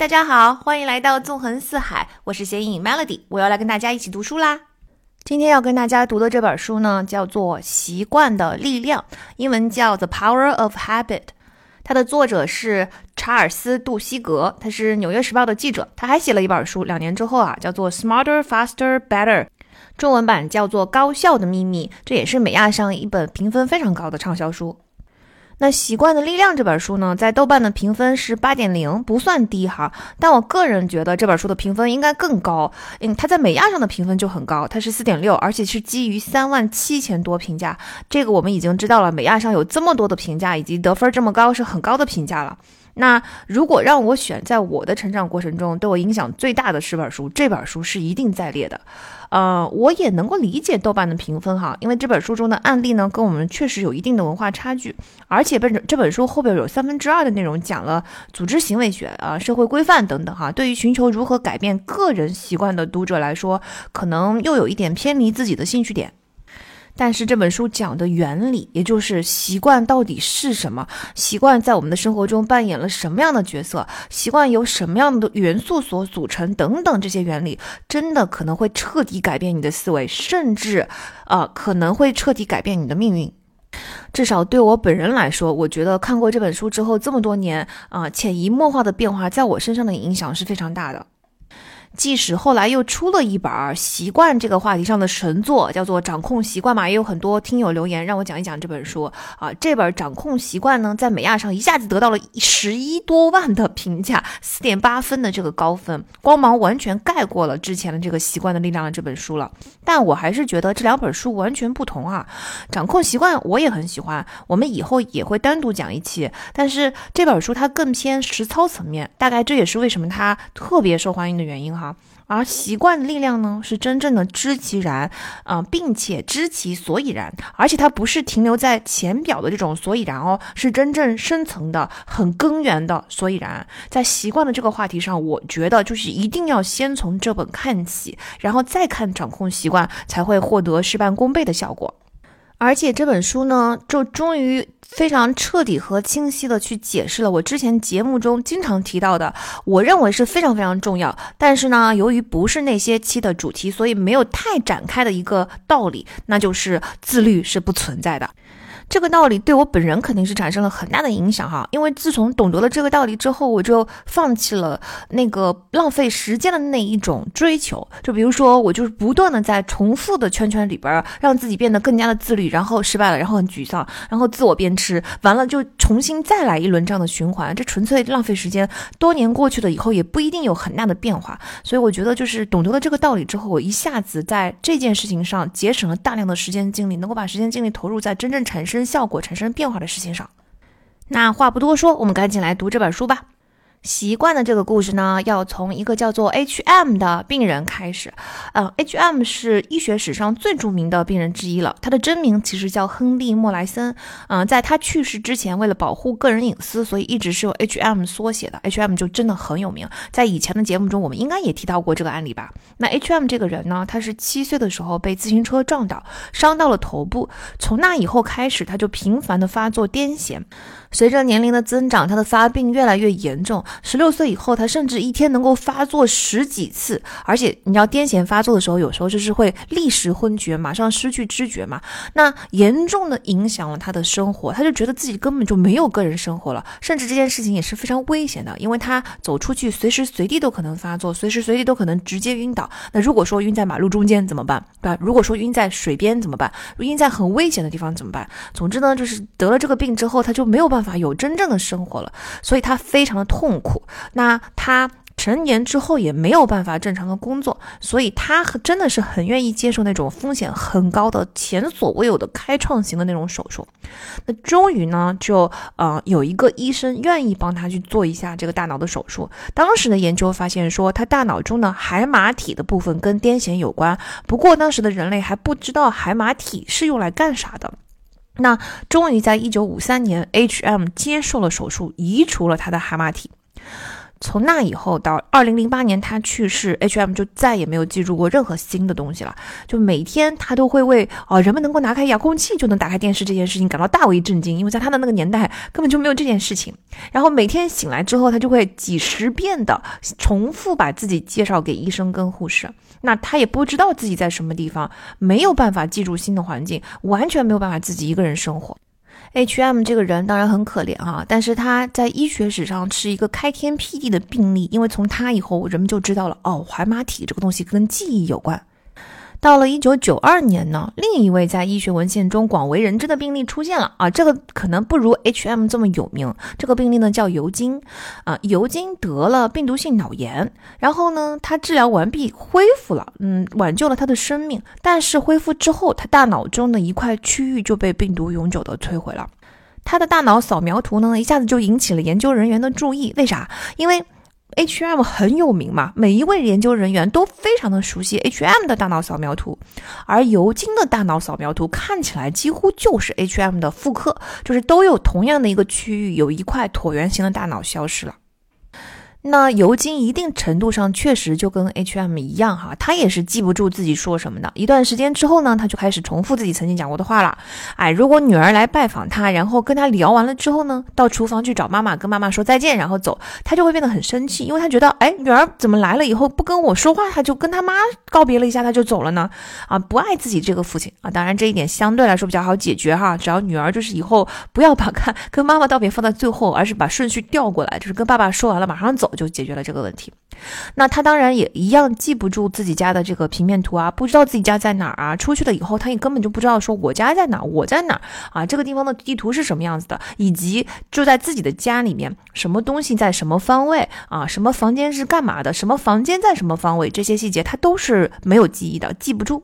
大家好，欢迎来到纵横四海，我是谐影 Melody，我要来跟大家一起读书啦。今天要跟大家读的这本书呢，叫做《习惯的力量》，英文叫《The Power of Habit》。它的作者是查尔斯·杜西格，他是《纽约时报》的记者。他还写了一本书，两年之后啊，叫做《Smarter, Faster, Better》，中文版叫做《高效的秘密》，这也是美亚上一本评分非常高的畅销书。那《习惯的力量》这本书呢，在豆瓣的评分是八点零，不算低哈。但我个人觉得这本书的评分应该更高。嗯，它在美亚上的评分就很高，它是四点六，而且是基于三万七千多评价。这个我们已经知道了，美亚上有这么多的评价，以及得分这么高，是很高的评价了。那如果让我选，在我的成长过程中对我影响最大的十本书，这本书是一定在列的。呃，我也能够理解豆瓣的评分哈，因为这本书中的案例呢，跟我们确实有一定的文化差距，而且本这本书后边有三分之二的内容讲了组织行为学啊、社会规范等等哈，对于寻求如何改变个人习惯的读者来说，可能又有一点偏离自己的兴趣点。但是这本书讲的原理，也就是习惯到底是什么？习惯在我们的生活中扮演了什么样的角色？习惯由什么样的元素所组成？等等，这些原理真的可能会彻底改变你的思维，甚至，呃，可能会彻底改变你的命运。至少对我本人来说，我觉得看过这本书之后，这么多年啊，潜移默化的变化在我身上的影响是非常大的。即使后来又出了一本习惯这个话题上的神作，叫做《掌控习惯》嘛，也有很多听友留言让我讲一讲这本书啊。这本《掌控习惯》呢，在美亚上一下子得到了十一多万的评价，四点八分的这个高分，光芒完全盖过了之前的这个《习惯的力量》的这本书了。但我还是觉得这两本书完全不同啊。《掌控习惯》我也很喜欢，我们以后也会单独讲一期。但是这本书它更偏实操层面，大概这也是为什么它特别受欢迎的原因哈。而习惯的力量呢，是真正的知其然，啊，并且知其所以然，而且它不是停留在浅表的这种所以然哦，是真正深层的、很根源的所以然。在习惯的这个话题上，我觉得就是一定要先从这本看起，然后再看掌控习惯，才会获得事半功倍的效果。而且这本书呢，就终于非常彻底和清晰的去解释了我之前节目中经常提到的，我认为是非常非常重要，但是呢，由于不是那些期的主题，所以没有太展开的一个道理，那就是自律是不存在的。这个道理对我本人肯定是产生了很大的影响哈，因为自从懂得了这个道理之后，我就放弃了那个浪费时间的那一种追求。就比如说，我就是不断的在重复的圈圈里边，让自己变得更加的自律，然后失败了，然后很沮丧，然后自我鞭笞，完了就重新再来一轮这样的循环，这纯粹浪费时间。多年过去了以后，也不一定有很大的变化。所以我觉得，就是懂得了这个道理之后，我一下子在这件事情上节省了大量的时间精力，能够把时间精力投入在真正产生。效果产生变化的事情上，那话不多说，我们赶紧来读这本书吧。习惯的这个故事呢，要从一个叫做 H.M. 的病人开始。呃，H.M. 是医学史上最著名的病人之一了。他的真名其实叫亨利·莫莱森。嗯，在他去世之前，为了保护个人隐私，所以一直是用 H.M. 缩写的。H.M. 就真的很有名，在以前的节目中，我们应该也提到过这个案例吧？那 H.M. 这个人呢，他是七岁的时候被自行车撞倒，伤到了头部。从那以后开始，他就频繁的发作癫痫。随着年龄的增长，他的发病越来越严重。十六岁以后，他甚至一天能够发作十几次，而且你要癫痫发作的时候，有时候就是会立时昏厥，马上失去知觉嘛。那严重的影响了他的生活，他就觉得自己根本就没有个人生活了，甚至这件事情也是非常危险的，因为他走出去随时随地都可能发作，随时随地都可能直接晕倒。那如果说晕在马路中间怎么办？对吧？如果说晕在水边怎么办？晕在很危险的地方怎么办？总之呢，就是得了这个病之后，他就没有办法。办法有真正的生活了，所以他非常的痛苦。那他成年之后也没有办法正常的工作，所以他真的是很愿意接受那种风险很高的、前所未有的开创型的那种手术。那终于呢，就呃有一个医生愿意帮他去做一下这个大脑的手术。当时的研究发现说，他大脑中的海马体的部分跟癫痫有关。不过当时的人类还不知道海马体是用来干啥的。那终于在一九五三年，H.M. 接受了手术，移除了他的海马体。从那以后到二零零八年他去世，H.M 就再也没有记住过任何新的东西了。就每天他都会为啊人们能够拿开遥控器就能打开电视这件事情感到大为震惊，因为在他的那个年代根本就没有这件事情。然后每天醒来之后，他就会几十遍的重复把自己介绍给医生跟护士。那他也不知道自己在什么地方，没有办法记住新的环境，完全没有办法自己一个人生活。H.M 这个人当然很可怜啊，但是他在医学史上是一个开天辟地的病例，因为从他以后，人们就知道了哦，海马体这个东西跟记忆有关。到了一九九二年呢，另一位在医学文献中广为人知的病例出现了啊，这个可能不如 H.M 这么有名。这个病例呢叫尤金啊，尤金得了病毒性脑炎，然后呢他治疗完毕恢复了，嗯，挽救了他的生命。但是恢复之后，他大脑中的一块区域就被病毒永久的摧毁了。他的大脑扫描图呢，一下子就引起了研究人员的注意。为啥？因为 H.M 很有名嘛，每一位研究人员都非常的熟悉 H.M 的大脑扫描图，而尤金的大脑扫描图看起来几乎就是 H.M 的复刻，就是都有同样的一个区域，有一块椭圆形的大脑消失了。那尤金一定程度上确实就跟 H.M 一样哈，他也是记不住自己说什么的。一段时间之后呢，他就开始重复自己曾经讲过的话了。哎，如果女儿来拜访他，然后跟他聊完了之后呢，到厨房去找妈妈，跟妈妈说再见，然后走，他就会变得很生气，因为他觉得，哎，女儿怎么来了以后不跟我说话，他就跟他妈告别了一下，他就走了呢？啊，不爱自己这个父亲啊。当然这一点相对来说比较好解决哈，只要女儿就是以后不要把看 跟妈妈道别放在最后，而是把顺序调过来，就是跟爸爸说完了马上走。就解决了这个问题，那他当然也一样记不住自己家的这个平面图啊，不知道自己家在哪儿啊。出去了以后，他也根本就不知道说我家在哪，我在哪儿啊，这个地方的地图是什么样子的，以及住在自己的家里面，什么东西在什么方位啊，什么房间是干嘛的，什么房间在什么方位，这些细节他都是没有记忆的，记不住。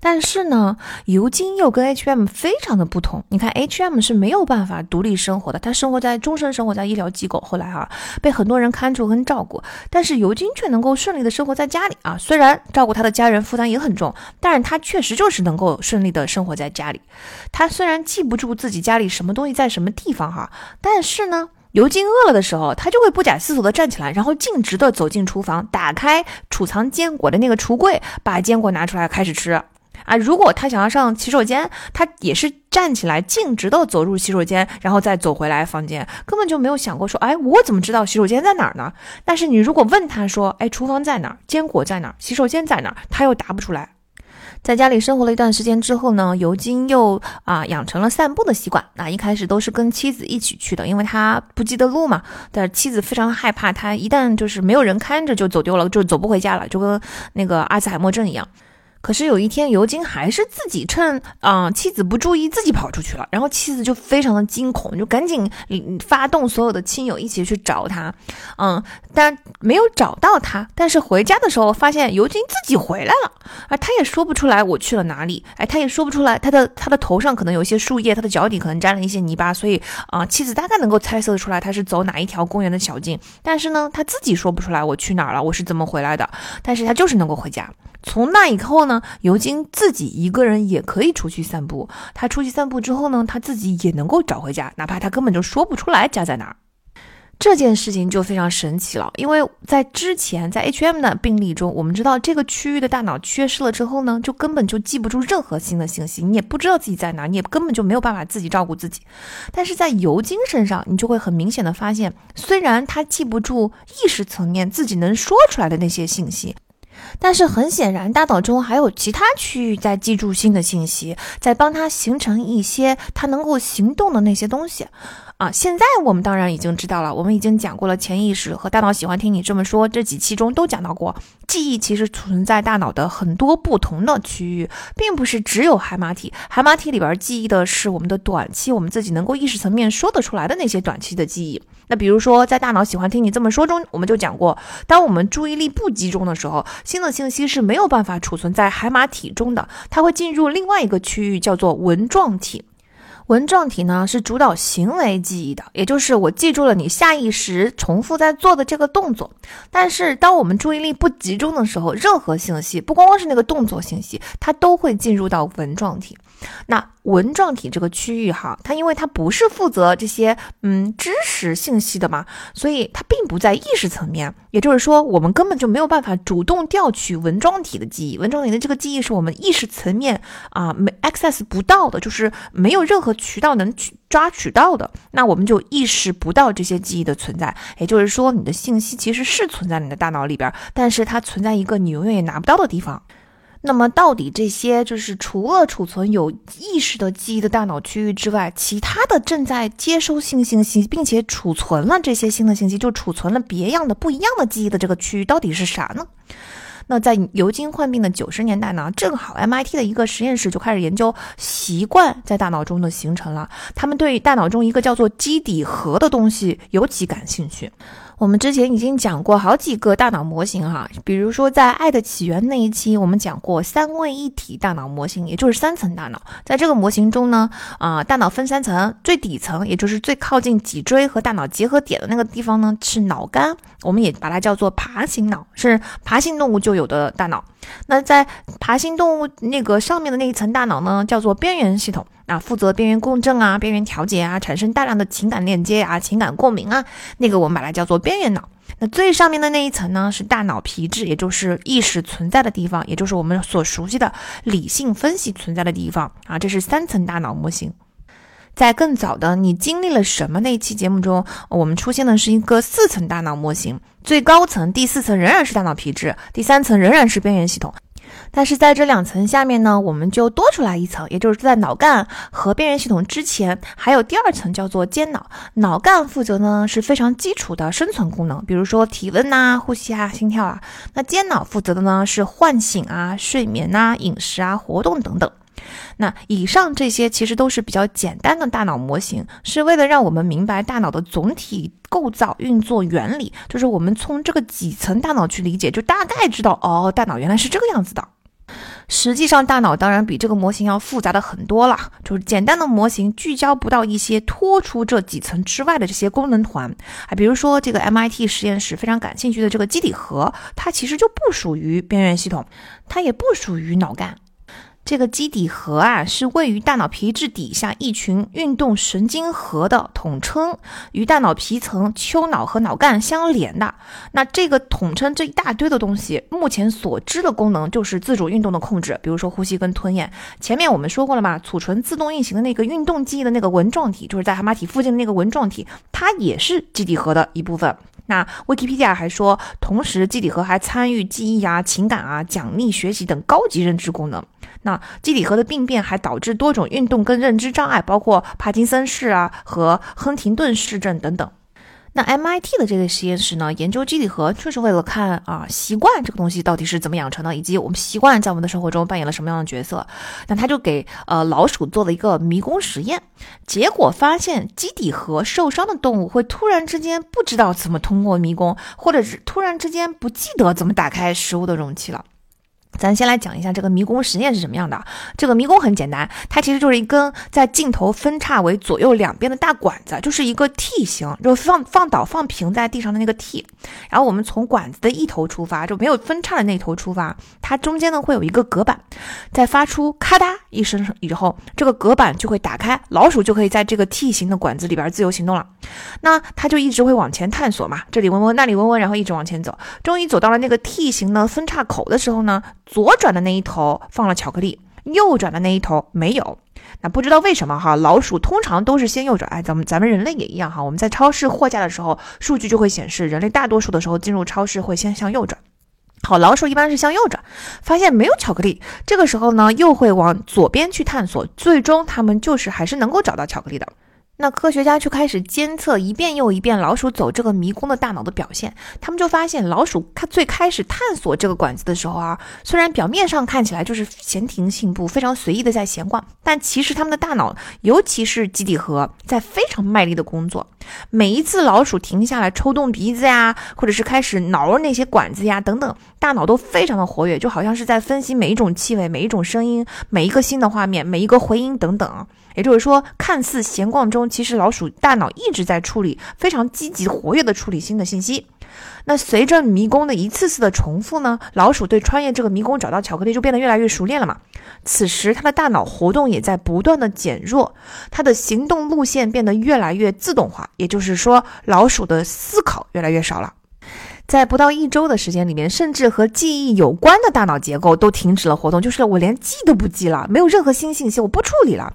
但是呢，尤金又跟 H.M 非常的不同。你看，H.M 是没有办法独立生活的，他生活在终身生活在医疗机构，后来啊被很多人看住跟照顾。但是尤金却能够顺利的生活在家里啊，虽然照顾他的家人负担也很重，但是他确实就是能够顺利的生活在家里。他虽然记不住自己家里什么东西在什么地方哈，但是呢，尤金饿了的时候，他就会不假思索的站起来，然后径直的走进厨房，打开储藏坚果的那个橱柜，把坚果拿出来开始吃。啊，如果他想要上洗手间，他也是站起来径直的走入洗手间，然后再走回来房间，根本就没有想过说，哎，我怎么知道洗手间在哪儿呢？但是你如果问他说，哎，厨房在哪儿？坚果在哪儿？洗手间在哪儿？他又答不出来。在家里生活了一段时间之后呢，尤金又啊养成了散步的习惯。那一开始都是跟妻子一起去的，因为他不记得路嘛。但妻子非常害怕他一旦就是没有人看着就走丢了，就走不回家了，就跟那个阿兹海默症一样。可是有一天，尤金还是自己趁啊妻子不注意，自己跑出去了。然后妻子就非常的惊恐，就赶紧发动所有的亲友一起去找他。嗯，但没有找到他。但是回家的时候，发现尤金自己回来了，而他也说不出来我去了哪里。哎，他也说不出来，他的他的头上可能有一些树叶，他的脚底可能沾了一些泥巴，所以啊，妻子大概能够猜测出来他是走哪一条公园的小径。但是呢，他自己说不出来我去哪儿了，我是怎么回来的。但是他就是能够回家。从那以后呢，尤金自己一个人也可以出去散步。他出去散步之后呢，他自己也能够找回家，哪怕他根本就说不出来家在哪儿。这件事情就非常神奇了，因为在之前在 H.M 的病例中，我们知道这个区域的大脑缺失了之后呢，就根本就记不住任何新的信息，你也不知道自己在哪，你也根本就没有办法自己照顾自己。但是在尤金身上，你就会很明显的发现，虽然他记不住意识层面自己能说出来的那些信息。但是很显然，大脑中还有其他区域在记住新的信息，在帮他形成一些他能够行动的那些东西。啊，现在我们当然已经知道了，我们已经讲过了潜意识和大脑喜欢听你这么说这几期中都讲到过，记忆其实存在大脑的很多不同的区域，并不是只有海马体。海马体里边记忆的是我们的短期，我们自己能够意识层面说得出来的那些短期的记忆。那比如说，在大脑喜欢听你这么说中，我们就讲过，当我们注意力不集中的时候，新的信息是没有办法储存在海马体中的，它会进入另外一个区域，叫做纹状体。纹状体呢是主导行为记忆的，也就是我记住了你下意识重复在做的这个动作。但是当我们注意力不集中的时候，任何信息，不光光是那个动作信息，它都会进入到纹状体。那纹状体这个区域哈，它因为它不是负责这些嗯知识信息的嘛，所以它并不在意识层面。也就是说，我们根本就没有办法主动调取纹状体的记忆。纹状体的这个记忆是我们意识层面啊没 access 不到的，就是没有任何渠道能取抓取到的。那我们就意识不到这些记忆的存在。也就是说，你的信息其实是存在你的大脑里边，但是它存在一个你永远也拿不到的地方。那么，到底这些就是除了储存有意识的记忆的大脑区域之外，其他的正在接收新信息，并且储存了这些新的信息，就储存了别样的不一样的记忆的这个区域到底是啥呢？那在牛津患病的九十年代呢，正好 MIT 的一个实验室就开始研究习惯在大脑中的形成了，他们对大脑中一个叫做基底核的东西尤其感兴趣。我们之前已经讲过好几个大脑模型哈，比如说在《爱的起源》那一期，我们讲过三位一体大脑模型，也就是三层大脑。在这个模型中呢，啊，大脑分三层，最底层也就是最靠近脊椎和大脑结合点的那个地方呢是脑干，我们也把它叫做爬行脑，是爬行动物就有的大脑。那在爬行动物那个上面的那一层大脑呢，叫做边缘系统。啊，负责边缘共振啊，边缘调节啊，产生大量的情感链接啊，情感共鸣啊，那个我们把它叫做边缘脑。那最上面的那一层呢，是大脑皮质，也就是意识存在的地方，也就是我们所熟悉的理性分析存在的地方啊。这是三层大脑模型。在更早的你经历了什么那一期节目中，我们出现的是一个四层大脑模型，最高层第四层仍然是大脑皮质，第三层仍然是边缘系统。但是在这两层下面呢，我们就多出来一层，也就是在脑干和边缘系统之前，还有第二层叫做间脑。脑干负责呢是非常基础的生存功能，比如说体温呐、呼吸啊、心跳啊。那间脑负责的呢是唤醒啊、睡眠呐、饮食啊、活动等等。那以上这些其实都是比较简单的大脑模型，是为了让我们明白大脑的总体构造、运作原理，就是我们从这个几层大脑去理解，就大概知道哦，大脑原来是这个样子的。实际上，大脑当然比这个模型要复杂的很多了。就是简单的模型聚焦不到一些脱出这几层之外的这些功能团啊，比如说这个 MIT 实验室非常感兴趣的这个基底核，它其实就不属于边缘系统，它也不属于脑干。这个基底核啊，是位于大脑皮质底下一群运动神经核的统称，与大脑皮层、丘脑和脑干相连的。那这个统称这一大堆的东西，目前所知的功能就是自主运动的控制，比如说呼吸跟吞咽。前面我们说过了嘛，储存自动运行的那个运动记忆的那个纹状体，就是在海马体附近的那个纹状体，它也是基底核的一部分。那 Wikipedia 还说，同时基底核还参与记忆啊、情感啊、奖励、学习等高级认知功能。那基底核的病变还导致多种运动跟认知障碍，包括帕金森氏啊和亨廷顿氏症等等。那 MIT 的这个实验室呢，研究基底核就是为了看啊习惯这个东西到底是怎么养成的，以及我们习惯在我们的生活中扮演了什么样的角色。那他就给呃老鼠做了一个迷宫实验，结果发现基底核受伤的动物会突然之间不知道怎么通过迷宫，或者是突然之间不记得怎么打开食物的容器了。咱先来讲一下这个迷宫实验是什么样的。这个迷宫很简单，它其实就是一根在镜头分叉为左右两边的大管子，就是一个 T 型，就放放倒放平在地上的那个 T。然后我们从管子的一头出发，就没有分叉的那头出发，它中间呢会有一个隔板，在发出咔嗒一声以后，这个隔板就会打开，老鼠就可以在这个 T 型的管子里边自由行动了。那它就一直会往前探索嘛，这里闻闻，那里闻闻，然后一直往前走，终于走到了那个 T 型的分叉口的时候呢。左转的那一头放了巧克力，右转的那一头没有。那不知道为什么哈，老鼠通常都是先右转。哎，咱们咱们人类也一样哈。我们在超市货架的时候，数据就会显示，人类大多数的时候进入超市会先向右转。好，老鼠一般是向右转，发现没有巧克力，这个时候呢又会往左边去探索，最终他们就是还是能够找到巧克力的。那科学家就开始监测一遍又一遍老鼠走这个迷宫的大脑的表现，他们就发现老鼠它最开始探索这个管子的时候啊，虽然表面上看起来就是闲庭信步，非常随意的在闲逛，但其实他们的大脑，尤其是基底核，在非常卖力的工作。每一次老鼠停下来抽动鼻子呀，或者是开始挠那些管子呀等等，大脑都非常的活跃，就好像是在分析每一种气味、每一种声音、每一个新的画面、每一个回音等等。也就是说，看似闲逛中，其实老鼠大脑一直在处理非常积极活跃的处理新的信息。那随着迷宫的一次次的重复呢，老鼠对穿越这个迷宫找到巧克力就变得越来越熟练了嘛。此时它的大脑活动也在不断的减弱，它的行动路线变得越来越自动化，也就是说，老鼠的思考越来越少了。在不到一周的时间里面，甚至和记忆有关的大脑结构都停止了活动，就是我连记都不记了，没有任何新信息，我不处理了。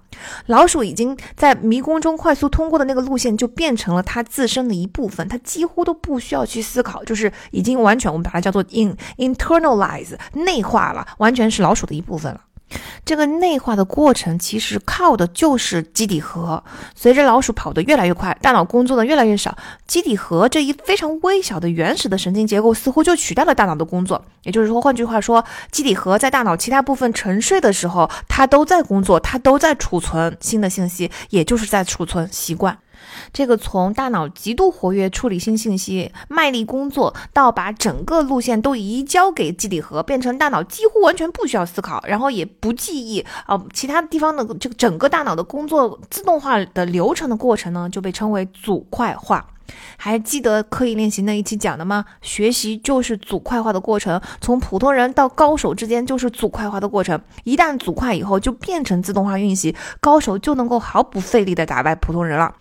老鼠已经在迷宫中快速通过的那个路线，就变成了它自身的一部分，它几乎都不需要去思考，就是已经完全我们把它叫做 in internalize 内化了，完全是老鼠的一部分了。这个内化的过程其实靠的就是基底核。随着老鼠跑得越来越快，大脑工作的越来越少，基底核这一非常微小的原始的神经结构似乎就取代了大脑的工作。也就是说，换句话说，基底核在大脑其他部分沉睡的时候，它都在工作，它都在储存新的信息，也就是在储存习惯。这个从大脑极度活跃处理新信息、卖力工作，到把整个路线都移交给基底核，变成大脑几乎完全不需要思考，然后也不记忆啊，其他地方的这个整个大脑的工作自动化的流程的过程呢，就被称为组块化。还记得刻意练习那一期讲的吗？学习就是组块化的过程，从普通人到高手之间就是组块化的过程。一旦组块以后，就变成自动化运行，高手就能够毫不费力的打败普通人了。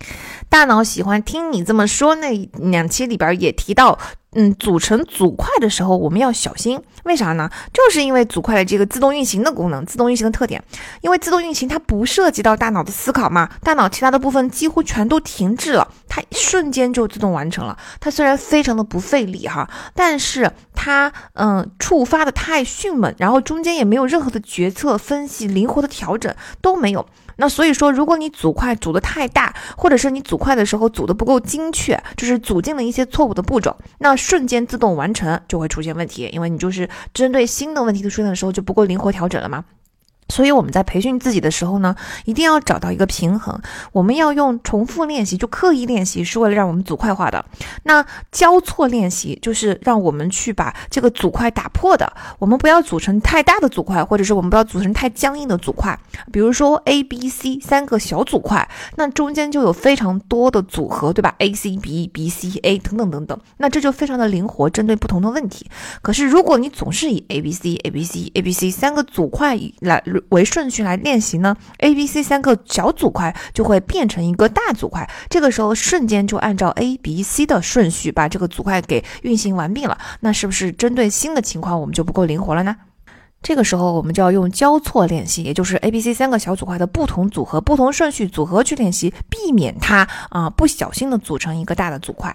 大脑喜欢听你这么说，那两期里边也提到。嗯，组成组块的时候我们要小心，为啥呢？就是因为组块的这个自动运行的功能，自动运行的特点。因为自动运行它不涉及到大脑的思考嘛，大脑其他的部分几乎全都停滞了，它瞬间就自动完成了。它虽然非常的不费力哈，但是它嗯触发的太迅猛，然后中间也没有任何的决策分析、灵活的调整都没有。那所以说，如果你组块组的太大，或者是你组块的时候组的不够精确，就是组进了一些错误的步骤，那瞬间自动完成就会出现问题，因为你就是针对新的问题的出现的时候就不够灵活调整了嘛。所以我们在培训自己的时候呢，一定要找到一个平衡。我们要用重复练习，就刻意练习，是为了让我们组块化的。那交错练习就是让我们去把这个组块打破的。我们不要组成太大的组块，或者是我们不要组成太僵硬的组块。比如说 A、B、C 三个小组块，那中间就有非常多的组合，对吧？A、C、B、B、C、A 等等等等。那这就非常的灵活，针对不同的问题。可是如果你总是以 A、B、C、A、B、C、A、B、C 三个组块来为顺序来练习呢，A、B、C 三个小组块就会变成一个大组块，这个时候瞬间就按照 A、B、C 的顺序把这个组块给运行完毕了。那是不是针对新的情况我们就不够灵活了呢？这个时候我们就要用交错练习，也就是 A、B、C 三个小组块的不同组合、不同顺序组合去练习，避免它啊不小心的组成一个大的组块。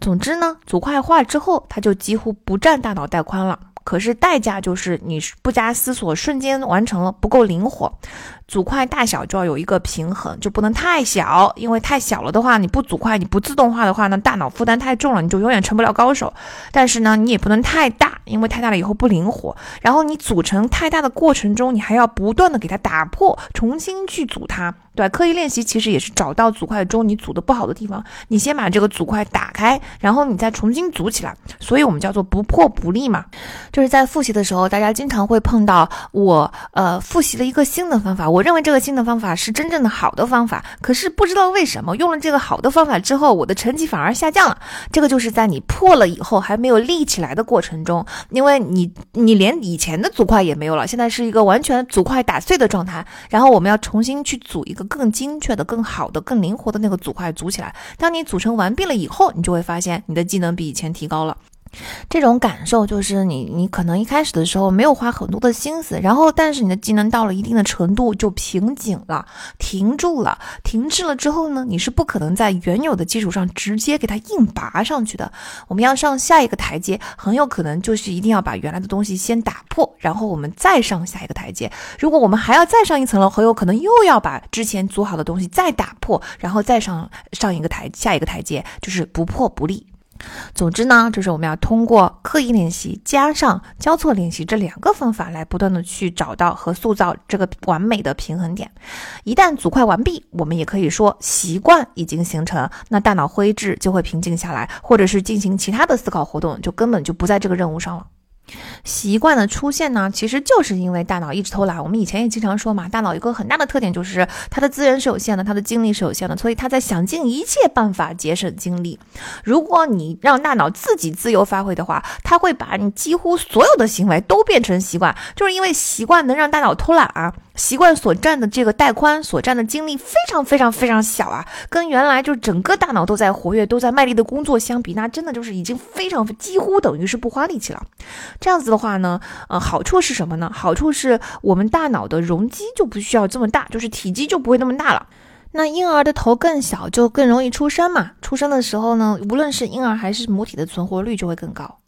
总之呢，组块化之后，它就几乎不占大脑带宽了。可是代价就是你不加思索，瞬间完成了，不够灵活。组块大小就要有一个平衡，就不能太小，因为太小了的话，你不组块，你不自动化的话呢，大脑负担太重了，你就永远成不了高手。但是呢，你也不能太大，因为太大了以后不灵活。然后你组成太大的过程中，你还要不断的给它打破，重新去组它。对，刻意练习其实也是找到组块中你组的不好的地方，你先把这个组块打开，然后你再重新组起来。所以我们叫做不破不立嘛。就是在复习的时候，大家经常会碰到我，呃，复习了一个新的方法，我认为这个新的方法是真正的好的方法，可是不知道为什么用了这个好的方法之后，我的成绩反而下降了。这个就是在你破了以后还没有立起来的过程中，因为你你连以前的组块也没有了，现在是一个完全组块打碎的状态，然后我们要重新去组一个。更精确的、更好的、更灵活的那个组块组起来。当你组成完毕了以后，你就会发现你的技能比以前提高了。这种感受就是你，你可能一开始的时候没有花很多的心思，然后但是你的技能到了一定的程度就瓶颈了，停住了，停滞了之后呢，你是不可能在原有的基础上直接给它硬拔上去的。我们要上下一个台阶，很有可能就是一定要把原来的东西先打破，然后我们再上下一个台阶。如果我们还要再上一层楼，很有可能又要把之前组好的东西再打破，然后再上上一个台下一个台阶，就是不破不立。总之呢，就是我们要通过刻意练习加上交错练习这两个方法来不断的去找到和塑造这个完美的平衡点。一旦组块完毕，我们也可以说习惯已经形成，那大脑灰质就会平静下来，或者是进行其他的思考活动，就根本就不在这个任务上了。习惯的出现呢，其实就是因为大脑一直偷懒。我们以前也经常说嘛，大脑一个很大的特点就是它的资源是有限的，它的精力是有限的，所以它在想尽一切办法节省精力。如果你让大脑自己自由发挥的话，它会把你几乎所有的行为都变成习惯，就是因为习惯能让大脑偷懒啊。习惯所占的这个带宽所占的精力非常非常非常小啊，跟原来就是整个大脑都在活跃、都在卖力的工作相比，那真的就是已经非常几乎等于是不花力气了。这样子的话呢，呃，好处是什么呢？好处是我们大脑的容积就不需要这么大，就是体积就不会那么大了。那婴儿的头更小，就更容易出生嘛。出生的时候呢，无论是婴儿还是母体的存活率就会更高。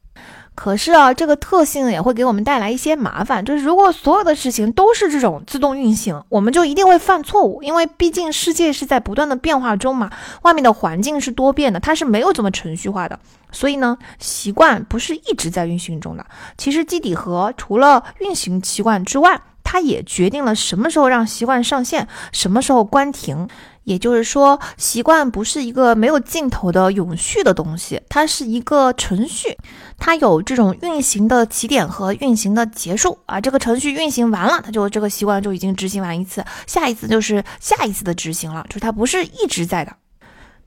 可是啊，这个特性也会给我们带来一些麻烦。就是如果所有的事情都是这种自动运行，我们就一定会犯错误，因为毕竟世界是在不断的变化中嘛，外面的环境是多变的，它是没有这么程序化的。所以呢，习惯不是一直在运行中的。其实基底核除了运行习惯之外，它也决定了什么时候让习惯上线，什么时候关停。也就是说，习惯不是一个没有尽头的永续的东西，它是一个程序，它有这种运行的起点和运行的结束啊。这个程序运行完了，它就这个习惯就已经执行完一次，下一次就是下一次的执行了，就是它不是一直在的。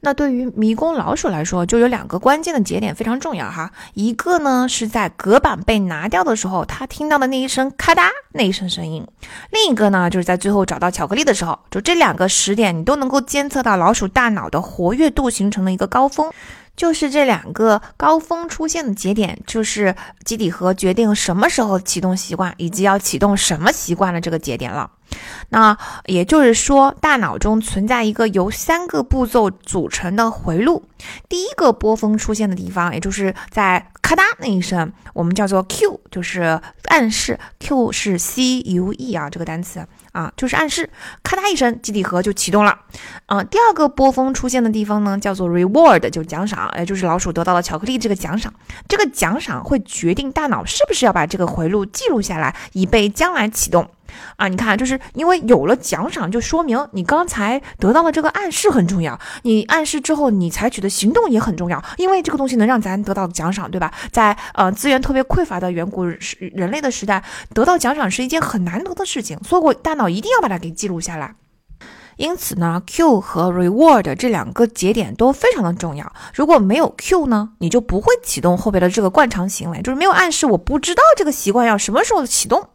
那对于迷宫老鼠来说，就有两个关键的节点非常重要哈。一个呢是在隔板被拿掉的时候，它听到的那一声咔嗒那一声声音；另一个呢就是在最后找到巧克力的时候，就这两个时点你都能够监测到老鼠大脑的活跃度形成了一个高峰。就是这两个高峰出现的节点，就是基底核决定什么时候启动习惯，以及要启动什么习惯的这个节点了。那也就是说，大脑中存在一个由三个步骤组成的回路。第一个波峰出现的地方，也就是在咔嗒那一声，我们叫做 Q，就是暗示。Q 是 C U E 啊，这个单词啊，就是暗示。咔嗒一声，基底核就启动了。啊，第二个波峰出现的地方呢，叫做 Reward，就奖赏，也就是老鼠得到了巧克力这个奖赏。这个奖赏会决定大脑是不是要把这个回路记录下来，以备将来启动。啊，你看，就是因为有了奖赏，就说明你刚才得到的这个暗示很重要。你暗示之后，你采取的行动也很重要，因为这个东西能让咱得到奖赏，对吧？在呃资源特别匮乏的远古人类的时代，得到奖赏是一件很难得的事情，所以我大脑一定要把它给记录下来。因此呢，Q 和 Reward 这两个节点都非常的重要。如果没有 Q 呢，你就不会启动后边的这个惯常行为，就是没有暗示，我不知道这个习惯要什么时候启动。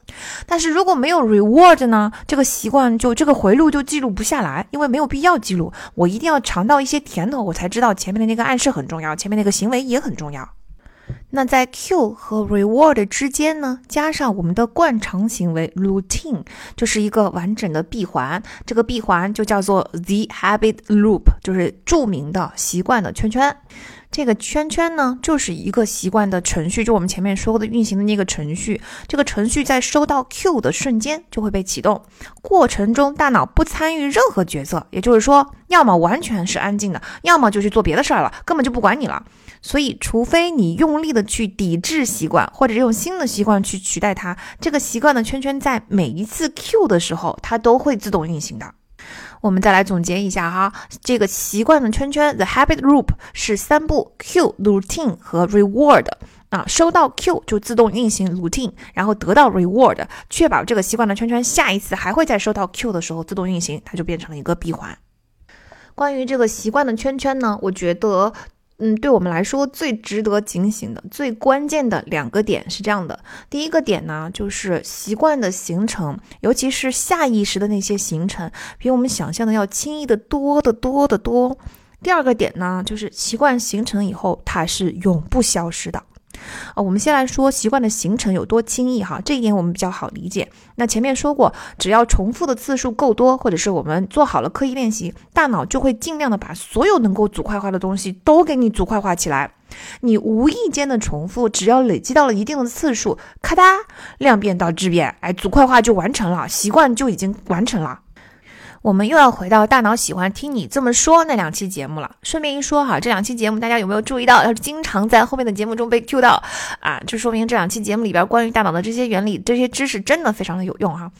但是如果没有 Reward 呢，这个习惯就这个回路就记录不下来，因为没有必要记录。我一定要尝到一些甜头，我才知道前面的那个暗示很重要，前面那个行为也很重要。那在 Q 和 Reward 之间呢，加上我们的惯常行为 Routine，就是一个完整的闭环。这个闭环就叫做 The Habit Loop，就是著名的习惯的圈圈。这个圈圈呢，就是一个习惯的程序，就我们前面说过的运行的那个程序。这个程序在收到 Q 的瞬间就会被启动，过程中大脑不参与任何决策，也就是说，要么完全是安静的，要么就去做别的事儿了，根本就不管你了。所以，除非你用力的去抵制习惯，或者用新的习惯去取代它，这个习惯的圈圈在每一次 Q 的时候，它都会自动运行的。我们再来总结一下哈，这个习惯的圈圈 The Habit Loop 是三步 Q、Routine 和 Reward 啊，收到 Q 就自动运行 Routine，然后得到 Reward，确保这个习惯的圈圈下一次还会在收到 Q 的时候自动运行，它就变成了一个闭环。关于这个习惯的圈圈呢，我觉得。嗯，对我们来说最值得警醒的、最关键的两个点是这样的：第一个点呢，就是习惯的形成，尤其是下意识的那些形成，比我们想象的要轻易的多得多得多。第二个点呢，就是习惯形成以后，它是永不消失的。啊，我们先来说习惯的形成有多轻易哈，这一点我们比较好理解。那前面说过，只要重复的次数够多，或者是我们做好了刻意练习，大脑就会尽量的把所有能够组块化的东西都给你组块化起来。你无意间的重复，只要累积到了一定的次数，咔嗒，量变到质变，哎，组块化就完成了，习惯就已经完成了。我们又要回到大脑喜欢听你这么说那两期节目了。顺便一说哈，这两期节目大家有没有注意到？要是经常在后面的节目中被 Q 到啊，就说明这两期节目里边关于大脑的这些原理、这些知识真的非常的有用哈。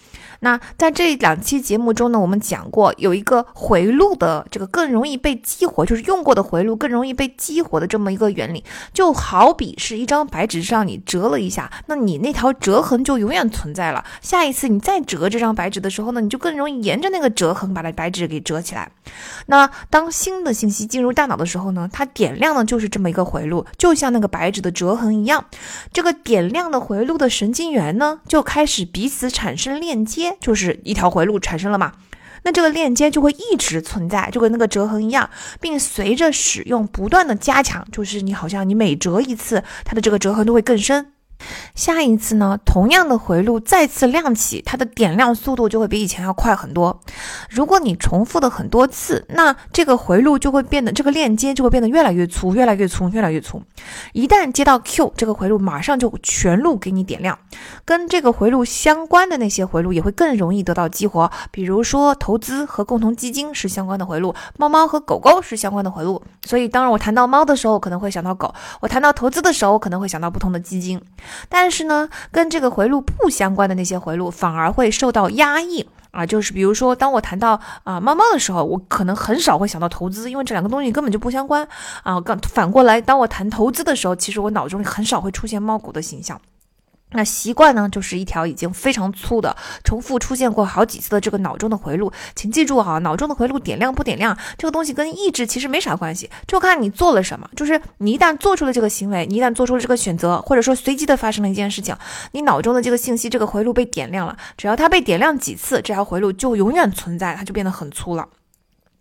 那在这两期节目中呢，我们讲过有一个回路的这个更容易被激活，就是用过的回路更容易被激活的这么一个原理，就好比是一张白纸上你折了一下，那你那条折痕就永远存在了。下一次你再折这张白纸的时候呢，你就更容易沿着那个折痕把它白纸给折起来。那当新的信息进入大脑的时候呢，它点亮的就是这么一个回路，就像那个白纸的折痕一样。这个点亮的回路的神经元呢，就开始彼此产生链接。就是一条回路产生了嘛，那这个链接就会一直存在，就跟那个折痕一样，并随着使用不断的加强，就是你好像你每折一次，它的这个折痕都会更深。下一次呢，同样的回路再次亮起，它的点亮速度就会比以前要快很多。如果你重复的很多次，那这个回路就会变得，这个链接就会变得越来越粗，越来越粗，越来越粗。一旦接到 Q，这个回路马上就全路给你点亮。跟这个回路相关的那些回路也会更容易得到激活，比如说投资和共同基金是相关的回路，猫猫和狗狗是相关的回路。所以，当然我谈到猫的时候，可能会想到狗；我谈到投资的时候，可能会想到不同的基金。但是呢，跟这个回路不相关的那些回路反而会受到压抑啊，就是比如说，当我谈到啊猫猫的时候，我可能很少会想到投资，因为这两个东西根本就不相关啊。刚反过来，当我谈投资的时候，其实我脑中很少会出现猫股的形象。那习惯呢，就是一条已经非常粗的、重复出现过好几次的这个脑中的回路。请记住哈，脑中的回路点亮不点亮，这个东西跟意志其实没啥关系，就看你做了什么。就是你一旦做出了这个行为，你一旦做出了这个选择，或者说随机的发生了一件事情，你脑中的这个信息，这个回路被点亮了。只要它被点亮几次，这条回路就永远存在，它就变得很粗了。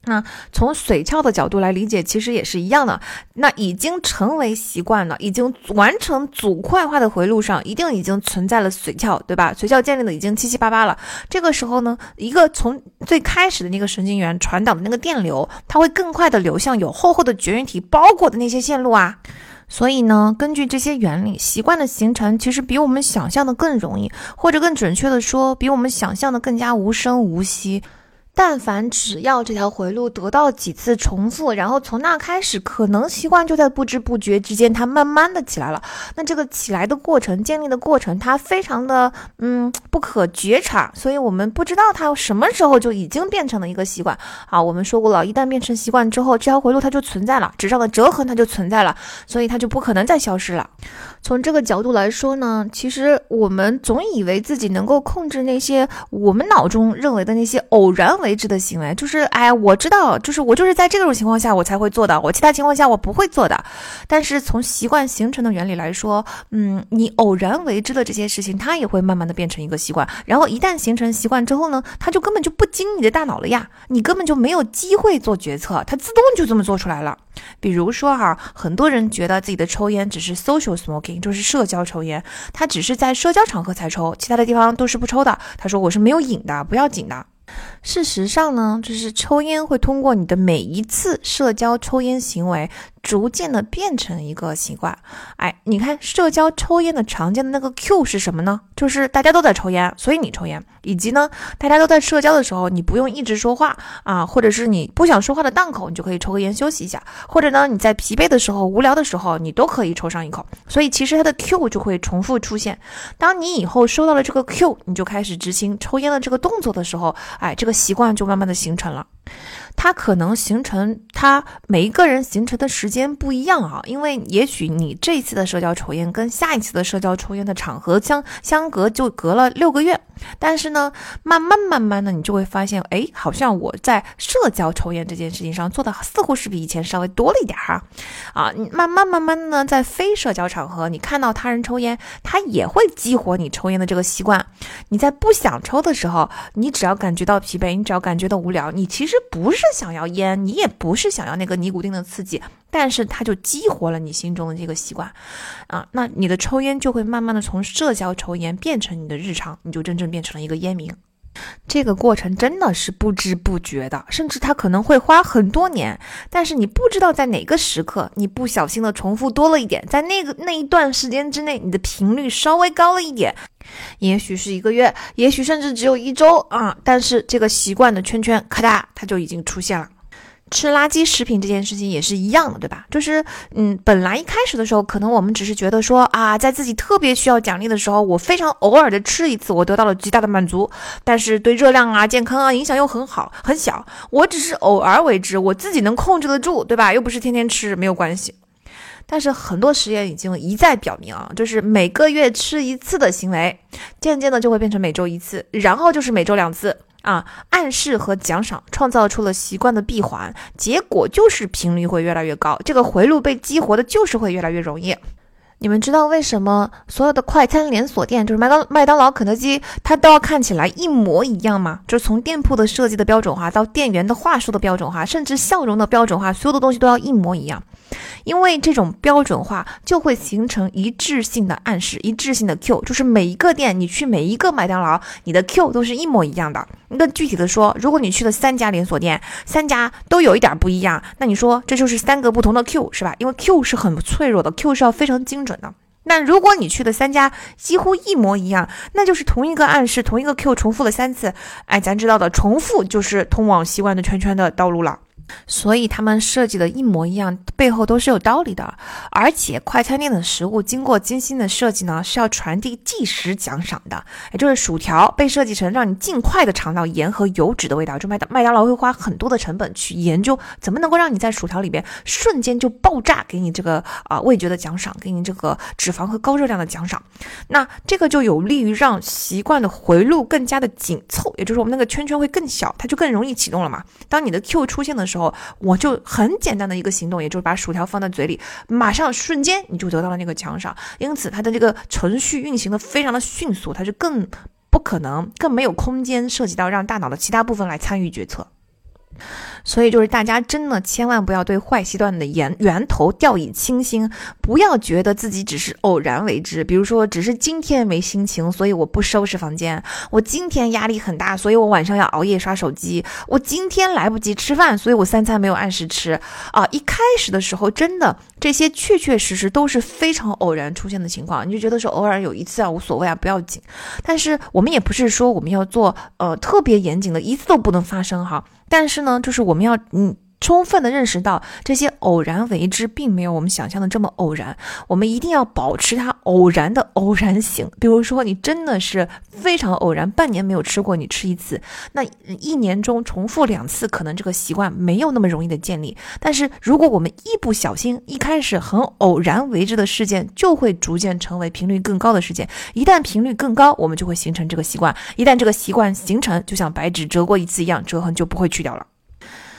那从髓鞘的角度来理解，其实也是一样的。那已经成为习惯了，已经完成组块化的回路上，一定已经存在了髓鞘，对吧？髓鞘建立的已经七七八八了。这个时候呢，一个从最开始的那个神经元传导的那个电流，它会更快的流向有厚厚的绝缘体包裹的那些线路啊。所以呢，根据这些原理，习惯的形成其实比我们想象的更容易，或者更准确的说，比我们想象的更加无声无息。但凡只要这条回路得到几次重复，然后从那开始，可能习惯就在不知不觉之间，它慢慢的起来了。那这个起来的过程、建立的过程，它非常的嗯不可觉察，所以我们不知道它什么时候就已经变成了一个习惯。好，我们说过了，一旦变成习惯之后，这条回路它就存在了，纸上的折痕它就存在了，所以它就不可能再消失了。从这个角度来说呢，其实我们总以为自己能够控制那些我们脑中认为的那些偶然。为之的行为就是，哎，我知道，就是我就是在这种情况下我才会做的，我其他情况下我不会做的。但是从习惯形成的原理来说，嗯，你偶然为之的这些事情，它也会慢慢的变成一个习惯。然后一旦形成习惯之后呢，它就根本就不经你的大脑了呀，你根本就没有机会做决策，它自动就这么做出来了。比如说哈，很多人觉得自己的抽烟只是 social smoking，就是社交抽烟，他只是在社交场合才抽，其他的地方都是不抽的。他说我是没有瘾的，不要紧的。事实上呢，就是抽烟会通过你的每一次社交抽烟行为。逐渐的变成一个习惯，哎，你看社交抽烟的常见的那个 Q 是什么呢？就是大家都在抽烟，所以你抽烟，以及呢，大家都在社交的时候，你不用一直说话啊，或者是你不想说话的档口，你就可以抽个烟休息一下，或者呢，你在疲惫的时候、无聊的时候，你都可以抽上一口。所以其实它的 Q 就会重复出现。当你以后收到了这个 Q，你就开始执行抽烟的这个动作的时候，哎，这个习惯就慢慢的形成了。它可能形成，它每一个人形成的时间不一样啊，因为也许你这一次的社交抽烟跟下一次的社交抽烟的场合相相隔就隔了六个月。但是呢，慢慢慢慢的，你就会发现，哎，好像我在社交抽烟这件事情上做的似乎是比以前稍微多了一点哈，啊，慢慢慢慢的呢，在非社交场合，你看到他人抽烟，他也会激活你抽烟的这个习惯。你在不想抽的时候，你只要感觉到疲惫，你只要感觉到无聊，你其实不是想要烟，你也不是想要那个尼古丁的刺激。但是它就激活了你心中的这个习惯，啊，那你的抽烟就会慢慢的从社交抽烟变成你的日常，你就真正变成了一个烟民。这个过程真的是不知不觉的，甚至它可能会花很多年，但是你不知道在哪个时刻，你不小心的重复多了一点，在那个那一段时间之内，你的频率稍微高了一点，也许是一个月，也许甚至只有一周啊，但是这个习惯的圈圈，咔嗒，它就已经出现了。吃垃圾食品这件事情也是一样的，对吧？就是，嗯，本来一开始的时候，可能我们只是觉得说啊，在自己特别需要奖励的时候，我非常偶尔的吃一次，我得到了极大的满足，但是对热量啊、健康啊影响又很好很小。我只是偶尔为之，我自己能控制得住，对吧？又不是天天吃，没有关系。但是很多实验已经一再表明啊，就是每个月吃一次的行为，渐渐的就会变成每周一次，然后就是每周两次。啊，暗示和奖赏创造出了习惯的闭环，结果就是频率会越来越高，这个回路被激活的就是会越来越容易。你们知道为什么所有的快餐连锁店，就是麦当麦当劳、肯德基，它都要看起来一模一样吗？就是从店铺的设计的标准化，到店员的话术的标准化，甚至笑容的标准化，所有的东西都要一模一样。因为这种标准化就会形成一致性的暗示，一致性的 Q，就是每一个店，你去每一个麦当劳，你的 Q 都是一模一样的。那具体的说，如果你去了三家连锁店，三家都有一点不一样，那你说这就是三个不同的 Q 是吧？因为 Q 是很脆弱的，Q 是要非常精准的。那如果你去的三家几乎一模一样，那就是同一个暗示，同一个 Q 重复了三次。哎，咱知道的，重复就是通往习惯的圈圈的道路了。所以他们设计的一模一样，背后都是有道理的。而且快餐店的食物经过精心的设计呢，是要传递即时奖赏的，也就是薯条被设计成让你尽快的尝到盐和油脂的味道。就麦当麦当劳会花很多的成本去研究怎么能够让你在薯条里边瞬间就爆炸，给你这个啊味觉的奖赏，给你这个脂肪和高热量的奖赏。那这个就有利于让习惯的回路更加的紧凑，也就是我们那个圈圈会更小，它就更容易启动了嘛。当你的 Q 出现的时候。时候，我就很简单的一个行动，也就是把薯条放在嘴里，马上瞬间你就得到了那个奖赏。因此，它的这个程序运行的非常的迅速，它就更不可能、更没有空间涉及到让大脑的其他部分来参与决策。所以就是大家真的千万不要对坏习惯的源源头掉以轻心，不要觉得自己只是偶然为之。比如说，只是今天没心情，所以我不收拾房间；我今天压力很大，所以我晚上要熬夜刷手机；我今天来不及吃饭，所以我三餐没有按时吃。啊，一开始的时候，真的这些确确实实都是非常偶然出现的情况，你就觉得说偶尔有一次啊无所谓啊，不要紧。但是我们也不是说我们要做呃特别严谨的，一次都不能发生哈。但是呢，就是我们要嗯。充分的认识到这些偶然为之，并没有我们想象的这么偶然。我们一定要保持它偶然的偶然性。比如说，你真的是非常偶然，半年没有吃过，你吃一次，那一年中重复两次，可能这个习惯没有那么容易的建立。但是如果我们一不小心，一开始很偶然为之的事件，就会逐渐成为频率更高的事件。一旦频率更高，我们就会形成这个习惯。一旦这个习惯形成，就像白纸折过一次一样，折痕就不会去掉了。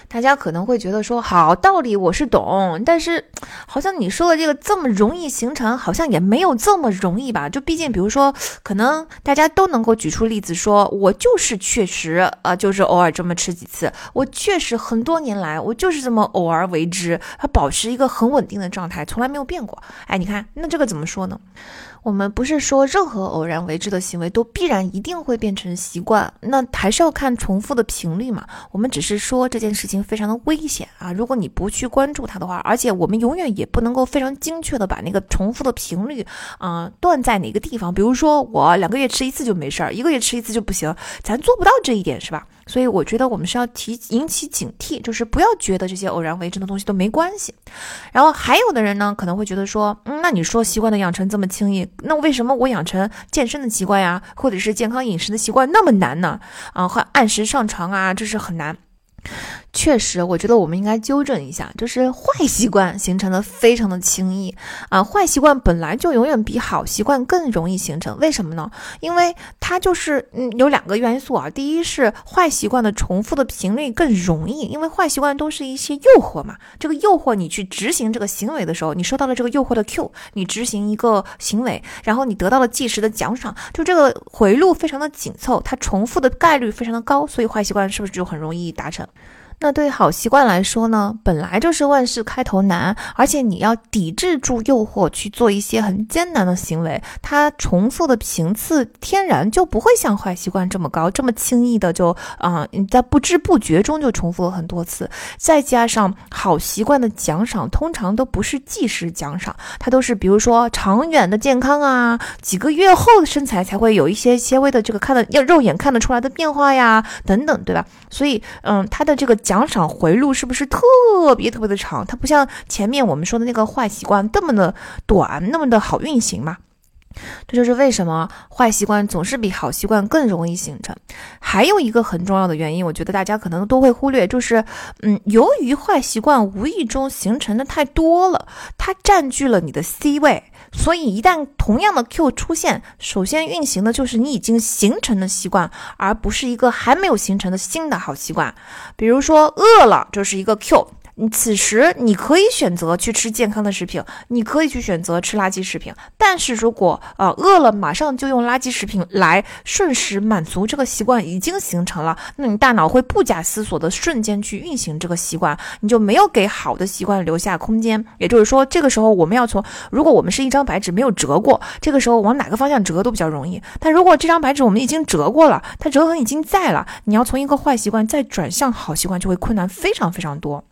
大家可能会觉得说好道理我是懂，但是 好像你说的这个这么容易形成，好像也没有这么容易吧？就毕竟，比如说，可能大家都能够举出例子，说我就是确实啊，就是偶尔这么吃几次，我确实很多年来我就是这么偶尔为之，它保持一个很稳定的状态，从来没有变过。哎，你看，那这个怎么说呢？我们不是说任何偶然为之的行为都必然一定会变成习惯，那还是要看重复的频率嘛。我们只是说这件事情非常的危险啊，如果你不去关注它的话，而且我们永远也不能够非常精确的把那个重复的频率啊断在哪个地方。比如说我两个月吃一次就没事儿，一个月吃一次就不行，咱做不到这一点是吧？所以我觉得我们是要提引起警惕，就是不要觉得这些偶然为之的东西都没关系。然后还有的人呢，可能会觉得说，嗯，那你说习惯的养成这么轻易，那为什么我养成健身的习惯呀，或者是健康饮食的习惯那么难呢？啊，和按时上床啊，这是很难。确实，我觉得我们应该纠正一下，就是坏习惯形成的非常的轻易啊！坏习惯本来就永远比好习惯更容易形成，为什么呢？因为它就是嗯有两个元素啊，第一是坏习惯的重复的频率更容易，因为坏习惯都是一些诱惑嘛，这个诱惑你去执行这个行为的时候，你收到了这个诱惑的 Q，你执行一个行为，然后你得到了即时的奖赏，就这个回路非常的紧凑，它重复的概率非常的高，所以坏习惯是不是就很容易达成？那对好习惯来说呢，本来就是万事开头难，而且你要抵制住诱惑去做一些很艰难的行为，它重复的频次天然就不会像坏习惯这么高，这么轻易的就啊，你在不知不觉中就重复了很多次。再加上好习惯的奖赏通常都不是即时奖赏，它都是比如说长远的健康啊，几个月后身材才会有一些些微的这个看的要肉眼看得出来的变化呀，等等，对吧？所以，嗯，它的这个奖赏回路是不是特别特别的长？它不像前面我们说的那个坏习惯那么的短，那么的好运行嘛？这就是为什么坏习惯总是比好习惯更容易形成。还有一个很重要的原因，我觉得大家可能都会忽略，就是，嗯，由于坏习惯无意中形成的太多了，它占据了你的 C 位，所以一旦同样的 Q 出现，首先运行的就是你已经形成的习惯，而不是一个还没有形成的新的好习惯。比如说，饿了就是一个 Q。你此时你可以选择去吃健康的食品，你可以去选择吃垃圾食品。但是如果呃饿了，马上就用垃圾食品来瞬时满足这个习惯已经形成了，那你大脑会不假思索的瞬间去运行这个习惯，你就没有给好的习惯留下空间。也就是说，这个时候我们要从，如果我们是一张白纸没有折过，这个时候往哪个方向折都比较容易。但如果这张白纸我们已经折过了，它折痕已经在了，你要从一个坏习惯再转向好习惯就会困难非常非常多。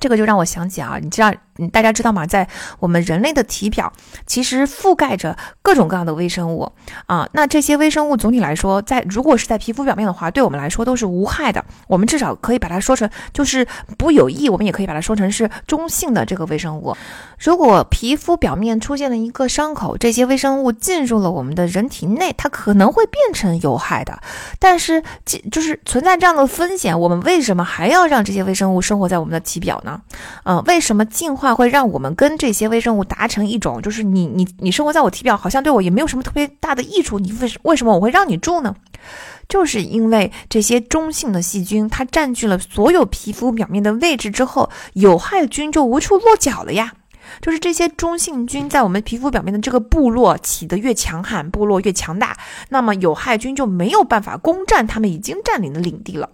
这个就让我想起啊，你知道，嗯大家知道吗？在我们人类的体表，其实覆盖着各种各样的微生物啊。那这些微生物总体来说，在如果是在皮肤表面的话，对我们来说都是无害的。我们至少可以把它说成就是不有益，我们也可以把它说成是中性的这个微生物。如果皮肤表面出现了一个伤口，这些微生物进入了我们的人体内，它可能会变成有害的。但是，就是存在这样的风险，我们为什么还要让这些微生物生活在我们的体表？呢，嗯，为什么进化会让我们跟这些微生物达成一种，就是你你你生活在我体表，好像对我也没有什么特别大的益处，你为为什么我会让你住呢？就是因为这些中性的细菌，它占据了所有皮肤表面的位置之后，有害菌就无处落脚了呀。就是这些中性菌在我们皮肤表面的这个部落起得越强悍，部落越强大，那么有害菌就没有办法攻占他们已经占领的领地了。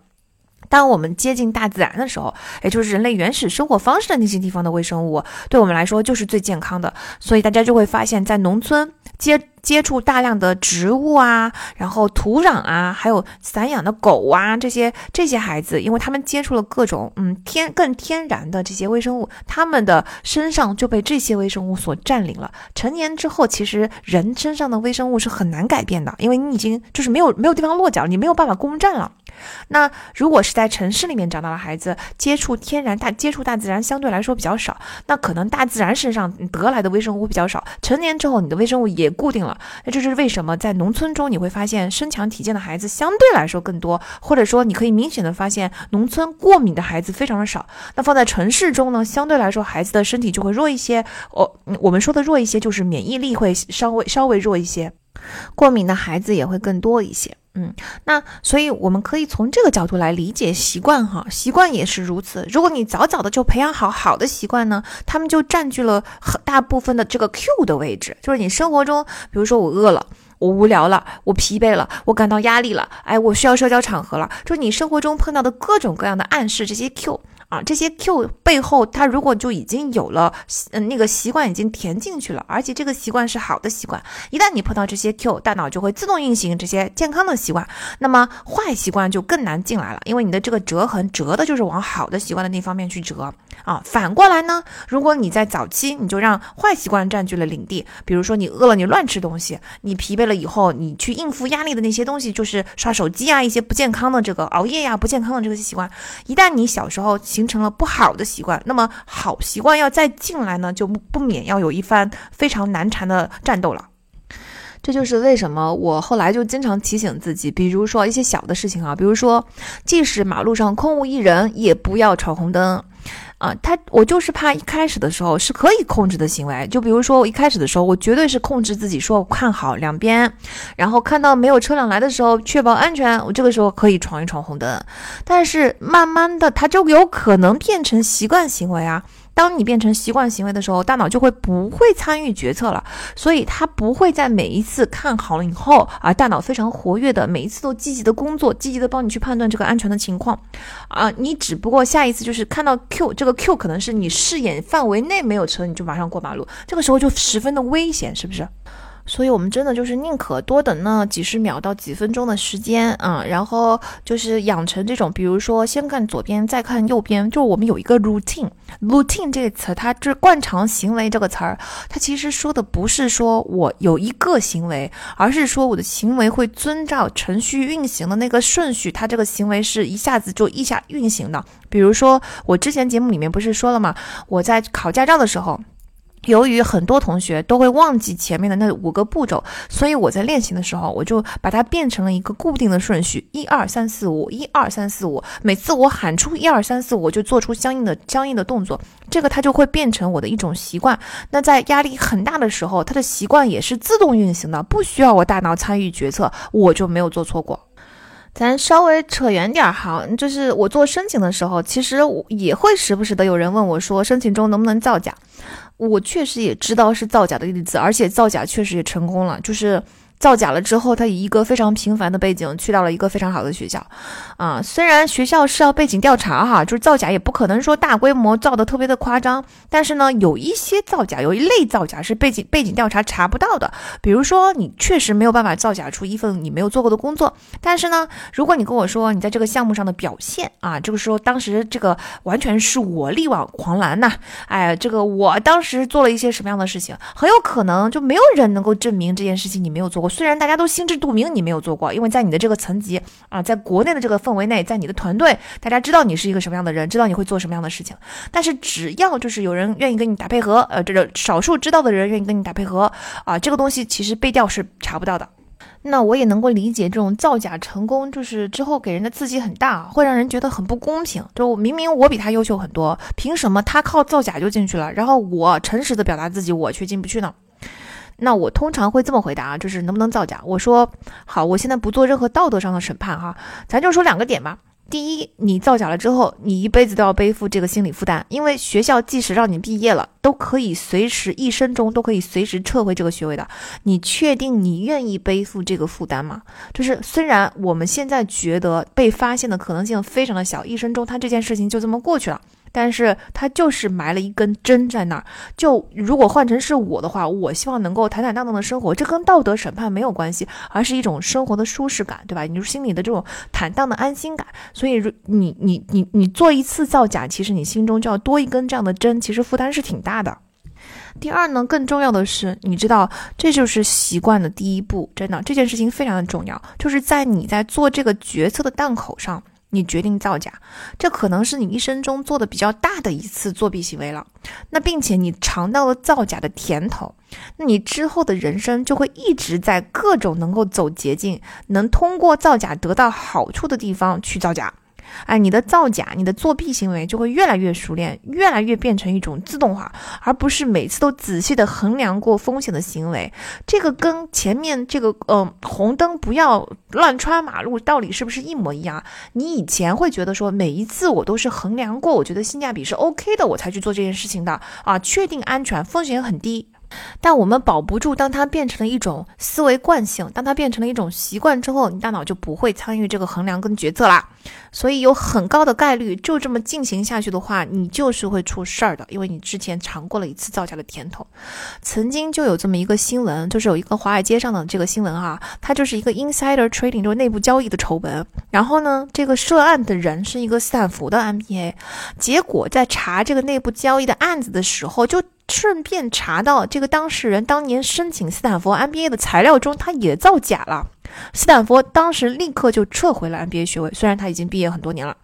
当我们接近大自然的时候，也就是人类原始生活方式的那些地方的微生物，对我们来说就是最健康的。所以大家就会发现，在农村接接触大量的植物啊，然后土壤啊，还有散养的狗啊，这些这些孩子，因为他们接触了各种嗯天更天然的这些微生物，他们的身上就被这些微生物所占领了。成年之后，其实人身上的微生物是很难改变的，因为你已经就是没有没有地方落脚，你没有办法攻占了。那如果是在城市里面长大的孩子，接触天然大接触大自然相对来说比较少，那可能大自然身上得来的微生物比较少。成年之后，你的微生物也固定了，那这是为什么在农村中你会发现身强体健的孩子相对来说更多，或者说你可以明显的发现农村过敏的孩子非常的少。那放在城市中呢，相对来说孩子的身体就会弱一些。哦，我们说的弱一些就是免疫力会稍微稍微弱一些，过敏的孩子也会更多一些。嗯，那所以我们可以从这个角度来理解习惯哈，习惯也是如此。如果你早早的就培养好好的习惯呢，他们就占据了很大部分的这个 Q 的位置。就是你生活中，比如说我饿了，我无聊了，我疲惫了，我感到压力了，哎，我需要社交场合了，就是你生活中碰到的各种各样的暗示，这些 Q。啊，这些 Q 背后，它如果就已经有了，嗯，那个习惯已经填进去了，而且这个习惯是好的习惯，一旦你碰到这些 Q，大脑就会自动运行这些健康的习惯，那么坏习惯就更难进来了，因为你的这个折痕折的就是往好的习惯的那方面去折啊。反过来呢，如果你在早期你就让坏习惯占据了领地，比如说你饿了你乱吃东西，你疲惫了以后你去应付压力的那些东西，就是刷手机啊，一些不健康的这个熬夜呀，不健康的这个习惯，一旦你小时候。形成了不好的习惯，那么好习惯要再进来呢，就不免要有一番非常难缠的战斗了。这就是为什么我后来就经常提醒自己，比如说一些小的事情啊，比如说即使马路上空无一人，也不要闯红灯。啊，他我就是怕一开始的时候是可以控制的行为，就比如说我一开始的时候，我绝对是控制自己，说看好两边，然后看到没有车辆来的时候，确保安全，我这个时候可以闯一闯红灯。但是慢慢的，它就有可能变成习惯行为啊。当你变成习惯行为的时候，大脑就会不会参与决策了，所以它不会在每一次看好了以后啊，大脑非常活跃的每一次都积极的工作，积极的帮你去判断这个安全的情况啊，你只不过下一次就是看到 Q 这个 Q 可能是你视野范围内没有车，你就马上过马路，这个时候就十分的危险，是不是？所以，我们真的就是宁可多等那几十秒到几分钟的时间啊，然后就是养成这种，比如说先看左边，再看右边，就我们有一个 routine，routine 这个词，它就是惯常行为这个词儿，它其实说的不是说我有一个行为，而是说我的行为会遵照程序运行的那个顺序，它这个行为是一下子就一下运行的。比如说，我之前节目里面不是说了吗？我在考驾照的时候。由于很多同学都会忘记前面的那五个步骤，所以我在练习的时候，我就把它变成了一个固定的顺序：一二三四五，一二三四五。每次我喊出一二三四五，我就做出相应的相应的动作，这个它就会变成我的一种习惯。那在压力很大的时候，它的习惯也是自动运行的，不需要我大脑参与决策，我就没有做错过。咱稍微扯远点儿哈，就是我做申请的时候，其实我也会时不时的有人问我说，申请中能不能造假？我确实也知道是造假的例子，而且造假确实也成功了，就是。造假了之后，他以一个非常平凡的背景去到了一个非常好的学校，啊，虽然学校是要背景调查哈，就是造假也不可能说大规模造的特别的夸张，但是呢，有一些造假，有一类造假是背景背景调查查不到的，比如说你确实没有办法造假出一份你没有做过的工作，但是呢，如果你跟我说你在这个项目上的表现啊，这个时候当时这个完全是我力挽狂澜呐，哎，这个我当时做了一些什么样的事情，很有可能就没有人能够证明这件事情你没有做过。虽然大家都心知肚明，你没有做过，因为在你的这个层级啊，在国内的这个氛围内，在你的团队，大家知道你是一个什么样的人，知道你会做什么样的事情。但是只要就是有人愿意跟你打配合，呃，这个少数知道的人愿意跟你打配合啊，这个东西其实背调是查不到的。那我也能够理解这种造假成功，就是之后给人的刺激很大，会让人觉得很不公平。就明明我比他优秀很多，凭什么他靠造假就进去了，然后我诚实的表达自己，我却进不去呢？那我通常会这么回答啊，就是能不能造假？我说好，我现在不做任何道德上的审判哈，咱就说两个点吧。第一，你造假了之后，你一辈子都要背负这个心理负担，因为学校即使让你毕业了，都可以随时一生中都可以随时撤回这个学位的。你确定你愿意背负这个负担吗？就是虽然我们现在觉得被发现的可能性非常的小，一生中他这件事情就这么过去了。但是他就是埋了一根针在那儿。就如果换成是我的话，我希望能够坦坦荡荡的生活，这跟道德审判没有关系，而是一种生活的舒适感，对吧？你就心里的这种坦荡的安心感。所以，你你你你做一次造假，其实你心中就要多一根这样的针，其实负担是挺大的。第二呢，更重要的是，你知道，这就是习惯的第一步，真的，这件事情非常的重要，就是在你在做这个决策的档口上。你决定造假，这可能是你一生中做的比较大的一次作弊行为了。那并且你尝到了造假的甜头，那你之后的人生就会一直在各种能够走捷径、能通过造假得到好处的地方去造假。哎，你的造假、你的作弊行为就会越来越熟练，越来越变成一种自动化，而不是每次都仔细的衡量过风险的行为。这个跟前面这个，呃，红灯不要乱穿马路道理是不是一模一样？你以前会觉得说，每一次我都是衡量过，我觉得性价比是 OK 的，我才去做这件事情的啊，确定安全，风险很低。但我们保不住，当它变成了一种思维惯性，当它变成了一种习惯之后，你大脑就不会参与这个衡量跟决策啦。所以有很高的概率，就这么进行下去的话，你就是会出事儿的，因为你之前尝过了一次造假的甜头。曾经就有这么一个新闻，就是有一个华尔街上的这个新闻哈，它就是一个 insider trading，就是内部交易的丑闻。然后呢，这个涉案的人是一个斯坦福的 MBA，结果在查这个内部交易的案子的时候，就。顺便查到这个当事人当年申请斯坦福 MBA 的材料中，他也造假了。斯坦福当时立刻就撤回了 MBA 学位，虽然他已经毕业很多年了。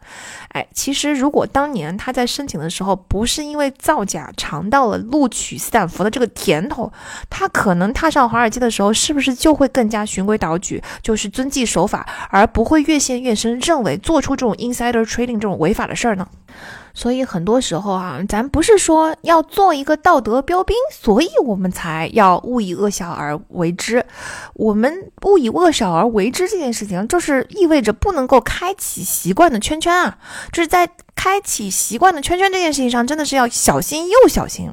哎，其实如果当年他在申请的时候不是因为造假尝到了录取斯坦福的这个甜头，他可能踏上华尔街的时候，是不是就会更加循规蹈矩，就是遵纪守法，而不会越陷越深，认为做出这种 insider trading 这种违法的事儿呢？所以很多时候啊，咱不是说要做一个道德标兵，所以我们才要勿以恶小而为之。我们勿以恶小而为之这件事情，就是意味着不能够开启习惯的圈圈啊，就是在开启习惯的圈圈这件事情上，真的是要小心又小心。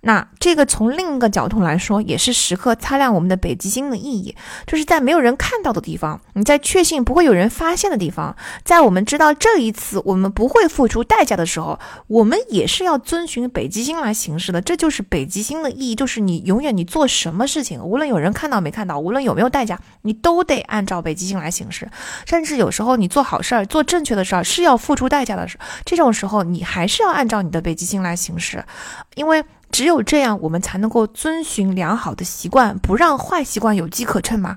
那这个从另一个角度来说，也是时刻擦亮我们的北极星的意义，就是在没有人看到的地方，你在确信不会有人发现的地方，在我们知道这一次我们不会付出代价的时候，我们也是要遵循北极星来行事的。这就是北极星的意义，就是你永远你做什么事情，无论有人看到没看到，无论有没有代价，你都得按照北极星来行事。甚至有时候你做好事儿、做正确的事儿是要付出代价的时，这种时候你还是要按照你的北极星来行事，因为。只有这样，我们才能够遵循良好的习惯，不让坏习惯有机可乘嘛。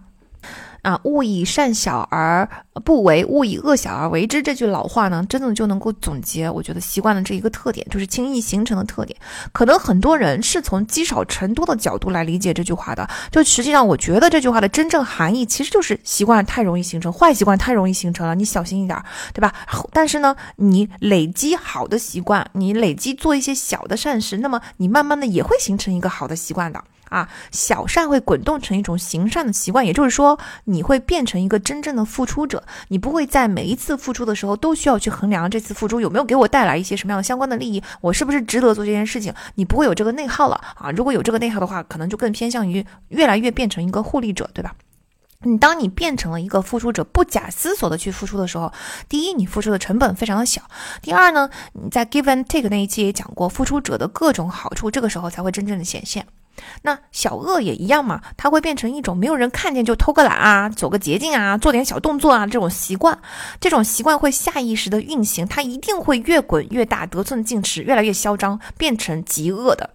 啊，勿以善小而不为，勿以恶小而为之。这句老话呢，真的就能够总结，我觉得习惯的这一个特点，就是轻易形成的特点。可能很多人是从积少成多的角度来理解这句话的，就实际上，我觉得这句话的真正含义其实就是习惯太容易形成，坏习惯太容易形成了，你小心一点，对吧？但是呢，你累积好的习惯，你累积做一些小的善事，那么你慢慢的也会形成一个好的习惯的。啊，小善会滚动成一种行善的习惯，也就是说，你会变成一个真正的付出者。你不会在每一次付出的时候都需要去衡量这次付出有没有给我带来一些什么样的相关的利益，我是不是值得做这件事情？你不会有这个内耗了啊！如果有这个内耗的话，可能就更偏向于越来越变成一个互利者，对吧？你当你变成了一个付出者，不假思索的去付出的时候，第一，你付出的成本非常的小；第二呢，你在 give and take 那一期也讲过，付出者的各种好处，这个时候才会真正的显现。那小恶也一样嘛，它会变成一种没有人看见就偷个懒啊，走个捷径啊，做点小动作啊这种习惯，这种习惯会下意识的运行，它一定会越滚越大，得寸进尺，越来越嚣张，变成极恶的。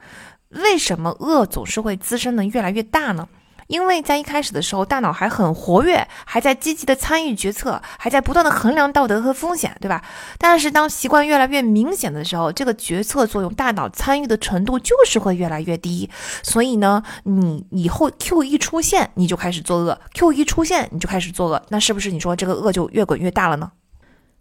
为什么恶总是会滋生的越来越大呢？因为在一开始的时候，大脑还很活跃，还在积极的参与决策，还在不断的衡量道德和风险，对吧？但是当习惯越来越明显的时候，这个决策作用，大脑参与的程度就是会越来越低。所以呢，你以后 Q 一出现，你就开始作恶；Q 一出现，你就开始作恶。那是不是你说这个恶就越滚越大了呢？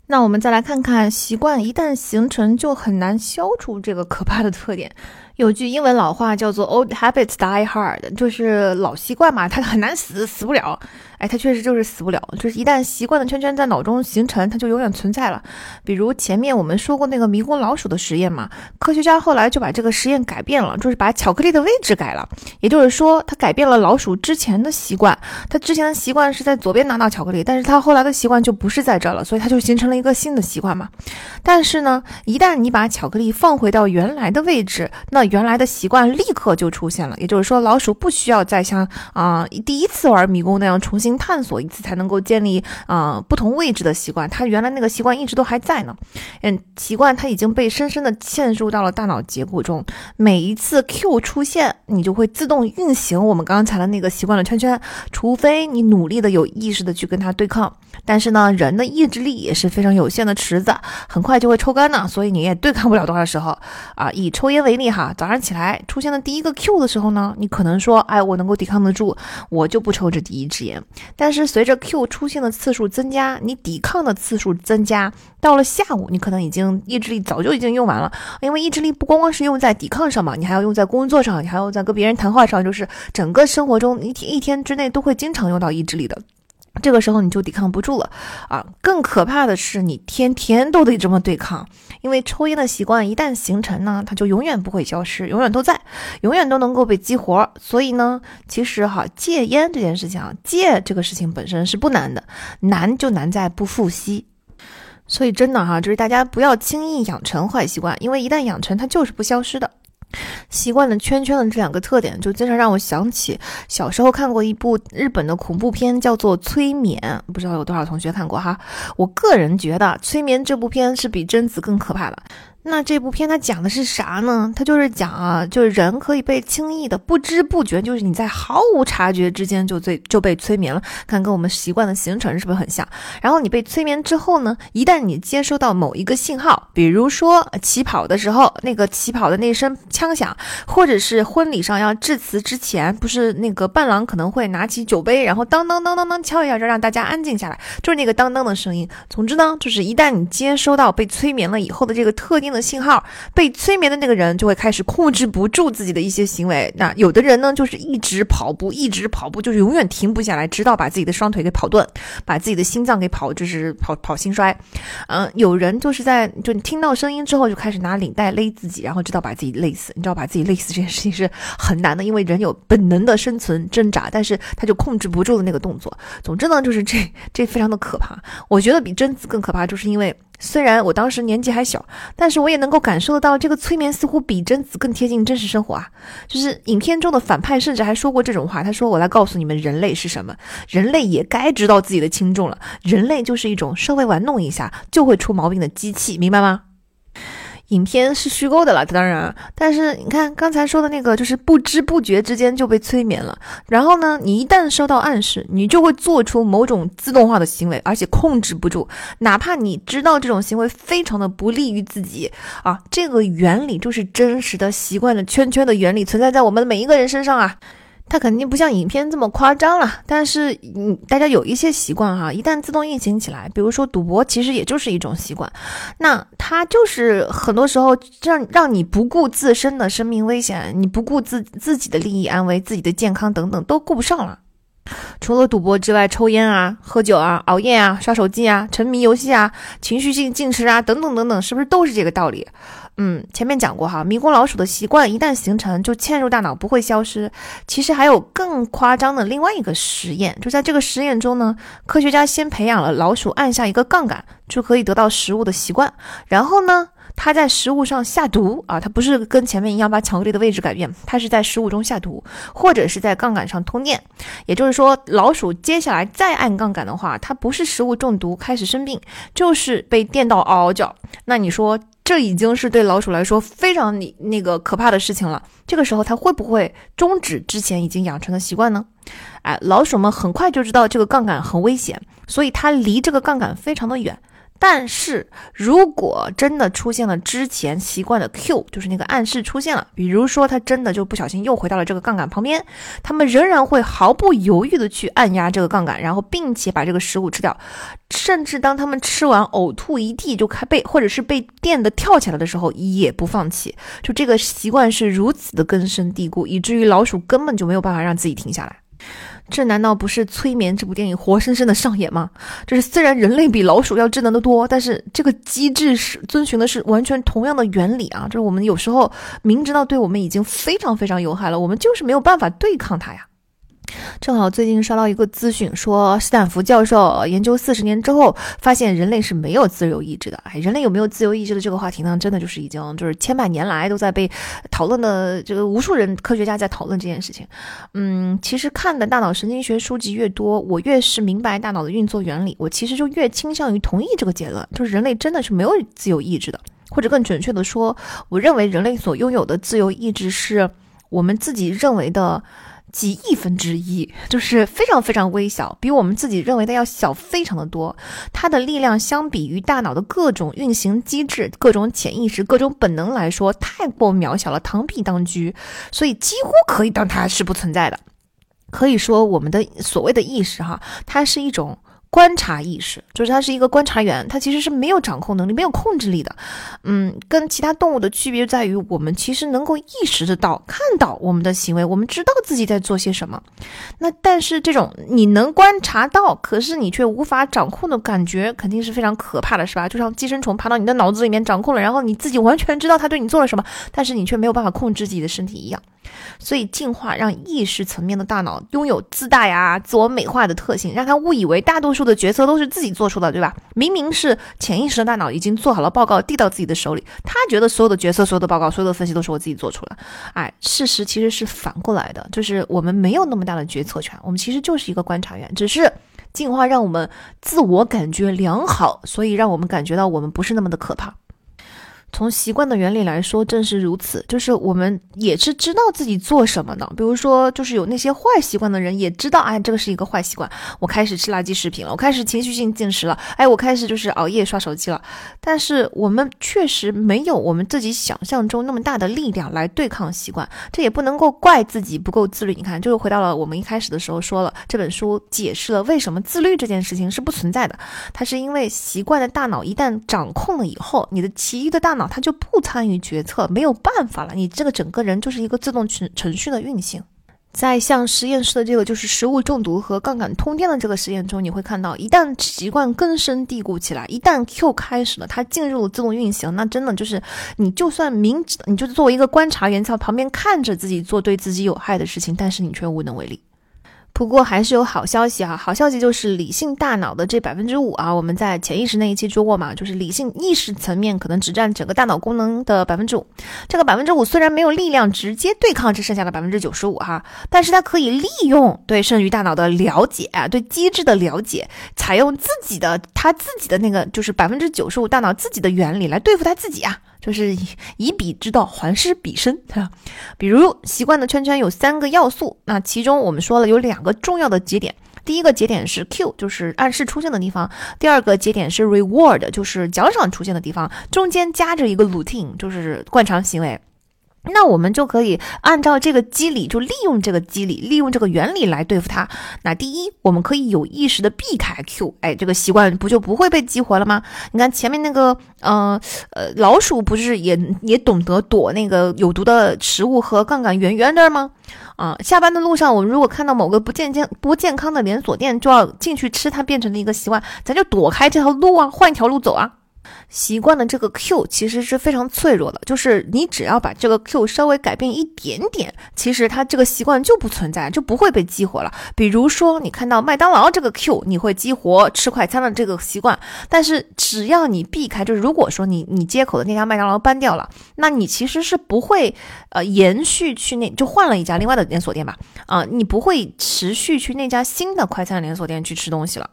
那我们再来看看，习惯一旦形成，就很难消除这个可怕的特点。有句英文老话叫做 "Old habits die hard"，就是老习惯嘛，它很难死，死不了。哎，它确实就是死不了，就是一旦习惯的圈圈在脑中形成，它就永远存在了。比如前面我们说过那个迷宫老鼠的实验嘛，科学家后来就把这个实验改变了，就是把巧克力的位置改了。也就是说，他改变了老鼠之前的习惯，他之前的习惯是在左边拿到巧克力，但是他后来的习惯就不是在这了，所以他就形成了一个新的习惯嘛。但是呢，一旦你把巧克力放回到原来的位置，那原来的习惯立刻就出现了。也就是说，老鼠不需要再像啊第一次玩迷宫那样重新。探索一次才能够建立啊不同位置的习惯，他原来那个习惯一直都还在呢，嗯，习惯它已经被深深的嵌入到了大脑结构中，每一次 Q 出现，你就会自动运行我们刚才的那个习惯的圈圈，除非你努力的有意识的去跟它对抗，但是呢，人的意志力也是非常有限的池子，很快就会抽干呢，所以你也对抗不了多少时候啊。以抽烟为例哈，早上起来出现的第一个 Q 的时候呢，你可能说，哎，我能够抵抗得住，我就不抽这第一支烟。但是随着 Q 出现的次数增加，你抵抗的次数增加，到了下午，你可能已经意志力早就已经用完了。因为意志力不光光是用在抵抗上嘛，你还要用在工作上，你还要在跟别人谈话上，就是整个生活中，一天一天之内都会经常用到意志力的。这个时候你就抵抗不住了啊！更可怕的是，你天天都得这么对抗，因为抽烟的习惯一旦形成呢，它就永远不会消失，永远都在，永远都能够被激活。所以呢，其实哈，戒烟这件事情啊，戒这个事情本身是不难的，难就难在不复吸。所以真的哈，就是大家不要轻易养成坏习惯，因为一旦养成，它就是不消失的。习惯的圈圈的这两个特点，就经常让我想起小时候看过一部日本的恐怖片，叫做《催眠》，不知道有多少同学看过哈？我个人觉得《催眠》这部片是比贞子更可怕的。那这部片它讲的是啥呢？它就是讲啊，就是人可以被轻易的、不知不觉，就是你在毫无察觉之间就最就被催眠了。看跟我们习惯的形成是不是很像？然后你被催眠之后呢，一旦你接收到某一个信号，比如说起跑的时候那个起跑的那声枪响，或者是婚礼上要致辞之前，不是那个伴郎可能会拿起酒杯，然后当当当当当敲一下，让让大家安静下来，就是那个当当的声音。总之呢，就是一旦你接收到被催眠了以后的这个特定的。的信号。被催眠的那个人就会开始控制不住自己的一些行为。那有的人呢，就是一直跑步，一直跑步，就是永远停不下来，直到把自己的双腿给跑断，把自己的心脏给跑，就是跑跑心衰。嗯，有人就是在就你听到声音之后就开始拿领带勒自己，然后直到把自己累死。你知道把自己累死这件事情是很难的，因为人有本能的生存挣扎，但是他就控制不住的那个动作。总之呢，就是这这非常的可怕。我觉得比贞子更可怕，就是因为。虽然我当时年纪还小，但是我也能够感受得到，这个催眠似乎比贞子更贴近真实生活啊！就是影片中的反派甚至还说过这种话，他说：“我来告诉你们，人类是什么？人类也该知道自己的轻重了。人类就是一种稍微玩弄一下就会出毛病的机器，明白吗？”影片是虚构的了，当然，但是你看刚才说的那个，就是不知不觉之间就被催眠了。然后呢，你一旦收到暗示，你就会做出某种自动化的行为，而且控制不住。哪怕你知道这种行为非常的不利于自己啊，这个原理就是真实的习惯的圈圈的原理，存在在我们每一个人身上啊。它肯定不像影片这么夸张了，但是嗯，大家有一些习惯哈，一旦自动运行起来，比如说赌博，其实也就是一种习惯，那它就是很多时候让让你不顾自身的生命危险，你不顾自自己的利益安危、自己的健康等等都顾不上了。除了赌博之外，抽烟啊、喝酒啊、熬夜啊、刷手机啊、沉迷游戏啊、情绪性进食啊等等等等，是不是都是这个道理？嗯，前面讲过哈，迷宫老鼠的习惯一旦形成，就嵌入大脑不会消失。其实还有更夸张的另外一个实验，就在这个实验中呢，科学家先培养了老鼠按下一个杠杆就可以得到食物的习惯，然后呢，他在食物上下毒啊，他不是跟前面一样把巧克力的位置改变，他是在食物中下毒，或者是在杠杆上通电。也就是说，老鼠接下来再按杠杆的话，它不是食物中毒开始生病，就是被电到嗷嗷叫。那你说？这已经是对老鼠来说非常你那个可怕的事情了。这个时候，它会不会终止之前已经养成的习惯呢？哎，老鼠们很快就知道这个杠杆很危险，所以它离这个杠杆非常的远。但是如果真的出现了之前习惯的 Q，就是那个暗示出现了，比如说他真的就不小心又回到了这个杠杆旁边，他们仍然会毫不犹豫的去按压这个杠杆，然后并且把这个食物吃掉，甚至当他们吃完呕吐一地就开被或者是被电的跳起来的时候也不放弃，就这个习惯是如此的根深蒂固，以至于老鼠根本就没有办法让自己停下来。这难道不是《催眠》这部电影活生生的上演吗？就是虽然人类比老鼠要智能的多，但是这个机制是遵循的是完全同样的原理啊！就是我们有时候明知道对我们已经非常非常有害了，我们就是没有办法对抗它呀。正好最近刷到一个资讯，说斯坦福教授研究四十年之后，发现人类是没有自由意志的。哎，人类有没有自由意志的这个话题呢？真的就是已经就是千百年来都在被讨论的，这个无数人科学家在讨论这件事情。嗯，其实看的大脑神经学书籍越多，我越是明白大脑的运作原理，我其实就越倾向于同意这个结论，就是人类真的是没有自由意志的，或者更准确的说，我认为人类所拥有的自由意志是我们自己认为的。几亿分之一，就是非常非常微小，比我们自己认为的要小非常的多。它的力量相比于大脑的各种运行机制、各种潜意识、各种本能来说，太过渺小了，螳臂当车，所以几乎可以当它是不存在的。可以说，我们的所谓的意识，哈，它是一种。观察意识就是它是一个观察员，它其实是没有掌控能力、没有控制力的。嗯，跟其他动物的区别在于，我们其实能够意识得到、看到我们的行为，我们知道自己在做些什么。那但是这种你能观察到，可是你却无法掌控的感觉，肯定是非常可怕的，是吧？就像寄生虫爬到你的脑子里面掌控了，然后你自己完全知道它对你做了什么，但是你却没有办法控制自己的身体一样。所以进化让意识层面的大脑拥有自大呀、自我美化的特性，让它误以为大多数数的决策都是自己做出的，对吧？明明是潜意识的大脑已经做好了报告递到自己的手里，他觉得所有的决策、所有的报告、所有的分析都是我自己做出的。哎，事实其实是反过来的，就是我们没有那么大的决策权，我们其实就是一个观察员，只是进化让我们自我感觉良好，所以让我们感觉到我们不是那么的可怕。从习惯的原理来说，正是如此。就是我们也是知道自己做什么的。比如说，就是有那些坏习惯的人，也知道，哎，这个是一个坏习惯。我开始吃垃圾食品了，我开始情绪性进食了，哎，我开始就是熬夜刷手机了。但是我们确实没有我们自己想象中那么大的力量来对抗习惯。这也不能够怪自己不够自律。你看，就是回到了我们一开始的时候说了，这本书解释了为什么自律这件事情是不存在的。它是因为习惯的大脑一旦掌控了以后，你的其余的大脑。脑它就不参与决策，没有办法了，你这个整个人就是一个自动程程序的运行。在像实验室的这个就是食物中毒和杠杆通电的这个实验中，你会看到，一旦习惯根深蒂固起来，一旦 Q 开始了，它进入了自动运行，那真的就是你就算明知你就作为一个观察员在旁边看着自己做对自己有害的事情，但是你却无能为力。不过还是有好消息啊！好消息就是理性大脑的这百分之五啊，我们在潜意识那一期说过嘛，就是理性意识层面可能只占整个大脑功能的百分之五。这个百分之五虽然没有力量直接对抗这剩下的百分之九十五哈，但是它可以利用对剩余大脑的了解啊，对机制的了解，采用自己的他自己的那个就是百分之九十五大脑自己的原理来对付他自己啊。就是以以彼之道还施彼身，哈。比如习惯的圈圈有三个要素，那其中我们说了有两个重要的节点，第一个节点是 Q，就是暗示出现的地方；第二个节点是 Reward，就是奖赏出现的地方，中间夹着一个 Routine，就是惯常行为。那我们就可以按照这个机理，就利用这个机理，利用这个原理来对付它。那第一，我们可以有意识的避开 Q，哎，这个习惯不就不会被激活了吗？你看前面那个，呃呃，老鼠不是也也懂得躲那个有毒的食物和杠杆圆圆的吗？啊，下班的路上，我们如果看到某个不健健不健康的连锁店，就要进去吃，它变成了一个习惯，咱就躲开这条路啊，换一条路走啊。习惯的这个 Q 其实是非常脆弱的，就是你只要把这个 Q 稍微改变一点点，其实它这个习惯就不存在，就不会被激活了。比如说，你看到麦当劳这个 Q，你会激活吃快餐的这个习惯，但是只要你避开，就是如果说你你接口的那家麦当劳搬掉了，那你其实是不会呃延续去那就换了一家另外的连锁店吧？啊，你不会持续去那家新的快餐连锁店去吃东西了。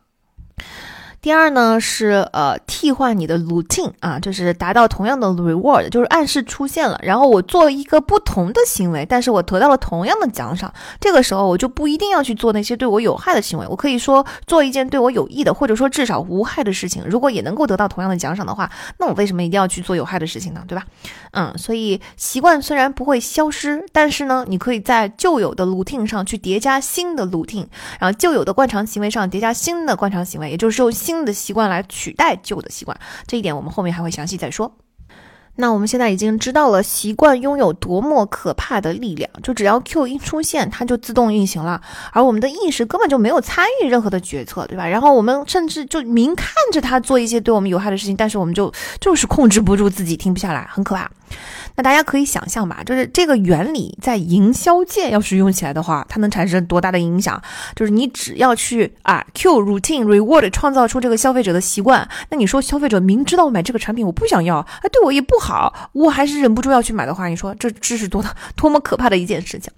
第二呢是呃替换你的 routine 啊，就是达到同样的 reward，就是暗示出现了，然后我做一个不同的行为，但是我得到了同样的奖赏。这个时候我就不一定要去做那些对我有害的行为，我可以说做一件对我有益的，或者说至少无害的事情。如果也能够得到同样的奖赏的话，那我为什么一定要去做有害的事情呢？对吧？嗯，所以习惯虽然不会消失，但是呢，你可以在旧有的 routine 上去叠加新的 routine，然后旧有的惯常行为上叠加新的惯常行为，也就是用新。新的习惯来取代旧的习惯，这一点我们后面还会详细再说。那我们现在已经知道了习惯拥有多么可怕的力量，就只要 Q 一出现，它就自动运行了，而我们的意识根本就没有参与任何的决策，对吧？然后我们甚至就明看着它做一些对我们有害的事情，但是我们就就是控制不住自己，停不下来，很可怕。那大家可以想象吧，就是这个原理在营销界要是用起来的话，它能产生多大的影响？就是你只要去啊，Q routine reward 创造出这个消费者的习惯，那你说消费者明知道买这个产品我不想要，哎，对我也不好，好我还是忍不住要去买的话，你说这这是多大多么可怕的一件事情？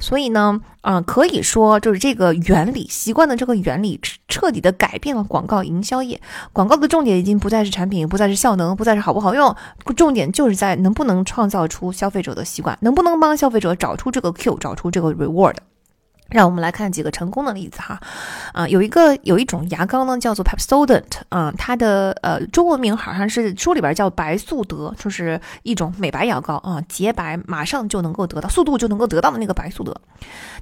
所以呢，嗯，可以说就是这个原理，习惯的这个原理彻底的改变了广告营销业。广告的重点已经不再是产品，不再是效能，不再是好不好用，重点就是在能不能。创造出消费者的习惯，能不能帮消费者找出这个 Q，找出这个 reward？让我们来看几个成功的例子哈，啊，有一个有一种牙膏呢，叫做 Pepsodent，啊，它的呃中文名好像是书里边叫白素德，就是一种美白牙膏啊，洁白马上就能够得到，速度就能够得到的那个白素德。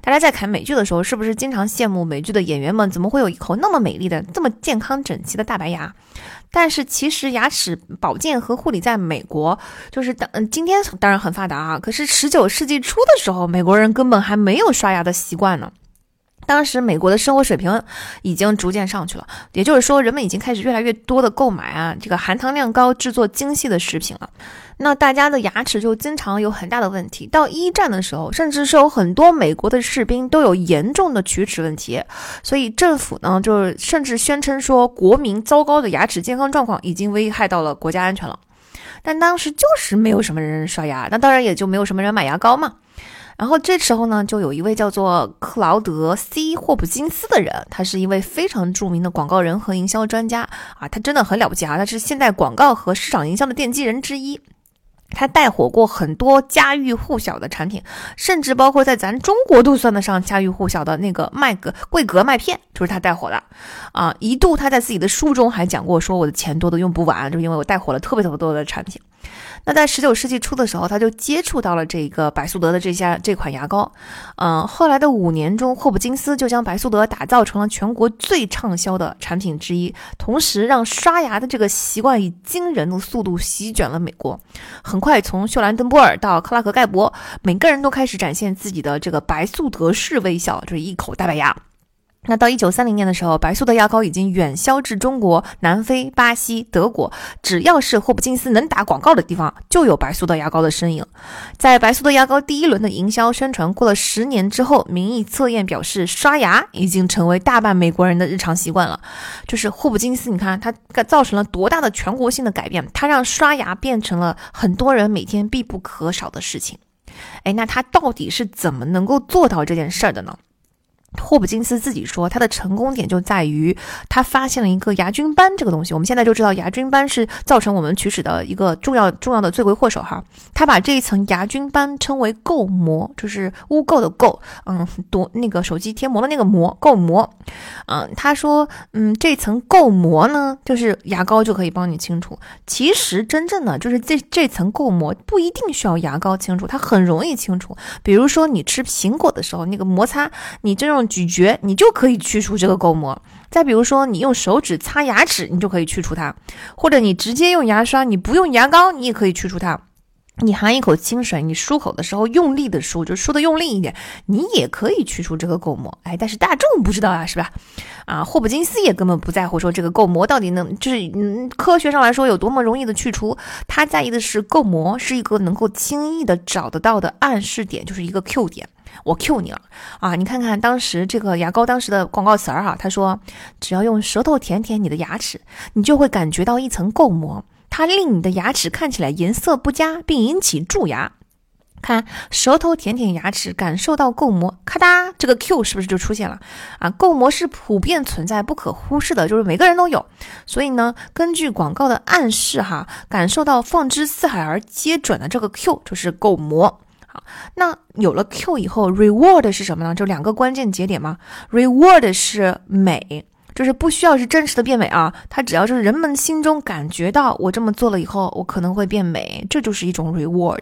大家在看美剧的时候，是不是经常羡慕美剧的演员们怎么会有一口那么美丽的、这么健康整齐的大白牙？但是其实牙齿保健和护理在美国就是当今天当然很发达啊，可是十九世纪初的时候，美国人根本还没有刷牙的习惯呢。当时美国的生活水平已经逐渐上去了，也就是说，人们已经开始越来越多的购买啊这个含糖量高、制作精细的食品了。那大家的牙齿就经常有很大的问题。到一战的时候，甚至是有很多美国的士兵都有严重的龋齿问题。所以政府呢，就是甚至宣称说，国民糟糕的牙齿健康状况已经危害到了国家安全了。但当时就是没有什么人刷牙，那当然也就没有什么人买牙膏嘛。然后这时候呢，就有一位叫做克劳德 ·C· 霍普金斯的人，他是一位非常著名的广告人和营销专家啊，他真的很了不起啊，他是现代广告和市场营销的奠基人之一。他带火过很多家喻户晓的产品，甚至包括在咱中国都算得上家喻户晓的那个麦格桂格麦片，就是他带火的啊。一度他在自己的书中还讲过，说我的钱多的用不完，就因为我带火了特别特别多的产品。那在十九世纪初的时候，他就接触到了这个白素德的这家这款牙膏。嗯，后来的五年中，霍普金斯就将白素德打造成了全国最畅销的产品之一，同时让刷牙的这个习惯以惊人的速度席卷了美国。很快，从秀兰登波尔到克拉克盖博，每个人都开始展现自己的这个白素德式微笑，就是一口大白牙。那到一九三零年的时候，白苏的牙膏已经远销至中国、南非、巴西、德国，只要是霍普金斯能打广告的地方，就有白苏的牙膏的身影。在白苏的牙膏第一轮的营销宣传过了十年之后，民意测验表示，刷牙已经成为大半美国人的日常习惯了。就是霍普金斯，你看他造成了多大的全国性的改变，他让刷牙变成了很多人每天必不可少的事情。哎，那他到底是怎么能够做到这件事儿的呢？霍普金斯自己说，他的成功点就在于他发现了一个牙菌斑这个东西。我们现在就知道牙菌斑是造成我们龋齿的一个重要重要的罪魁祸首哈。他把这一层牙菌斑称为垢膜，就是污垢的垢，嗯，多那个手机贴膜的那个膜，垢膜。嗯，他说，嗯，这层垢膜呢，就是牙膏就可以帮你清除。其实真正的就是这这层垢膜不一定需要牙膏清除，它很容易清除。比如说你吃苹果的时候，那个摩擦，你这种。咀嚼，你就可以去除这个垢膜。再比如说，你用手指擦牙齿，你就可以去除它；或者你直接用牙刷，你不用牙膏，你也可以去除它。你含一口清水，你漱口的时候用力的漱，就漱的用力一点，你也可以去除这个垢膜。哎，但是大众不知道啊，是吧？啊，霍普金斯也根本不在乎说这个垢膜到底能，就是嗯，科学上来说有多么容易的去除。他在意的是垢膜是一个能够轻易的找得到的暗示点，就是一个 Q 点。我 Q 你了啊！你看看当时这个牙膏当时的广告词儿哈，他说只要用舌头舔舔你的牙齿，你就会感觉到一层垢膜，它令你的牙齿看起来颜色不佳，并引起蛀牙。看舌头舔舔牙齿，感受到垢膜，咔哒，这个 Q 是不是就出现了啊？垢膜是普遍存在、不可忽视的，就是每个人都有。所以呢，根据广告的暗示哈，感受到放之四海而皆准的这个 Q 就是垢膜。好，那有了 Q 以后，reward 是什么呢？就两个关键节点嘛。reward 是美，就是不需要是真实的变美啊，它只要就是人们心中感觉到我这么做了以后，我可能会变美，这就是一种 reward。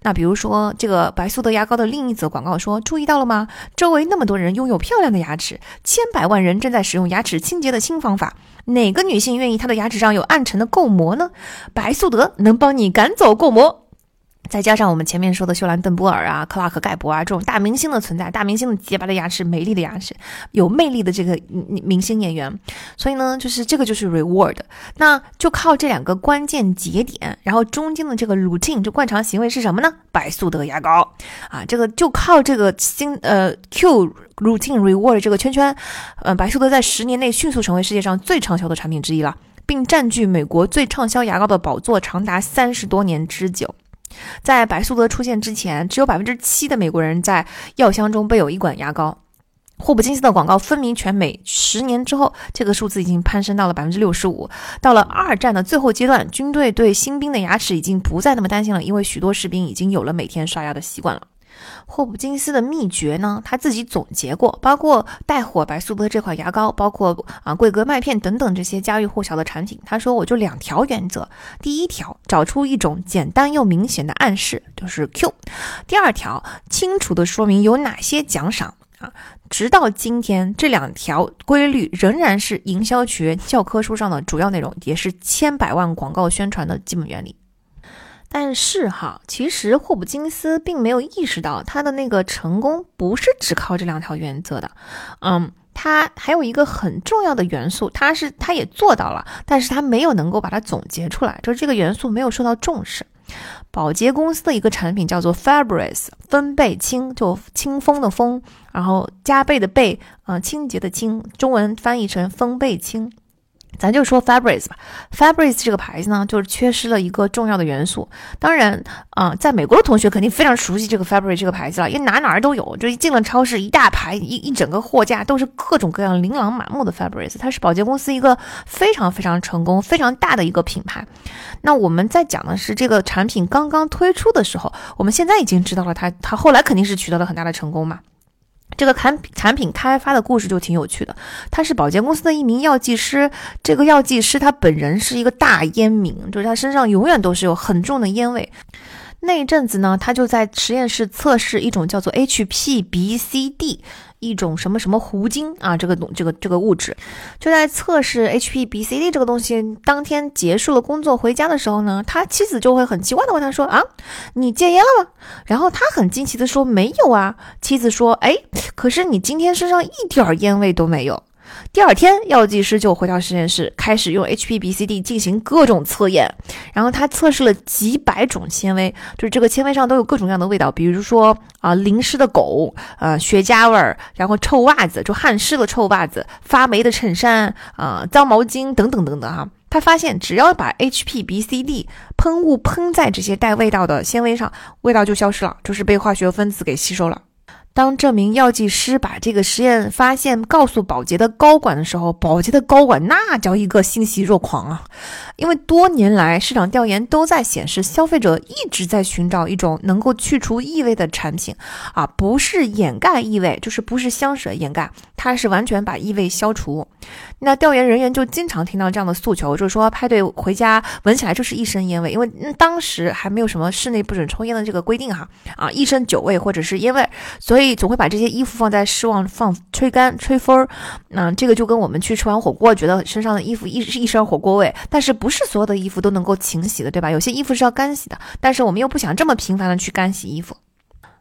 那比如说这个白素德牙膏的另一则广告说，注意到了吗？周围那么多人拥有漂亮的牙齿，千百万人正在使用牙齿清洁的新方法，哪个女性愿意她的牙齿上有暗沉的垢膜呢？白素德能帮你赶走垢膜。再加上我们前面说的秀兰邓波尔啊、克拉克盖博啊这种大明星的存在，大明星的洁白的牙齿、美丽的牙齿、有魅力的这个明星演员，所以呢，就是这个就是 reward，那就靠这两个关键节点，然后中间的这个 routine 就惯常行为是什么呢？白素德牙膏啊，这个就靠这个新呃 Q routine reward 这个圈圈，呃，白素德在十年内迅速成为世界上最畅销的产品之一了，并占据美国最畅销牙膏的宝座长达三十多年之久。在白素德出现之前，只有百分之七的美国人在药箱中备有一管牙膏。霍普金斯的广告风靡全美，十年之后，这个数字已经攀升到了百分之六十五。到了二战的最后阶段，军队对新兵的牙齿已经不再那么担心了，因为许多士兵已经有了每天刷牙的习惯了。霍普金斯的秘诀呢？他自己总结过，包括带火白苏德这款牙膏，包括啊桂格麦片等等这些家喻户晓的产品。他说，我就两条原则：第一条，找出一种简单又明显的暗示，就是 Q；第二条，清楚的说明有哪些奖赏啊。直到今天，这两条规律仍然是营销学教科书上的主要内容，也是千百万广告宣传的基本原理。但是哈，其实霍普金斯并没有意识到他的那个成功不是只靠这两条原则的，嗯，他还有一个很重要的元素，他是他也做到了，但是他没有能够把它总结出来，就是这个元素没有受到重视。宝洁公司的一个产品叫做 Fabris 分倍清，就清风的风，然后加倍的倍，嗯，清洁的清，中文翻译成风倍清。咱就说 Fabris 吧，Fabris 这个牌子呢，就是缺失了一个重要的元素。当然，啊，在美国的同学肯定非常熟悉这个 Fabris 这个牌子了，因为哪哪儿都有。就一进了超市，一大排一一整个货架都是各种各样琳琅满目的 Fabris。它是宝洁公司一个非常非常成功、非常大的一个品牌。那我们在讲的是这个产品刚刚推出的时候，我们现在已经知道了它，它后来肯定是取得了很大的成功嘛。这个产产品开发的故事就挺有趣的。他是保洁公司的一名药剂师，这个药剂师他本人是一个大烟民，就是他身上永远都是有很重的烟味。那一阵子呢，他就在实验室测试一种叫做 HPBCD。一种什么什么糊精啊，这个东这个这个物质，就在测试 HPBCD 这个东西。当天结束了工作回家的时候呢，他妻子就会很奇怪的问他说：“啊，你戒烟了吗？”然后他很惊奇的说：“没有啊。”妻子说：“哎，可是你今天身上一点烟味都没有。”第二天，药剂师就回到实验室，开始用 HPBCD 进行各种测验。然后他测试了几百种纤维，就是这个纤维上都有各种各样的味道，比如说啊，淋湿的狗，呃，雪茄味儿，然后臭袜子，就汗湿的臭袜子，发霉的衬衫，啊，脏毛巾等等等等哈。他发现，只要把 HPBCD 喷雾喷在这些带味道的纤维上，味道就消失了，就是被化学分子给吸收了。当这名药剂师把这个实验发现告诉保洁的高管的时候，保洁的高管那叫一个欣喜若狂啊！因为多年来市场调研都在显示，消费者一直在寻找一种能够去除异味的产品啊，不是掩盖异味，就是不是香水掩盖，它是完全把异味消除。那调研人员就经常听到这样的诉求，就是说派对回家闻起来就是一身烟味，因为当时还没有什么室内不准抽烟的这个规定哈啊，一身酒味或者是烟味，所以总会把这些衣服放在室外放吹干吹风儿。那这个就跟我们去吃完火锅，觉得身上的衣服一是一身火锅味，但是不是所有的衣服都能够勤洗的，对吧？有些衣服是要干洗的，但是我们又不想这么频繁的去干洗衣服。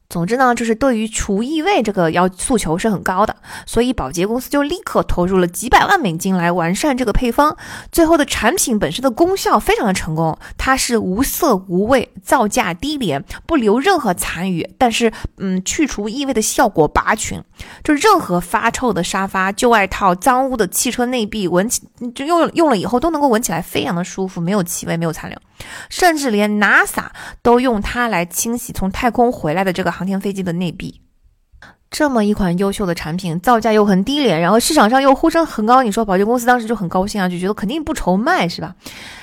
总之呢，就是对于除异味这个要诉求是很高的，所以保洁公司就立刻投入了几百万美金来完善这个配方。最后的产品本身的功效非常的成功，它是无色无味，造价低廉，不留任何残余，但是嗯，去除异味的效果拔群，就任何发臭的沙发、旧外套、脏污的汽车内壁，闻起就用用了以后都能够闻起来非常的舒服，没有气味，没有残留。甚至连 NASA 都用它来清洗从太空回来的这个航天飞机的内壁。这么一款优秀的产品，造价又很低廉，然后市场上又呼声很高，你说保洁公司当时就很高兴啊，就觉得肯定不愁卖，是吧？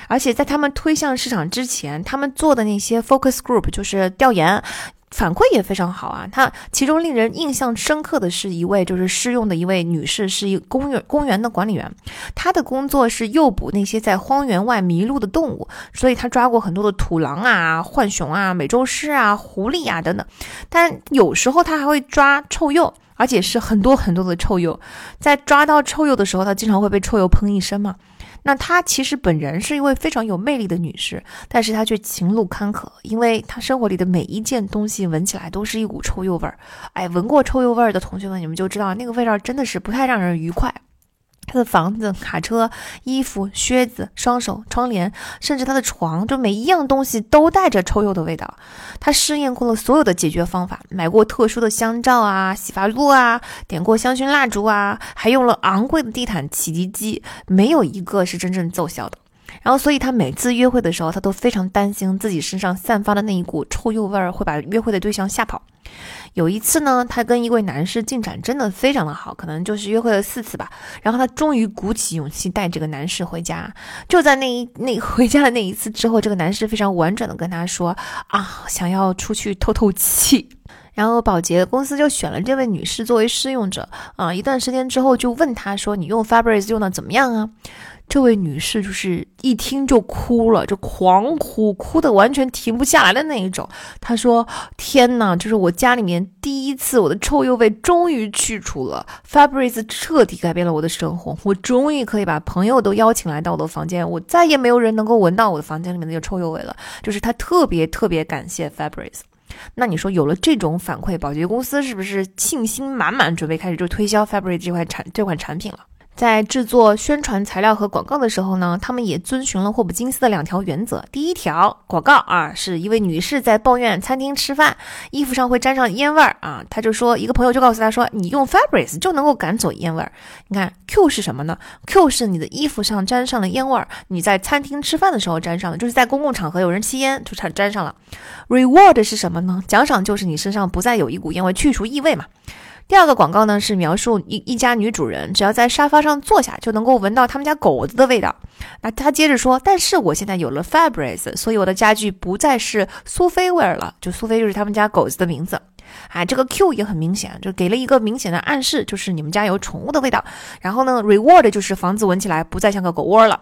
而且在他们推向市场之前，他们做的那些 focus group 就是调研。反馈也非常好啊！他其中令人印象深刻的是一位就是试用的一位女士，是一公园公园的管理员。她的工作是诱捕那些在荒原外迷路的动物，所以她抓过很多的土狼啊、浣熊啊、美洲狮啊、狐狸啊等等。但有时候她还会抓臭鼬，而且是很多很多的臭鼬。在抓到臭鼬的时候，她经常会被臭鼬喷一身嘛。那她其实本人是一位非常有魅力的女士，但是她却情路坎坷，因为她生活里的每一件东西闻起来都是一股臭鼬味儿。哎，闻过臭鼬味儿的同学们，你们就知道那个味道真的是不太让人愉快。他的房子、卡车、衣服、靴子、双手、窗帘，甚至他的床，就每一样东西都带着臭鼬的味道。他试验过了所有的解决方法，买过特殊的香皂啊、洗发露啊，点过香薰蜡烛啊，还用了昂贵的地毯洗涤机，没有一个是真正奏效的。然后，所以他每次约会的时候，他都非常担心自己身上散发的那一股臭鼬味儿会把约会的对象吓跑。有一次呢，他跟一位男士进展真的非常的好，可能就是约会了四次吧。然后他终于鼓起勇气带这个男士回家。就在那一那回家的那一次之后，这个男士非常婉转的跟他说：“啊，想要出去透透气。”然后保洁公司就选了这位女士作为试用者啊。一段时间之后，就问他说：“你用 Fabric 用的怎么样啊？”这位女士就是一听就哭了，就狂哭，哭的完全停不下来的那一种。她说：“天哪，这是我家里面第一次，我的臭鼬味终于去除了，Fabric 彻底改变了我的生活，我终于可以把朋友都邀请来到我的房间，我再也没有人能够闻到我的房间里面的臭鼬味了。”就是她特别特别感谢 Fabric。那你说有了这种反馈，保洁公司是不是信心满满，准备开始就推销 Fabric 这款产这款产品了？在制作宣传材料和广告的时候呢，他们也遵循了霍普金斯的两条原则。第一条，广告啊，是一位女士在抱怨餐厅吃饭衣服上会沾上烟味儿啊，她就说，一个朋友就告诉她说，你用 Fabric 就能够赶走烟味儿。你看 Q 是什么呢？Q 是你的衣服上沾上了烟味儿，你在餐厅吃饭的时候沾上了，就是在公共场合有人吸烟就沾沾上了。Reward 是什么呢？奖赏就是你身上不再有一股烟味，去除异味嘛。第二个广告呢，是描述一一家女主人只要在沙发上坐下，就能够闻到他们家狗子的味道。那他接着说，但是我现在有了 Fabric，所以我的家具不再是苏菲味儿了。就苏菲就是他们家狗子的名字。啊，这个 Q 也很明显，就给了一个明显的暗示，就是你们家有宠物的味道。然后呢，reward 就是房子闻起来不再像个狗窝了。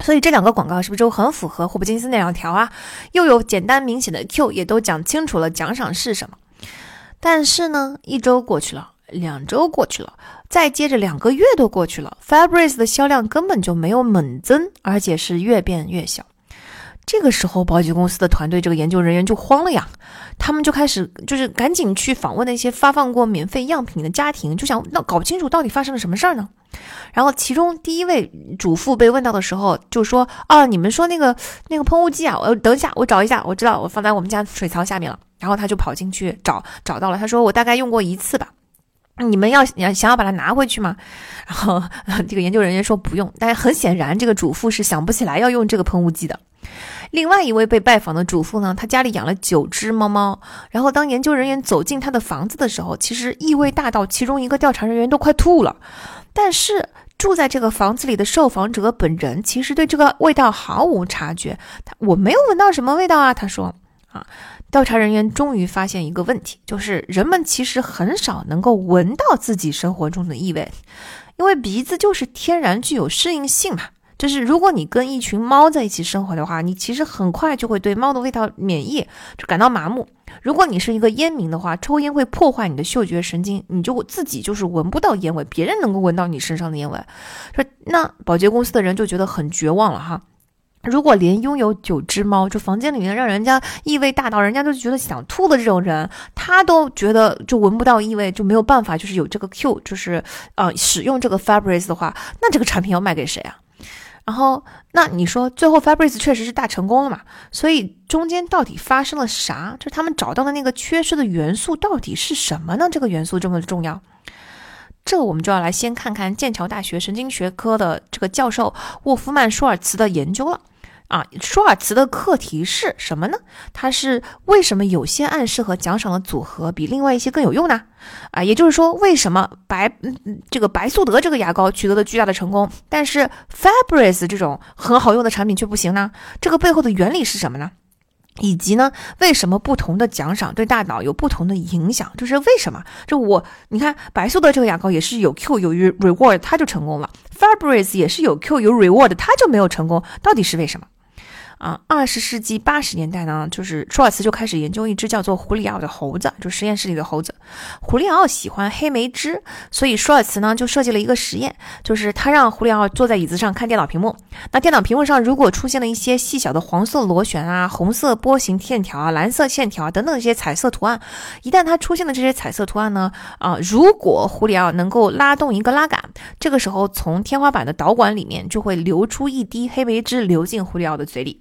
所以这两个广告是不是就很符合霍普金斯那两条啊？又有简单明显的 Q，也都讲清楚了奖赏是什么。但是呢，一周过去了，两周过去了，再接着两个月都过去了，Fabrics 的销量根本就没有猛增，而且是越变越小。这个时候，保险公司的团队这个研究人员就慌了呀，他们就开始就是赶紧去访问那些发放过免费样品的家庭，就想那搞不清楚到底发生了什么事儿呢？然后其中第一位主妇被问到的时候，就说：“啊，你们说那个那个喷雾剂啊，我等一下，我找一下，我知道我放在我们家水槽下面了。”然后他就跑进去找，找到了。他说：“我大概用过一次吧，你们要想想要把它拿回去吗？” 然后这个研究人员说：“不用。”但很显然，这个主妇是想不起来要用这个喷雾剂的。另外一位被拜访的主妇呢，她家里养了九只猫猫。然后当研究人员走进她的房子的时候，其实异味大到其中一个调查人员都快吐了。但是住在这个房子里的受访者本人其实对这个味道毫无察觉。他我没有闻到什么味道啊，他说啊。调查人员终于发现一个问题，就是人们其实很少能够闻到自己生活中的异味，因为鼻子就是天然具有适应性嘛。就是如果你跟一群猫在一起生活的话，你其实很快就会对猫的味道免疫，就感到麻木。如果你是一个烟民的话，抽烟会破坏你的嗅觉神经，你就自己就是闻不到烟味，别人能够闻到你身上的烟味。说那保洁公司的人就觉得很绝望了哈。如果连拥有九只猫，就房间里面让人家异味大到人家都觉得想吐的这种人，他都觉得就闻不到异味，就没有办法，就是有这个 Q，就是呃使用这个 f a b r i c 的话，那这个产品要卖给谁啊？然后，那你说最后 f a b r i c 确实是大成功了嘛？所以中间到底发生了啥？就是他们找到的那个缺失的元素到底是什么呢？这个元素这么重要？这我们就要来先看看剑桥大学神经学科的这个教授沃夫曼舒尔茨的研究了。啊，舒尔茨的课题是什么呢？它是为什么有些暗示和奖赏的组合比另外一些更有用呢？啊，也就是说，为什么白嗯这个白素德这个牙膏取得了巨大的成功，但是 f a b r i c 这种很好用的产品却不行呢？这个背后的原理是什么呢？以及呢，为什么不同的奖赏对大脑有不同的影响？就是为什么？就我你看，白素德这个牙膏也是有 Q 有 reward，它就成功了 f a b r i c 也是有 Q 有 reward，它就没有成功，到底是为什么？啊，二十世纪八十年代呢，就是舒尔茨就开始研究一只叫做胡里奥的猴子，就实验室里的猴子。胡里奥喜欢黑莓汁，所以舒尔茨呢就设计了一个实验，就是他让胡里奥坐在椅子上看电脑屏幕。那电脑屏幕上如果出现了一些细小的黄色螺旋啊、红色波形线条啊、蓝色线条啊等等一些彩色图案，一旦它出现了这些彩色图案呢，啊，如果胡里奥能够拉动一个拉杆，这个时候从天花板的导管里面就会流出一滴黑莓汁，流进胡里奥的嘴里。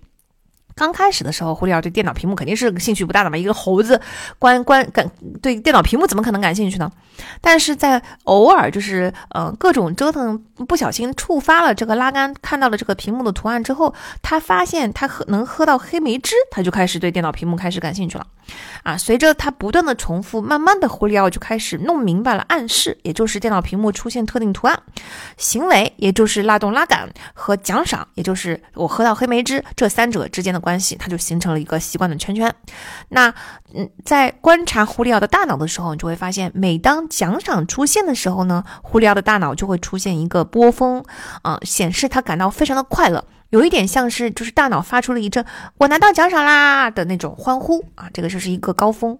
刚开始的时候，胡里奥对电脑屏幕肯定是兴趣不大的嘛。一个猴子，关关感对电脑屏幕怎么可能感兴趣呢？但是在偶尔就是呃各种折腾，不小心触发了这个拉杆，看到了这个屏幕的图案之后，他发现他喝能喝到黑莓汁，他就开始对电脑屏幕开始感兴趣了。啊，随着他不断的重复，慢慢的胡里奥就开始弄明白了暗示，也就是电脑屏幕出现特定图案，行为也就是拉动拉杆和奖赏，也就是我喝到黑莓汁这三者之间的。关系，它就形成了一个习惯的圈圈。那，嗯，在观察胡里奥的大脑的时候，你就会发现，每当奖赏出现的时候呢，胡里奥的大脑就会出现一个波峰，啊，显示他感到非常的快乐，有一点像是就是大脑发出了一阵“我拿到奖赏啦”的那种欢呼啊，这个就是一个高峰。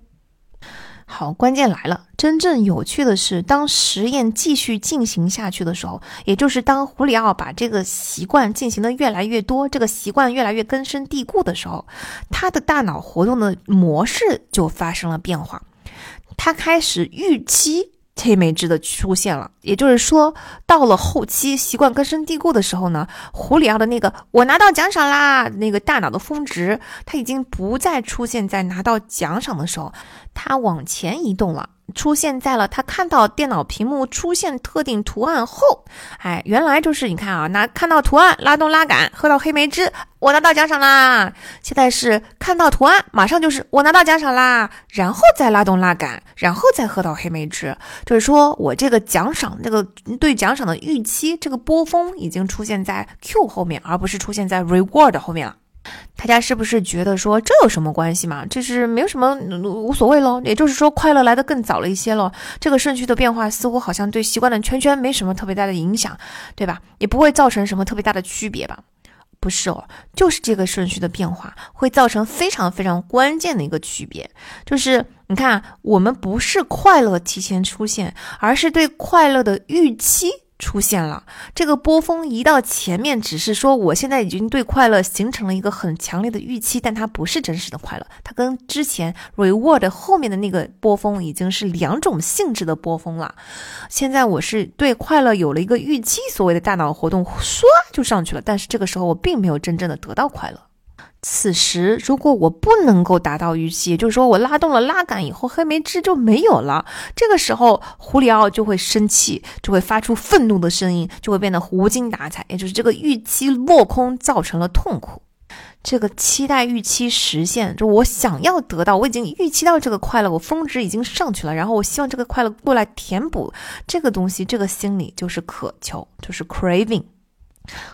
好，关键来了。真正有趣的是，当实验继续进行下去的时候，也就是当胡里奥把这个习惯进行的越来越多，这个习惯越来越根深蒂固的时候，他的大脑活动的模式就发生了变化。他开始预期这枚痣的出现了，也就是说，到了后期习惯根深蒂固的时候呢，胡里奥的那个“我拿到奖赏啦”那个大脑的峰值，它已经不再出现在拿到奖赏的时候。它往前移动了，出现在了他看到电脑屏幕出现特定图案后，哎，原来就是你看啊，拿看到图案拉动拉杆，喝到黑莓汁，我拿到奖赏啦。现在是看到图案，马上就是我拿到奖赏啦，然后再拉动拉杆，然后再喝到黑莓汁，就是说我这个奖赏这个对奖赏的预期，这个波峰已经出现在 Q 后面，而不是出现在 reward 后面了。大家是不是觉得说这有什么关系嘛？这是没有什么无所谓喽。也就是说，快乐来的更早了一些喽。这个顺序的变化似乎好像对习惯的圈圈没什么特别大的影响，对吧？也不会造成什么特别大的区别吧？不是哦，就是这个顺序的变化会造成非常非常关键的一个区别，就是你看，我们不是快乐提前出现，而是对快乐的预期。出现了这个波峰移到前面，只是说我现在已经对快乐形成了一个很强烈的预期，但它不是真实的快乐，它跟之前 reward 后面的那个波峰已经是两种性质的波峰了。现在我是对快乐有了一个预期，所谓的大脑活动唰就上去了，但是这个时候我并没有真正的得到快乐。此时，如果我不能够达到预期，也就是说我拉动了拉杆以后，黑莓汁就没有了。这个时候，胡里奥就会生气，就会发出愤怒的声音，就会变得无精打采。也就是这个预期落空造成了痛苦。这个期待预期实现，就我想要得到，我已经预期到这个快乐，我峰值已经上去了，然后我希望这个快乐过来填补这个东西，这个心理就是渴求，就是 craving。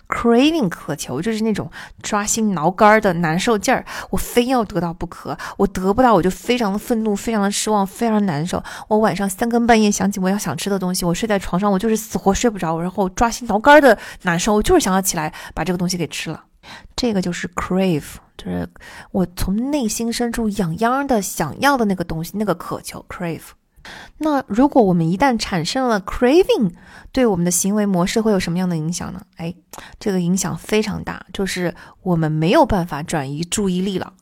Craving 渴求就是那种抓心挠肝的难受劲儿，我非要得到不可，我得不到我就非常的愤怒，非常的失望，非常难受。我晚上三更半夜想起我要想吃的东西，我睡在床上我就是死活睡不着，然后抓心挠肝的难受，我就是想要起来把这个东西给吃了。这个就是 crave，就是我从内心深处痒痒的想要的那个东西，那个渴求 crave。那如果我们一旦产生了 craving，对我们的行为模式会有什么样的影响呢？哎，这个影响非常大，就是我们没有办法转移注意力了。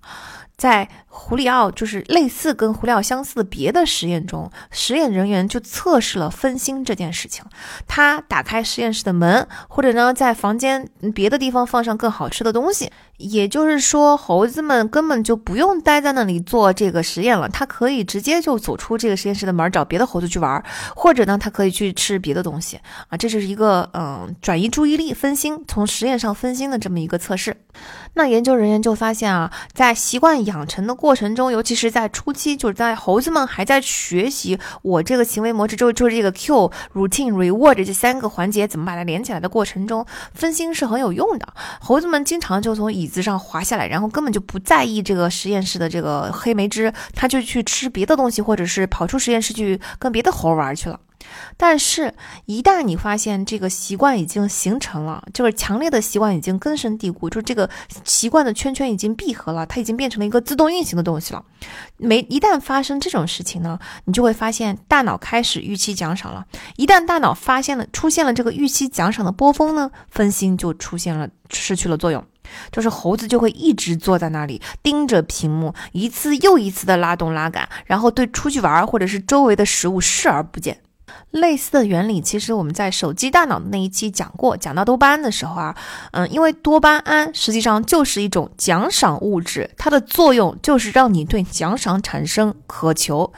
在胡里奥就是类似跟胡里奥相似的别的实验中，实验人员就测试了分心这件事情。他打开实验室的门，或者呢在房间别的地方放上更好吃的东西。也就是说，猴子们根本就不用待在那里做这个实验了，它可以直接就走出这个实验室的门，找别的猴子去玩，或者呢，它可以去吃别的东西啊。这是一个嗯，转移注意力、分心，从实验上分心的这么一个测试。那研究人员就发现啊，在习惯养成的过程中，尤其是在初期，就是在猴子们还在学习我这个行为模式，就就是这个 Q、routine、reward 这三个环节怎么把它连起来的过程中，分心是很有用的。猴子们经常就从椅子上滑下来，然后根本就不在意这个实验室的这个黑莓汁，他就去吃别的东西，或者是跑出实验室去跟别的猴玩去了。但是，一旦你发现这个习惯已经形成了，就是强烈的习惯已经根深蒂固，就是这个习惯的圈圈已经闭合了，它已经变成了一个自动运行的东西了。没一旦发生这种事情呢，你就会发现大脑开始预期奖赏了。一旦大脑发现了出现了这个预期奖赏的波峰呢，分心就出现了，失去了作用。就是猴子就会一直坐在那里盯着屏幕，一次又一次的拉动拉杆，然后对出去玩或者是周围的食物视而不见。类似的原理，其实我们在手机大脑的那一期讲过。讲到多巴胺的时候啊，嗯，因为多巴胺实际上就是一种奖赏物质，它的作用就是让你对奖赏产生渴求。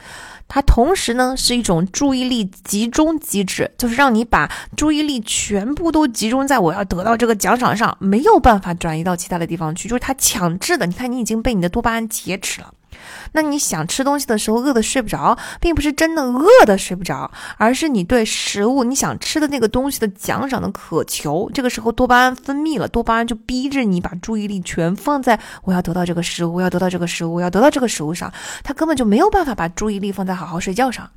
它同时呢是一种注意力集中机制，就是让你把注意力全部都集中在我要得到这个奖赏上，没有办法转移到其他的地方去，就是它强制的。你看，你已经被你的多巴胺劫持了。那你想吃东西的时候饿的睡不着，并不是真的饿的睡不着，而是你对食物你想吃的那个东西的奖赏的渴求。这个时候多巴胺分泌了，多巴胺就逼着你把注意力全放在我要得到这个食物，我要得到这个食物，我要得到这个食物上，他根本就没有办法把注意力放在好好睡觉上。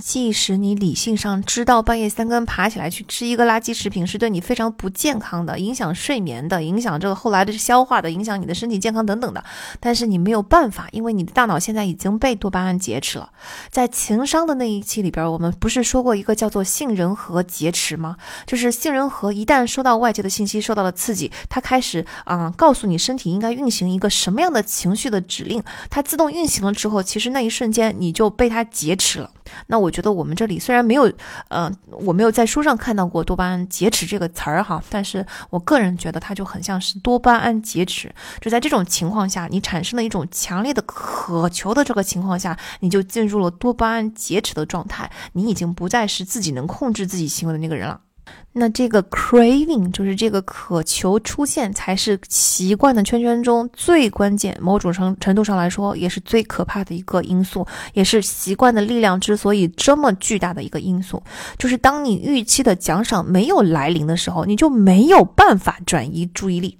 即使你理性上知道半夜三更爬起来去吃一个垃圾食品是对你非常不健康的，影响睡眠的，影响这个后来的消化的，影响你的身体健康等等的，但是你没有办法，因为你的大脑现在已经被多巴胺劫持了。在情商的那一期里边，我们不是说过一个叫做杏仁核劫持吗？就是杏仁核一旦收到外界的信息，受到了刺激，它开始啊告诉你身体应该运行一个什么样的情绪的指令，它自动运行了之后，其实那一瞬间你就被它劫持了。那我我觉得我们这里虽然没有，嗯，我没有在书上看到过多巴胺劫持这个词儿哈，但是我个人觉得它就很像是多巴胺劫持。就在这种情况下，你产生了一种强烈的渴求的这个情况下，你就进入了多巴胺劫持的状态，你已经不再是自己能控制自己行为的那个人了。那这个 craving 就是这个渴求出现，才是习惯的圈圈中最关键，某种程程度上来说，也是最可怕的一个因素，也是习惯的力量之所以这么巨大的一个因素。就是当你预期的奖赏没有来临的时候，你就没有办法转移注意力，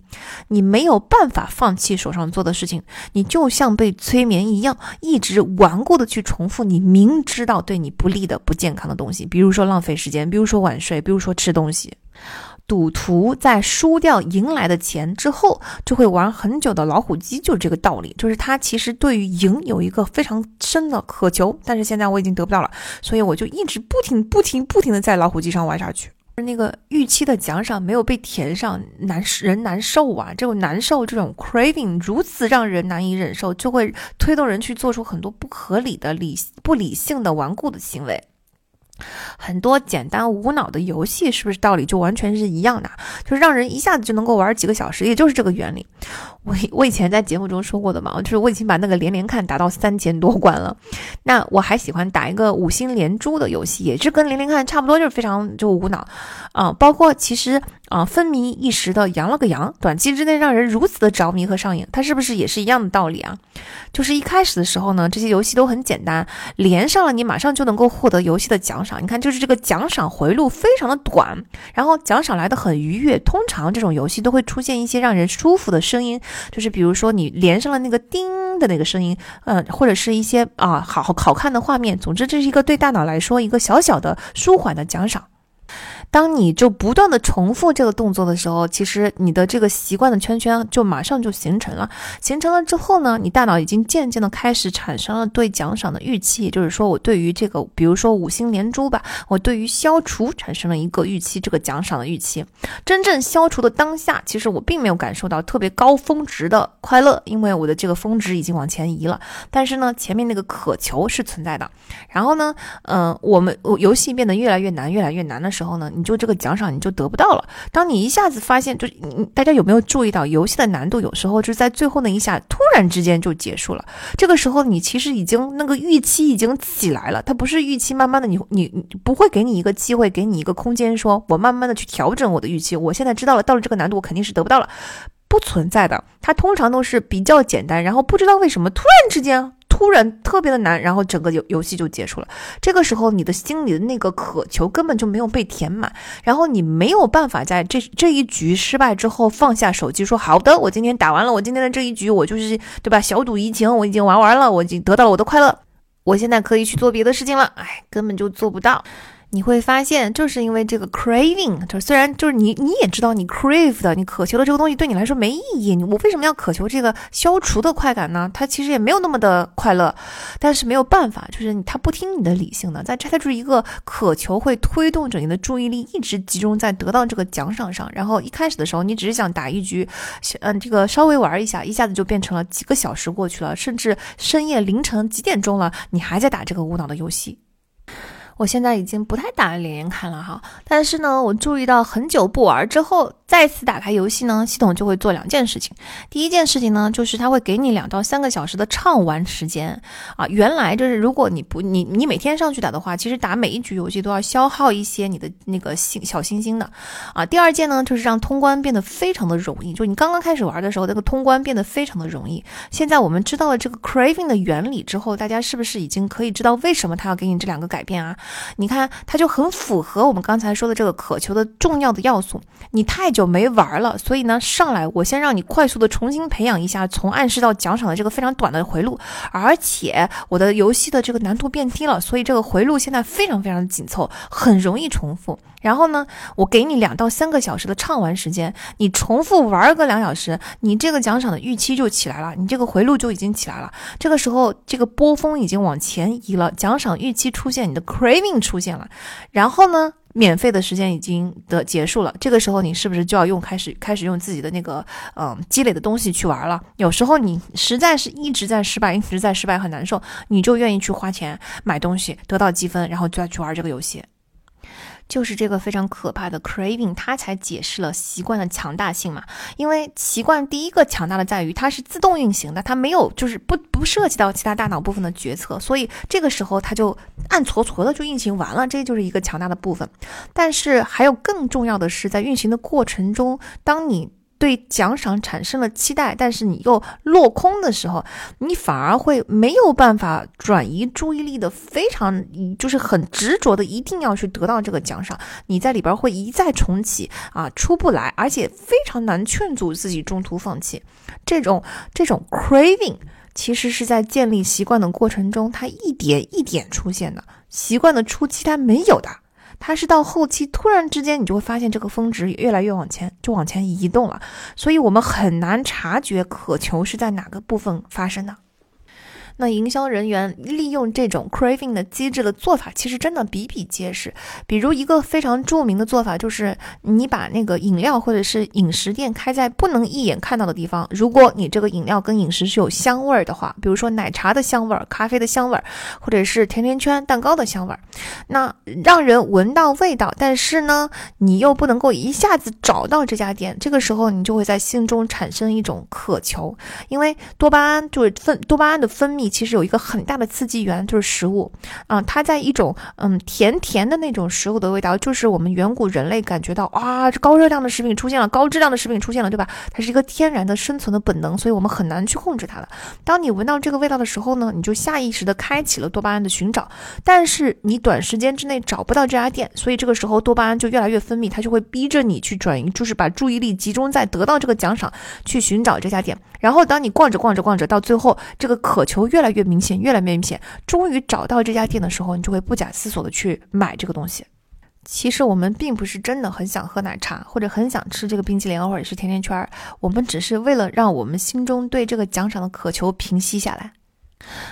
你没有办法放弃手上做的事情，你就像被催眠一样，一直顽固的去重复你明知道对你不利的不健康的东西，比如说浪费时间，比如说晚睡，比如说吃东。东西赌徒在输掉赢来的钱之后，就会玩很久的老虎机，就是这个道理。就是他其实对于赢有一个非常深的渴求，但是现在我已经得不到了，所以我就一直不停、不停、不停的在老虎机上玩下去。那个预期的奖赏没有被填上，难人难受啊！这种难受，这种 craving 如此让人难以忍受，就会推动人去做出很多不合理的、理不理性的、顽固的行为。很多简单无脑的游戏，是不是道理就完全是一样的？就是让人一下子就能够玩几个小时，也就是这个原理。我我以前在节目中说过的嘛，就是我已经把那个连连看打到三千多关了。那我还喜欢打一个五星连珠的游戏，也是跟连连看差不多，就是非常就无脑啊。包括其实啊，风靡一时的羊了个羊，短期之内让人如此的着迷和上瘾，它是不是也是一样的道理啊？就是一开始的时候呢，这些游戏都很简单，连上了你马上就能够获得游戏的奖赏。你看，就是这个奖赏回路非常的短，然后奖赏来的很愉悦。通常这种游戏都会出现一些让人舒服的声音。就是比如说你连上了那个叮的那个声音，呃，或者是一些啊好好好看的画面，总之这是一个对大脑来说一个小小的舒缓的奖赏。当你就不断的重复这个动作的时候，其实你的这个习惯的圈圈就马上就形成了。形成了之后呢，你大脑已经渐渐的开始产生了对奖赏的预期，也就是说，我对于这个，比如说五星连珠吧，我对于消除产生了一个预期，这个奖赏的预期。真正消除的当下，其实我并没有感受到特别高峰值的快乐，因为我的这个峰值已经往前移了。但是呢，前面那个渴求是存在的。然后呢，嗯，我们游戏变得越来越难，越来越难的时候呢。你就这个奖赏你就得不到了。当你一下子发现，就你大家有没有注意到，游戏的难度有时候就是在最后那一下突然之间就结束了。这个时候你其实已经那个预期已经起来了，它不是预期慢慢的，你你你不会给你一个机会，给你一个空间，说我慢慢的去调整我的预期。我现在知道了，到了这个难度我肯定是得不到了，不存在的。它通常都是比较简单，然后不知道为什么突然之间。突然特别的难，然后整个游游戏就结束了。这个时候，你的心里的那个渴求根本就没有被填满，然后你没有办法在这这一局失败之后放下手机，说好的，我今天打完了，我今天的这一局，我就是对吧？小赌怡情，我已经玩完了，我已经得到了我的快乐，我现在可以去做别的事情了。哎，根本就做不到。你会发现，就是因为这个 craving，就是虽然就是你你也知道你 crave 的，你渴求的这个东西对你来说没意义，我为什么要渴求这个消除的快感呢？它其实也没有那么的快乐，但是没有办法，就是它不听你的理性的，在它就是一个渴求会推动着你的注意力一直集中在得到这个奖赏上，然后一开始的时候你只是想打一局，嗯，这个稍微玩一下，一下子就变成了几个小时过去了，甚至深夜凌晨几点钟了，你还在打这个无脑的游戏。我现在已经不太打连连看了哈，但是呢，我注意到很久不玩之后。再次打开游戏呢，系统就会做两件事情。第一件事情呢，就是它会给你两到三个小时的畅玩时间啊。原来就是如果你不你你每天上去打的话，其实打每一局游戏都要消耗一些你的那个星小星星的啊。第二件呢，就是让通关变得非常的容易。就你刚刚开始玩的时候，那个通关变得非常的容易。现在我们知道了这个 craving 的原理之后，大家是不是已经可以知道为什么它要给你这两个改变啊？你看，它就很符合我们刚才说的这个渴求的重要的要素。你太。久没玩了，所以呢，上来我先让你快速的重新培养一下从暗示到奖赏的这个非常短的回路，而且我的游戏的这个难度变低了，所以这个回路现在非常非常的紧凑，很容易重复。然后呢，我给你两到三个小时的畅玩时间，你重复玩个两小时，你这个奖赏的预期就起来了，你这个回路就已经起来了。这个时候，这个波峰已经往前移了，奖赏预期出现，你的 crazy 命出现了，然后呢？免费的时间已经的结束了，这个时候你是不是就要用开始开始用自己的那个嗯积累的东西去玩了？有时候你实在是一直在失败，一直在失败很难受，你就愿意去花钱买东西，得到积分，然后再去玩这个游戏。就是这个非常可怕的 craving，它才解释了习惯的强大性嘛。因为习惯第一个强大的在于它是自动运行的，它没有就是不不涉及到其他大脑部分的决策，所以这个时候它就暗搓搓的就运行完了，这就是一个强大的部分。但是还有更重要的是，在运行的过程中，当你对奖赏产生了期待，但是你又落空的时候，你反而会没有办法转移注意力的，非常就是很执着的，一定要去得到这个奖赏。你在里边会一再重启啊，出不来，而且非常难劝阻自己中途放弃。这种这种 craving 其实是在建立习惯的过程中，它一点一点出现的。习惯的初期它没有的。它是到后期突然之间，你就会发现这个峰值越来越往前，就往前移动了，所以我们很难察觉渴求是在哪个部分发生的。那营销人员利用这种 craving 的机制的做法，其实真的比比皆是。比如一个非常著名的做法，就是你把那个饮料或者是饮食店开在不能一眼看到的地方。如果你这个饮料跟饮食是有香味儿的话，比如说奶茶的香味儿、咖啡的香味儿，或者是甜甜圈、蛋糕的香味儿，那让人闻到味道，但是呢，你又不能够一下子找到这家店。这个时候，你就会在心中产生一种渴求，因为多巴胺就是分多巴胺的分泌。其实有一个很大的刺激源，就是食物啊，它在一种嗯甜甜的那种食物的味道，就是我们远古人类感觉到啊，这高热量的食品出现了，高质量的食品出现了，对吧？它是一个天然的生存的本能，所以我们很难去控制它的。当你闻到这个味道的时候呢，你就下意识的开启了多巴胺的寻找，但是你短时间之内找不到这家店，所以这个时候多巴胺就越来越分泌，它就会逼着你去转移，就是把注意力集中在得到这个奖赏，去寻找这家店。然后当你逛着逛着逛着，到最后这个渴求越。来越明显，越来越明显。终于找到这家店的时候，你就会不假思索的去买这个东西。其实我们并不是真的很想喝奶茶，或者很想吃这个冰淇淋，或者是甜甜圈儿。我们只是为了让我们心中对这个奖赏的渴求平息下来。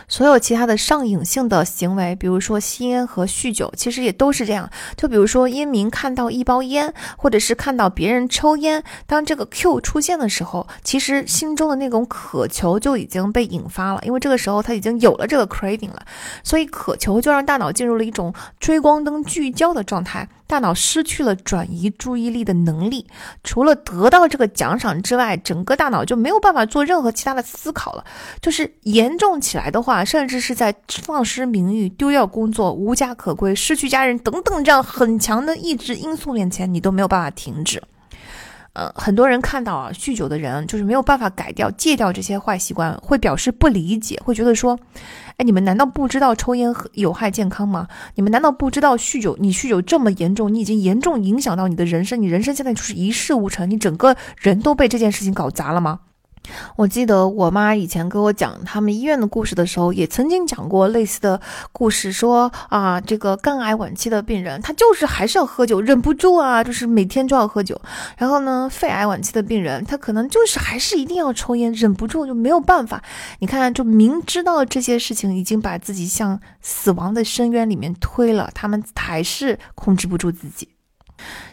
所有其他的上瘾性的行为，比如说吸烟和酗酒，其实也都是这样。就比如说烟民看到一包烟，或者是看到别人抽烟，当这个 Q 出现的时候，其实心中的那种渴求就已经被引发了，因为这个时候他已经有了这个 craving 了，所以渴求就让大脑进入了一种追光灯聚焦的状态。大脑失去了转移注意力的能力，除了得到这个奖赏之外，整个大脑就没有办法做任何其他的思考了。就是严重起来的话，甚至是在丧失名誉、丢掉工作、无家可归、失去家人等等这样很强的抑制因素面前，你都没有办法停止。呃，很多人看到啊，酗酒的人就是没有办法改掉、戒掉这些坏习惯，会表示不理解，会觉得说，哎，你们难道不知道抽烟有害健康吗？你们难道不知道酗酒？你酗酒这么严重，你已经严重影响到你的人生，你人生现在就是一事无成，你整个人都被这件事情搞砸了吗？我记得我妈以前跟我讲他们医院的故事的时候，也曾经讲过类似的故事，说啊，这个肝癌晚期的病人，他就是还是要喝酒，忍不住啊，就是每天就要喝酒。然后呢，肺癌晚期的病人，他可能就是还是一定要抽烟，忍不住就没有办法。你看，就明知道这些事情已经把自己向死亡的深渊里面推了，他们还是控制不住自己。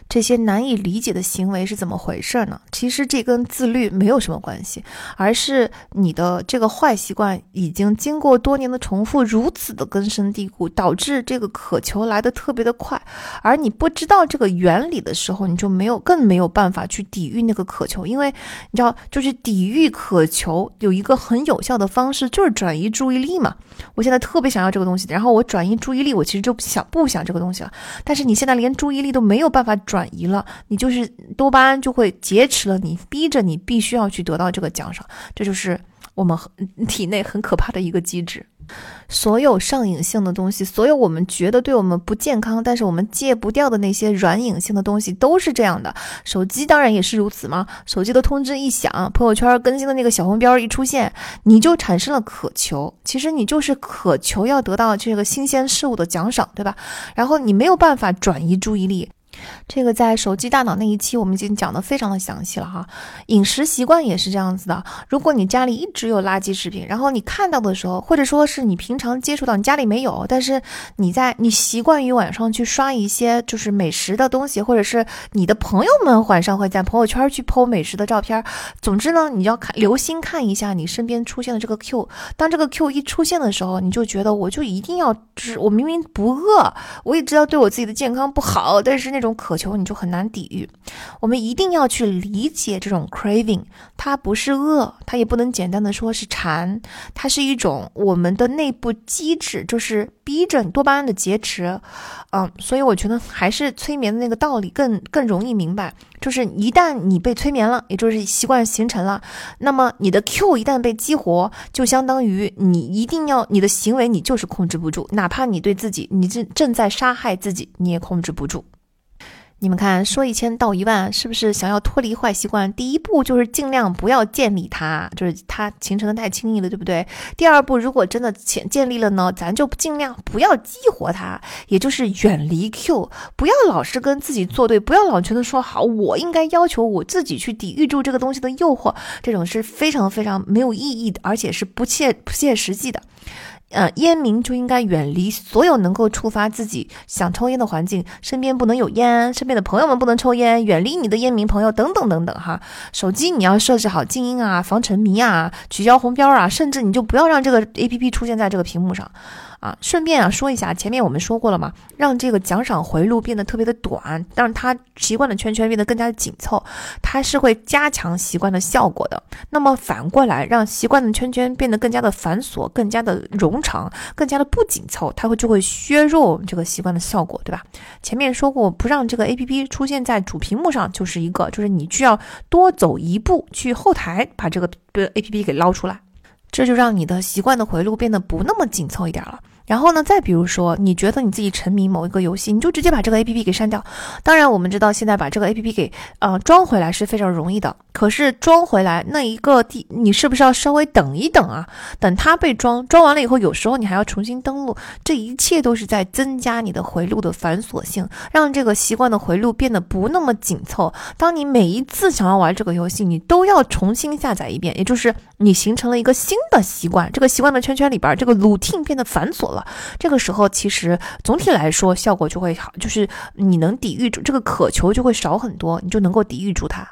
这些难以理解的行为是怎么回事呢？其实这跟自律没有什么关系，而是你的这个坏习惯已经经过多年的重复，如此的根深蒂固，导致这个渴求来的特别的快。而你不知道这个原理的时候，你就没有更没有办法去抵御那个渴求，因为你知道，就是抵御渴求有一个很有效的方式，就是转移注意力嘛。我现在特别想要这个东西，然后我转移注意力，我其实就不想不想这个东西了。但是你现在连注意力都没有办法转。转移了，你就是多巴胺就会劫持了你，逼着你必须要去得到这个奖赏，这就是我们 体内很可怕的一个机制。所有上瘾性的东西，所有我们觉得对我们不健康，但是我们戒不掉的那些软瘾性的东西，都是这样的。手机当然也是如此嘛。手机的通知一响，朋友圈更新的那个小红标一出现，你就产生了渴求。其实你就是渴求要得到这个新鲜事物的奖赏，对吧？然后你没有办法转移注意力。这个在手机大脑那一期我们已经讲的非常的详细了哈，饮食习惯也是这样子的。如果你家里一直有垃圾食品，然后你看到的时候，或者说是你平常接触到，你家里没有，但是你在你习惯于晚上去刷一些就是美食的东西，或者是你的朋友们晚上会在朋友圈去 po 美食的照片。总之呢，你要看留心看一下你身边出现的这个 Q，当这个 Q 一出现的时候，你就觉得我就一定要，就是我明明不饿，我也知道对我自己的健康不好，但是那这种渴。求你就很难抵御，我们一定要去理解这种 craving，它不是饿，它也不能简单的说是馋，它是一种我们的内部机制，就是逼着多巴胺的劫持，嗯，所以我觉得还是催眠的那个道理更更容易明白，就是一旦你被催眠了，也就是习惯形成了，那么你的 Q 一旦被激活，就相当于你一定要你的行为你就是控制不住，哪怕你对自己你正正在杀害自己，你也控制不住。你们看，说一千道一万，是不是想要脱离坏习惯？第一步就是尽量不要建立它，就是它形成的太轻易了，对不对？第二步，如果真的建建立了呢，咱就尽量不要激活它，也就是远离 Q，不要老是跟自己作对，不要老觉得说好，我应该要求我自己去抵御住这个东西的诱惑，这种是非常非常没有意义的，而且是不切不切实际的。呃，烟民就应该远离所有能够触发自己想抽烟的环境，身边不能有烟，身边的朋友们不能抽烟，远离你的烟民朋友等等等等哈。手机你要设置好静音啊，防沉迷啊，取消红标啊，甚至你就不要让这个 A P P 出现在这个屏幕上。啊，顺便啊说一下，前面我们说过了嘛，让这个奖赏回路变得特别的短，让它习惯的圈圈变得更加的紧凑，它是会加强习惯的效果的。那么反过来，让习惯的圈圈变得更加的繁琐、更加的冗长、更加的不紧凑，它会就会削弱我们这个习惯的效果，对吧？前面说过，不让这个 A P P 出现在主屏幕上，就是一个，就是你需要多走一步去后台把这个 A P P 给捞出来，这就让你的习惯的回路变得不那么紧凑一点了。然后呢，再比如说，你觉得你自己沉迷某一个游戏，你就直接把这个 A P P 给删掉。当然，我们知道现在把这个 A P P 给呃装回来是非常容易的。可是装回来那一个地，你是不是要稍微等一等啊？等它被装装完了以后，有时候你还要重新登录。这一切都是在增加你的回路的繁琐性，让这个习惯的回路变得不那么紧凑。当你每一次想要玩这个游戏，你都要重新下载一遍，也就是你形成了一个新的习惯。这个习惯的圈圈里边，这个 routine 变得繁琐。这个时候，其实总体来说效果就会好，就是你能抵御住这个渴求就会少很多，你就能够抵御住它。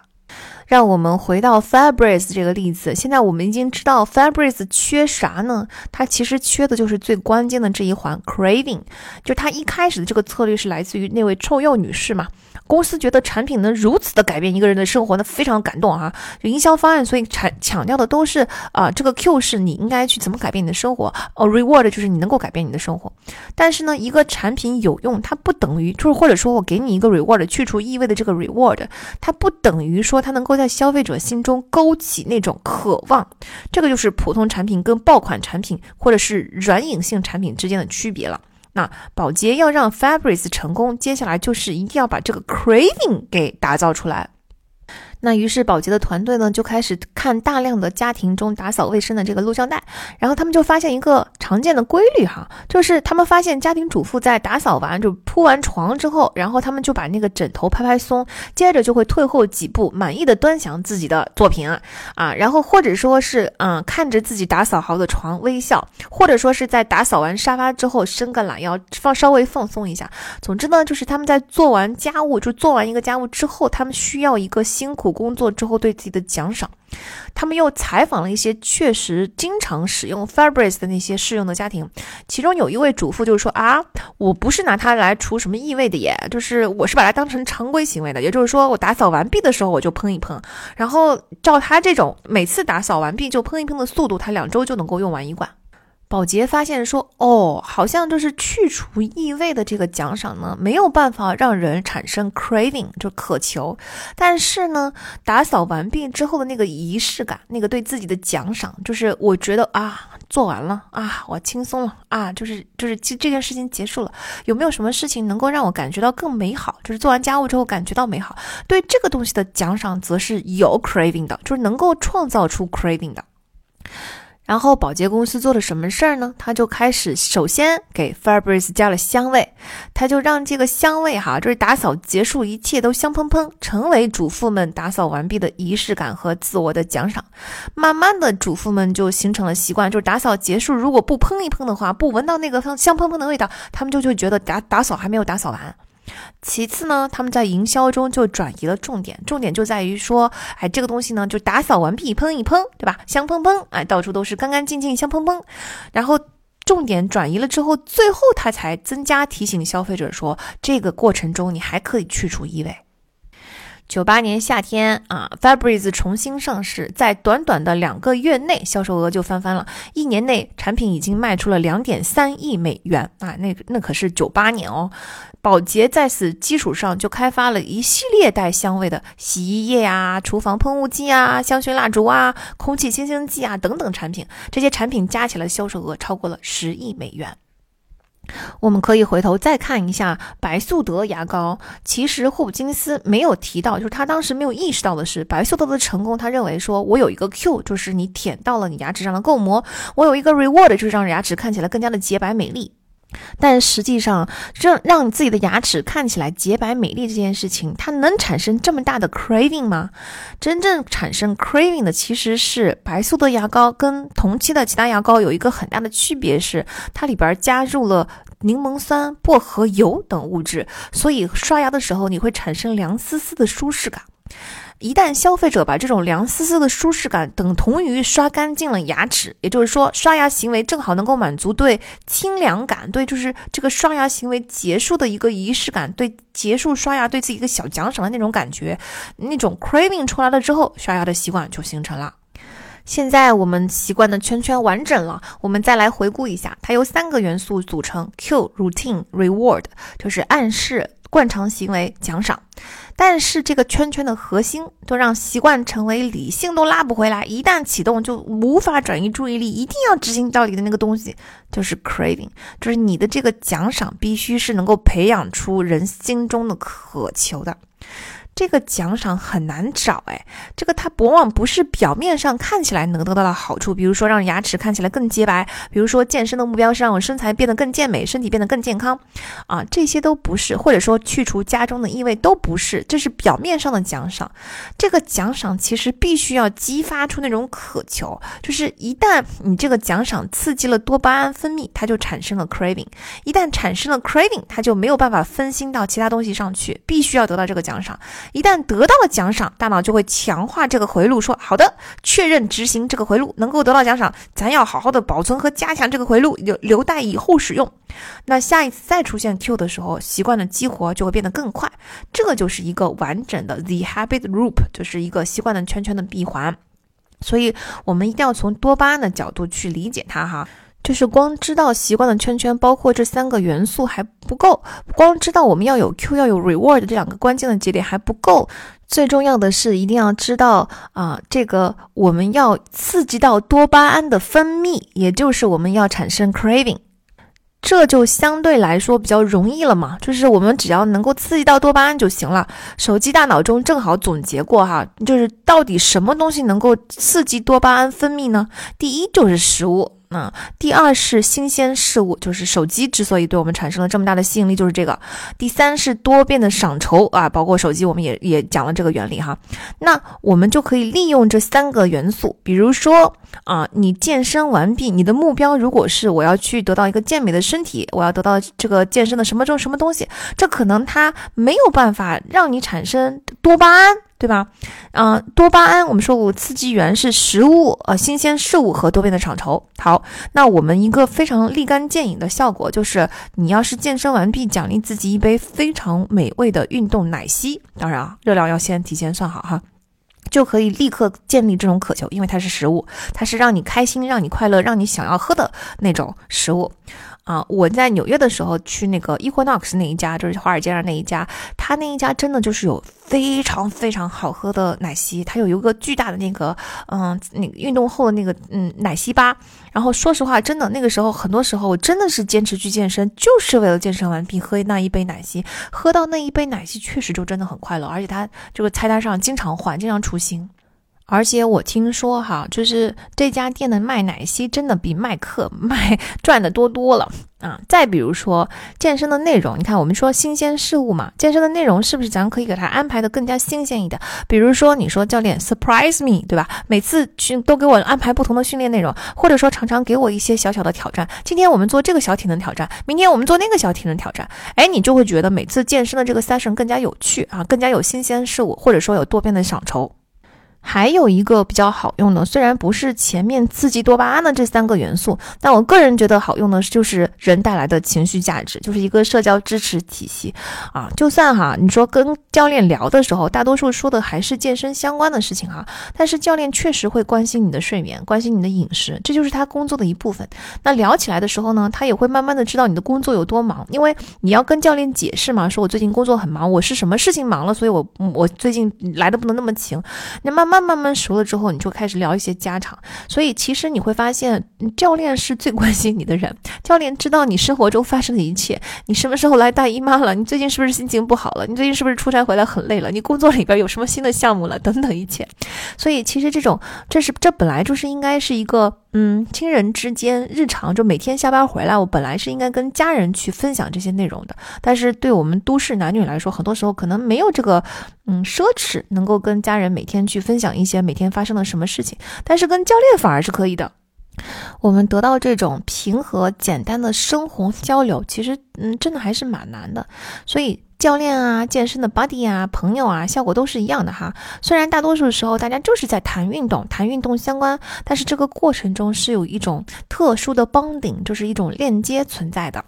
让我们回到 Fabrice 这个例子，现在我们已经知道 Fabrice 缺啥呢？它其实缺的就是最关键的这一环 craving，就它一开始的这个策略是来自于那位臭鼬女士嘛。公司觉得产品能如此的改变一个人的生活，那非常感动啊！就营销方案，所以产强调的都是啊，这个 Q 是你应该去怎么改变你的生活，哦，Reward 就是你能够改变你的生活。但是呢，一个产品有用，它不等于就是或者说我给你一个 Reward，去除意味的这个 Reward，它不等于说它能够在在消费者心中勾起那种渴望。这个就是普通产品跟爆款产品或者是软饮性产品之间的区别了。那宝洁要让 Fabrice 成功，接下来就是一定要把这个 craving 给打造出来。那于是，保洁的团队呢就开始看大量的家庭中打扫卫生的这个录像带，然后他们就发现一个常见的规律哈，就是他们发现家庭主妇在打扫完就铺完床之后，然后他们就把那个枕头拍拍松，接着就会退后几步，满意的端详自己的作品啊啊，然后或者说是嗯看着自己打扫好的床微笑，或者说是在打扫完沙发之后伸个懒腰放稍微放松一下。总之呢，就是他们在做完家务就做完一个家务之后，他们需要一个辛苦。工作之后对自己的奖赏，他们又采访了一些确实经常使用 Fabrice 的那些试用的家庭，其中有一位主妇就是说啊，我不是拿它来除什么异味的耶，就是我是把它当成常规行为的，也就是说我打扫完毕的时候我就喷一喷，然后照他这种每次打扫完毕就喷一喷的速度，他两周就能够用完一罐。保洁发现说：“哦，好像就是去除异味的这个奖赏呢，没有办法让人产生 craving，就渴求。但是呢，打扫完毕之后的那个仪式感，那个对自己的奖赏，就是我觉得啊，做完了啊，我轻松了啊，就是就是这这件事情结束了。有没有什么事情能够让我感觉到更美好？就是做完家务之后感觉到美好。对这个东西的奖赏，则是有 craving 的，就是能够创造出 craving 的。”然后保洁公司做了什么事儿呢？他就开始首先给 Fabrice 加了香味，他就让这个香味哈，就是打扫结束一切都香喷喷，成为主妇们打扫完毕的仪式感和自我的奖赏。慢慢的，主妇们就形成了习惯，就是打扫结束如果不喷一喷的话，不闻到那个香香喷喷的味道，他们就就觉得打打扫还没有打扫完。其次呢，他们在营销中就转移了重点，重点就在于说，哎，这个东西呢，就打扫完毕喷一喷，对吧？香喷喷，哎，到处都是干干净净，香喷喷。然后重点转移了之后，最后他才增加提醒消费者说，这个过程中你还可以去除异味。九八年夏天啊，Fabrice 重新上市，在短短的两个月内，销售额就翻番了。一年内，产品已经卖出了两点三亿美元啊！那那可是九八年哦。宝洁在此基础上就开发了一系列带香味的洗衣液啊、厨房喷雾剂啊、香薰蜡烛啊、空气清新剂啊等等产品。这些产品加起来销售额超过了十亿美元。我们可以回头再看一下白素德牙膏。其实霍普金斯没有提到，就是他当时没有意识到的是，白素德的成功。他认为说，我有一个 Q，就是你舔到了你牙齿上的垢膜；我有一个 Reward，就是让牙齿看起来更加的洁白美丽。但实际上，让让你自己的牙齿看起来洁白美丽这件事情，它能产生这么大的 craving 吗？真正产生 craving 的其实是白素德牙膏，跟同期的其他牙膏有一个很大的区别是，它里边加入了柠檬酸、薄荷油等物质，所以刷牙的时候你会产生凉丝丝的舒适感。一旦消费者把这种凉丝丝的舒适感等同于刷干净了牙齿，也就是说，刷牙行为正好能够满足对清凉感、对就是这个刷牙行为结束的一个仪式感、对结束刷牙对自己一个小奖赏的那种感觉，那种 craving 出来了之后，刷牙的习惯就形成了。现在我们习惯的圈圈完整了，我们再来回顾一下，它由三个元素组成：Q、Routine、Reward，就是暗示。惯常行为奖赏，但是这个圈圈的核心都让习惯成为理性都拉不回来，一旦启动就无法转移注意力，一定要执行到底的那个东西就是 craving，就是你的这个奖赏必须是能够培养出人心中的渴求的。这个奖赏很难找哎，这个它往往不是表面上看起来能得到的好处，比如说让牙齿看起来更洁白，比如说健身的目标是让我身材变得更健美，身体变得更健康，啊，这些都不是，或者说去除家中的异味都不是，这是表面上的奖赏。这个奖赏其实必须要激发出那种渴求，就是一旦你这个奖赏刺激了多巴胺分泌，它就产生了 craving，一旦产生了 craving，它就没有办法分心到其他东西上去，必须要得到这个奖赏。一旦得到了奖赏，大脑就会强化这个回路，说好的，确认执行这个回路，能够得到奖赏，咱要好好的保存和加强这个回路，留留待以后使用。那下一次再出现 Q 的时候，习惯的激活就会变得更快。这就是一个完整的 The Habit Loop，就是一个习惯的圈圈的闭环。所以，我们一定要从多巴胺的角度去理解它哈。就是光知道习惯的圈圈包括这三个元素还不够，光知道我们要有 Q 要有 Reward 这两个关键的节点还不够，最重要的是一定要知道啊，这个我们要刺激到多巴胺的分泌，也就是我们要产生 Craving，这就相对来说比较容易了嘛，就是我们只要能够刺激到多巴胺就行了。手机大脑中正好总结过哈，就是到底什么东西能够刺激多巴胺分泌呢？第一就是食物。那第二是新鲜事物，就是手机之所以对我们产生了这么大的吸引力，就是这个。第三是多变的赏酬啊，包括手机，我们也也讲了这个原理哈。那我们就可以利用这三个元素，比如说啊，你健身完毕，你的目标如果是我要去得到一个健美的身体，我要得到这个健身的什么种什么东西，这可能它没有办法让你产生多巴胺。对吧？嗯，多巴胺我们说过，刺激源是食物、呃新鲜事物和多变的赏酬。好，那我们一个非常立竿见影的效果就是，你要是健身完毕，奖励自己一杯非常美味的运动奶昔。当然啊，热量要先提前算好哈，就可以立刻建立这种渴求，因为它是食物，它是让你开心、让你快乐、让你想要喝的那种食物。啊，我在纽约的时候去那个 Equinox 那一家，就是华尔街上那一家，他那一家真的就是有非常非常好喝的奶昔，它有一个巨大的那个，嗯，那个运动后的那个，嗯，奶昔吧。然后说实话，真的那个时候，很多时候我真的是坚持去健身，就是为了健身完毕喝那一杯奶昔，喝到那一杯奶昔确实就真的很快乐，而且它这个菜单上经常换，经常出新。而且我听说哈，就是这家店的卖奶昔真的比卖课卖赚的多多了啊！再比如说健身的内容，你看我们说新鲜事物嘛，健身的内容是不是咱可以给它安排的更加新鲜一点？比如说你说教练 surprise me，对吧？每次去都给我安排不同的训练内容，或者说常常给我一些小小的挑战。今天我们做这个小体能挑战，明天我们做那个小体能挑战。哎，你就会觉得每次健身的这个 session 更加有趣啊，更加有新鲜事物，或者说有多变的赏酬。还有一个比较好用的，虽然不是前面刺激多巴胺的这三个元素，但我个人觉得好用的就是人带来的情绪价值，就是一个社交支持体系啊。就算哈，你说跟教练聊的时候，大多数说的还是健身相关的事情哈，但是教练确实会关心你的睡眠，关心你的饮食，这就是他工作的一部分。那聊起来的时候呢，他也会慢慢的知道你的工作有多忙，因为你要跟教练解释嘛，说我最近工作很忙，我是什么事情忙了，所以我我最近来的不能那么勤，那慢慢。慢慢慢熟了之后，你就开始聊一些家常。所以其实你会发现，教练是最关心你的人。教练知道你生活中发生的一切，你什么时候来大姨妈了？你最近是不是心情不好了？你最近是不是出差回来很累了？你工作里边有什么新的项目了？等等一切。所以其实这种，这是这本来就是应该是一个。嗯，亲人之间日常就每天下班回来，我本来是应该跟家人去分享这些内容的，但是对我们都市男女来说，很多时候可能没有这个嗯奢侈，能够跟家人每天去分享一些每天发生了什么事情，但是跟教练反而是可以的。我们得到这种平和简单的生活交流，其实嗯，真的还是蛮难的，所以。教练啊，健身的 buddy 啊，朋友啊，效果都是一样的哈。虽然大多数时候大家就是在谈运动，谈运动相关，但是这个过程中是有一种特殊的 bonding，就是一种链接存在的。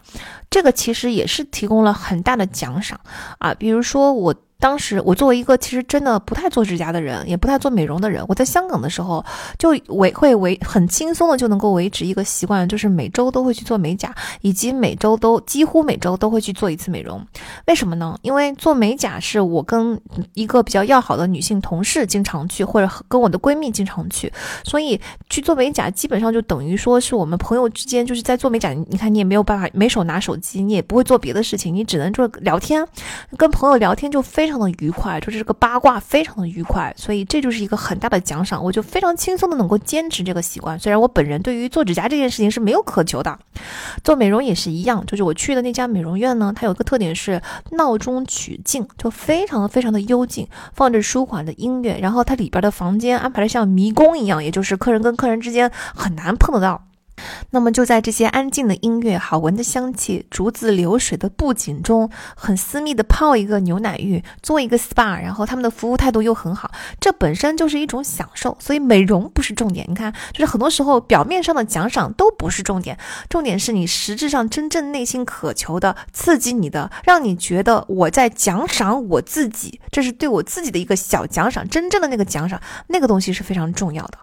这个其实也是提供了很大的奖赏啊，比如说我。当时我作为一个其实真的不太做指甲的人，也不太做美容的人，我在香港的时候就维会维很轻松的就能够维持一个习惯，就是每周都会去做美甲，以及每周都几乎每周都会去做一次美容。为什么呢？因为做美甲是我跟一个比较要好的女性同事经常去，或者跟我的闺蜜经常去，所以去做美甲基本上就等于说是我们朋友之间就是在做美甲。你看你也没有办法没手拿手机，你也不会做别的事情，你只能做聊天，跟朋友聊天就非常。非常的愉快，就是这个八卦非常的愉快，所以这就是一个很大的奖赏，我就非常轻松的能够坚持这个习惯。虽然我本人对于做指甲这件事情是没有渴求的，做美容也是一样，就是我去的那家美容院呢，它有个特点是闹中取静，就非常非常的幽静，放着舒缓的音乐，然后它里边的房间安排的像迷宫一样，也就是客人跟客人之间很难碰得到。那么就在这些安静的音乐、好闻的香气、竹子流水的布景中，很私密的泡一个牛奶浴，做一个 SPA，然后他们的服务态度又很好，这本身就是一种享受。所以美容不是重点，你看，就是很多时候表面上的奖赏都不是重点，重点是你实质上真正内心渴求的、刺激你的，让你觉得我在奖赏我自己，这是对我自己的一个小奖赏。真正的那个奖赏，那个东西是非常重要的。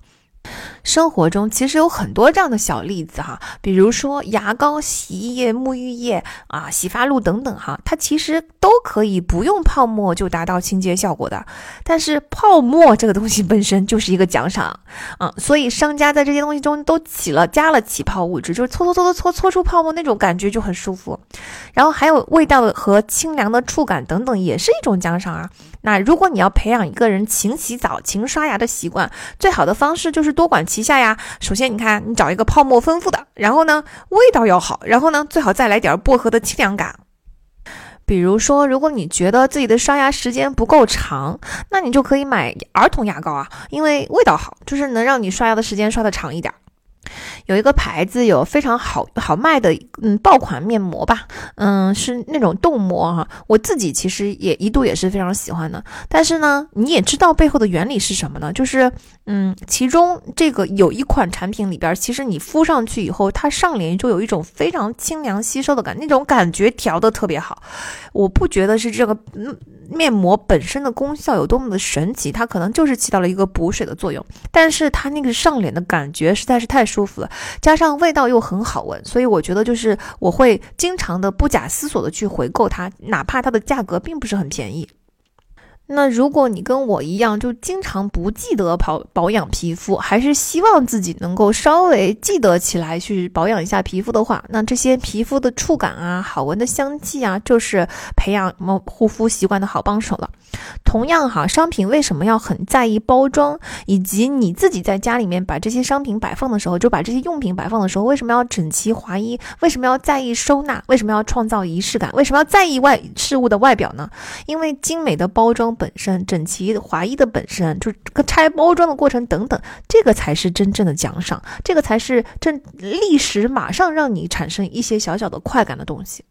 生活中其实有很多这样的小例子哈，比如说牙膏、洗衣液、沐浴液啊、洗发露等等哈，它其实都可以不用泡沫就达到清洁效果的。但是泡沫这个东西本身就是一个奖赏啊，所以商家在这些东西中都起了加了起泡物质，就是搓搓搓搓搓搓出泡沫那种感觉就很舒服。然后还有味道和清凉的触感等等，也是一种奖赏啊。那如果你要培养一个人勤洗澡、勤刷牙的习惯，最好的方式就是多管齐下呀。首先，你看，你找一个泡沫丰富的，然后呢，味道要好，然后呢，最好再来点薄荷的清凉感。比如说，如果你觉得自己的刷牙时间不够长，那你就可以买儿童牙膏啊，因为味道好，就是能让你刷牙的时间刷的长一点。有一个牌子有非常好好卖的，嗯，爆款面膜吧，嗯，是那种冻膜哈。我自己其实也一度也是非常喜欢的。但是呢，你也知道背后的原理是什么呢？就是，嗯，其中这个有一款产品里边，其实你敷上去以后，它上脸就有一种非常清凉吸收的感觉，那种感觉调的特别好。我不觉得是这个，嗯。面膜本身的功效有多么的神奇，它可能就是起到了一个补水的作用，但是它那个上脸的感觉实在是太舒服了，加上味道又很好闻，所以我觉得就是我会经常的不假思索的去回购它，哪怕它的价格并不是很便宜。那如果你跟我一样，就经常不记得保保养皮肤，还是希望自己能够稍微记得起来去保养一下皮肤的话，那这些皮肤的触感啊、好闻的香气啊，就是培养什么护肤习惯的好帮手了。同样哈，商品为什么要很在意包装，以及你自己在家里面把这些商品摆放的时候，就把这些用品摆放的时候，为什么要整齐划一？为什么要在意收纳？为什么要创造仪式感？为什么要在意外事物的外表呢？因为精美的包装。本身整齐划一的本身，就是拆包装的过程等等，这个才是真正的奖赏，这个才是正历史马上让你产生一些小小的快感的东西。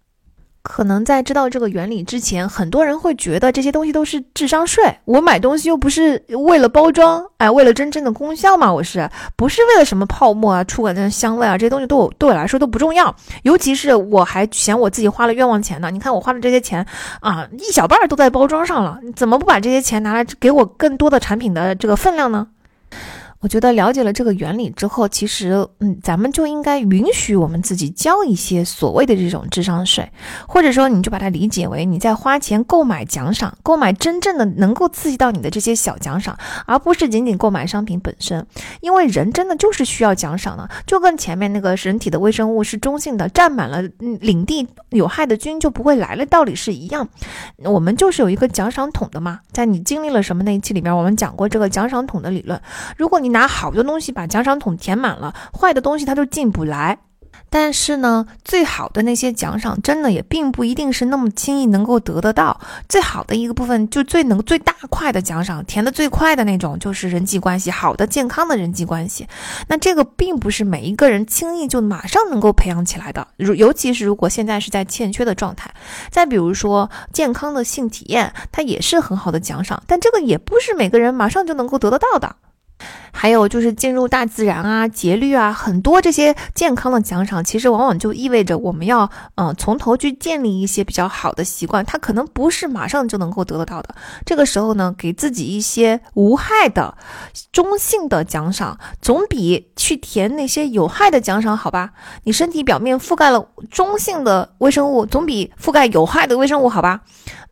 可能在知道这个原理之前，很多人会觉得这些东西都是智商税。我买东西又不是为了包装，哎，为了真正的功效嘛，我是不是为了什么泡沫啊、触感的香味啊，这些东西对我对我来说都不重要。尤其是我还嫌我自己花了冤枉钱呢。你看我花的这些钱啊，一小半都在包装上了，怎么不把这些钱拿来给我更多的产品的这个分量呢？我觉得了解了这个原理之后，其实，嗯，咱们就应该允许我们自己交一些所谓的这种智商税，或者说，你就把它理解为你在花钱购买奖赏，购买真正的能够刺激到你的这些小奖赏，而不是仅仅购买商品本身。因为人真的就是需要奖赏的，就跟前面那个人体的微生物是中性的，占满了领地，有害的菌就不会来了道理是一样。我们就是有一个奖赏桶的嘛，在你经历了什么那一期里边，我们讲过这个奖赏桶的理论。如果你拿好的东西把奖赏桶填满了，坏的东西它就进不来。但是呢，最好的那些奖赏，真的也并不一定是那么轻易能够得得到。最好的一个部分，就最能最大块的奖赏，填的最快的那种，就是人际关系，好的健康的人际关系。那这个并不是每一个人轻易就马上能够培养起来的，如尤其是如果现在是在欠缺的状态。再比如说健康的性体验，它也是很好的奖赏，但这个也不是每个人马上就能够得得到的。还有就是进入大自然啊，节律啊，很多这些健康的奖赏，其实往往就意味着我们要，嗯，从头去建立一些比较好的习惯，它可能不是马上就能够得得到的。这个时候呢，给自己一些无害的、中性的奖赏，总比去填那些有害的奖赏好吧？你身体表面覆盖了中性的微生物，总比覆盖有害的微生物好吧？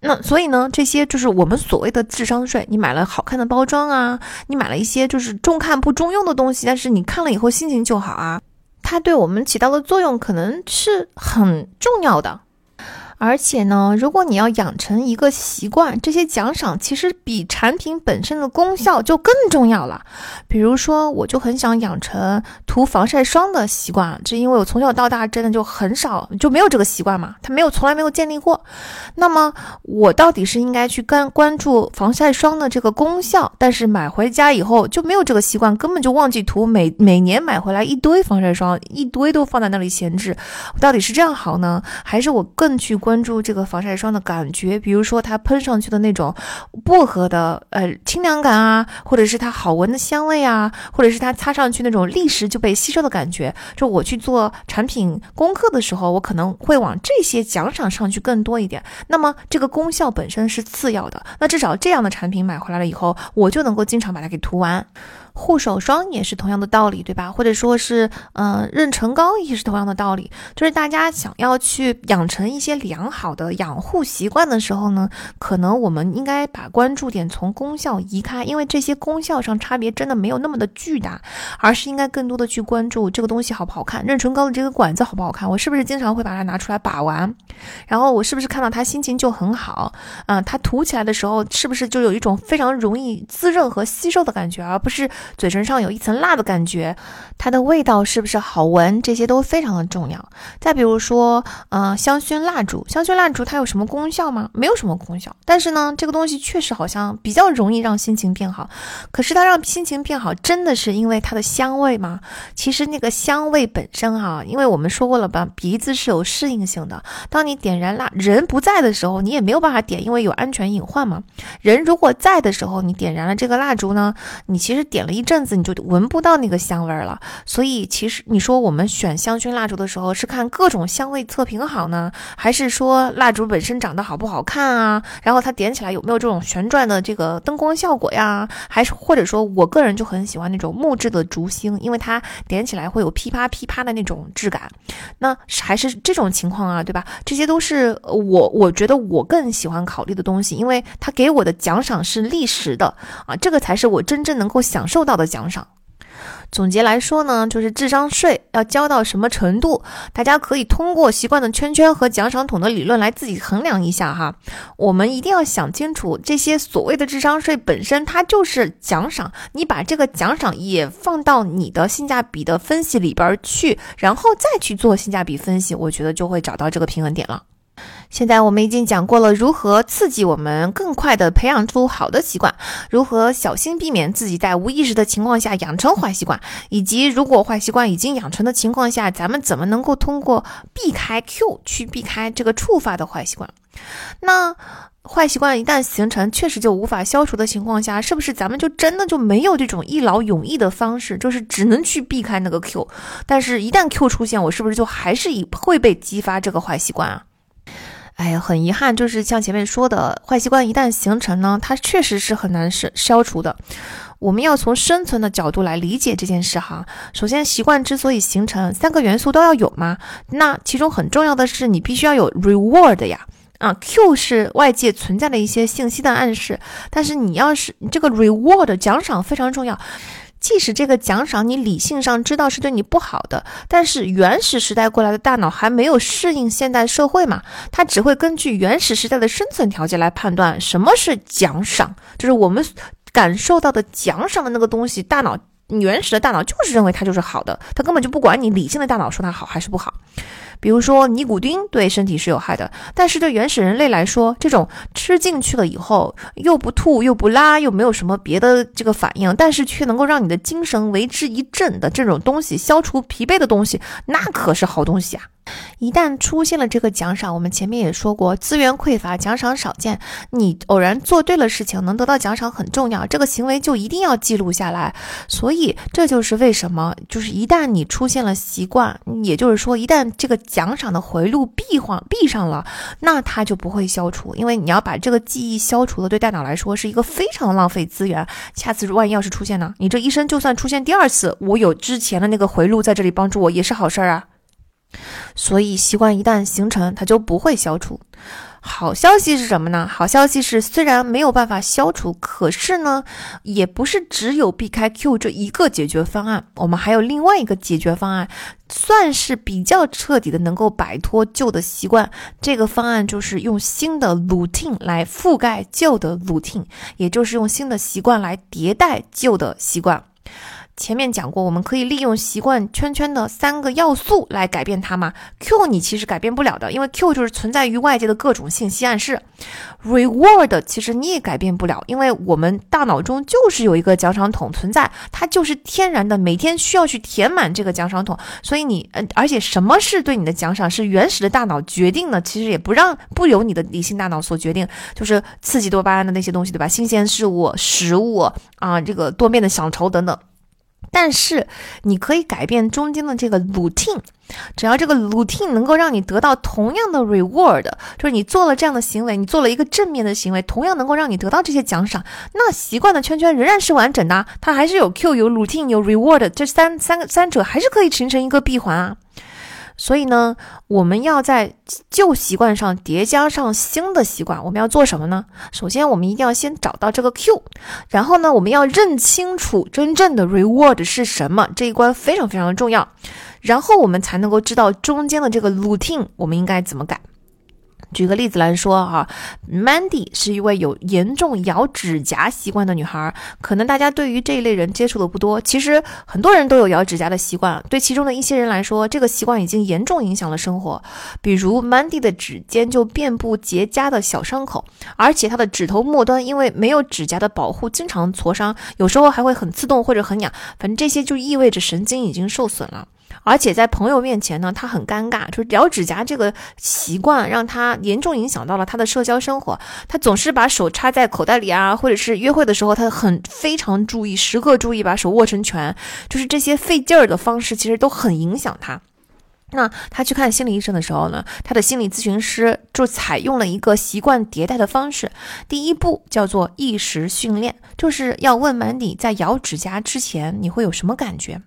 那所以呢，这些就是我们所谓的智商税。你买了好看的包装啊，你买了一些就是中看不中用的东西，但是你看了以后心情就好啊，它对我们起到的作用可能是很重要的。而且呢，如果你要养成一个习惯，这些奖赏其实比产品本身的功效就更重要了。比如说，我就很想养成涂防晒霜的习惯，这因为我从小到大真的就很少就没有这个习惯嘛，它没有从来没有建立过。那么我到底是应该去关关注防晒霜的这个功效，但是买回家以后就没有这个习惯，根本就忘记涂，每每年买回来一堆防晒霜，一堆都放在那里闲置。到底是这样好呢，还是我更去？关注这个防晒霜的感觉，比如说它喷上去的那种薄荷的呃清凉感啊，或者是它好闻的香味啊，或者是它擦上去那种立时就被吸收的感觉。就我去做产品功课的时候，我可能会往这些奖赏上去更多一点。那么这个功效本身是次要的，那至少这样的产品买回来了以后，我就能够经常把它给涂完。护手霜也是同样的道理，对吧？或者说是，嗯，润唇膏也是同样的道理。就是大家想要去养成一些良好的养护习惯的时候呢，可能我们应该把关注点从功效移开，因为这些功效上差别真的没有那么的巨大，而是应该更多的去关注这个东西好不好看，润唇膏的这个管子好不好看，我是不是经常会把它拿出来把玩，然后我是不是看到它心情就很好，嗯，它涂起来的时候是不是就有一种非常容易滋润和吸收的感觉，而不是。嘴唇上有一层蜡的感觉，它的味道是不是好闻？这些都非常的重要。再比如说，嗯，香薰蜡烛，香薰蜡烛它有什么功效吗？没有什么功效。但是呢，这个东西确实好像比较容易让心情变好。可是它让心情变好，真的是因为它的香味吗？其实那个香味本身啊，因为我们说过了吧，鼻子是有适应性的。当你点燃蜡，人不在的时候，你也没有办法点，因为有安全隐患嘛。人如果在的时候，你点燃了这个蜡烛呢，你其实点了一。一阵子，你就闻不到那个香味儿了。所以其实你说我们选香薰蜡烛的时候，是看各种香味测评好呢，还是说蜡烛本身长得好不好看啊？然后它点起来有没有这种旋转的这个灯光效果呀？还是或者说我个人就很喜欢那种木质的烛芯，因为它点起来会有噼啪噼啪的那种质感。那还是这种情况啊，对吧？这些都是我我觉得我更喜欢考虑的东西，因为它给我的奖赏是历时的啊，这个才是我真正能够享受到的奖赏。总结来说呢，就是智商税要交到什么程度，大家可以通过习惯的圈圈和奖赏桶的理论来自己衡量一下哈。我们一定要想清楚，这些所谓的智商税本身它就是奖赏，你把这个奖赏也放到你的性价比的分析里边去，然后再去做性价比分析，我觉得就会找到这个平衡点了。现在我们已经讲过了如何刺激我们更快的培养出好的习惯，如何小心避免自己在无意识的情况下养成坏习惯，以及如果坏习惯已经养成的情况下，咱们怎么能够通过避开 Q 去避开这个触发的坏习惯？那坏习惯一旦形成，确实就无法消除的情况下，是不是咱们就真的就没有这种一劳永逸的方式，就是只能去避开那个 Q？但是，一旦 Q 出现，我是不是就还是以会被激发这个坏习惯啊？哎呀，很遗憾，就是像前面说的，坏习惯一旦形成呢，它确实是很难是消除的。我们要从生存的角度来理解这件事哈。首先，习惯之所以形成，三个元素都要有嘛。那其中很重要的是，你必须要有 reward 呀。啊，Q 是外界存在的一些信息的暗示，但是你要是这个 reward 奖赏非常重要。即使这个奖赏你理性上知道是对你不好的，但是原始时代过来的大脑还没有适应现代社会嘛，它只会根据原始时代的生存条件来判断什么是奖赏，就是我们感受到的奖赏的那个东西，大脑你原始的大脑就是认为它就是好的，它根本就不管你理性的大脑说它好还是不好。比如说尼古丁对身体是有害的，但是对原始人类来说，这种吃进去了以后又不吐又不拉又没有什么别的这个反应，但是却能够让你的精神为之一振的这种东西，消除疲惫的东西，那可是好东西啊。一旦出现了这个奖赏，我们前面也说过，资源匮乏，奖赏少见。你偶然做对了事情，能得到奖赏很重要，这个行为就一定要记录下来。所以这就是为什么，就是一旦你出现了习惯，也就是说，一旦这个奖赏的回路闭上闭上了，那它就不会消除，因为你要把这个记忆消除了，对大脑来说是一个非常浪费资源。下次万一要是出现呢？你这一生就算出现第二次，我有之前的那个回路在这里帮助我，也是好事儿啊。所以，习惯一旦形成，它就不会消除。好消息是什么呢？好消息是，虽然没有办法消除，可是呢，也不是只有避开 Q 这一个解决方案。我们还有另外一个解决方案，算是比较彻底的，能够摆脱旧的习惯。这个方案就是用新的 routine 来覆盖旧的 routine，也就是用新的习惯来迭代旧的习惯。前面讲过，我们可以利用习惯圈圈的三个要素来改变它嘛？Q 你其实改变不了的，因为 Q 就是存在于外界的各种信息暗示。Reward 其实你也改变不了，因为我们大脑中就是有一个奖赏桶存在，它就是天然的，每天需要去填满这个奖赏桶。所以你，呃，而且什么是对你的奖赏，是原始的大脑决定的，其实也不让不由你的理性大脑所决定，就是刺激多巴胺的那些东西，对吧？新鲜事物、食物啊，这个多面的享受等等。但是你可以改变中间的这个 routine，只要这个 routine 能够让你得到同样的 reward，就是你做了这样的行为，你做了一个正面的行为，同样能够让你得到这些奖赏，那习惯的圈圈仍然是完整的，它还是有 Q 有 routine 有 reward，这三三个三者还是可以形成一个闭环啊。所以呢，我们要在旧习惯上叠加上新的习惯。我们要做什么呢？首先，我们一定要先找到这个 Q，然后呢，我们要认清楚真正的 reward 是什么，这一关非常非常的重要。然后我们才能够知道中间的这个 routine 我们应该怎么改。举个例子来说哈，Mandy 是一位有严重咬指甲习惯的女孩。可能大家对于这一类人接触的不多，其实很多人都有咬指甲的习惯。对其中的一些人来说，这个习惯已经严重影响了生活。比如 Mandy 的指尖就遍布结痂的小伤口，而且她的指头末端因为没有指甲的保护，经常挫伤，有时候还会很刺痛或者很痒。反正这些就意味着神经已经受损了。而且在朋友面前呢，他很尴尬，就是咬指甲这个习惯让他严重影响到了他的社交生活。他总是把手插在口袋里啊，或者是约会的时候，他很非常注意，时刻注意把手握成拳，就是这些费劲儿的方式，其实都很影响他。那他去看心理医生的时候呢，他的心理咨询师就采用了一个习惯迭代的方式。第一步叫做意识训练，就是要问 Mandy 在咬指甲之前你会有什么感觉。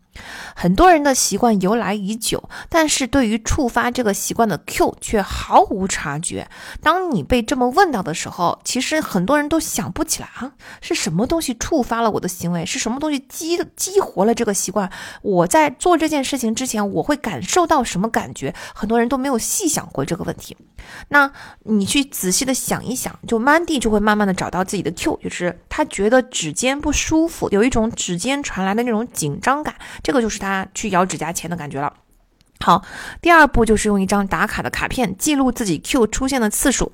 很多人的习惯由来已久，但是对于触发这个习惯的 Q 却毫无察觉。当你被这么问到的时候，其实很多人都想不起来啊，是什么东西触发了我的行为？是什么东西激激活了这个习惯？我在做这件事情之前，我会感受到什么感觉？很多人都没有细想过这个问题。那你去仔细的想一想，就 Mandy 就会慢慢的找到自己的 Q，就是他觉得指尖不舒服，有一种指尖传来的那种紧张感。这个就是它去咬指甲钳的感觉了。好，第二步就是用一张打卡的卡片记录自己 Q 出现的次数。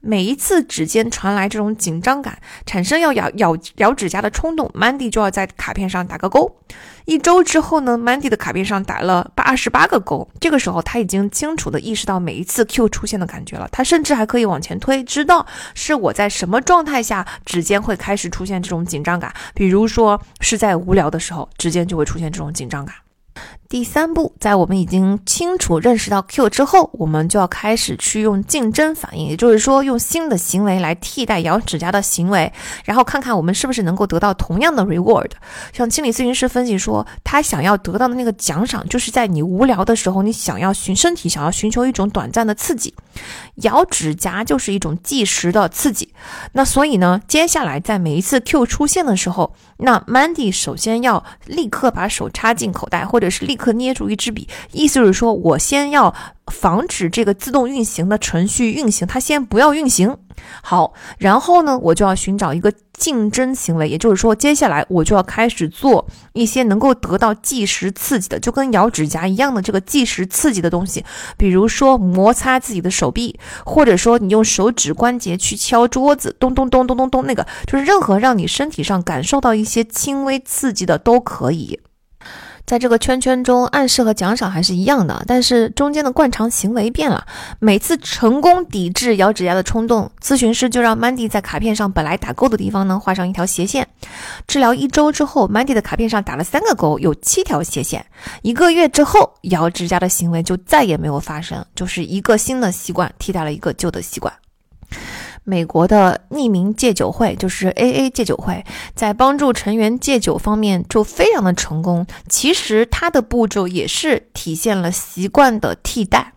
每一次指尖传来这种紧张感，产生要咬咬咬指甲的冲动，Mandy 就要在卡片上打个勾。一周之后呢，Mandy 的卡片上打了八十八个勾。这个时候他已经清楚的意识到每一次 Q 出现的感觉了。他甚至还可以往前推，知道是我在什么状态下指尖会开始出现这种紧张感。比如说是在无聊的时候，指尖就会出现这种紧张感。第三步，在我们已经清楚认识到 Q 之后，我们就要开始去用竞争反应，也就是说，用新的行为来替代咬指甲的行为，然后看看我们是不是能够得到同样的 reward。像心理咨询师分析说，他想要得到的那个奖赏，就是在你无聊的时候，你想要寻身体想要寻求一种短暂的刺激，咬指甲就是一种即时的刺激。那所以呢，接下来在每一次 Q 出现的时候，那 Mandy 首先要立刻把手插进口袋，或者是立。刻捏住一支笔，意思是说，我先要防止这个自动运行的程序运行，它先不要运行。好，然后呢，我就要寻找一个竞争行为，也就是说，接下来我就要开始做一些能够得到即时刺激的，就跟咬指甲一样的这个即时刺激的东西，比如说摩擦自己的手臂，或者说你用手指关节去敲桌子，咚咚咚咚咚咚，那个就是任何让你身体上感受到一些轻微刺激的都可以。在这个圈圈中，暗示和奖赏还是一样的，但是中间的惯常行为变了。每次成功抵制咬指甲的冲动，咨询师就让 Mandy 在卡片上本来打勾的地方呢画上一条斜线。治疗一周之后，Mandy 的卡片上打了三个勾，有七条斜线。一个月之后，咬指甲的行为就再也没有发生，就是一个新的习惯替代了一个旧的习惯。美国的匿名戒酒会就是 AA 戒酒会，在帮助成员戒酒方面就非常的成功。其实它的步骤也是体现了习惯的替代。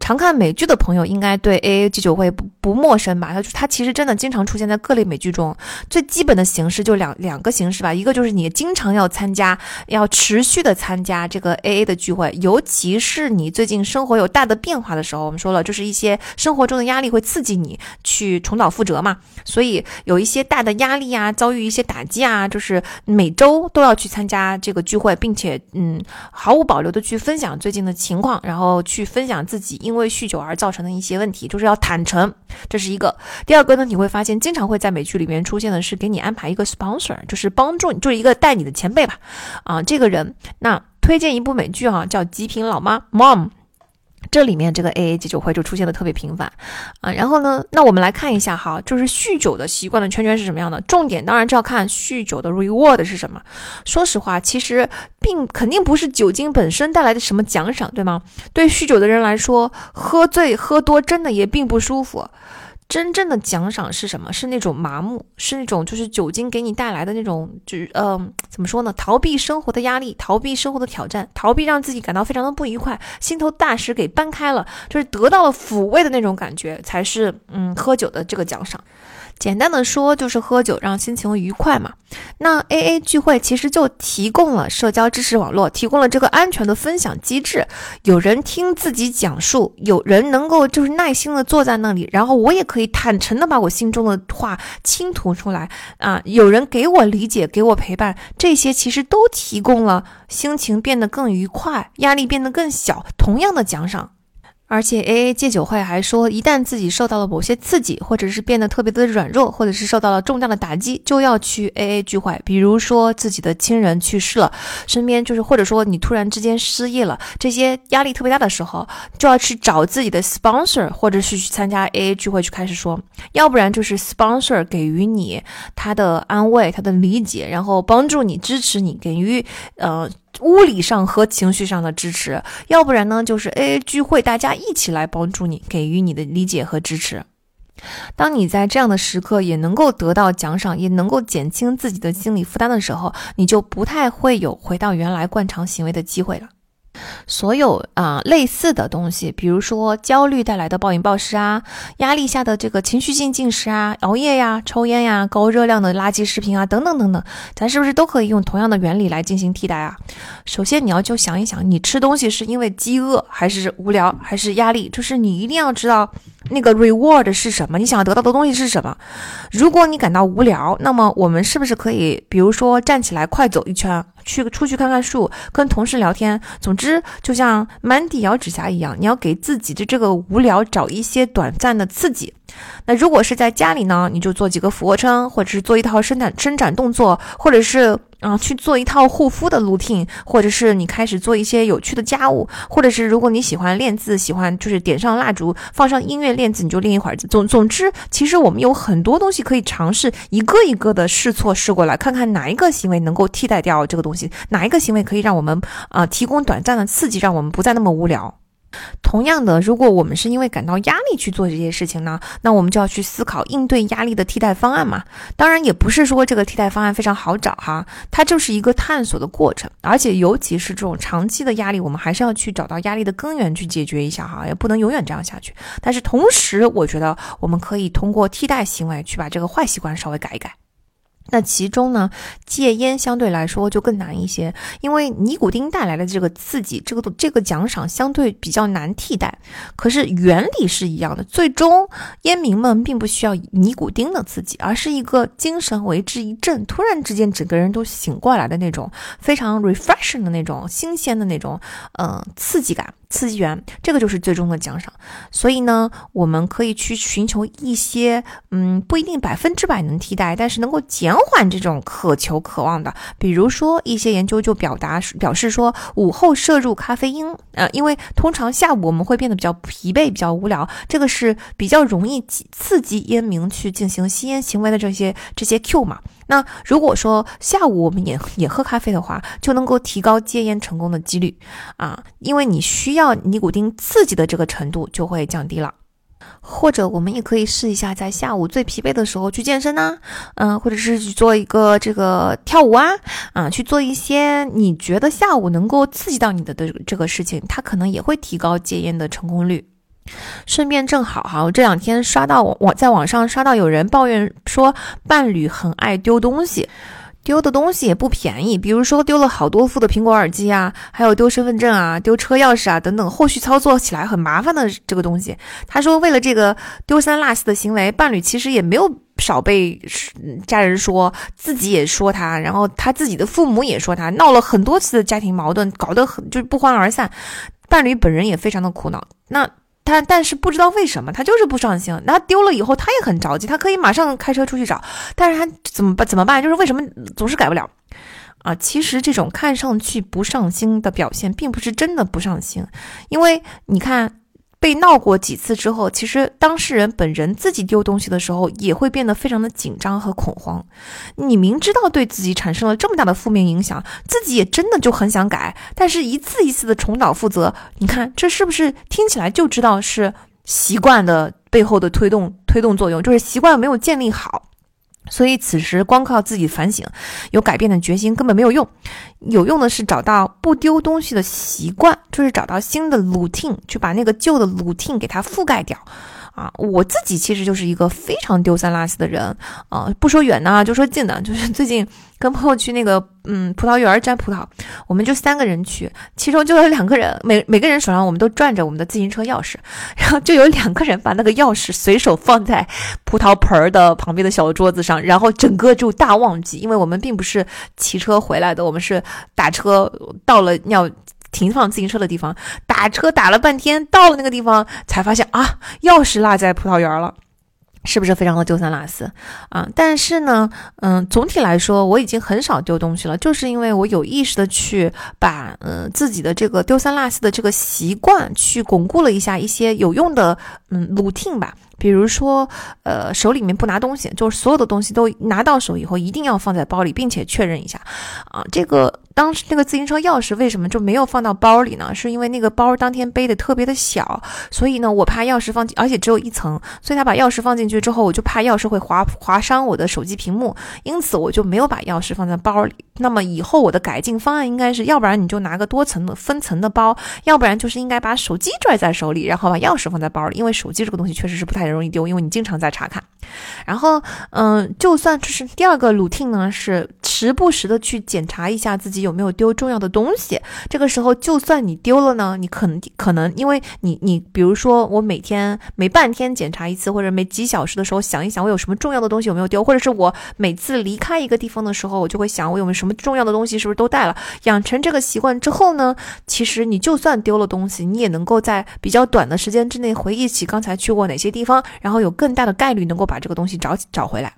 常看美剧的朋友应该对 A A 戒酒会不不陌生吧？它它其实真的经常出现在各类美剧中。最基本的形式就两两个形式吧，一个就是你经常要参加，要持续的参加这个 A A 的聚会，尤其是你最近生活有大的变化的时候，我们说了，就是一些生活中的压力会刺激你去重蹈覆辙嘛。所以有一些大的压力啊，遭遇一些打击啊，就是每周都要去参加这个聚会，并且嗯，毫无保留的去分享最近的情况，然后去分享自己。因为酗酒而造成的一些问题，就是要坦诚，这是一个。第二个呢，你会发现经常会在美剧里面出现的是给你安排一个 sponsor，就是帮助你，就是一个带你的前辈吧。啊，这个人，那推荐一部美剧哈，叫《极品老妈》Mom。这里面这个 A A 戒酒会就出现的特别频繁啊，然后呢，那我们来看一下哈，就是酗酒的习惯的圈圈是什么样的？重点当然就要看酗酒的 reward 是什么。说实话，其实并肯定不是酒精本身带来的什么奖赏，对吗？对酗酒的人来说，喝醉喝多真的也并不舒服。真正的奖赏是什么？是那种麻木，是那种就是酒精给你带来的那种，就是嗯，怎么说呢？逃避生活的压力，逃避生活的挑战，逃避让自己感到非常的不愉快，心头大石给搬开了，就是得到了抚慰的那种感觉，才是嗯，喝酒的这个奖赏。简单的说，就是喝酒让心情愉快嘛。那 A A 聚会其实就提供了社交知识网络，提供了这个安全的分享机制。有人听自己讲述，有人能够就是耐心的坐在那里，然后我也可以坦诚的把我心中的话倾吐出来啊。有人给我理解，给我陪伴，这些其实都提供了心情变得更愉快，压力变得更小，同样的奖赏。而且 A A 戒酒会还说，一旦自己受到了某些刺激，或者是变得特别的软弱，或者是受到了重大的打击，就要去 A A 聚会。比如说自己的亲人去世了，身边就是或者说你突然之间失业了，这些压力特别大的时候，就要去找自己的 sponsor，或者是去参加 A A 聚会去开始说，要不然就是 sponsor 给予你他的安慰、他的理解，然后帮助你、支持你，给予呃。物理上和情绪上的支持，要不然呢，就是 A A 聚会，大家一起来帮助你，给予你的理解和支持。当你在这样的时刻也能够得到奖赏，也能够减轻自己的心理负担的时候，你就不太会有回到原来惯常行为的机会了。所有啊类似的东西，比如说焦虑带来的暴饮暴食啊，压力下的这个情绪性进食啊，熬夜呀、抽烟呀、高热量的垃圾食品啊，等等等等，咱是不是都可以用同样的原理来进行替代啊？首先你要就想一想，你吃东西是因为饥饿，还是无聊，还是压力？就是你一定要知道那个 reward 是什么，你想要得到的东西是什么。如果你感到无聊，那么我们是不是可以，比如说站起来快走一圈？去出去看看树，跟同事聊天。总之，就像满地咬指甲一样，你要给自己的这个无聊找一些短暂的刺激。那如果是在家里呢，你就做几个俯卧撑，或者是做一套伸展伸展动作，或者是。啊，去做一套护肤的 routine，或者是你开始做一些有趣的家务，或者是如果你喜欢练字，喜欢就是点上蜡烛，放上音乐练字，你就练一会儿。总总之，其实我们有很多东西可以尝试，一个一个的试错试过来，看看哪一个行为能够替代掉这个东西，哪一个行为可以让我们啊提供短暂的刺激，让我们不再那么无聊。同样的，如果我们是因为感到压力去做这些事情呢，那我们就要去思考应对压力的替代方案嘛。当然，也不是说这个替代方案非常好找哈，它就是一个探索的过程。而且，尤其是这种长期的压力，我们还是要去找到压力的根源去解决一下哈，也不能永远这样下去。但是同时，我觉得我们可以通过替代行为去把这个坏习惯稍微改一改。那其中呢，戒烟相对来说就更难一些，因为尼古丁带来的这个刺激，这个这个奖赏相对比较难替代。可是原理是一样的，最终烟民们并不需要尼古丁的刺激，而是一个精神为之一振，突然之间整个人都醒过来的那种非常 refreshing 的那种新鲜的那种嗯刺激感。刺激源，这个就是最终的奖赏。所以呢，我们可以去寻求一些，嗯，不一定百分之百能替代，但是能够减缓这种渴求、渴望的。比如说，一些研究就表达表示说，午后摄入咖啡因，呃，因为通常下午我们会变得比较疲惫、比较无聊，这个是比较容易刺激烟民去进行吸烟行为的这些这些 Q 嘛。那如果说下午我们也也喝咖啡的话，就能够提高戒烟成功的几率啊，因为你需要尼古丁刺激的这个程度就会降低了。或者我们也可以试一下，在下午最疲惫的时候去健身呐，嗯，或者是去做一个这个跳舞啊，啊，去做一些你觉得下午能够刺激到你的的这个事情，它可能也会提高戒烟的成功率。顺便正好哈，我这两天刷到我在网上刷到有人抱怨说伴侣很爱丢东西，丢的东西也不便宜，比如说丢了好多副的苹果耳机啊，还有丢身份证啊、丢车钥匙啊等等，后续操作起来很麻烦的这个东西。他说为了这个丢三落四的行为，伴侣其实也没有少被家人说，自己也说他，然后他自己的父母也说他，闹了很多次的家庭矛盾，搞得很就是不欢而散，伴侣本人也非常的苦恼。那。他但是不知道为什么，他就是不上心。那丢了以后，他也很着急，他可以马上开车出去找，但是他怎么办？怎么办？就是为什么总是改不了啊？其实这种看上去不上心的表现，并不是真的不上心，因为你看。被闹过几次之后，其实当事人本人自己丢东西的时候，也会变得非常的紧张和恐慌。你明知道对自己产生了这么大的负面影响，自己也真的就很想改，但是一次一次的重蹈覆辙，你看这是不是听起来就知道是习惯的背后的推动推动作用，就是习惯没有建立好。所以此时光靠自己反省，有改变的决心根本没有用，有用的是找到不丢东西的习惯，就是找到新的 routine，去把那个旧的 routine 给它覆盖掉。啊，我自己其实就是一个非常丢三落四的人啊，不说远的，就说近的，就是最近跟朋友去那个嗯葡萄园摘葡萄，我们就三个人去，其中就有两个人，每每个人手上我们都攥着我们的自行车钥匙，然后就有两个人把那个钥匙随手放在葡萄盆儿的旁边的小桌子上，然后整个就大忘记，因为我们并不是骑车回来的，我们是打车到了要。停放自行车的地方，打车打了半天，到了那个地方才发现啊，钥匙落在葡萄园了。是不是非常的丢三落四啊？但是呢，嗯，总体来说，我已经很少丢东西了，就是因为我有意识的去把嗯自己的这个丢三落四的这个习惯去巩固了一下一些有用的嗯 routine 吧。比如说，呃，手里面不拿东西，就是所有的东西都拿到手以后，一定要放在包里，并且确认一下，啊，这个当时那个自行车钥匙为什么就没有放到包里呢？是因为那个包当天背的特别的小，所以呢，我怕钥匙放进，而且只有一层，所以他把钥匙放进去之后，我就怕钥匙会划划伤我的手机屏幕，因此我就没有把钥匙放在包里。那么以后我的改进方案应该是，要不然你就拿个多层的分层的包，要不然就是应该把手机拽在手里，然后把钥匙放在包里，因为手机这个东西确实是不太。容易丢，因为你经常在查看。然后，嗯，就算就是第二个 routine 呢，是时不时的去检查一下自己有没有丢重要的东西。这个时候，就算你丢了呢，你可能可能因为你你，比如说我每天每半天检查一次，或者每几小时的时候想一想我有什么重要的东西有没有丢，或者是我每次离开一个地方的时候，我就会想我有没有什么重要的东西是不是都带了。养成这个习惯之后呢，其实你就算丢了东西，你也能够在比较短的时间之内回忆起刚才去过哪些地方，然后有更大的概率能够把这个东西找找回来。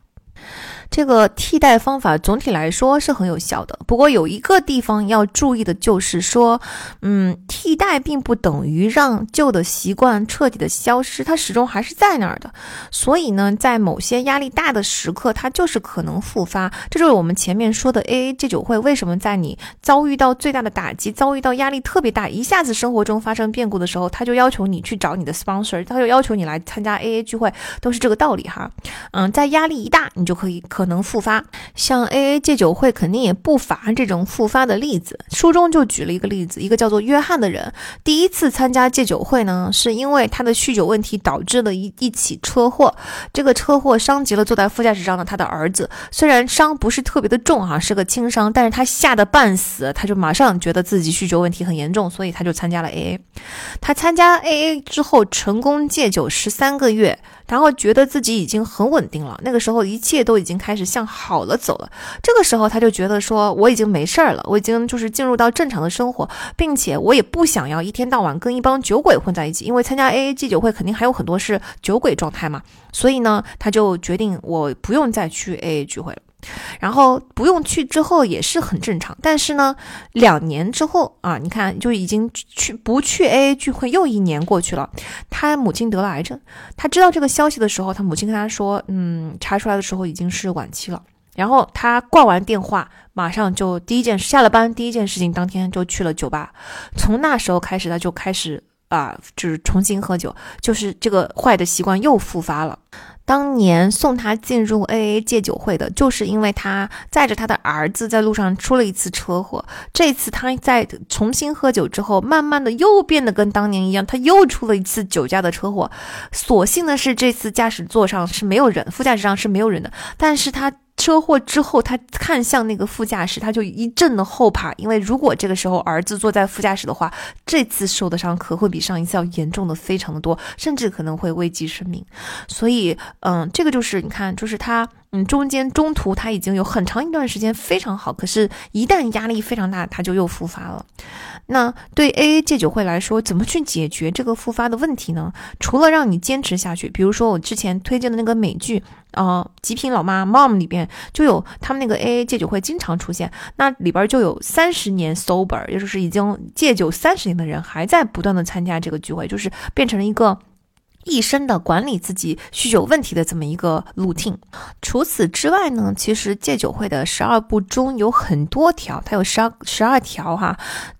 这个替代方法总体来说是很有效的，不过有一个地方要注意的就是说，嗯，替代并不等于让旧的习惯彻底的消失，它始终还是在那儿的。所以呢，在某些压力大的时刻，它就是可能复发。这就是我们前面说的 AA 戒酒会为什么在你遭遇到最大的打击、遭遇到压力特别大、一下子生活中发生变故的时候，他就要求你去找你的 sponsor，他就要求你来参加 AA 聚会，都是这个道理哈。嗯，在压力一大，你就可以。可能复发，像 A A 戒酒会肯定也不乏这种复发的例子。书中就举了一个例子，一个叫做约翰的人，第一次参加戒酒会呢，是因为他的酗酒问题导致了一一起车祸。这个车祸伤及了坐在副驾驶上的他的儿子，虽然伤不是特别的重哈，是个轻伤，但是他吓得半死，他就马上觉得自己酗酒问题很严重，所以他就参加了 A A。他参加 A A 之后成功戒酒十三个月。然后觉得自己已经很稳定了，那个时候一切都已经开开始向好了走了。这个时候他就觉得说，我已经没事儿了，我已经就是进入到正常的生活，并且我也不想要一天到晚跟一帮酒鬼混在一起，因为参加 AA 戒酒会肯定还有很多是酒鬼状态嘛。所以呢，他就决定我不用再去 AA 聚会了。然后不用去之后也是很正常，但是呢，两年之后啊，你看就已经去不去 AA 聚会，又一年过去了。他母亲得了癌症，他知道这个消息的时候，他母亲跟他说：“嗯，查出来的时候已经是晚期了。”然后他挂完电话，马上就第一件事下了班第一件事情，当天就去了酒吧。从那时候开始，他就开始啊，就是重新喝酒，就是这个坏的习惯又复发了。当年送他进入 AA 戒酒会的，就是因为他载着他的儿子在路上出了一次车祸。这次他在重新喝酒之后，慢慢的又变得跟当年一样，他又出了一次酒驾的车祸。所幸的是，这次驾驶座上是没有人，副驾驶上是没有人的，但是他。车祸之后，他看向那个副驾驶，他就一阵的后怕，因为如果这个时候儿子坐在副驾驶的话，这次受的伤可会比上一次要严重的非常的多，甚至可能会危及生命。所以，嗯，这个就是你看，就是他。嗯，中间中途他已经有很长一段时间非常好，可是，一旦压力非常大，他就又复发了。那对 A A 戒酒会来说，怎么去解决这个复发的问题呢？除了让你坚持下去，比如说我之前推荐的那个美剧，呃，《极品老妈》Mom 里边就有他们那个 A A 戒酒会经常出现，那里边就有三十年 sober，也就是已经戒酒三十年的人还在不断的参加这个聚会，就是变成了一个。一生的管理自己酗酒问题的这么一个 routine。除此之外呢，其实戒酒会的十二步中有很多条，它有十二十二条哈，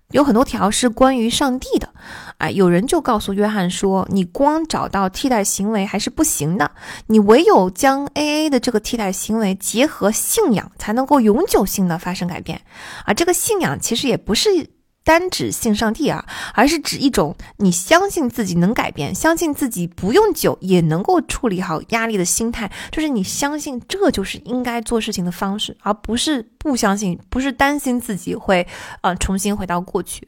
有很多条是关于上帝的。哎，有人就告诉约翰说，你光找到替代行为还是不行的，你唯有将 AA 的这个替代行为结合信仰，才能够永久性的发生改变。啊，这个信仰其实也不是。单指信上帝啊，而是指一种你相信自己能改变，相信自己不用酒也能够处理好压力的心态，就是你相信这就是应该做事情的方式，而不是不相信，不是担心自己会呃重新回到过去。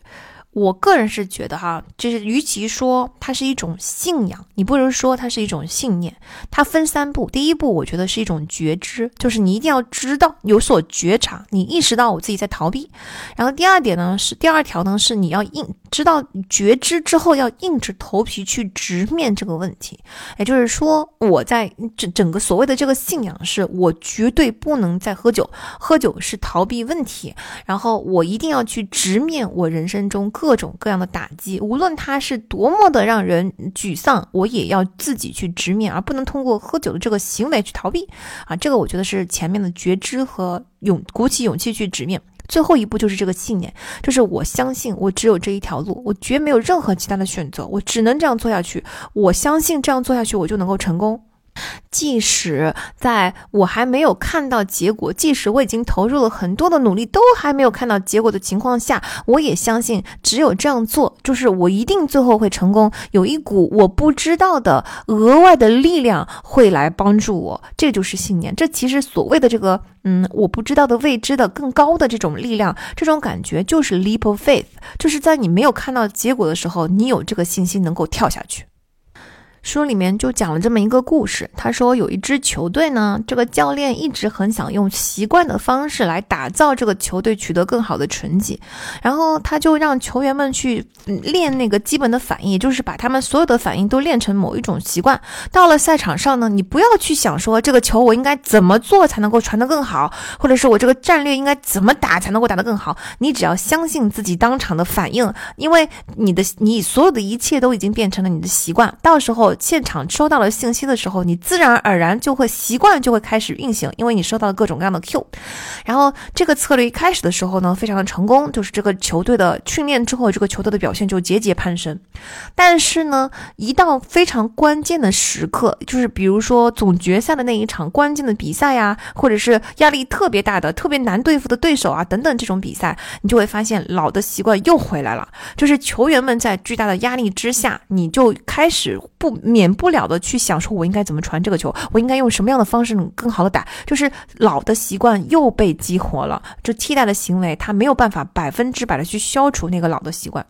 我个人是觉得哈，就是与其说它是一种信仰，你不如说它是一种信念。它分三步，第一步我觉得是一种觉知，就是你一定要知道有所觉察，你意识到我自己在逃避。然后第二点呢是第二条呢是你要应知道觉知之后要硬着头皮去直面这个问题。也就是说我在整整个所谓的这个信仰是我绝对不能再喝酒，喝酒是逃避问题，然后我一定要去直面我人生中。各种各样的打击，无论它是多么的让人沮丧，我也要自己去直面，而不能通过喝酒的这个行为去逃避。啊，这个我觉得是前面的觉知和勇，鼓起勇气去直面。最后一步就是这个信念，就是我相信我只有这一条路，我绝没有任何其他的选择，我只能这样做下去。我相信这样做下去，我就能够成功。即使在我还没有看到结果，即使我已经投入了很多的努力，都还没有看到结果的情况下，我也相信，只有这样做，就是我一定最后会成功。有一股我不知道的额外的力量会来帮助我，这就是信念。这其实所谓的这个，嗯，我不知道的未知的更高的这种力量，这种感觉就是 leap of faith，就是在你没有看到结果的时候，你有这个信心能够跳下去。书里面就讲了这么一个故事。他说有一支球队呢，这个教练一直很想用习惯的方式来打造这个球队，取得更好的成绩。然后他就让球员们去练那个基本的反应，就是把他们所有的反应都练成某一种习惯。到了赛场上呢，你不要去想说这个球我应该怎么做才能够传得更好，或者是我这个战略应该怎么打才能够打得更好。你只要相信自己当场的反应，因为你的你所有的一切都已经变成了你的习惯。到时候。现场收到了信息的时候，你自然而然就会习惯，就会开始运行，因为你收到了各种各样的 Q。然后这个策略一开始的时候呢，非常的成功，就是这个球队的训练之后，这个球队的表现就节节攀升。但是呢，一到非常关键的时刻，就是比如说总决赛的那一场关键的比赛呀，或者是压力特别大的、特别难对付的对手啊等等这种比赛，你就会发现老的习惯又回来了，就是球员们在巨大的压力之下，你就开始不。免不了的去想说，我应该怎么传这个球，我应该用什么样的方式能更好的打，就是老的习惯又被激活了，这替代的行为，它没有办法百分之百的去消除那个老的习惯。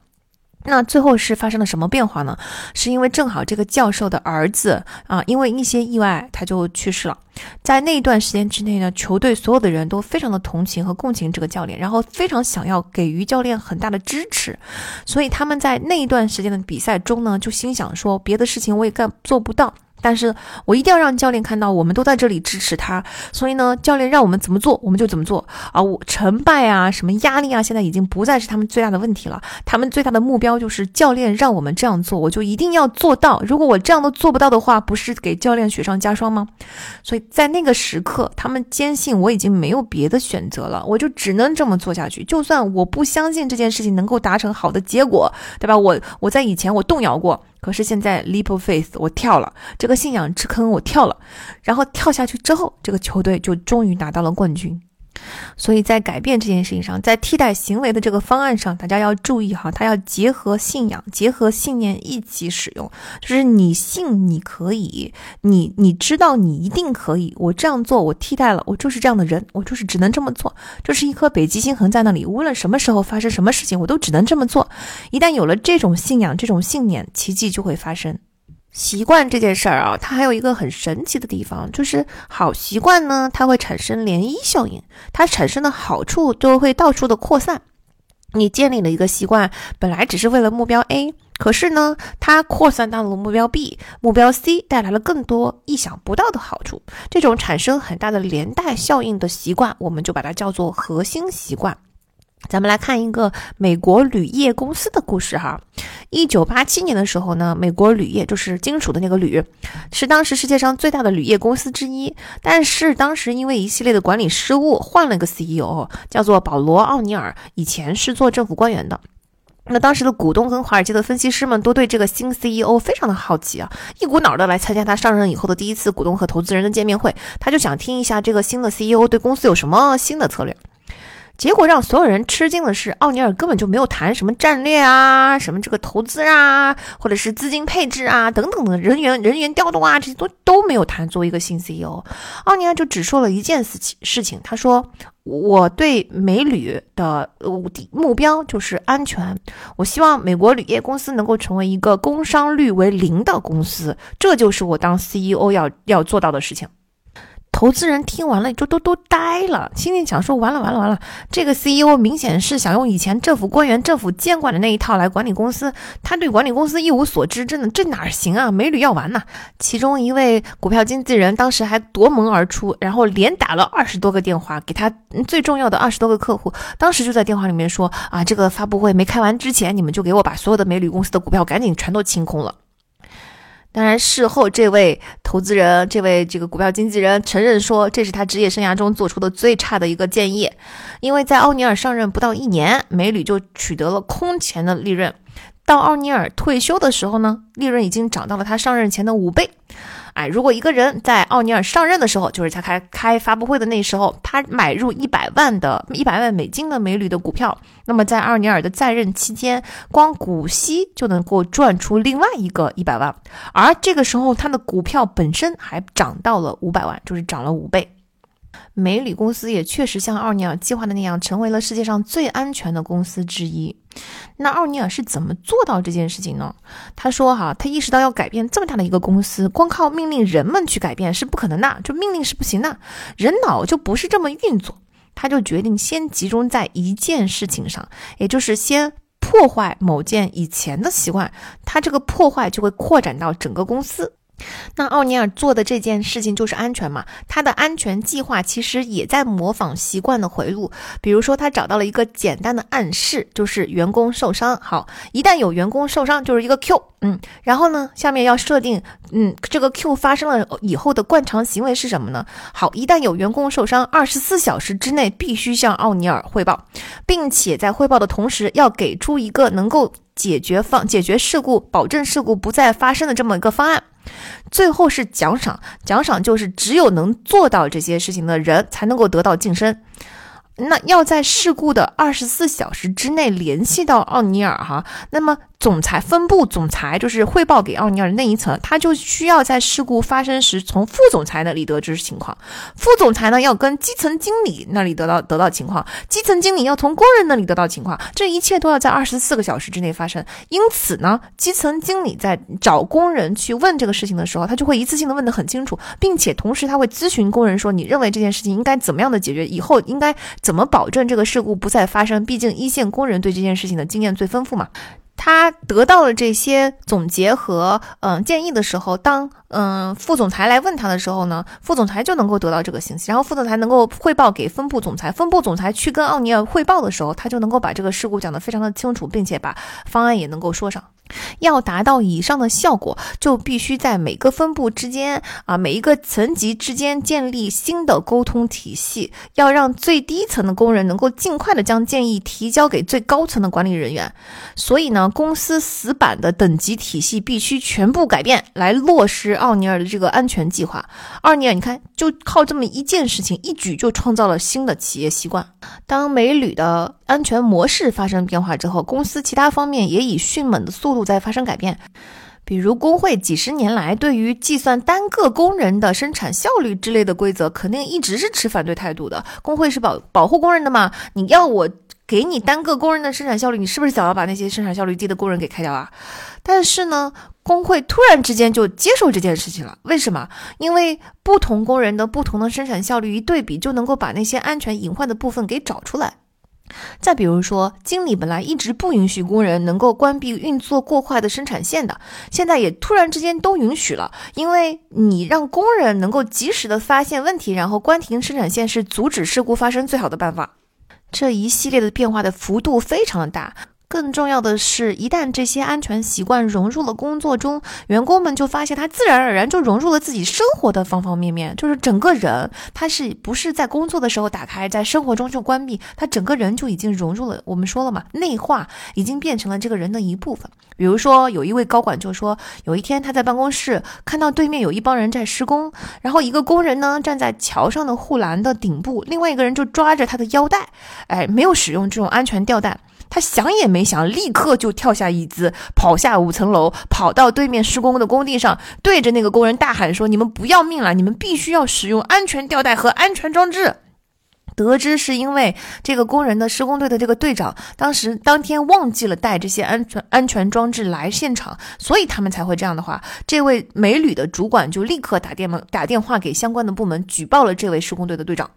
那最后是发生了什么变化呢？是因为正好这个教授的儿子啊，因为一些意外他就去世了。在那一段时间之内呢，球队所有的人都非常的同情和共情这个教练，然后非常想要给予教练很大的支持。所以他们在那一段时间的比赛中呢，就心想说，别的事情我也干做不到。但是我一定要让教练看到，我们都在这里支持他。所以呢，教练让我们怎么做，我们就怎么做啊！我成败啊，什么压力啊，现在已经不再是他们最大的问题了。他们最大的目标就是教练让我们这样做，我就一定要做到。如果我这样都做不到的话，不是给教练雪上加霜吗？所以在那个时刻，他们坚信我已经没有别的选择了，我就只能这么做下去。就算我不相信这件事情能够达成好的结果，对吧？我我在以前我动摇过。可是现在，leap of faith，我跳了这个信仰之坑，我跳了，然后跳下去之后，这个球队就终于拿到了冠军。所以在改变这件事情上，在替代行为的这个方案上，大家要注意哈，它要结合信仰、结合信念一起使用。就是你信你可以，你你知道你一定可以。我这样做，我替代了，我就是这样的人，我就是只能这么做。就是一颗北极星横在那里，无论什么时候发生什么事情，我都只能这么做。一旦有了这种信仰、这种信念，奇迹就会发生。习惯这件事儿啊，它还有一个很神奇的地方，就是好习惯呢，它会产生涟漪效应，它产生的好处就会到处的扩散。你建立了一个习惯，本来只是为了目标 A，可是呢，它扩散到了目标 B、目标 C，带来了更多意想不到的好处。这种产生很大的连带效应的习惯，我们就把它叫做核心习惯。咱们来看一个美国铝业公司的故事哈。一九八七年的时候呢，美国铝业就是金属的那个铝，是当时世界上最大的铝业公司之一。但是当时因为一系列的管理失误，换了个 CEO，叫做保罗·奥尼尔，以前是做政府官员的。那当时的股东跟华尔街的分析师们都对这个新 CEO 非常的好奇啊，一股脑的来参加他上任以后的第一次股东和投资人的见面会，他就想听一下这个新的 CEO 对公司有什么新的策略。结果让所有人吃惊的是，奥尼尔根本就没有谈什么战略啊，什么这个投资啊，或者是资金配置啊等等的人员人员调动啊，这些都都没有谈。作为一个新 CEO，奥尼尔就只说了一件事情，事情他说：“我对美铝的目标就是安全，我希望美国铝业公司能够成为一个工伤率为零的公司，这就是我当 CEO 要要做到的事情。”投资人听完了就都都呆了，心里想说：完了完了完了，这个 CEO 明显是想用以前政府官员、政府监管的那一套来管理公司，他对管理公司一无所知，真的这哪行啊？美女要完呐！其中一位股票经纪人当时还夺门而出，然后连打了二十多个电话给他最重要的二十多个客户，当时就在电话里面说：啊，这个发布会没开完之前，你们就给我把所有的美女公司的股票赶紧全都清空了。当然，事后这位投资人，这位这个股票经纪人承认说，这是他职业生涯中做出的最差的一个建议，因为在奥尼尔上任不到一年，美铝就取得了空前的利润，到奥尼尔退休的时候呢，利润已经涨到了他上任前的五倍。哎，如果一个人在奥尼尔上任的时候，就是他开开发布会的那时候，他买入一百万的一百万美金的美铝的股票，那么在奥尼尔的在任期间，光股息就能够赚出另外一个一百万，而这个时候他的股票本身还涨到了五百万，就是涨了五倍。美铝公司也确实像奥尼尔计划的那样，成为了世界上最安全的公司之一。那奥尼尔是怎么做到这件事情呢？他说：“哈，他意识到要改变这么大的一个公司，光靠命令人们去改变是不可能的，就命令是不行的，人脑就不是这么运作。他就决定先集中在一件事情上，也就是先破坏某件以前的习惯，他这个破坏就会扩展到整个公司。”那奥尼尔做的这件事情就是安全嘛？他的安全计划其实也在模仿习惯的回路。比如说，他找到了一个简单的暗示，就是员工受伤。好，一旦有员工受伤，就是一个 Q。嗯，然后呢，下面要设定，嗯，这个 Q 发生了以后的惯常行为是什么呢？好，一旦有员工受伤，二十四小时之内必须向奥尼尔汇报，并且在汇报的同时要给出一个能够解决方解决事故、保证事故不再发生的这么一个方案。最后是奖赏，奖赏就是只有能做到这些事情的人才能够得到晋升。那要在事故的二十四小时之内联系到奥尼尔哈，那么。总裁分部总裁就是汇报给奥尼尔那一层，他就需要在事故发生时从副总裁那里得知情况，副总裁呢要跟基层经理那里得到得到情况，基层经理要从工人那里得到情况，这一切都要在二十四个小时之内发生。因此呢，基层经理在找工人去问这个事情的时候，他就会一次性的问得很清楚，并且同时他会咨询工人说，你认为这件事情应该怎么样的解决，以后应该怎么保证这个事故不再发生？毕竟一线工人对这件事情的经验最丰富嘛。他得到了这些总结和嗯建议的时候，当嗯副总裁来问他的时候呢，副总裁就能够得到这个信息，然后副总裁能够汇报给分部总裁，分部总裁去跟奥尼尔汇报的时候，他就能够把这个事故讲得非常的清楚，并且把方案也能够说上。要达到以上的效果，就必须在每个分部之间啊，每一个层级之间建立新的沟通体系，要让最低层的工人能够尽快的将建议提交给最高层的管理人员。所以呢，公司死板的等级体系必须全部改变，来落实奥尼尔的这个安全计划。奥尼尔，你看，就靠这么一件事情，一举就创造了新的企业习惯。当美铝的安全模式发生变化之后，公司其他方面也以迅猛的速度在发生改变。比如，工会几十年来对于计算单个工人的生产效率之类的规则，肯定一直是持反对态度的。工会是保保护工人的嘛？你要我给你单个工人的生产效率，你是不是想要把那些生产效率低的工人给开掉啊？但是呢，工会突然之间就接受这件事情了。为什么？因为不同工人的不同的生产效率一对比，就能够把那些安全隐患的部分给找出来。再比如说，经理本来一直不允许工人能够关闭运作过快的生产线的，现在也突然之间都允许了，因为你让工人能够及时的发现问题，然后关停生产线是阻止事故发生最好的办法。这一系列的变化的幅度非常的大。更重要的是，一旦这些安全习惯融入了工作中，员工们就发现他自然而然就融入了自己生活的方方面面，就是整个人他是不是在工作的时候打开，在生活中就关闭，他整个人就已经融入了。我们说了嘛，内化已经变成了这个人的一部分。比如说，有一位高管就说，有一天他在办公室看到对面有一帮人在施工，然后一个工人呢站在桥上的护栏的顶部，另外一个人就抓着他的腰带，哎，没有使用这种安全吊带。他想也没想，立刻就跳下椅子，跑下五层楼，跑到对面施工的工地上，对着那个工人大喊说：“你们不要命了！你们必须要使用安全吊带和安全装置。”得知是因为这个工人的施工队的这个队长当时当天忘记了带这些安全安全装置来现场，所以他们才会这样的话。这位美旅的主管就立刻打电打电话给相关的部门，举报了这位施工队的队长。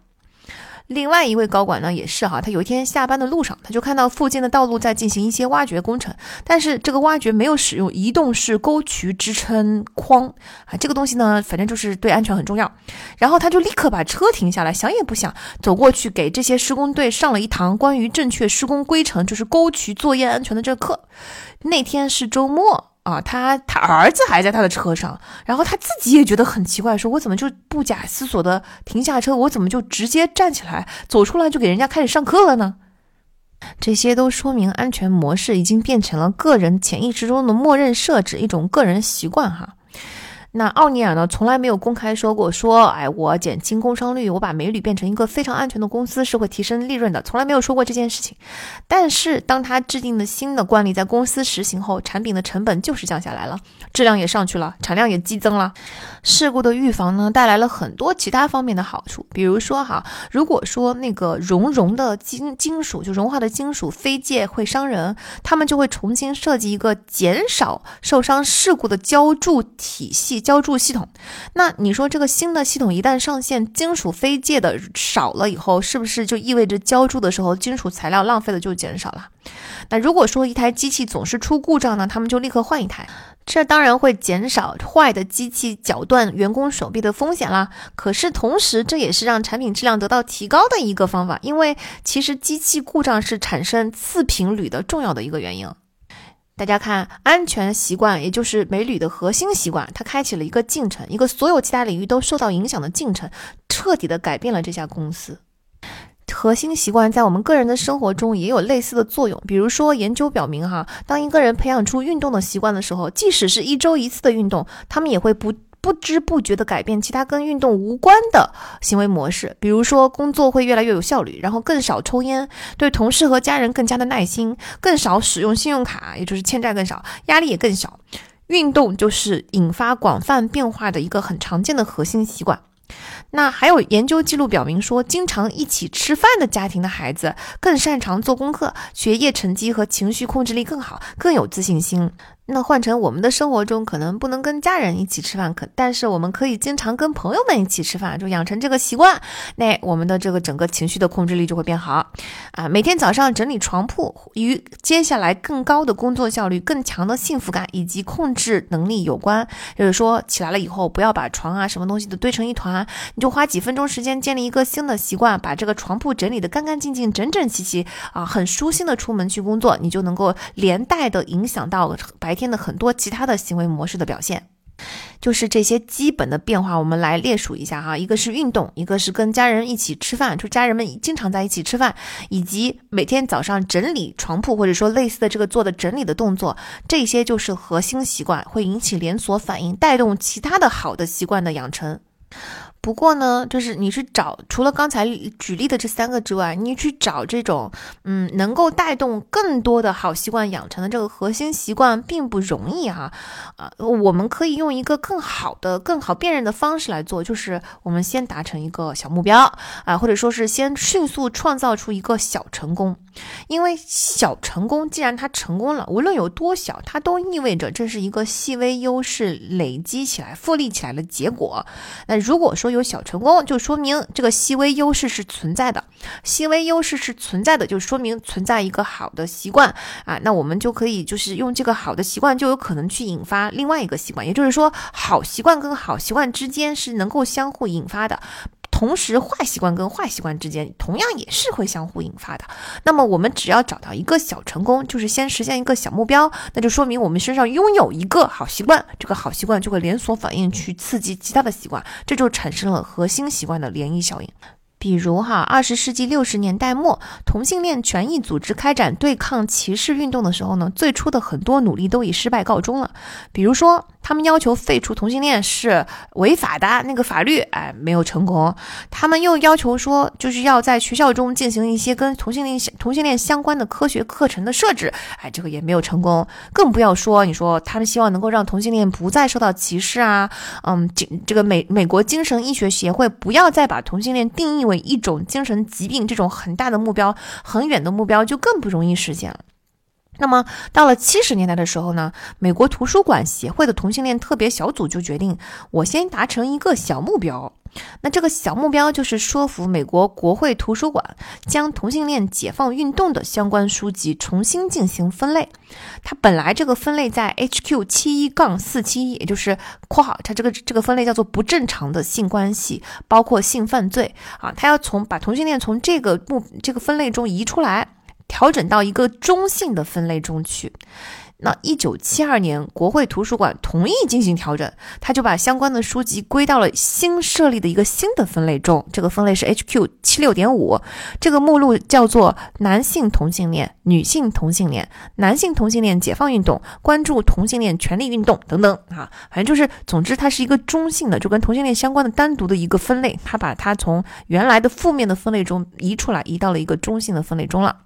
另外一位高管呢，也是哈，他有一天下班的路上，他就看到附近的道路在进行一些挖掘工程，但是这个挖掘没有使用移动式沟渠支撑框啊，这个东西呢，反正就是对安全很重要。然后他就立刻把车停下来，想也不想走过去给这些施工队上了一堂关于正确施工规程，就是沟渠作业安全的这个课。那天是周末。啊，他他儿子还在他的车上，然后他自己也觉得很奇怪，说我怎么就不假思索的停下车，我怎么就直接站起来走出来就给人家开始上课了呢？这些都说明安全模式已经变成了个人潜意识中的默认设置，一种个人习惯哈。那奥尼尔呢，从来没有公开说过，说，哎，我减轻工伤率，我把美铝变成一个非常安全的公司，是会提升利润的，从来没有说过这件事情。但是，当他制定的新的惯例在公司实行后，产品的成本就是降下来了，质量也上去了，产量也激增了。事故的预防呢，带来了很多其他方面的好处，比如说哈，如果说那个熔融的金金属，就融化的金属飞溅会伤人，他们就会重新设计一个减少受伤事故的浇筑体系。浇筑系统，那你说这个新的系统一旦上线，金属飞溅的少了以后，是不是就意味着浇筑的时候金属材料浪费的就减少了？那如果说一台机器总是出故障呢，他们就立刻换一台，这当然会减少坏的机器绞断员工手臂的风险啦。可是同时，这也是让产品质量得到提高的一个方法，因为其实机器故障是产生次品铝的重要的一个原因。大家看，安全习惯，也就是美旅的核心习惯，它开启了一个进程，一个所有其他领域都受到影响的进程，彻底的改变了这家公司。核心习惯在我们个人的生活中也有类似的作用。比如说，研究表明，哈，当一个人培养出运动的习惯的时候，即使是一周一次的运动，他们也会不。不知不觉地改变其他跟运动无关的行为模式，比如说工作会越来越有效率，然后更少抽烟，对同事和家人更加的耐心，更少使用信用卡，也就是欠债更少，压力也更小。运动就是引发广泛变化的一个很常见的核心习惯。那还有研究记录表明说，经常一起吃饭的家庭的孩子更擅长做功课，学业成绩和情绪控制力更好，更有自信心。那换成我们的生活中，可能不能跟家人一起吃饭，可但是我们可以经常跟朋友们一起吃饭，就养成这个习惯。那我们的这个整个情绪的控制力就会变好啊！每天早上整理床铺，与接下来更高的工作效率、更强的幸福感以及控制能力有关。就是说，起来了以后，不要把床啊什么东西都堆成一团，你就花几分钟时间建立一个新的习惯，把这个床铺整理的干干净净、整整齐齐啊，很舒心的出门去工作，你就能够连带的影响到白。天的很多其他的行为模式的表现，就是这些基本的变化，我们来列数一下哈。一个是运动，一个是跟家人一起吃饭，就家人们经常在一起吃饭，以及每天早上整理床铺，或者说类似的这个做的整理的动作，这些就是核心习惯，会引起连锁反应，带动其他的好的习惯的养成。不过呢，就是你去找除了刚才举例的这三个之外，你去找这种嗯能够带动更多的好习惯养成的这个核心习惯并不容易哈。啊，我们可以用一个更好的、更好辨认的方式来做，就是我们先达成一个小目标啊，或者说是先迅速创造出一个小成功，因为小成功既然它成功了，无论有多小，它都意味着这是一个细微优势累积起来、复利起来的结果。那如果说有小成功，就说明这个细微优势是存在的。细微优势是存在的，就说明存在一个好的习惯啊。那我们就可以就是用这个好的习惯，就有可能去引发另外一个习惯。也就是说，好习惯跟好习惯之间是能够相互引发的。同时坏习惯跟坏习惯之间同样也是会相互引发的。那么我们只要找到一个小成功，就是先实现一个小目标，那就说明我们身上拥有一个好习惯，这个好习惯就会连锁反应去刺激其他的习惯，这就产生了核心习惯的涟漪效应。比如哈，二十世纪六十年代末，同性恋权益组织开展对抗歧视运动的时候呢，最初的很多努力都以失败告终了。比如说。他们要求废除同性恋是违法的那个法律，哎，没有成功。他们又要求说，就是要在学校中进行一些跟同性恋同性恋相关的科学课程的设置，哎，这个也没有成功。更不要说你说他们希望能够让同性恋不再受到歧视啊，嗯，这这个美美国精神医学协会不要再把同性恋定义为一种精神疾病，这种很大的目标、很远的目标就更不容易实现了。那么到了七十年代的时候呢，美国图书馆协会的同性恋特别小组就决定，我先达成一个小目标。那这个小目标就是说服美国国会图书馆将同性恋解放运动的相关书籍重新进行分类。它本来这个分类在 HQ 七一杠四七一，也就是括号，它这个这个分类叫做不正常的性关系，包括性犯罪啊。它要从把同性恋从这个目这个分类中移出来。调整到一个中性的分类中去。那一九七二年，国会图书馆同意进行调整，他就把相关的书籍归到了新设立的一个新的分类中。这个分类是 HQ 七六点五，这个目录叫做男性同性恋、女性同性恋、男性同性恋解放运动、关注同性恋权利运动等等啊，反正就是，总之它是一个中性的，就跟同性恋相关的单独的一个分类。他把它从原来的负面的分类中移出来，移到了一个中性的分类中了。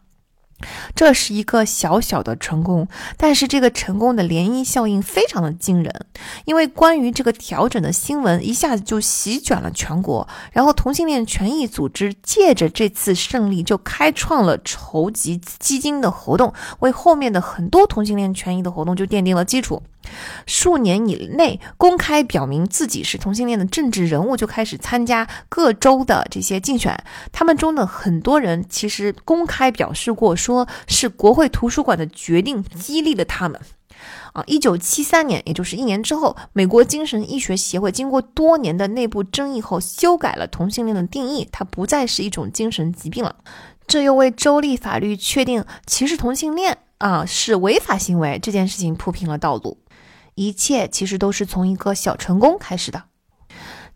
这是一个小小的成功，但是这个成功的涟漪效应非常的惊人，因为关于这个调整的新闻一下子就席卷了全国，然后同性恋权益组织借着这次胜利就开创了筹集基金的活动，为后面的很多同性恋权益的活动就奠定了基础。数年以内公开表明自己是同性恋的政治人物就开始参加各州的这些竞选，他们中的很多人其实公开表示过，说是国会图书馆的决定激励了他们。啊，一九七三年，也就是一年之后，美国精神医学协会经过多年的内部争议后，修改了同性恋的定义，它不再是一种精神疾病了。这又为州立法律确定歧视同性恋啊是违法行为这件事情铺平了道路。一切其实都是从一个小成功开始的。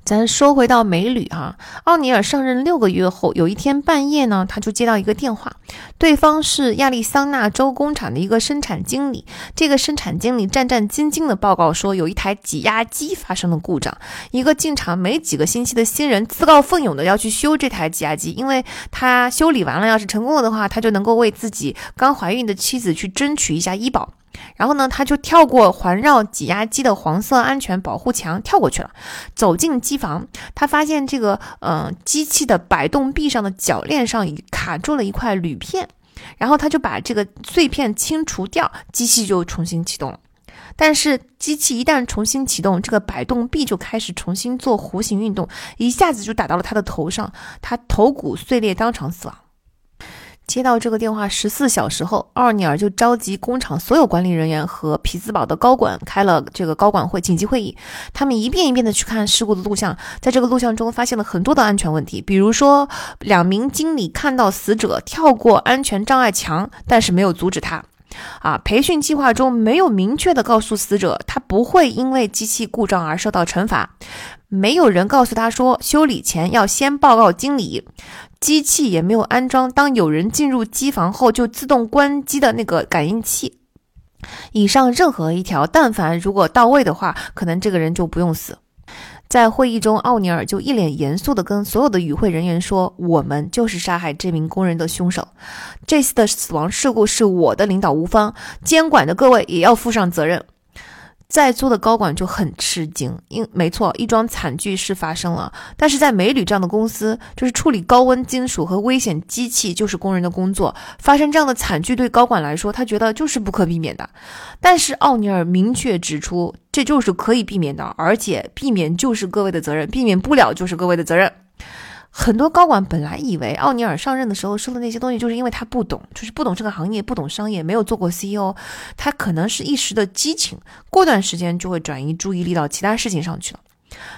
咱说回到美旅哈，奥尼尔上任六个月后，有一天半夜呢，他就接到一个电话，对方是亚利桑那州工厂的一个生产经理。这个生产经理战战兢兢地报告说，有一台挤压机发生了故障，一个进厂没几个星期的新人自告奋勇的要去修这台挤压机，因为他修理完了，要是成功了的话，他就能够为自己刚怀孕的妻子去争取一下医保。然后呢，他就跳过环绕挤压机的黄色安全保护墙，跳过去了，走进机房。他发现这个，嗯，机器的摆动臂上的铰链上已卡住了一块铝片，然后他就把这个碎片清除掉，机器就重新启动了。但是机器一旦重新启动，这个摆动臂就开始重新做弧形运动，一下子就打到了他的头上，他头骨碎裂，当场死亡。接到这个电话十四小时后，奥尼尔就召集工厂所有管理人员和匹兹堡的高管开了这个高管会紧急会议。他们一遍一遍的去看事故的录像，在这个录像中发现了很多的安全问题，比如说两名经理看到死者跳过安全障碍墙，但是没有阻止他。啊，培训计划中没有明确的告诉死者他不会因为机器故障而受到惩罚。没有人告诉他说修理前要先报告经理。机器也没有安装，当有人进入机房后就自动关机的那个感应器。以上任何一条，但凡如果到位的话，可能这个人就不用死。在会议中，奥尼尔就一脸严肃地跟所有的与会人员说：“我们就是杀害这名工人的凶手。这次的死亡事故是我的领导无方，监管的各位也要负上责任。”在座的高管就很吃惊，因没错，一桩惨剧是发生了。但是在美铝这样的公司，就是处理高温金属和危险机器，就是工人的工作。发生这样的惨剧，对高管来说，他觉得就是不可避免的。但是奥尼尔明确指出，这就是可以避免的，而且避免就是各位的责任，避免不了就是各位的责任。很多高管本来以为奥尼尔上任的时候说的那些东西，就是因为他不懂，就是不懂这个行业，不懂商业，没有做过 CEO，他可能是一时的激情，过段时间就会转移注意力到其他事情上去了。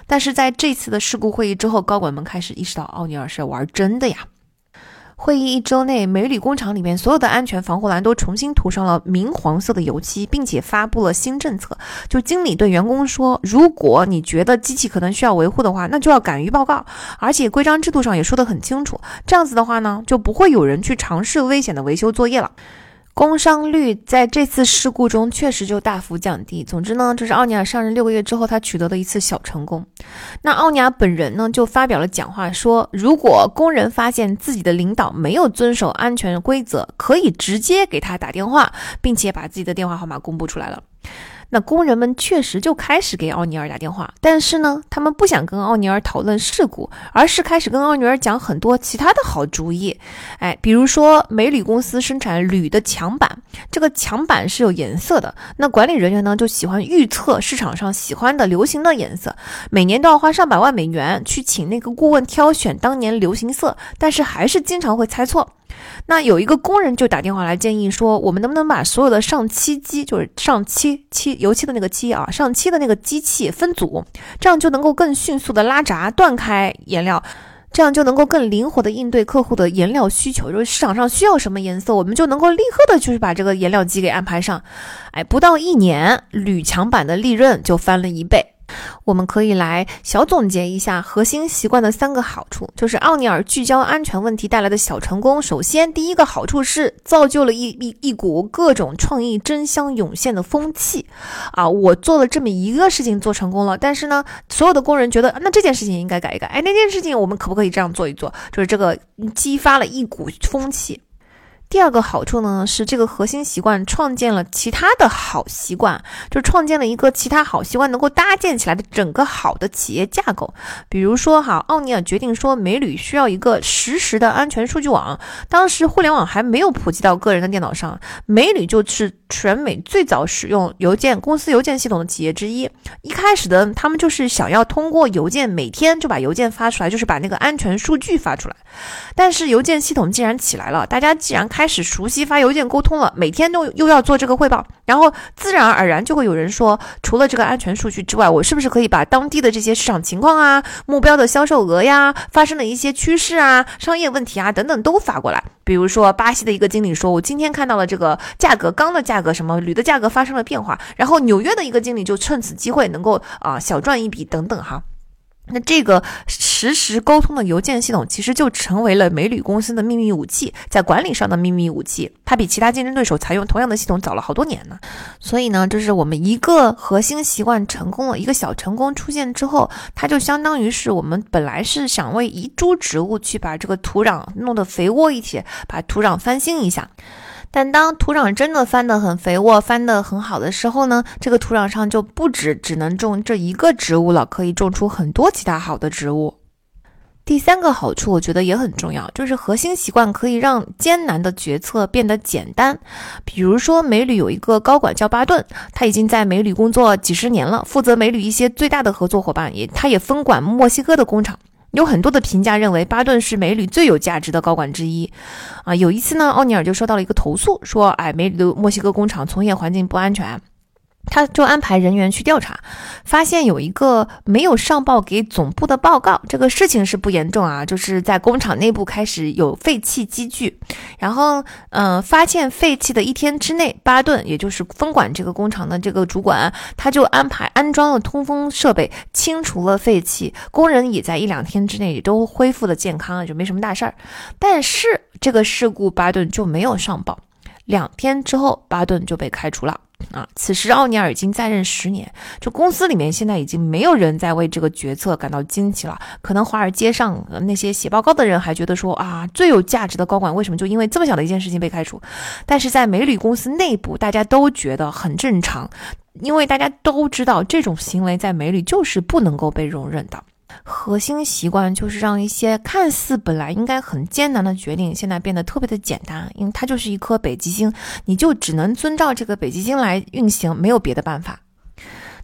但是在这次的事故会议之后，高管们开始意识到奥尼尔是玩真的呀。会议一周内，美铝工厂里面所有的安全防护栏都重新涂上了明黄色的油漆，并且发布了新政策。就经理对员工说，如果你觉得机器可能需要维护的话，那就要敢于报告。而且规章制度上也说得很清楚，这样子的话呢，就不会有人去尝试危险的维修作业了。工伤率在这次事故中确实就大幅降低。总之呢，这是奥尼尔上任六个月之后他取得的一次小成功。那奥尼尔本人呢就发表了讲话，说如果工人发现自己的领导没有遵守安全规则，可以直接给他打电话，并且把自己的电话号码公布出来了。那工人们确实就开始给奥尼尔打电话，但是呢，他们不想跟奥尼尔讨论事故，而是开始跟奥尼尔讲很多其他的好主意。哎，比如说美铝公司生产铝的墙板，这个墙板是有颜色的，那管理人员呢就喜欢预测市场上喜欢的流行的颜色，每年都要花上百万美元去请那个顾问挑选当年流行色，但是还是经常会猜错。那有一个工人就打电话来建议说，我们能不能把所有的上漆机，就是上漆漆油漆的那个漆啊，上漆的那个机器分组，这样就能够更迅速的拉闸断开颜料，这样就能够更灵活的应对客户的颜料需求，就是市场上需要什么颜色，我们就能够立刻的就是把这个颜料机给安排上。哎，不到一年，铝墙板的利润就翻了一倍。我们可以来小总结一下核心习惯的三个好处，就是奥尼尔聚焦安全问题带来的小成功。首先，第一个好处是造就了一一一股各种创意争相涌现的风气。啊，我做了这么一个事情做成功了，但是呢，所有的工人觉得那这件事情应该改一改。哎，那件事情我们可不可以这样做一做？就是这个激发了一股风气。第二个好处呢，是这个核心习惯创建了其他的好习惯，就创建了一个其他好习惯能够搭建起来的整个好的企业架构。比如说哈，奥尼尔决定说美旅需要一个实时的安全数据网。当时互联网还没有普及到个人的电脑上，美旅就是全美最早使用邮件公司邮件系统的企业之一。一开始的他们就是想要通过邮件每天就把邮件发出来，就是把那个安全数据发出来。但是邮件系统既然起来了，大家既然开始熟悉发邮件沟通了，每天都又要做这个汇报，然后自然而然就会有人说，除了这个安全数据之外，我是不是可以把当地的这些市场情况啊、目标的销售额呀、发生的一些趋势啊、商业问题啊等等都发过来？比如说巴西的一个经理说，我今天看到了这个价格钢的价格、什么铝的价格发生了变化，然后纽约的一个经理就趁此机会能够啊小赚一笔等等哈。那这个实时沟通的邮件系统，其实就成为了美铝公司的秘密武器，在管理上的秘密武器。它比其他竞争对手采用同样的系统早了好多年呢。所以呢，这是我们一个核心习惯成功了，一个小成功出现之后，它就相当于是我们本来是想为一株植物去把这个土壤弄得肥沃一些，把土壤翻新一下。但当土壤真的翻得很肥沃、翻得很好的时候呢，这个土壤上就不止只能种这一个植物了，可以种出很多其他好的植物。第三个好处，我觉得也很重要，就是核心习惯可以让艰难的决策变得简单。比如说，美旅有一个高管叫巴顿，他已经在美旅工作几十年了，负责美旅一些最大的合作伙伴，也他也分管墨西哥的工厂。有很多的评价认为，巴顿是美铝最有价值的高管之一。啊，有一次呢，奥尼尔就收到了一个投诉，说，哎，美铝的墨西哥工厂从业环境不安全。他就安排人员去调查，发现有一个没有上报给总部的报告。这个事情是不严重啊，就是在工厂内部开始有废气积聚。然后，嗯，发现废气的一天之内，巴顿也就是分管这个工厂的这个主管，他就安排安装了通风设备，清除了废气。工人也在一两天之内也都恢复了健康，就没什么大事儿。但是这个事故，巴顿就没有上报。两天之后，巴顿就被开除了。啊，此时奥尼尔已经在任十年，就公司里面现在已经没有人在为这个决策感到惊奇了。可能华尔街上那些写报告的人还觉得说啊，最有价值的高管为什么就因为这么小的一件事情被开除？但是在美铝公司内部，大家都觉得很正常，因为大家都知道这种行为在美铝就是不能够被容忍的。核心习惯就是让一些看似本来应该很艰难的决定，现在变得特别的简单，因为它就是一颗北极星，你就只能遵照这个北极星来运行，没有别的办法。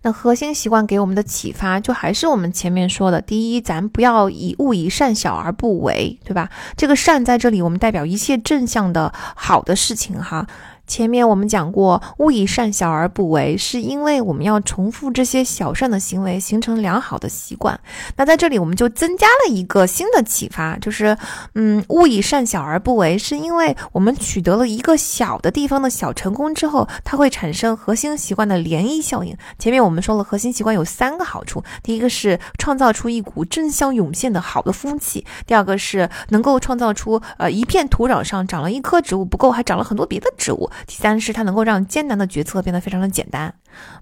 那核心习惯给我们的启发，就还是我们前面说的，第一，咱不要以勿以善小而不为，对吧？这个善在这里，我们代表一切正向的好的事情哈。前面我们讲过，勿以善小而不为，是因为我们要重复这些小善的行为，形成良好的习惯。那在这里，我们就增加了一个新的启发，就是，嗯，勿以善小而不为，是因为我们取得了一个小的地方的小成功之后，它会产生核心习惯的涟漪效应。前面我们说了，核心习惯有三个好处：第一个是创造出一股正向涌现的好的风气；第二个是能够创造出，呃，一片土壤上长了一棵植物不够，还长了很多别的植物。第三是它能够让艰难的决策变得非常的简单。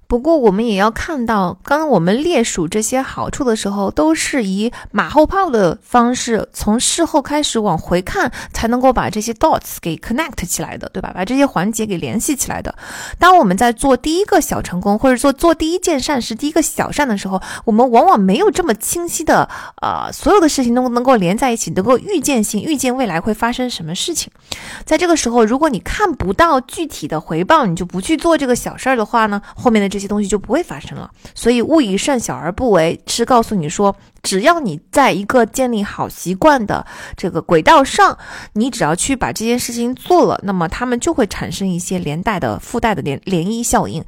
不过我们也要看到，刚刚我们列数这些好处的时候，都是以马后炮的方式，从事后开始往回看，才能够把这些 dots 给 connect 起来的，对吧？把这些环节给联系起来的。当我们在做第一个小成功，或者说做第一件善事、第一个小善的时候，我们往往没有这么清晰的，呃，所有的事情都能够连在一起，能够预见性预见未来会发生什么事情。在这个时候，如果你看不到具体的回报，你就不去做这个小事儿的话呢，后面的这些东西就不会发生了。所以，勿以善小而不为，是告诉你说，只要你在一个建立好习惯的这个轨道上，你只要去把这件事情做了，那么他们就会产生一些连带的附带的连涟漪效应。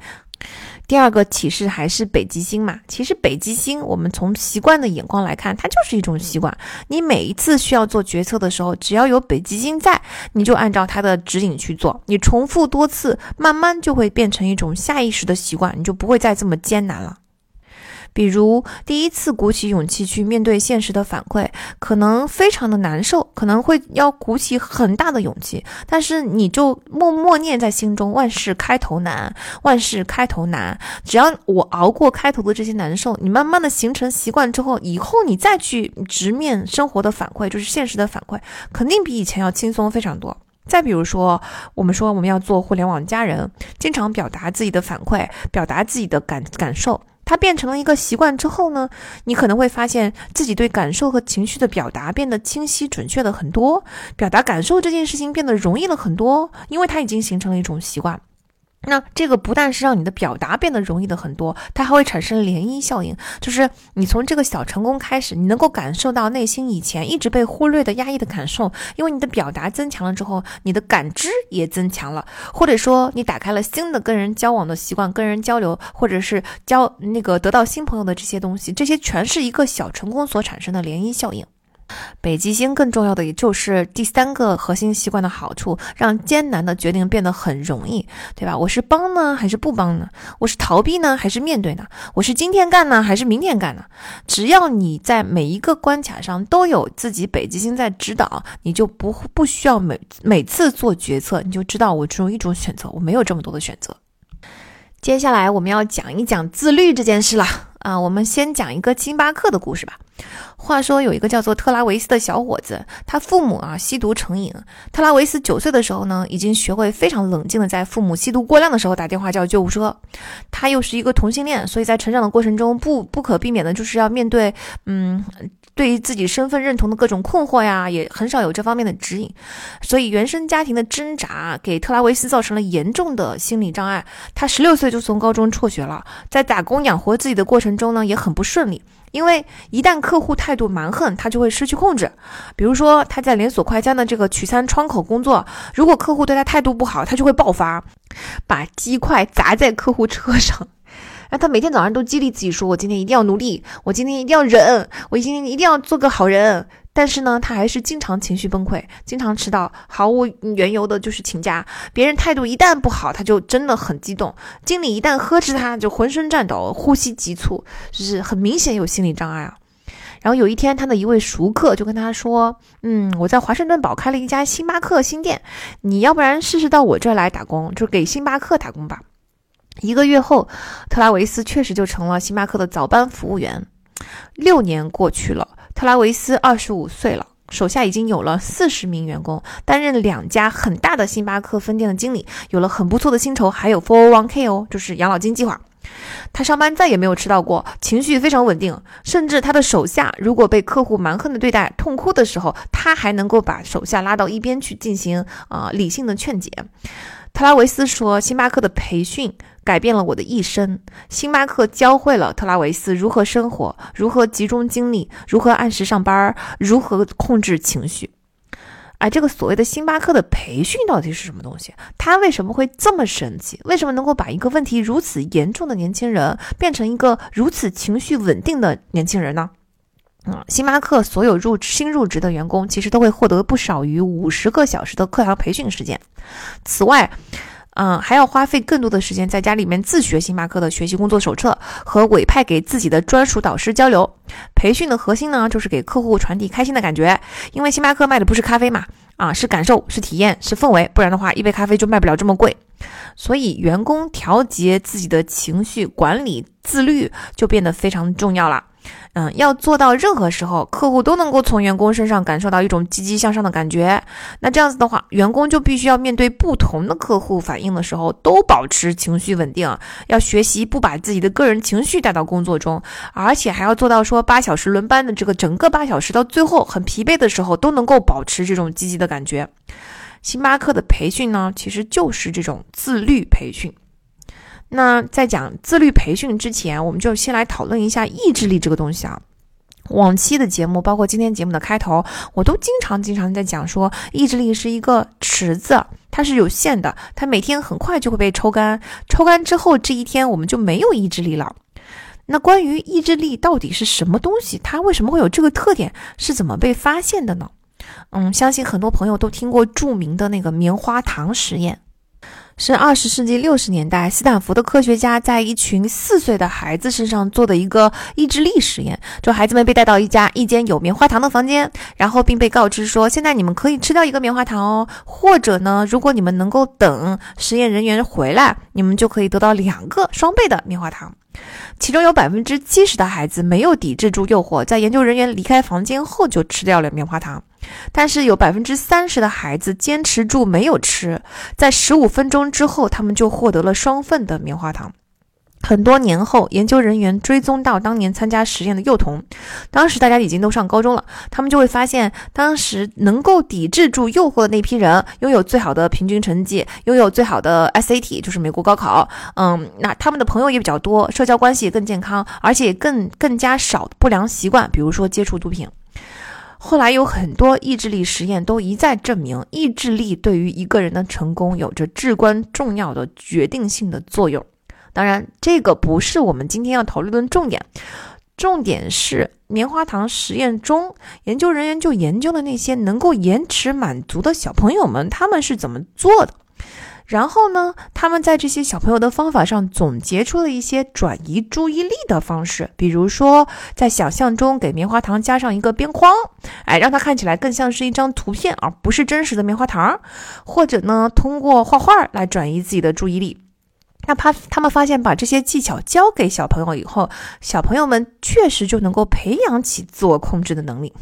第二个启示还是北极星嘛？其实北极星，我们从习惯的眼光来看，它就是一种习惯。你每一次需要做决策的时候，只要有北极星在，你就按照它的指引去做。你重复多次，慢慢就会变成一种下意识的习惯，你就不会再这么艰难了。比如第一次鼓起勇气去面对现实的反馈，可能非常的难受，可能会要鼓起很大的勇气，但是你就默默念在心中：万事开头难，万事开头难。只要我熬过开头的这些难受，你慢慢的形成习惯之后，以后你再去直面生活的反馈，就是现实的反馈，肯定比以前要轻松非常多。再比如说，我们说我们要做互联网加人，经常表达自己的反馈，表达自己的感感受。它变成了一个习惯之后呢，你可能会发现自己对感受和情绪的表达变得清晰准确了很多，表达感受这件事情变得容易了很多，因为它已经形成了一种习惯。那这个不但是让你的表达变得容易的很多，它还会产生涟漪效应，就是你从这个小成功开始，你能够感受到内心以前一直被忽略的压抑的感受，因为你的表达增强了之后，你的感知也增强了，或者说你打开了新的跟人交往的习惯，跟人交流，或者是交那个得到新朋友的这些东西，这些全是一个小成功所产生的涟漪效应。北极星更重要的也就是第三个核心习惯的好处，让艰难的决定变得很容易，对吧？我是帮呢还是不帮呢？我是逃避呢还是面对呢？我是今天干呢还是明天干呢？只要你在每一个关卡上都有自己北极星在指导，你就不不需要每每次做决策，你就知道我只有一种选择，我没有这么多的选择。接下来我们要讲一讲自律这件事了啊！我们先讲一个星巴克的故事吧。话说有一个叫做特拉维斯的小伙子，他父母啊吸毒成瘾。特拉维斯九岁的时候呢，已经学会非常冷静的在父母吸毒过量的时候打电话叫救护车。他又是一个同性恋，所以在成长的过程中不不可避免的就是要面对嗯。对于自己身份认同的各种困惑呀，也很少有这方面的指引，所以原生家庭的挣扎给特拉维斯造成了严重的心理障碍。他十六岁就从高中辍学了，在打工养活自己的过程中呢，也很不顺利。因为一旦客户态度蛮横，他就会失去控制。比如说他在连锁快餐的这个取餐窗口工作，如果客户对他态度不好，他就会爆发，把鸡块砸在客户车上。那他每天早上都激励自己说：“我今天一定要努力，我今天一定要忍，我今天一定要做个好人。”但是呢，他还是经常情绪崩溃，经常迟到，毫无缘由的就是请假。别人态度一旦不好，他就真的很激动。经理一旦呵斥他，就浑身颤抖，呼吸急促，就是很明显有心理障碍啊。然后有一天，他的一位熟客就跟他说：“嗯，我在华盛顿堡开了一家星巴克新店，你要不然试试到我这儿来打工，就给星巴克打工吧。”一个月后，特拉维斯确实就成了星巴克的早班服务员。六年过去了，特拉维斯二十五岁了，手下已经有了四十名员工，担任两家很大的星巴克分店的经理，有了很不错的薪酬，还有 401k 哦，就是养老金计划。他上班再也没有迟到过，情绪非常稳定，甚至他的手下如果被客户蛮横的对待，痛哭的时候，他还能够把手下拉到一边去进行啊理性的劝解。特拉维斯说：“星巴克的培训改变了我的一生。星巴克教会了特拉维斯如何生活，如何集中精力，如何按时上班，如何控制情绪。”哎，这个所谓的星巴克的培训到底是什么东西？它为什么会这么神奇？为什么能够把一个问题如此严重的年轻人变成一个如此情绪稳定的年轻人呢？嗯，星巴克所有入新入职的员工其实都会获得不少于五十个小时的课堂培训时间。此外，嗯，还要花费更多的时间在家里面自学星巴克的学习工作手册和委派给自己的专属导师交流。培训的核心呢，就是给客户传递开心的感觉，因为星巴克卖的不是咖啡嘛，啊，是感受，是体验，是氛围，不然的话，一杯咖啡就卖不了这么贵。所以，员工调节自己的情绪、管理自律就变得非常重要了。嗯，要做到任何时候客户都能够从员工身上感受到一种积极向上的感觉。那这样子的话，员工就必须要面对不同的客户反应的时候都保持情绪稳定，要学习不把自己的个人情绪带到工作中，而且还要做到说八小时轮班的这个整个八小时到最后很疲惫的时候都能够保持这种积极的感觉。星巴克的培训呢，其实就是这种自律培训。那在讲自律培训之前，我们就先来讨论一下意志力这个东西啊。往期的节目，包括今天节目的开头，我都经常经常在讲说，意志力是一个池子，它是有限的，它每天很快就会被抽干，抽干之后这一天我们就没有意志力了。那关于意志力到底是什么东西，它为什么会有这个特点，是怎么被发现的呢？嗯，相信很多朋友都听过著名的那个棉花糖实验。是二十世纪六十年代，斯坦福的科学家在一群四岁的孩子身上做的一个意志力实验。就孩子们被带到一家一间有棉花糖的房间，然后并被告知说，现在你们可以吃掉一个棉花糖哦，或者呢，如果你们能够等实验人员回来，你们就可以得到两个双倍的棉花糖。其中有百分之七十的孩子没有抵制住诱惑，在研究人员离开房间后就吃掉了棉花糖。但是有百分之三十的孩子坚持住没有吃，在十五分钟之后，他们就获得了双份的棉花糖。很多年后，研究人员追踪到当年参加实验的幼童，当时大家已经都上高中了，他们就会发现，当时能够抵制住诱惑的那批人，拥有最好的平均成绩，拥有最好的 SAT，就是美国高考。嗯，那他们的朋友也比较多，社交关系也更健康，而且更更加少不良习惯，比如说接触毒品。后来有很多意志力实验都一再证明，意志力对于一个人的成功有着至关重要的决定性的作用。当然，这个不是我们今天要讨论的重点，重点是棉花糖实验中，研究人员就研究了那些能够延迟满足的小朋友们，他们是怎么做的。然后呢，他们在这些小朋友的方法上总结出了一些转移注意力的方式，比如说在想象中给棉花糖加上一个边框，哎，让它看起来更像是一张图片，而不是真实的棉花糖。或者呢，通过画画来转移自己的注意力。那他他们发现，把这些技巧教给小朋友以后，小朋友们确实就能够培养起自我控制的能力。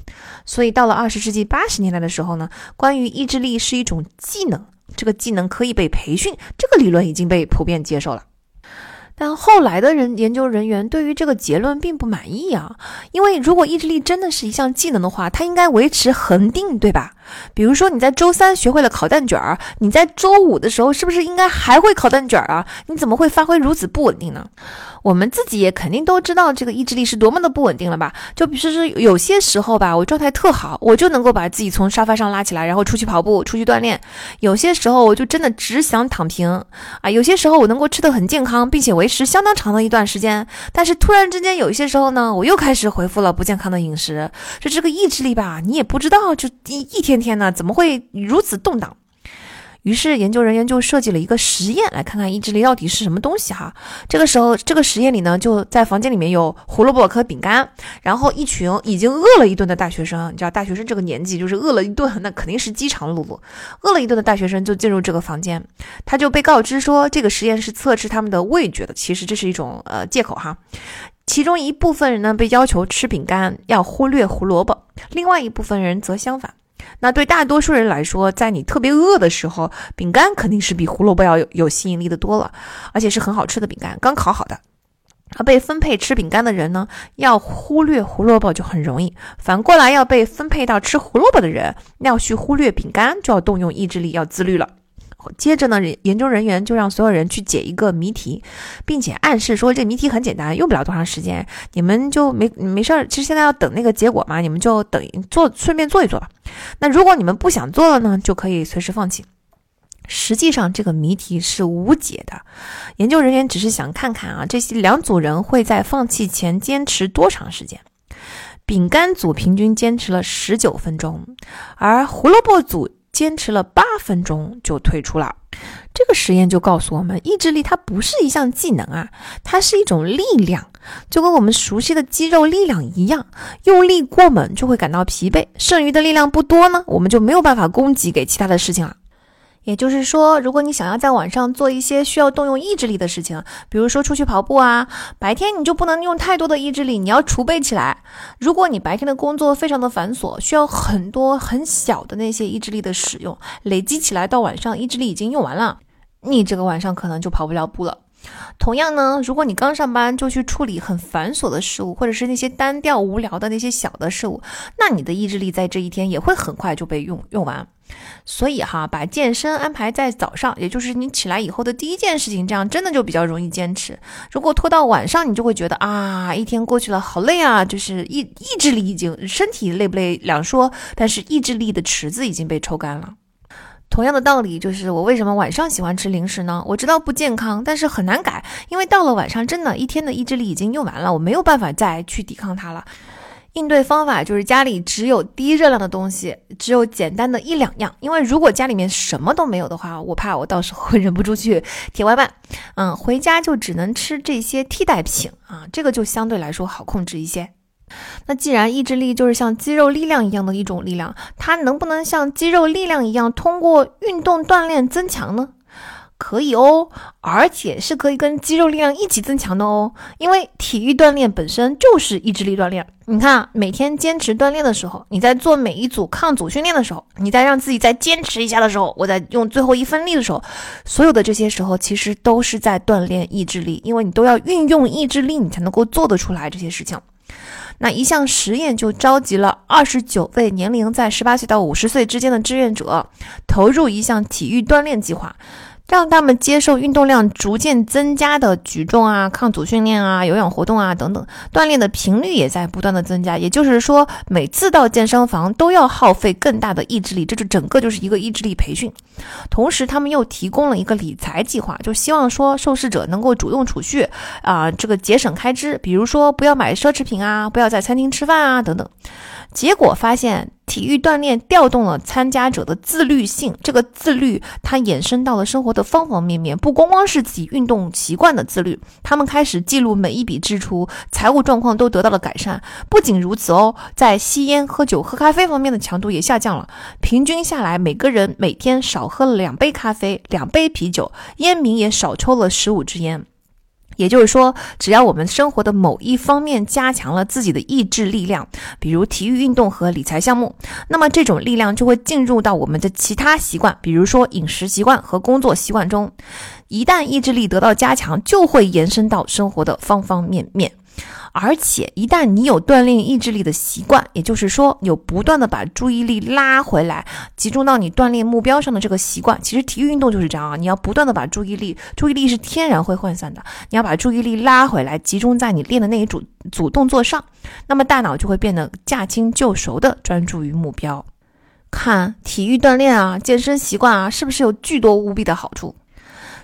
所以到了二十世纪八十年代的时候呢，关于意志力是一种技能。这个技能可以被培训，这个理论已经被普遍接受了。但后来的人研究人员对于这个结论并不满意啊，因为如果意志力真的是一项技能的话，它应该维持恒定，对吧？比如说你在周三学会了烤蛋卷儿，你在周五的时候是不是应该还会烤蛋卷儿啊？你怎么会发挥如此不稳定呢？我们自己也肯定都知道这个意志力是多么的不稳定了吧？就比如说有些时候吧，我状态特好，我就能够把自己从沙发上拉起来，然后出去跑步、出去锻炼；有些时候我就真的只想躺平啊；有些时候我能够吃得很健康，并且维持相当长的一段时间，但是突然之间有一些时候呢，我又开始恢复了不健康的饮食。就这个意志力吧，你也不知道，就一一天天的怎么会如此动荡？于是研究人员就设计了一个实验，来看看意志力到底是什么东西哈。这个时候，这个实验里呢，就在房间里面有胡萝卜和饼干，然后一群已经饿了一顿的大学生，你知道大学生这个年纪就是饿了一顿，那肯定是饥肠辘辘。饿了一顿的大学生就进入这个房间，他就被告知说，这个实验是测试他们的味觉的，其实这是一种呃借口哈。其中一部分人呢被要求吃饼干，要忽略胡萝卜；另外一部分人则相反。那对大多数人来说，在你特别饿的时候，饼干肯定是比胡萝卜要有有吸引力的多了，而且是很好吃的饼干，刚烤好的。而被分配吃饼干的人呢，要忽略胡萝卜就很容易；反过来，要被分配到吃胡萝卜的人，要去忽略饼干，就要动用意志力，要自律了。接着呢，研究人员就让所有人去解一个谜题，并且暗示说这谜题很简单，用不了多长时间，你们就没没事儿。其实现在要等那个结果嘛，你们就等做，顺便做一做吧。那如果你们不想做了呢，就可以随时放弃。实际上，这个谜题是无解的。研究人员只是想看看啊，这些两组人会在放弃前坚持多长时间。饼干组平均坚持了十九分钟，而胡萝卜组坚持了八分钟就退出了。这个实验就告诉我们，意志力它不是一项技能啊，它是一种力量，就跟我们熟悉的肌肉力量一样，用力过猛就会感到疲惫，剩余的力量不多呢，我们就没有办法供给给其他的事情了。也就是说，如果你想要在晚上做一些需要动用意志力的事情，比如说出去跑步啊，白天你就不能用太多的意志力，你要储备起来。如果你白天的工作非常的繁琐，需要很多很小的那些意志力的使用，累积起来到晚上意志力已经用完了，你这个晚上可能就跑不了步了。同样呢，如果你刚上班就去处理很繁琐的事物，或者是那些单调无聊的那些小的事物，那你的意志力在这一天也会很快就被用用完。所以哈，把健身安排在早上，也就是你起来以后的第一件事情，这样真的就比较容易坚持。如果拖到晚上，你就会觉得啊，一天过去了，好累啊，就是意意志力已经身体累不累两说，但是意志力的池子已经被抽干了。同样的道理，就是我为什么晚上喜欢吃零食呢？我知道不健康，但是很难改，因为到了晚上，真的一天的意志力已经用完了，我没有办法再去抵抗它了。应对方法就是家里只有低热量的东西，只有简单的一两样。因为如果家里面什么都没有的话，我怕我到时候会 忍不住去点外卖。嗯，回家就只能吃这些替代品啊，这个就相对来说好控制一些。那既然意志力就是像肌肉力量一样的一种力量，它能不能像肌肉力量一样通过运动锻炼增强呢？可以哦，而且是可以跟肌肉力量一起增强的哦。因为体育锻炼本身就是意志力锻炼。你看，每天坚持锻炼的时候，你在做每一组抗阻训练的时候，你在让自己再坚持一下的时候，我在用最后一分力的时候，所有的这些时候其实都是在锻炼意志力，因为你都要运用意志力，你才能够做得出来这些事情。那一项实验就召集了二十九位年龄在十八岁到五十岁之间的志愿者，投入一项体育锻炼计划。让他们接受运动量逐渐增加的举重啊、抗阻训练啊、有氧活动啊等等，锻炼的频率也在不断的增加。也就是说，每次到健身房都要耗费更大的意志力，这就整个就是一个意志力培训。同时，他们又提供了一个理财计划，就希望说受试者能够主动储蓄啊，这个节省开支，比如说不要买奢侈品啊，不要在餐厅吃饭啊等等。结果发现，体育锻炼调动了参加者的自律性。这个自律，它延伸到了生活的方方面面，不光光是自己运动习惯的自律。他们开始记录每一笔支出，财务状况都得到了改善。不仅如此哦，在吸烟、喝酒、喝咖啡方面的强度也下降了。平均下来，每个人每天少喝了两杯咖啡、两杯啤酒，烟民也少抽了十五支烟。也就是说，只要我们生活的某一方面加强了自己的意志力量，比如体育运动和理财项目，那么这种力量就会进入到我们的其他习惯，比如说饮食习惯和工作习惯中。一旦意志力得到加强，就会延伸到生活的方方面面。而且，一旦你有锻炼意志力的习惯，也就是说，有不断的把注意力拉回来，集中到你锻炼目标上的这个习惯，其实体育运动就是这样啊。你要不断的把注意力，注意力是天然会涣散的，你要把注意力拉回来，集中在你练的那一组组动作上，那么大脑就会变得驾轻就熟的专注于目标。看体育锻炼啊，健身习惯啊，是不是有巨多无比的好处？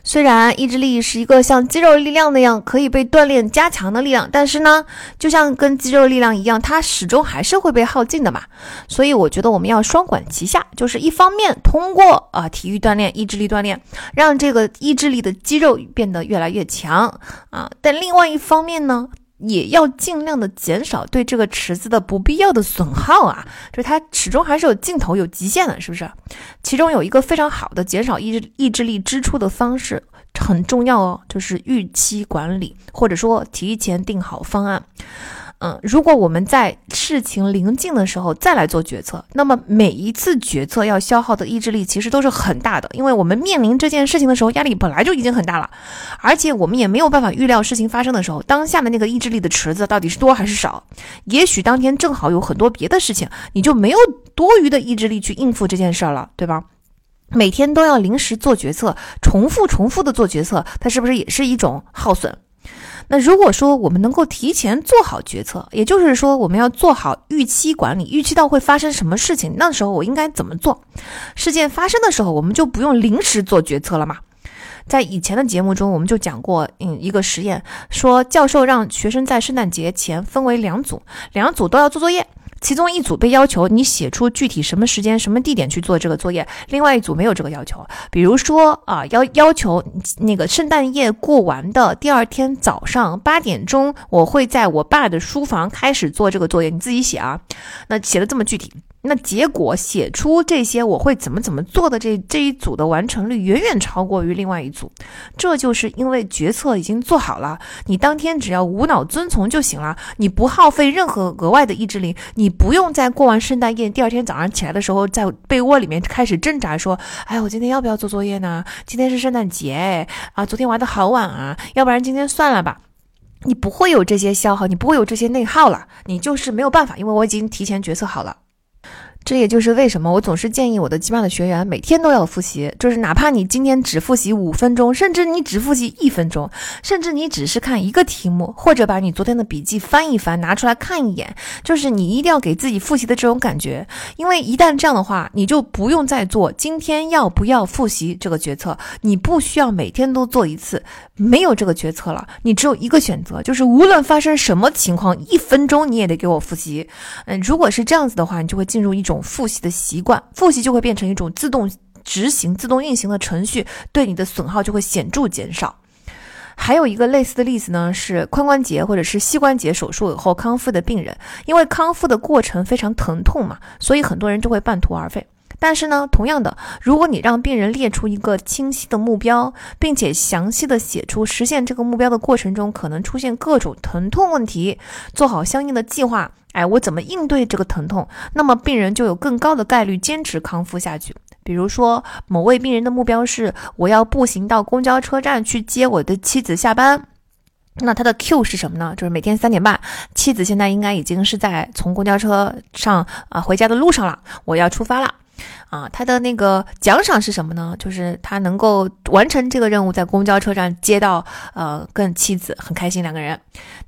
虽然意志力是一个像肌肉力量那样可以被锻炼加强的力量，但是呢，就像跟肌肉力量一样，它始终还是会被耗尽的嘛。所以我觉得我们要双管齐下，就是一方面通过啊体育锻炼、意志力锻炼，让这个意志力的肌肉变得越来越强啊，但另外一方面呢。也要尽量的减少对这个池子的不必要的损耗啊，就是它始终还是有尽头、有极限的，是不是？其中有一个非常好的减少意志意志力支出的方式，很重要哦，就是预期管理，或者说提前定好方案。嗯，如果我们在事情临近的时候再来做决策，那么每一次决策要消耗的意志力其实都是很大的，因为我们面临这件事情的时候压力本来就已经很大了，而且我们也没有办法预料事情发生的时候当下的那个意志力的池子到底是多还是少。也许当天正好有很多别的事情，你就没有多余的意志力去应付这件事儿了，对吧？每天都要临时做决策，重复重复的做决策，它是不是也是一种耗损？那如果说我们能够提前做好决策，也就是说我们要做好预期管理，预期到会发生什么事情，那时候我应该怎么做？事件发生的时候，我们就不用临时做决策了嘛？在以前的节目中，我们就讲过，嗯，一个实验，说教授让学生在圣诞节前分为两组，两组都要做作业。其中一组被要求你写出具体什么时间、什么地点去做这个作业，另外一组没有这个要求。比如说啊，要要求那个圣诞夜过完的第二天早上八点钟，我会在我爸的书房开始做这个作业，你自己写啊。那写的这么具体。那结果写出这些我会怎么怎么做的这这一组的完成率远远超过于另外一组，这就是因为决策已经做好了，你当天只要无脑遵从就行了，你不耗费任何额外的意志力，你不用在过完圣诞夜第二天早上起来的时候在被窝里面开始挣扎说，哎，我今天要不要做作业呢？今天是圣诞节，啊，昨天玩的好晚啊，要不然今天算了吧。你不会有这些消耗，你不会有这些内耗了，你就是没有办法，因为我已经提前决策好了。这也就是为什么我总是建议我的基班的学员每天都要复习，就是哪怕你今天只复习五分钟，甚至你只复习一分钟，甚至你只是看一个题目，或者把你昨天的笔记翻一翻，拿出来看一眼，就是你一定要给自己复习的这种感觉。因为一旦这样的话，你就不用再做今天要不要复习这个决策，你不需要每天都做一次，没有这个决策了，你只有一个选择，就是无论发生什么情况，一分钟你也得给我复习。嗯，如果是这样子的话，你就会进入一种。复习的习惯，复习就会变成一种自动执行、自动运行的程序，对你的损耗就会显著减少。还有一个类似的例子呢，是髋关节或者是膝关节手术以后康复的病人，因为康复的过程非常疼痛嘛，所以很多人就会半途而废。但是呢，同样的，如果你让病人列出一个清晰的目标，并且详细的写出实现这个目标的过程中可能出现各种疼痛问题，做好相应的计划。哎，我怎么应对这个疼痛？那么病人就有更高的概率坚持康复下去。比如说，某位病人的目标是我要步行到公交车站去接我的妻子下班，那他的 Q 是什么呢？就是每天三点半，妻子现在应该已经是在从公交车上啊回家的路上了，我要出发了。啊，他的那个奖赏是什么呢？就是他能够完成这个任务，在公交车站接到呃跟妻子，很开心两个人。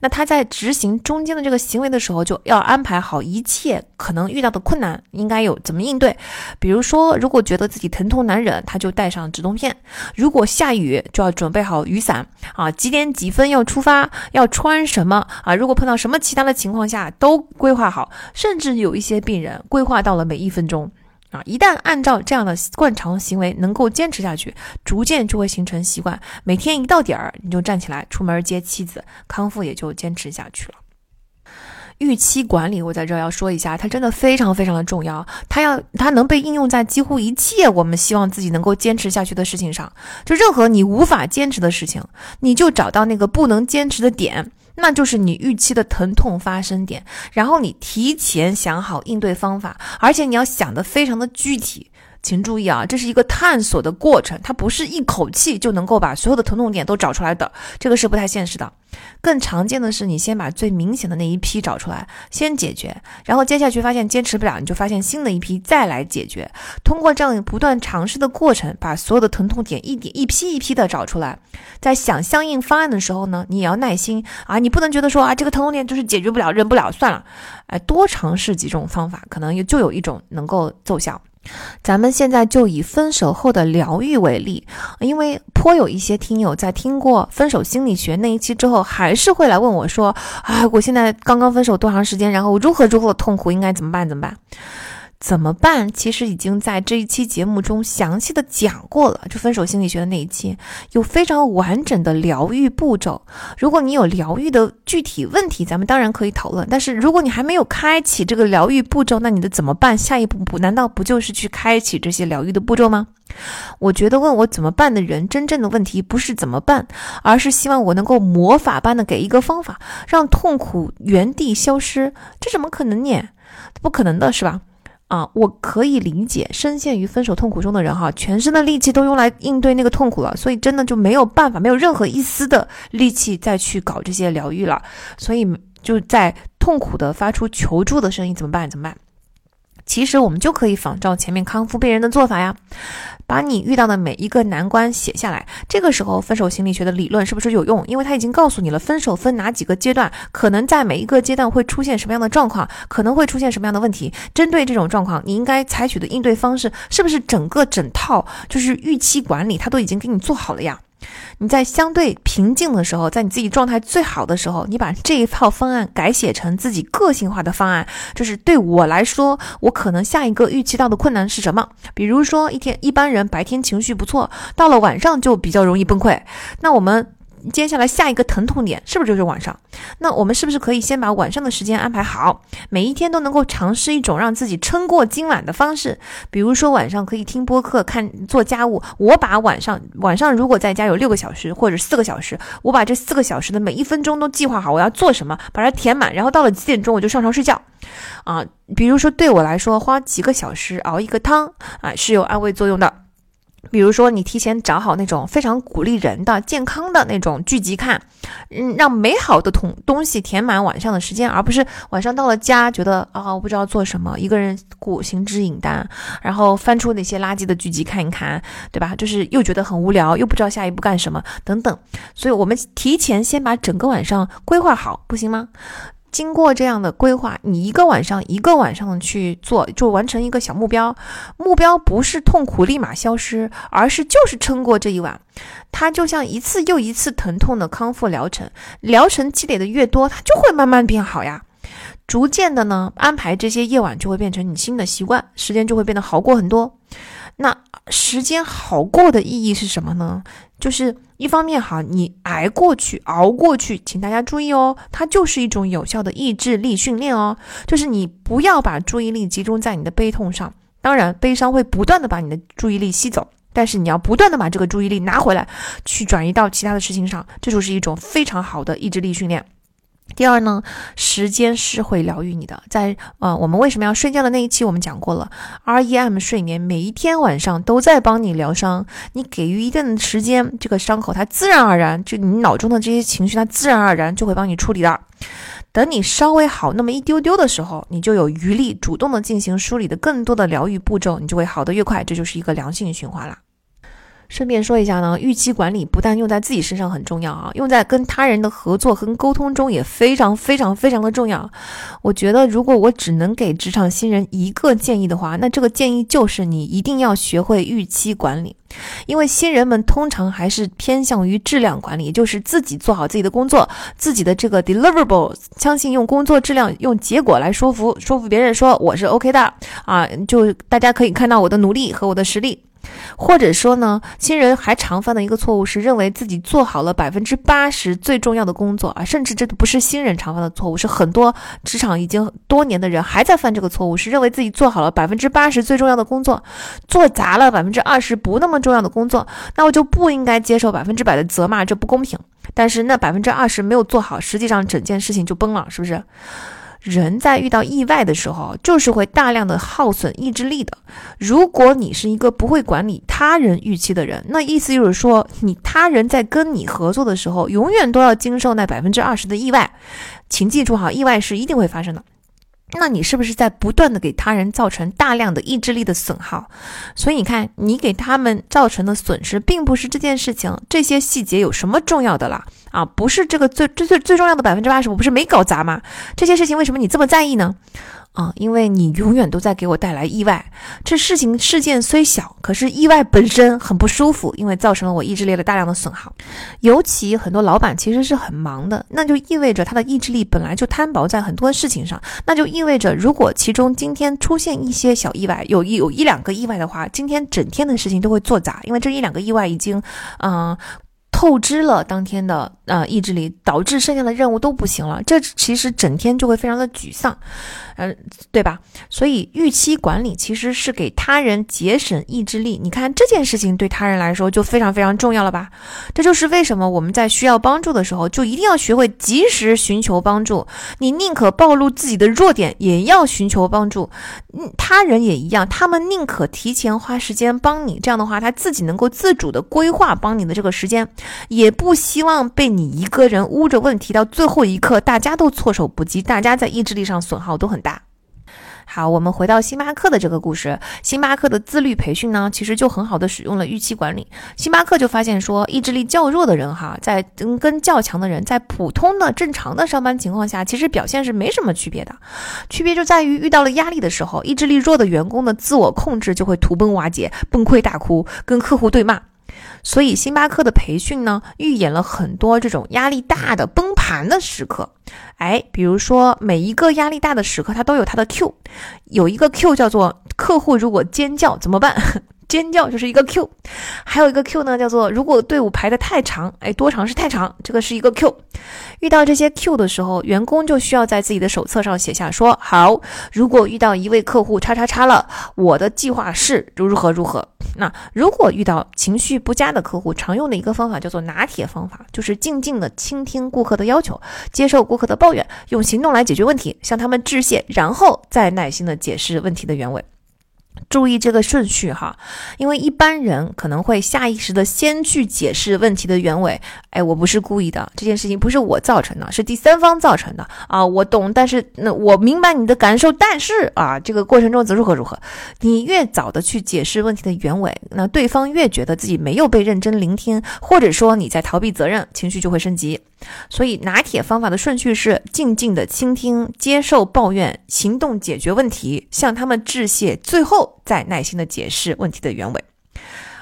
那他在执行中间的这个行为的时候，就要安排好一切可能遇到的困难，应该有怎么应对。比如说，如果觉得自己疼痛难忍，他就带上止痛片；如果下雨，就要准备好雨伞啊。几点几分要出发，要穿什么啊？如果碰到什么其他的情况下，都规划好。甚至有一些病人规划到了每一分钟。啊，一旦按照这样的惯常行为能够坚持下去，逐渐就会形成习惯。每天一到点儿，你就站起来出门接妻子，康复也就坚持下去了。预期管理，我在这儿要说一下，它真的非常非常的重要。它要它能被应用在几乎一切我们希望自己能够坚持下去的事情上。就任何你无法坚持的事情，你就找到那个不能坚持的点。那就是你预期的疼痛发生点，然后你提前想好应对方法，而且你要想的非常的具体。请注意啊，这是一个探索的过程，它不是一口气就能够把所有的疼痛点都找出来的，这个是不太现实的。更常见的是，你先把最明显的那一批找出来，先解决，然后接下去发现坚持不了，你就发现新的一批再来解决。通过这样不断尝试的过程，把所有的疼痛点一点一批一批的找出来。在想相应方案的时候呢，你也要耐心啊，你不能觉得说啊这个疼痛点就是解决不了，忍不了，算了，哎，多尝试几种方法，可能就有一种能够奏效。咱们现在就以分手后的疗愈为例，因为颇有一些听友在听过分手心理学那一期之后，还是会来问我说：“啊，我现在刚刚分手多长时间？然后如何如何痛苦，应该怎么办？怎么办？”怎么办？其实已经在这一期节目中详细的讲过了，就分手心理学的那一期，有非常完整的疗愈步骤。如果你有疗愈的具体问题，咱们当然可以讨论。但是如果你还没有开启这个疗愈步骤，那你的怎么办？下一步不难道不就是去开启这些疗愈的步骤吗？我觉得问我怎么办的人，真正的问题不是怎么办，而是希望我能够魔法般的给一个方法，让痛苦原地消失。这怎么可能呢？不可能的是吧？啊，我可以理解，深陷于分手痛苦中的人哈，全身的力气都用来应对那个痛苦了，所以真的就没有办法，没有任何一丝的力气再去搞这些疗愈了，所以就在痛苦的发出求助的声音，怎么办？怎么办？其实我们就可以仿照前面康复病人的做法呀，把你遇到的每一个难关写下来。这个时候，分手心理学的理论是不是有用？因为它已经告诉你了，分手分哪几个阶段，可能在每一个阶段会出现什么样的状况，可能会出现什么样的问题。针对这种状况，你应该采取的应对方式，是不是整个整套就是预期管理，它都已经给你做好了呀？你在相对平静的时候，在你自己状态最好的时候，你把这一套方案改写成自己个性化的方案，就是对我来说，我可能下一个预期到的困难是什么？比如说，一天一般人白天情绪不错，到了晚上就比较容易崩溃。那我们。接下来下一个疼痛点是不是就是晚上？那我们是不是可以先把晚上的时间安排好，每一天都能够尝试一种让自己撑过今晚的方式？比如说晚上可以听播客、看做家务。我把晚上晚上如果在家有六个小时或者四个小时，我把这四个小时的每一分钟都计划好，我要做什么，把它填满，然后到了几点钟我就上床睡觉。啊，比如说对我来说，花几个小时熬一个汤啊，是有安慰作用的。比如说，你提前找好那种非常鼓励人的、健康的那种剧集看，嗯，让美好的同东西填满晚上的时间，而不是晚上到了家觉得啊，我不知道做什么，一个人孤行之影单，然后翻出那些垃圾的剧集看一看，对吧？就是又觉得很无聊，又不知道下一步干什么等等。所以，我们提前先把整个晚上规划好，不行吗？经过这样的规划，你一个晚上一个晚上去做，就完成一个小目标。目标不是痛苦立马消失，而是就是撑过这一晚。它就像一次又一次疼痛的康复疗程，疗程积累的越多，它就会慢慢变好呀。逐渐的呢，安排这些夜晚就会变成你新的习惯，时间就会变得好过很多。那时间好过的意义是什么呢？就是一方面哈，你挨过去、熬过去，请大家注意哦，它就是一种有效的意志力训练哦。就是你不要把注意力集中在你的悲痛上，当然悲伤会不断的把你的注意力吸走，但是你要不断的把这个注意力拿回来，去转移到其他的事情上，这就是一种非常好的意志力训练。第二呢，时间是会疗愈你的。在呃，我们为什么要睡觉的那一期，我们讲过了，REM 睡眠每一天晚上都在帮你疗伤。你给予一定的时间，这个伤口它自然而然，就你脑中的这些情绪，它自然而然就会帮你处理的。等你稍微好那么一丢丢的时候，你就有余力主动的进行梳理的更多的疗愈步骤，你就会好的越快。这就是一个良性循环了。顺便说一下呢，预期管理不但用在自己身上很重要啊，用在跟他人的合作和沟通中也非常非常非常的重要。我觉得，如果我只能给职场新人一个建议的话，那这个建议就是你一定要学会预期管理，因为新人们通常还是偏向于质量管理，就是自己做好自己的工作，自己的这个 deliverables，相信用工作质量、用结果来说服说服别人说我是 OK 的啊，就大家可以看到我的努力和我的实力。或者说呢，新人还常犯的一个错误是认为自己做好了百分之八十最重要的工作啊，甚至这不是新人常犯的错误，是很多职场已经多年的人还在犯这个错误，是认为自己做好了百分之八十最重要的工作，做砸了百分之二十不那么重要的工作，那我就不应该接受百分之百的责骂，这不公平。但是那百分之二十没有做好，实际上整件事情就崩了，是不是？人在遇到意外的时候，就是会大量的耗损意志力的。如果你是一个不会管理他人预期的人，那意思就是说，你他人在跟你合作的时候，永远都要经受那百分之二十的意外。请记住哈，意外是一定会发生的。那你是不是在不断的给他人造成大量的意志力的损耗？所以你看，你给他们造成的损失，并不是这件事情这些细节有什么重要的啦？啊，不是这个最最最最重要的百分之八十，我不是没搞砸吗？这些事情为什么你这么在意呢？啊，因为你永远都在给我带来意外。这事情事件虽小，可是意外本身很不舒服，因为造成了我意志力的大量的损耗。尤其很多老板其实是很忙的，那就意味着他的意志力本来就摊薄在很多事情上。那就意味着，如果其中今天出现一些小意外，有一有一两个意外的话，今天整天的事情都会做砸，因为这一两个意外已经，嗯。透支了当天的呃意志力，导致剩下的任务都不行了。这其实整天就会非常的沮丧，嗯，对吧？所以预期管理其实是给他人节省意志力。你看这件事情对他人来说就非常非常重要了吧？这就是为什么我们在需要帮助的时候，就一定要学会及时寻求帮助。你宁可暴露自己的弱点，也要寻求帮助。嗯，他人也一样，他们宁可提前花时间帮你，这样的话他自己能够自主的规划帮你的这个时间。也不希望被你一个人捂着问题到最后一刻，大家都措手不及，大家在意志力上损耗都很大。好，我们回到星巴克的这个故事。星巴克的自律培训呢，其实就很好的使用了预期管理。星巴克就发现说，意志力较弱的人哈，在跟跟较强的人在普通的正常的上班情况下，其实表现是没什么区别的。区别就在于遇到了压力的时候，意志力弱的员工的自我控制就会土崩瓦解、崩溃大哭、跟客户对骂。所以，星巴克的培训呢，预演了很多这种压力大的崩盘的时刻。哎，比如说，每一个压力大的时刻，它都有它的 Q，有一个 Q 叫做客户如果尖叫怎么办？尖叫就是一个 Q，还有一个 Q 呢，叫做如果队伍排的太长，哎，多长是太长，这个是一个 Q。遇到这些 Q 的时候，员工就需要在自己的手册上写下说：好，如果遇到一位客户叉叉叉了，我的计划是如何如何。那如果遇到情绪不佳的客户，常用的一个方法叫做拿铁方法，就是静静的倾听顾客的要求，接受顾客的抱怨，用行动来解决问题，向他们致谢，然后再耐心的解释问题的原委。注意这个顺序哈，因为一般人可能会下意识的先去解释问题的原委。哎，我不是故意的，这件事情不是我造成的，是第三方造成的啊。我懂，但是那我明白你的感受，但是啊，这个过程中则如何如何，你越早的去解释问题的原委，那对方越觉得自己没有被认真聆听，或者说你在逃避责任，情绪就会升级。所以拿铁方法的顺序是：静静的倾听，接受抱怨，行动解决问题，向他们致谢，最后再耐心的解释问题的原委。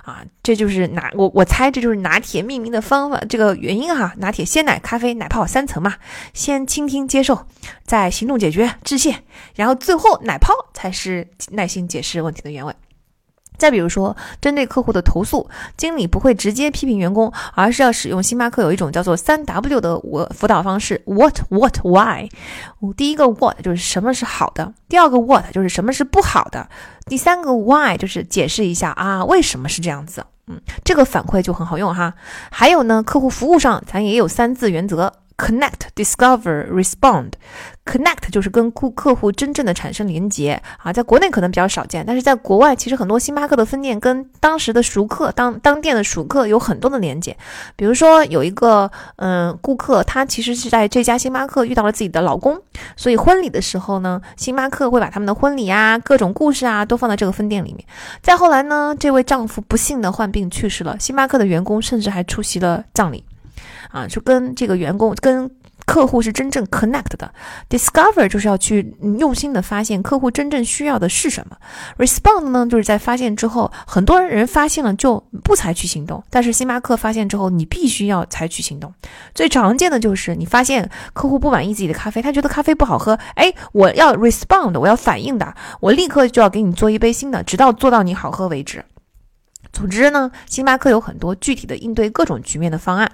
啊，这就是拿我我猜这就是拿铁命名的方法，这个原因哈。拿铁鲜奶咖啡奶泡三层嘛，先倾听接受，再行动解决致谢，然后最后奶泡才是耐心解释问题的原委。再比如说，针对客户的投诉，经理不会直接批评员工，而是要使用星巴克有一种叫做三 W 的我辅导方式：What、What、Why。第一个 What 就是什么是好的，第二个 What 就是什么是不好的，第三个 Why 就是解释一下啊为什么是这样子。嗯，这个反馈就很好用哈。还有呢，客户服务上咱也有三字原则。Connect, discover, respond. Connect 就是跟顾客户真正的产生连接啊，在国内可能比较少见，但是在国外其实很多星巴克的分店跟当时的熟客当当店的熟客有很多的连接。比如说有一个嗯顾客，他其实是在这家星巴克遇到了自己的老公，所以婚礼的时候呢，星巴克会把他们的婚礼啊、各种故事啊都放在这个分店里面。再后来呢，这位丈夫不幸的患病去世了，星巴克的员工甚至还出席了葬礼。啊，就跟这个员工、跟客户是真正 connect 的。Discover 就是要去用心的发现客户真正需要的是什么。Respond 呢，就是在发现之后，很多人发现了就不采取行动，但是星巴克发现之后，你必须要采取行动。最常见的就是你发现客户不满意自己的咖啡，他觉得咖啡不好喝，哎，我要 respond，我要反应的，我立刻就要给你做一杯新的，直到做到你好喝为止。总之呢，星巴克有很多具体的应对各种局面的方案，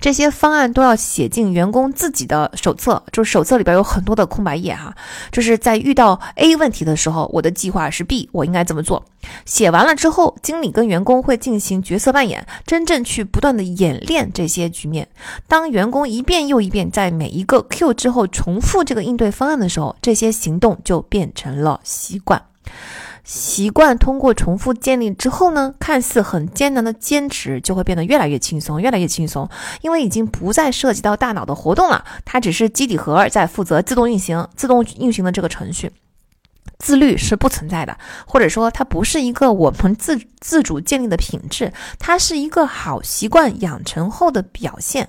这些方案都要写进员工自己的手册，就是手册里边有很多的空白页哈，就是在遇到 A 问题的时候，我的计划是 B，我应该怎么做？写完了之后，经理跟员工会进行角色扮演，真正去不断的演练这些局面。当员工一遍又一遍在每一个 Q 之后重复这个应对方案的时候，这些行动就变成了习惯。习惯通过重复建立之后呢，看似很艰难的坚持就会变得越来越轻松，越来越轻松，因为已经不再涉及到大脑的活动了，它只是基底核在负责自动运行、自动运行的这个程序。自律是不存在的，或者说它不是一个我们自自主建立的品质，它是一个好习惯养成后的表现。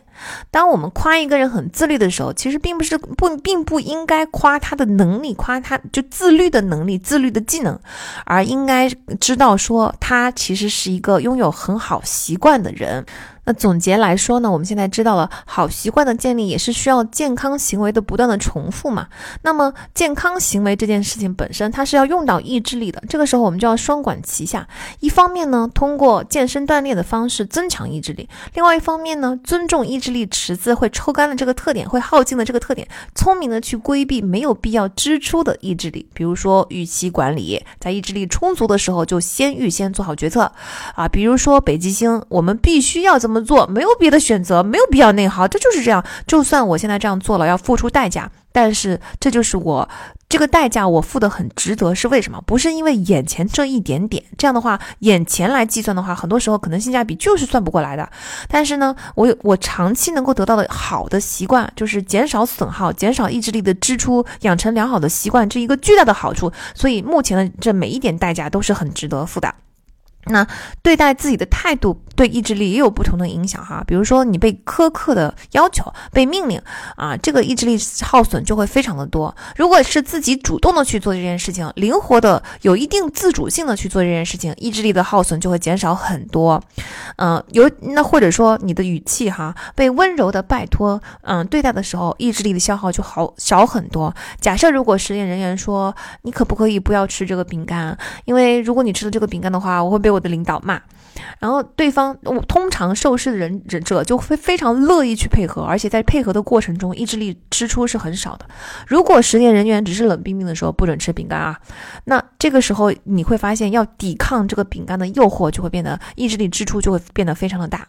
当我们夸一个人很自律的时候，其实并不是不并不应该夸他的能力，夸他就自律的能力、自律的技能，而应该知道说他其实是一个拥有很好习惯的人。那总结来说呢，我们现在知道了，好习惯的建立也是需要健康行为的不断的重复嘛。那么健康行为这件事情本身，它是要用到意志力的。这个时候我们就要双管齐下，一方面呢，通过健身锻炼的方式增强意志力；另外一方面呢，尊重意志力池子会抽干的这个特点，会耗尽的这个特点，聪明的去规避没有必要支出的意志力。比如说预期管理，在意志力充足的时候就先预先做好决策啊。比如说北极星，我们必须要这么？做没有别的选择，没有必要内耗，这就是这样。就算我现在这样做了，要付出代价。但是这就是我这个代价，我付的很值得，是为什么？不是因为眼前这一点点，这样的话，眼前来计算的话，很多时候可能性价比就是算不过来的。但是呢，我有我长期能够得到的好的习惯，就是减少损耗，减少意志力的支出，养成良好的习惯，这一个巨大的好处。所以目前的这每一点代价都是很值得付的。那对待自己的态度对意志力也有不同的影响哈，比如说你被苛刻的要求、被命令啊，这个意志力耗损就会非常的多。如果是自己主动的去做这件事情，灵活的、有一定自主性的去做这件事情，意志力的耗损就会减少很多。嗯，有那或者说你的语气哈，被温柔的拜托嗯对待的时候，意志力的消耗就好少很多。假设如果实验人员说你可不可以不要吃这个饼干，因为如果你吃了这个饼干的话，我会被我。我的领导骂，然后对方通常受试的人者就会非常乐意去配合，而且在配合的过程中，意志力支出是很少的。如果实验人员只是冷冰冰的说不准吃饼干啊，那这个时候你会发现要抵抗这个饼干的诱惑，就会变得意志力支出就会变得非常的大。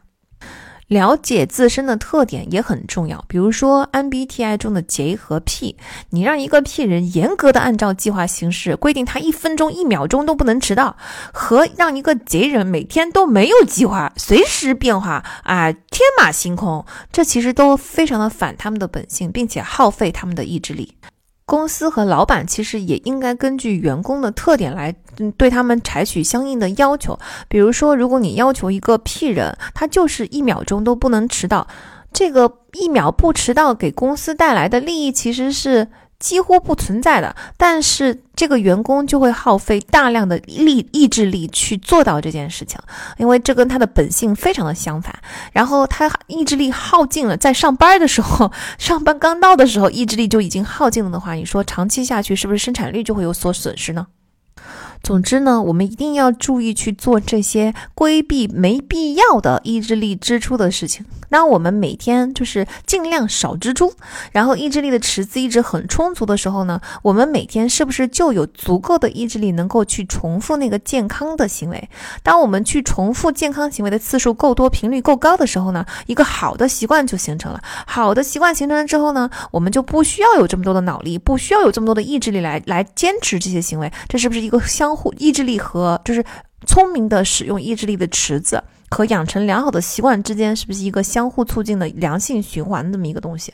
了解自身的特点也很重要。比如说 MBTI 中的 J 和 P，你让一个 P 人严格的按照计划行事，规定他一分钟、一秒钟都不能迟到，和让一个 J 人每天都没有计划，随时变化，啊，天马行空，这其实都非常的反他们的本性，并且耗费他们的意志力。公司和老板其实也应该根据员工的特点来，对他们采取相应的要求。比如说，如果你要求一个 P 人，他就是一秒钟都不能迟到，这个一秒不迟到给公司带来的利益其实是。几乎不存在的，但是这个员工就会耗费大量的力意志力去做到这件事情，因为这跟他的本性非常的相反。然后他意志力耗尽了，在上班的时候，上班刚到的时候，意志力就已经耗尽了的话，你说长期下去是不是生产率就会有所损失呢？总之呢，我们一定要注意去做这些规避没必要的意志力支出的事情。当我们每天就是尽量少支出，然后意志力的池子一直很充足的时候呢，我们每天是不是就有足够的意志力能够去重复那个健康的行为？当我们去重复健康行为的次数够多、频率够高的时候呢，一个好的习惯就形成了。好的习惯形成了之后呢，我们就不需要有这么多的脑力，不需要有这么多的意志力来来坚持这些行为。这是不是一个相互意志力和就是聪明的使用意志力的池子？和养成良好的习惯之间是不是一个相互促进的良性循环这么一个东西？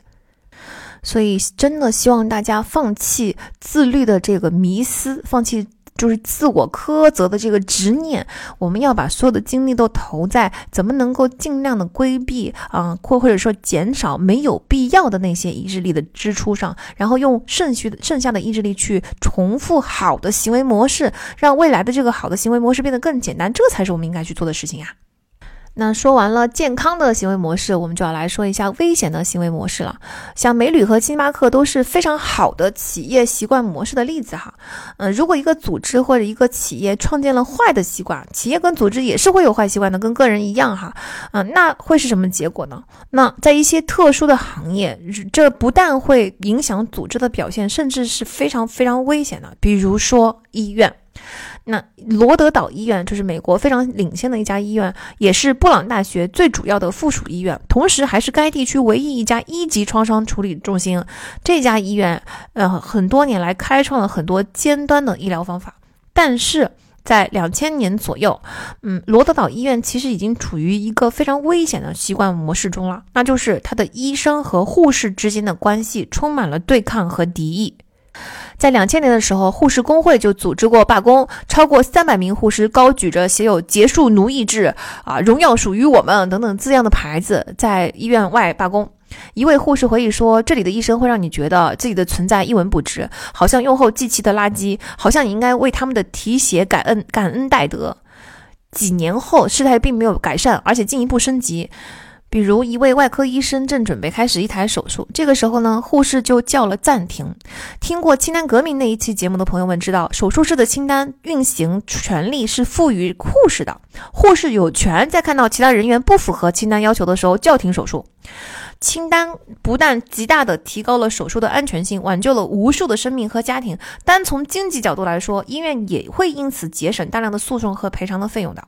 所以真的希望大家放弃自律的这个迷思，放弃就是自我苛责的这个执念。我们要把所有的精力都投在怎么能够尽量的规避啊，或或者说减少没有必要的那些意志力的支出上，然后用剩余的剩下的意志力去重复好的行为模式，让未来的这个好的行为模式变得更简单。这才是我们应该去做的事情呀。那说完了健康的行为模式，我们就要来说一下危险的行为模式了。像美旅和星巴克都是非常好的企业习惯模式的例子哈。嗯，如果一个组织或者一个企业创建了坏的习惯，企业跟组织也是会有坏习惯的，跟个人一样哈。嗯，那会是什么结果呢？那在一些特殊的行业，这不但会影响组织的表现，甚至是非常非常危险的。比如说医院。那罗德岛医院就是美国非常领先的一家医院，也是布朗大学最主要的附属医院，同时还是该地区唯一一家一级创伤处理中心。这家医院，呃，很多年来开创了很多尖端的医疗方法。但是在两千年左右，嗯，罗德岛医院其实已经处于一个非常危险的习惯模式中了，那就是他的医生和护士之间的关系充满了对抗和敌意。在两千年的时候，护士工会就组织过罢工，超过三百名护士高举着写有“结束奴役制”啊，“荣耀属于我们”等等字样的牌子，在医院外罢工。一位护士回忆说：“这里的医生会让你觉得自己的存在一文不值，好像用后即弃的垃圾，好像你应该为他们的提携感恩感恩戴德。”几年后，事态并没有改善，而且进一步升级。比如一位外科医生正准备开始一台手术，这个时候呢，护士就叫了暂停。听过清单革命那一期节目的朋友们知道，手术室的清单运行权利是赋予护士的，护士有权在看到其他人员不符合清单要求的时候叫停手术。清单不但极大地提高了手术的安全性，挽救了无数的生命和家庭，单从经济角度来说，医院也会因此节省大量的诉讼和赔偿的费用的。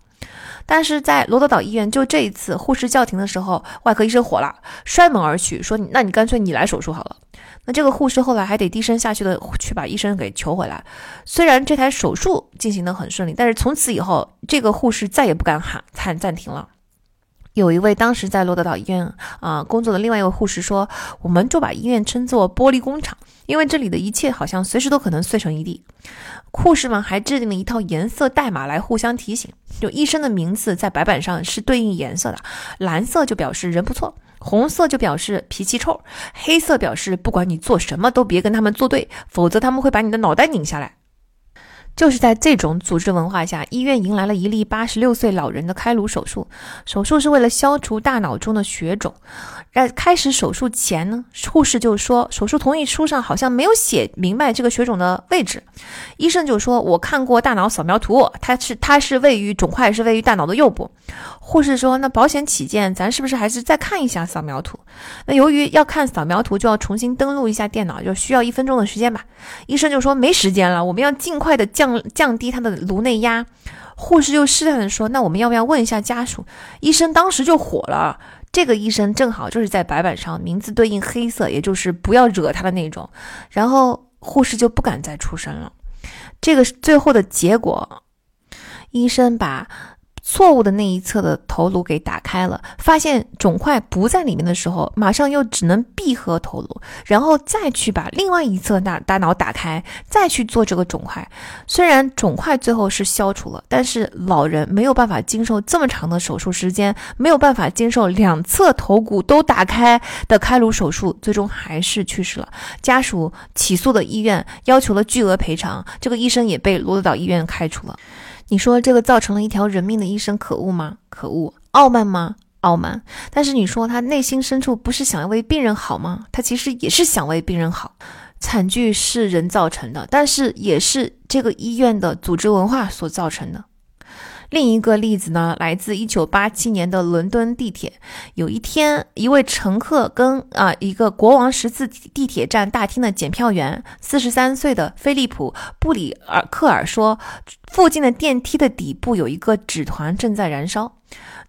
但是在罗德岛医院，就这一次护士叫停的时候，外科医生火了，摔门而去，说你：“那你干脆你来手术好了。”那这个护士后来还得低声下气的去把医生给求回来。虽然这台手术进行的很顺利，但是从此以后，这个护士再也不敢喊喊暂停了。有一位当时在罗德岛医院啊工作的另外一位护士说：“我们就把医院称作玻璃工厂，因为这里的一切好像随时都可能碎成一地。”护士们还制定了一套颜色代码来互相提醒，就医生的名字在白板上是对应颜色的，蓝色就表示人不错，红色就表示脾气臭，黑色表示不管你做什么都别跟他们作对，否则他们会把你的脑袋拧下来。就是在这种组织文化下，医院迎来了一例八十六岁老人的开颅手术。手术是为了消除大脑中的血肿。在开始手术前呢，护士就说，手术同意书上好像没有写明白这个血肿的位置。医生就说，我看过大脑扫描图，它是它是位于肿块是位于大脑的右部。护士说，那保险起见，咱是不是还是再看一下扫描图？那由于要看扫描图，就要重新登录一下电脑，就需要一分钟的时间吧。医生就说没时间了，我们要尽快的降。降低他的颅内压，护士就试探的说：“那我们要不要问一下家属？”医生当时就火了。这个医生正好就是在白板上名字对应黑色，也就是不要惹他的那种。然后护士就不敢再出声了。这个最后的结果，医生把。错误的那一侧的头颅给打开了，发现肿块不在里面的时候，马上又只能闭合头颅，然后再去把另外一侧大大脑打开，再去做这个肿块。虽然肿块最后是消除了，但是老人没有办法经受这么长的手术时间，没有办法接受两侧头骨都打开的开颅手术，最终还是去世了。家属起诉的医院要求了巨额赔偿，这个医生也被罗德岛医院开除了。你说这个造成了一条人命的医生可恶吗？可恶，傲慢吗？傲慢。但是你说他内心深处不是想要为病人好吗？他其实也是想为病人好。惨剧是人造成的，但是也是这个医院的组织文化所造成的。另一个例子呢，来自一九八七年的伦敦地铁。有一天，一位乘客跟啊一个国王十字地铁站大厅的检票员，四十三岁的菲利普布里尔克尔说，附近的电梯的底部有一个纸团正在燃烧。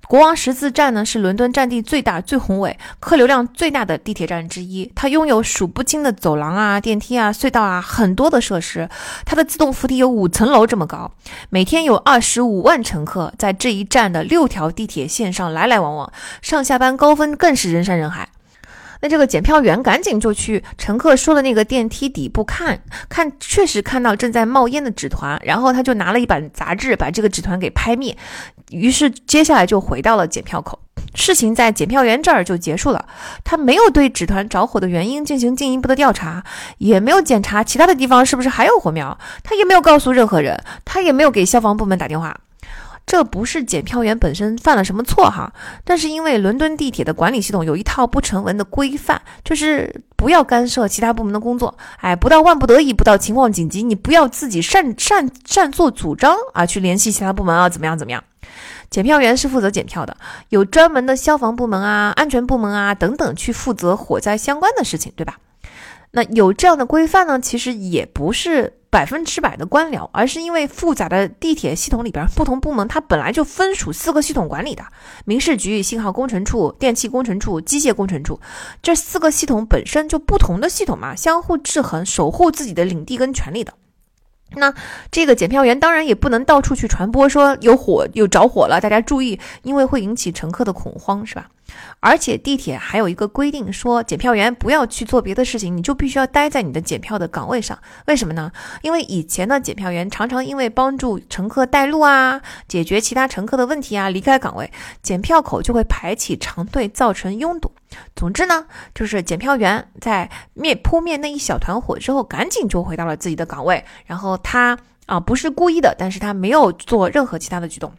国王十字站呢是伦敦占地最大、最宏伟、客流量最大的地铁站之一。它拥有数不清的走廊啊、电梯啊、隧道啊，很多的设施。它的自动扶梯有五层楼这么高。每天有二十五万乘客在这一站的六条地铁线上来来往往，上下班高峰更是人山人海。那这个检票员赶紧就去乘客说的那个电梯底部看看，确实看到正在冒烟的纸团，然后他就拿了一本杂志把这个纸团给拍灭，于是接下来就回到了检票口，事情在检票员这儿就结束了。他没有对纸团着火的原因进行进一步的调查，也没有检查其他的地方是不是还有火苗，他也没有告诉任何人，他也没有给消防部门打电话。这不是检票员本身犯了什么错哈，但是因为伦敦地铁的管理系统有一套不成文的规范，就是不要干涉其他部门的工作。哎，不到万不得已，不到情况紧急，你不要自己擅擅擅作主张啊，去联系其他部门啊，怎么样怎么样？检票员是负责检票的，有专门的消防部门啊、安全部门啊等等去负责火灾相关的事情，对吧？那有这样的规范呢，其实也不是。百分之百的官僚，而是因为复杂的地铁系统里边不同部门，它本来就分属四个系统管理的民事局、信号工程处、电气工程处、机械工程处，这四个系统本身就不同的系统嘛，相互制衡，守护自己的领地跟权利的。那这个检票员当然也不能到处去传播说有火有着火了，大家注意，因为会引起乘客的恐慌，是吧？而且地铁还有一个规定，说检票员不要去做别的事情，你就必须要待在你的检票的岗位上。为什么呢？因为以前的检票员常常因为帮助乘客带路啊，解决其他乘客的问题啊，离开岗位，检票口就会排起长队，造成拥堵。总之呢，就是检票员在灭扑灭那一小团火之后，赶紧就回到了自己的岗位。然后他啊，不是故意的，但是他没有做任何其他的举动。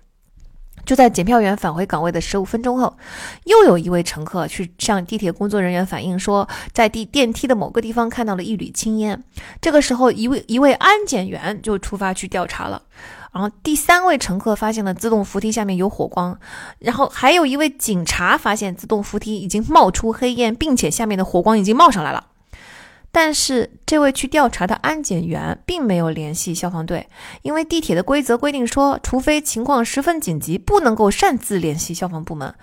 就在检票员返回岗位的十五分钟后，又有一位乘客去向地铁工作人员反映说，在地电梯的某个地方看到了一缕青烟。这个时候，一位一位安检员就出发去调查了。然后第三位乘客发现了自动扶梯下面有火光，然后还有一位警察发现自动扶梯已经冒出黑烟，并且下面的火光已经冒上来了。但是这位去调查的安检员并没有联系消防队，因为地铁的规则规定说，除非情况十分紧急，不能够擅自联系消防部门。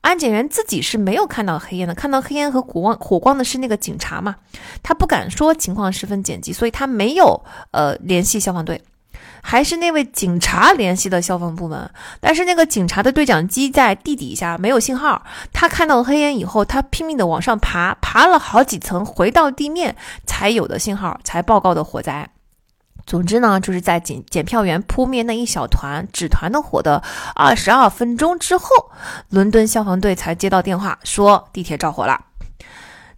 安检员自己是没有看到黑烟的，看到黑烟和火光火光的是那个警察嘛，他不敢说情况十分紧急，所以他没有呃联系消防队。还是那位警察联系的消防部门，但是那个警察的对讲机在地底下没有信号。他看到黑烟以后，他拼命的往上爬，爬了好几层，回到地面才有的信号，才报告的火灾。总之呢，就是在检检票员扑灭那一小团纸团的火的二十二分钟之后，伦敦消防队才接到电话说地铁着火了。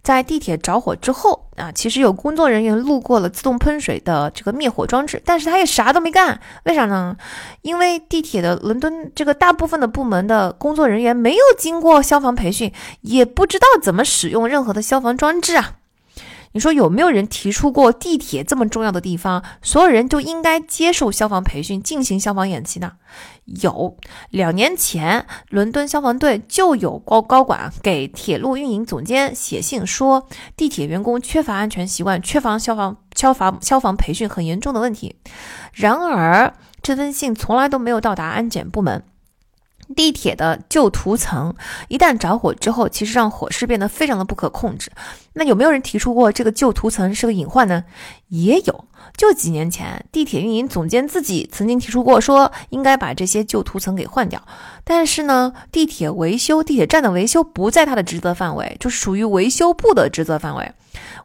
在地铁着火之后啊，其实有工作人员路过了自动喷水的这个灭火装置，但是他也啥都没干，为啥呢？因为地铁的伦敦这个大部分的部门的工作人员没有经过消防培训，也不知道怎么使用任何的消防装置啊。你说有没有人提出过地铁这么重要的地方，所有人就应该接受消防培训，进行消防演习呢？有，两年前伦敦消防队就有高高管给铁路运营总监写信说，地铁员工缺乏安全习惯，缺乏消防消防消防培训很严重的问题。然而，这封信从来都没有到达安检部门。地铁的旧涂层一旦着火之后，其实让火势变得非常的不可控制。那有没有人提出过这个旧涂层是个隐患呢？也有，就几年前，地铁运营总监自己曾经提出过，说应该把这些旧涂层给换掉。但是呢，地铁维修、地铁站的维修不在他的职责范围，就是属于维修部的职责范围。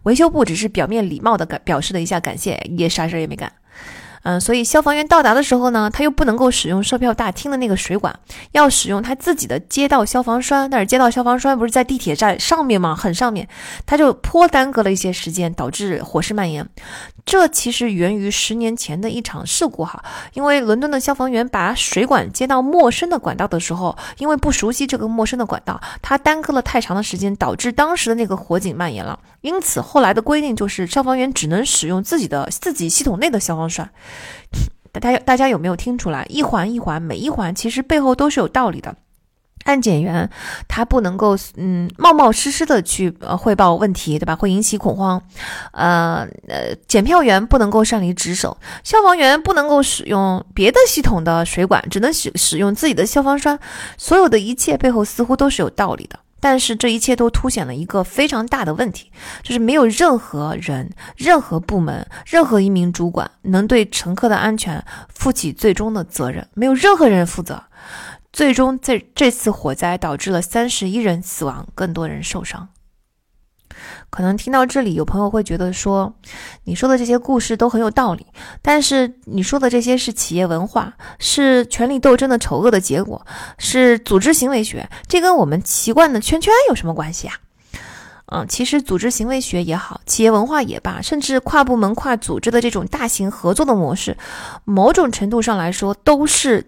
维修部只是表面礼貌的感表示了一下感谢，也啥事也没干。嗯，所以消防员到达的时候呢，他又不能够使用售票大厅的那个水管，要使用他自己的街道消防栓。但是街道消防栓不是在地铁站上面吗？很上面，他就颇耽搁了一些时间，导致火势蔓延。这其实源于十年前的一场事故哈，因为伦敦的消防员把水管接到陌生的管道的时候，因为不熟悉这个陌生的管道，他耽搁了太长的时间，导致当时的那个火警蔓延了。因此后来的规定就是消防员只能使用自己的自己系统内的消防栓。大家大家有没有听出来？一环一环，每一环其实背后都是有道理的。安检员他不能够嗯冒冒失失的去呃汇报问题，对吧？会引起恐慌。呃呃，检票员不能够擅离职守，消防员不能够使用别的系统的水管，只能使使用自己的消防栓。所有的一切背后似乎都是有道理的。但是这一切都凸显了一个非常大的问题，就是没有任何人、任何部门、任何一名主管能对乘客的安全负起最终的责任，没有任何人负责。最终，这这次火灾导致了三十一人死亡，更多人受伤。可能听到这里，有朋友会觉得说，你说的这些故事都很有道理，但是你说的这些是企业文化，是权力斗争的丑恶的结果，是组织行为学，这跟我们习惯的圈圈有什么关系啊？嗯，其实组织行为学也好，企业文化也罢，甚至跨部门、跨组织的这种大型合作的模式，某种程度上来说，都是。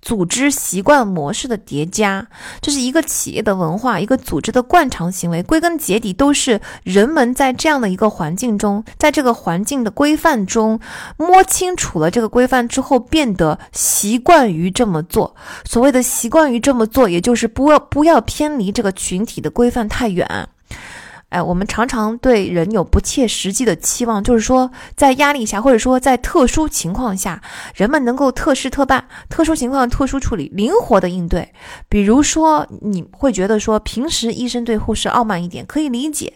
组织习惯模式的叠加，这是一个企业的文化，一个组织的惯常行为。归根结底，都是人们在这样的一个环境中，在这个环境的规范中摸清楚了这个规范之后，变得习惯于这么做。所谓的习惯于这么做，也就是不要不要偏离这个群体的规范太远。哎，我们常常对人有不切实际的期望，就是说，在压力下，或者说在特殊情况下，人们能够特事特办，特殊情况特殊处理，灵活的应对。比如说，你会觉得说，平时医生对护士傲慢一点，可以理解。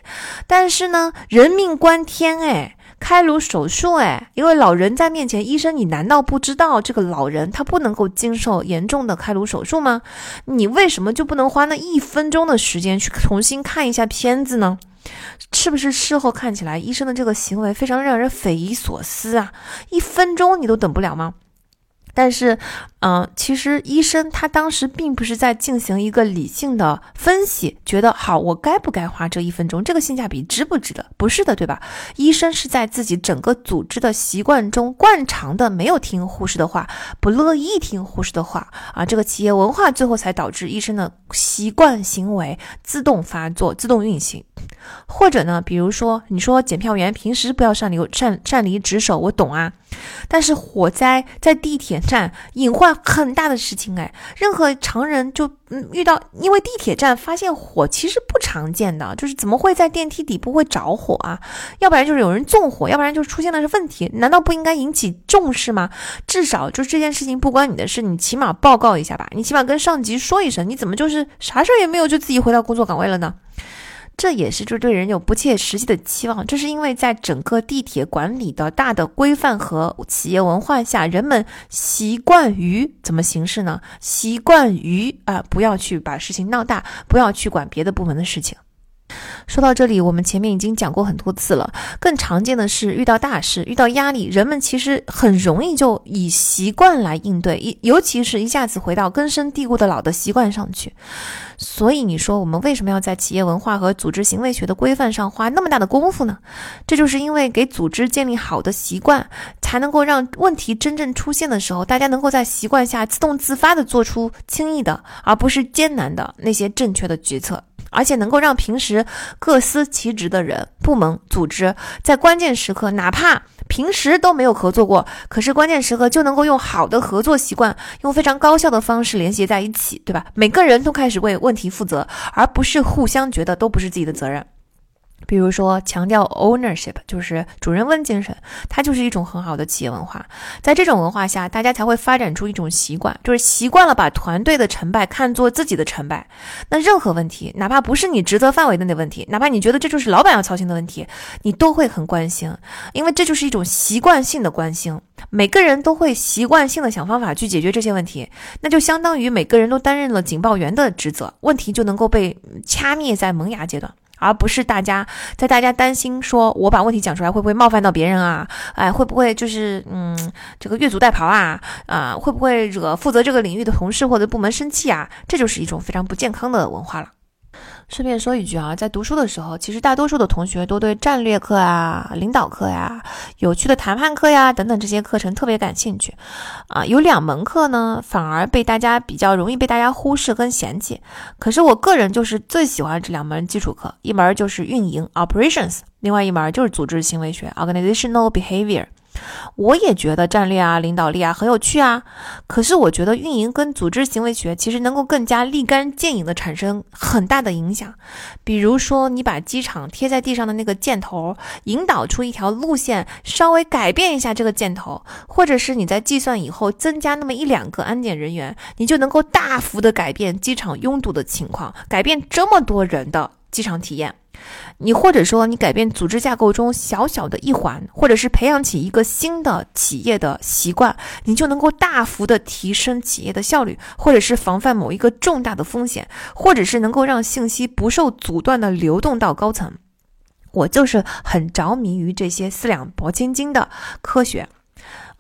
但是呢，人命关天，哎，开颅手术，哎，因为老人在面前，医生，你难道不知道这个老人他不能够经受严重的开颅手术吗？你为什么就不能花那一分钟的时间去重新看一下片子呢？是不是事后看起来医生的这个行为非常让人匪夷所思啊？一分钟你都等不了吗？但是，嗯，其实医生他当时并不是在进行一个理性的分析，觉得好，我该不该花这一分钟，这个性价比值不值得？不是的，对吧？医生是在自己整个组织的习惯中惯常的没有听护士的话，不乐意听护士的话啊，这个企业文化最后才导致医生的习惯行为自动发作、自动运行。或者呢，比如说你说检票员平时不要擅离擅擅离职守，我懂啊。但是火灾在地铁站隐患很大的事情，哎，任何常人就嗯遇到，因为地铁站发现火其实不常见的，就是怎么会在电梯底部会着火啊？要不然就是有人纵火，要不然就出现了是问题，难道不应该引起重视吗？至少就这件事情不关你的事，你起码报告一下吧，你起码跟上级说一声，你怎么就是啥事儿也没有就自己回到工作岗位了呢？这也是就对人有不切实际的期望，这是因为在整个地铁管理的大的规范和企业文化下，人们习惯于怎么行事呢？习惯于啊，不要去把事情闹大，不要去管别的部门的事情。说到这里，我们前面已经讲过很多次了。更常见的是，遇到大事、遇到压力，人们其实很容易就以习惯来应对，一尤其是一下子回到根深蒂固的老的习惯上去。所以，你说我们为什么要在企业文化和组织行为学的规范上花那么大的功夫呢？这就是因为给组织建立好的习惯，才能够让问题真正出现的时候，大家能够在习惯下自动自发地做出轻易的，而不是艰难的那些正确的决策。而且能够让平时各司其职的人、部门、组织，在关键时刻，哪怕平时都没有合作过，可是关键时刻就能够用好的合作习惯，用非常高效的方式联系在一起，对吧？每个人都开始为问题负责，而不是互相觉得都不是自己的责任。比如说，强调 ownership，就是主人翁精神，它就是一种很好的企业文化。在这种文化下，大家才会发展出一种习惯，就是习惯了把团队的成败看作自己的成败。那任何问题，哪怕不是你职责范围内的问题，哪怕你觉得这就是老板要操心的问题，你都会很关心，因为这就是一种习惯性的关心。每个人都会习惯性的想方法去解决这些问题，那就相当于每个人都担任了警报员的职责，问题就能够被掐灭在萌芽阶段。而不是大家在大家担心说，我把问题讲出来会不会冒犯到别人啊？哎，会不会就是嗯，这个越俎代庖啊？啊，会不会惹负责这个领域的同事或者部门生气啊？这就是一种非常不健康的文化了。顺便说一句啊，在读书的时候，其实大多数的同学都对战略课啊、领导课呀、有趣的谈判课呀等等这些课程特别感兴趣，啊，有两门课呢，反而被大家比较容易被大家忽视跟嫌弃。可是我个人就是最喜欢这两门基础课，一门就是运营 （operations），另外一门就是组织行为学 （organizational behavior）。我也觉得战略啊、领导力啊很有趣啊，可是我觉得运营跟组织行为学其实能够更加立竿见影的产生很大的影响。比如说，你把机场贴在地上的那个箭头，引导出一条路线，稍微改变一下这个箭头，或者是你在计算以后增加那么一两个安检人员，你就能够大幅的改变机场拥堵的情况，改变这么多人的机场体验。你或者说你改变组织架构中小小的一环，或者是培养起一个新的企业的习惯，你就能够大幅的提升企业的效率，或者是防范某一个重大的风险，或者是能够让信息不受阻断的流动到高层。我就是很着迷于这些四两拨千斤的科学。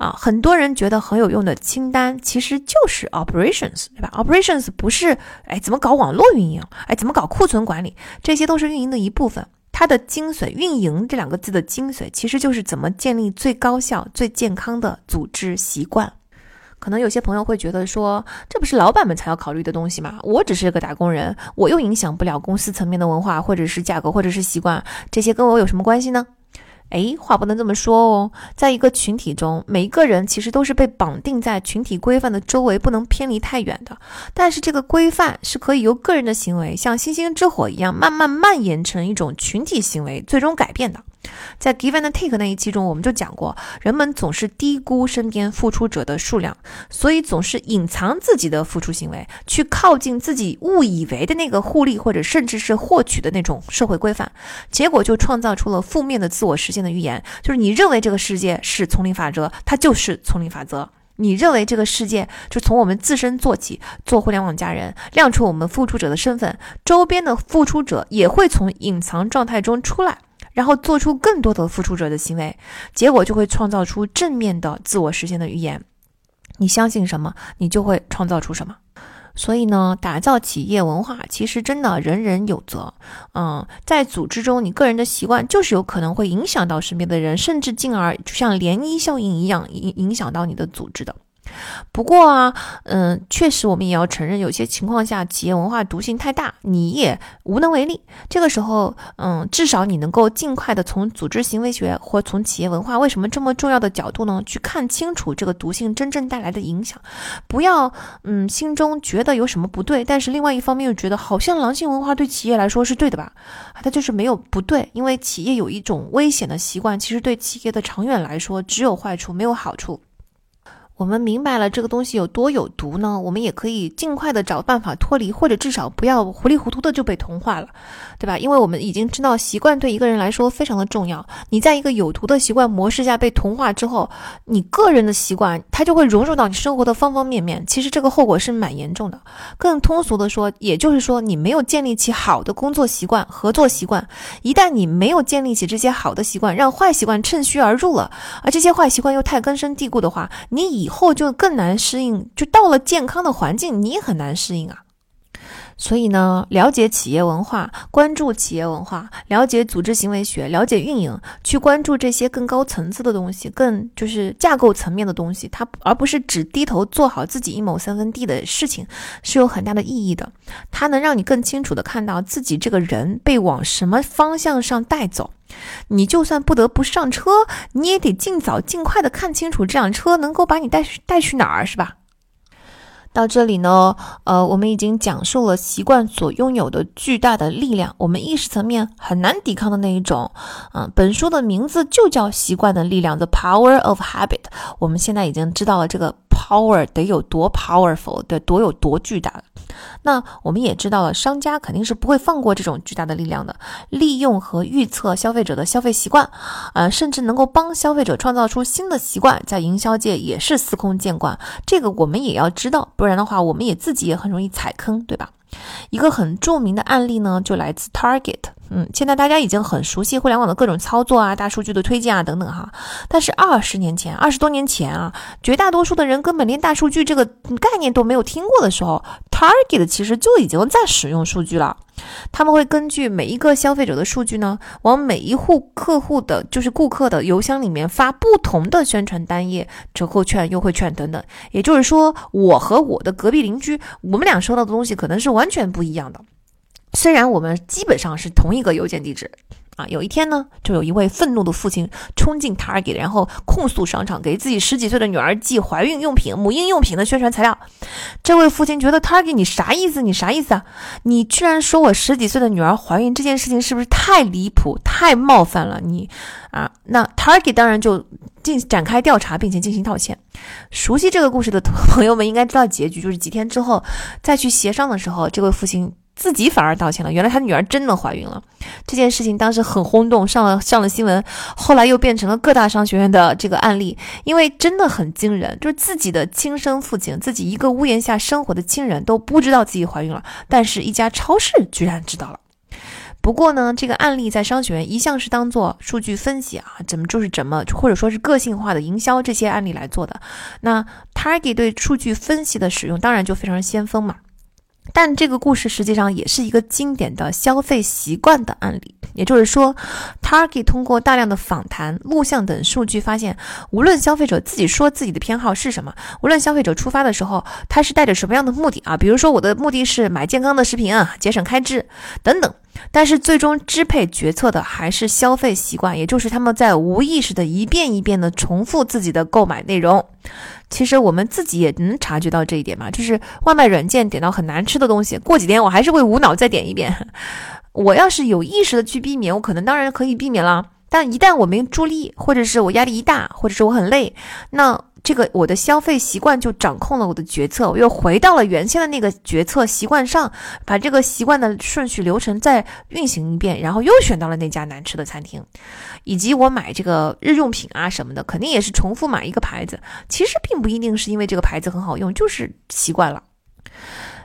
啊，很多人觉得很有用的清单，其实就是 operations，对吧？operations 不是，哎，怎么搞网络运营？哎，怎么搞库存管理？这些都是运营的一部分。它的精髓，运营这两个字的精髓，其实就是怎么建立最高效、最健康的组织习惯。可能有些朋友会觉得说，这不是老板们才要考虑的东西吗？我只是个打工人，我又影响不了公司层面的文化，或者是价格，或者是习惯，这些跟我有什么关系呢？哎，话不能这么说哦。在一个群体中，每一个人其实都是被绑定在群体规范的周围，不能偏离太远的。但是这个规范是可以由个人的行为，像星星之火一样，慢慢蔓延成一种群体行为，最终改变的。在 Give and Take 那一期中，我们就讲过，人们总是低估身边付出者的数量，所以总是隐藏自己的付出行为，去靠近自己误以为的那个互利或者甚至是获取的那种社会规范，结果就创造出了负面的自我实现的预言，就是你认为这个世界是丛林法则，它就是丛林法则；你认为这个世界就从我们自身做起，做互联网家人，亮出我们付出者的身份，周边的付出者也会从隐藏状态中出来。然后做出更多的付出者的行为，结果就会创造出正面的自我实现的预言。你相信什么，你就会创造出什么。所以呢，打造企业文化其实真的人人有责。嗯，在组织中，你个人的习惯就是有可能会影响到身边的人，甚至进而就像涟漪效应一样影影响到你的组织的。不过啊，嗯，确实我们也要承认，有些情况下企业文化毒性太大，你也无能为力。这个时候，嗯，至少你能够尽快的从组织行为学或从企业文化为什么这么重要的角度呢，去看清楚这个毒性真正带来的影响。不要，嗯，心中觉得有什么不对，但是另外一方面又觉得好像狼性文化对企业来说是对的吧？它就是没有不对，因为企业有一种危险的习惯，其实对企业的长远来说只有坏处没有好处。我们明白了这个东西有多有毒呢？我们也可以尽快的找办法脱离，或者至少不要糊里糊涂的就被同化了，对吧？因为我们已经知道习惯对一个人来说非常的重要。你在一个有毒的习惯模式下被同化之后，你个人的习惯它就会融入到你生活的方方面面。其实这个后果是蛮严重的。更通俗的说，也就是说你没有建立起好的工作习惯、合作习惯。一旦你没有建立起这些好的习惯，让坏习惯趁虚而入了，而这些坏习惯又太根深蒂固的话，你以以后就更难适应，就到了健康的环境，你也很难适应啊。所以呢，了解企业文化，关注企业文化，了解组织行为学，了解运营，去关注这些更高层次的东西，更就是架构层面的东西，它而不是只低头做好自己一亩三分地的事情，是有很大的意义的。它能让你更清楚的看到自己这个人被往什么方向上带走。你就算不得不上车，你也得尽早尽快的看清楚这辆车能够把你带去带去哪儿，是吧？到这里呢，呃，我们已经讲述了习惯所拥有的巨大的力量，我们意识层面很难抵抗的那一种。嗯，本书的名字就叫《习惯的力量》，The Power of Habit。我们现在已经知道了这个 power 得有多 powerful，得多有多巨大。那我们也知道了，商家肯定是不会放过这种巨大的力量的，利用和预测消费者的消费习惯，呃，甚至能够帮消费者创造出新的习惯，在营销界也是司空见惯。这个我们也要知道，不然的话，我们也自己也很容易踩坑，对吧？一个很著名的案例呢，就来自 Target。嗯，现在大家已经很熟悉互联网的各种操作啊、大数据的推荐啊等等哈。但是二十年前、二十多年前啊，绝大多数的人根本连大数据这个概念都没有听过的时候，Target 其实就已经在使用数据了。他们会根据每一个消费者的数据呢，往每一户客户的就是顾客的邮箱里面发不同的宣传单页、折扣券、优惠券等等。也就是说，我和我的隔壁邻居，我们俩收到的东西可能是完全不一样的。虽然我们基本上是同一个邮件地址。啊，有一天呢，就有一位愤怒的父亲冲进 Target，然后控诉商场给自己十几岁的女儿寄怀孕用品、母婴用品的宣传材料。这位父亲觉得 Target 你啥意思？你啥意思啊？你居然说我十几岁的女儿怀孕这件事情是不是太离谱、太冒犯了你啊？那 Target 当然就进展开调查，并且进行道歉。熟悉这个故事的朋友们应该知道结局，就是几天之后再去协商的时候，这位父亲。自己反而道歉了，原来他女儿真的怀孕了。这件事情当时很轰动，上了上了新闻，后来又变成了各大商学院的这个案例，因为真的很惊人，就是自己的亲生父亲，自己一个屋檐下生活的亲人都不知道自己怀孕了，但是一家超市居然知道了。不过呢，这个案例在商学院一向是当做数据分析啊，怎么就是怎么，或者说是个性化的营销这些案例来做的。那 Target 对数据分析的使用，当然就非常先锋嘛。但这个故事实际上也是一个经典的消费习惯的案例，也就是说，Target 通过大量的访谈、录像等数据发现，无论消费者自己说自己的偏好是什么，无论消费者出发的时候他是带着什么样的目的啊，比如说我的目的是买健康的食品啊，节省开支等等。但是最终支配决策的还是消费习惯，也就是他们在无意识的一遍一遍的重复自己的购买内容。其实我们自己也能察觉到这一点嘛，就是外卖软件点到很难吃的东西，过几天我还是会无脑再点一遍。我要是有意识的去避免，我可能当然可以避免了。但一旦我没助力，或者是我压力一大，或者是我很累，那。这个我的消费习惯就掌控了我的决策，我又回到了原先的那个决策习惯上，把这个习惯的顺序流程再运行一遍，然后又选到了那家难吃的餐厅，以及我买这个日用品啊什么的，肯定也是重复买一个牌子，其实并不一定是因为这个牌子很好用，就是习惯了。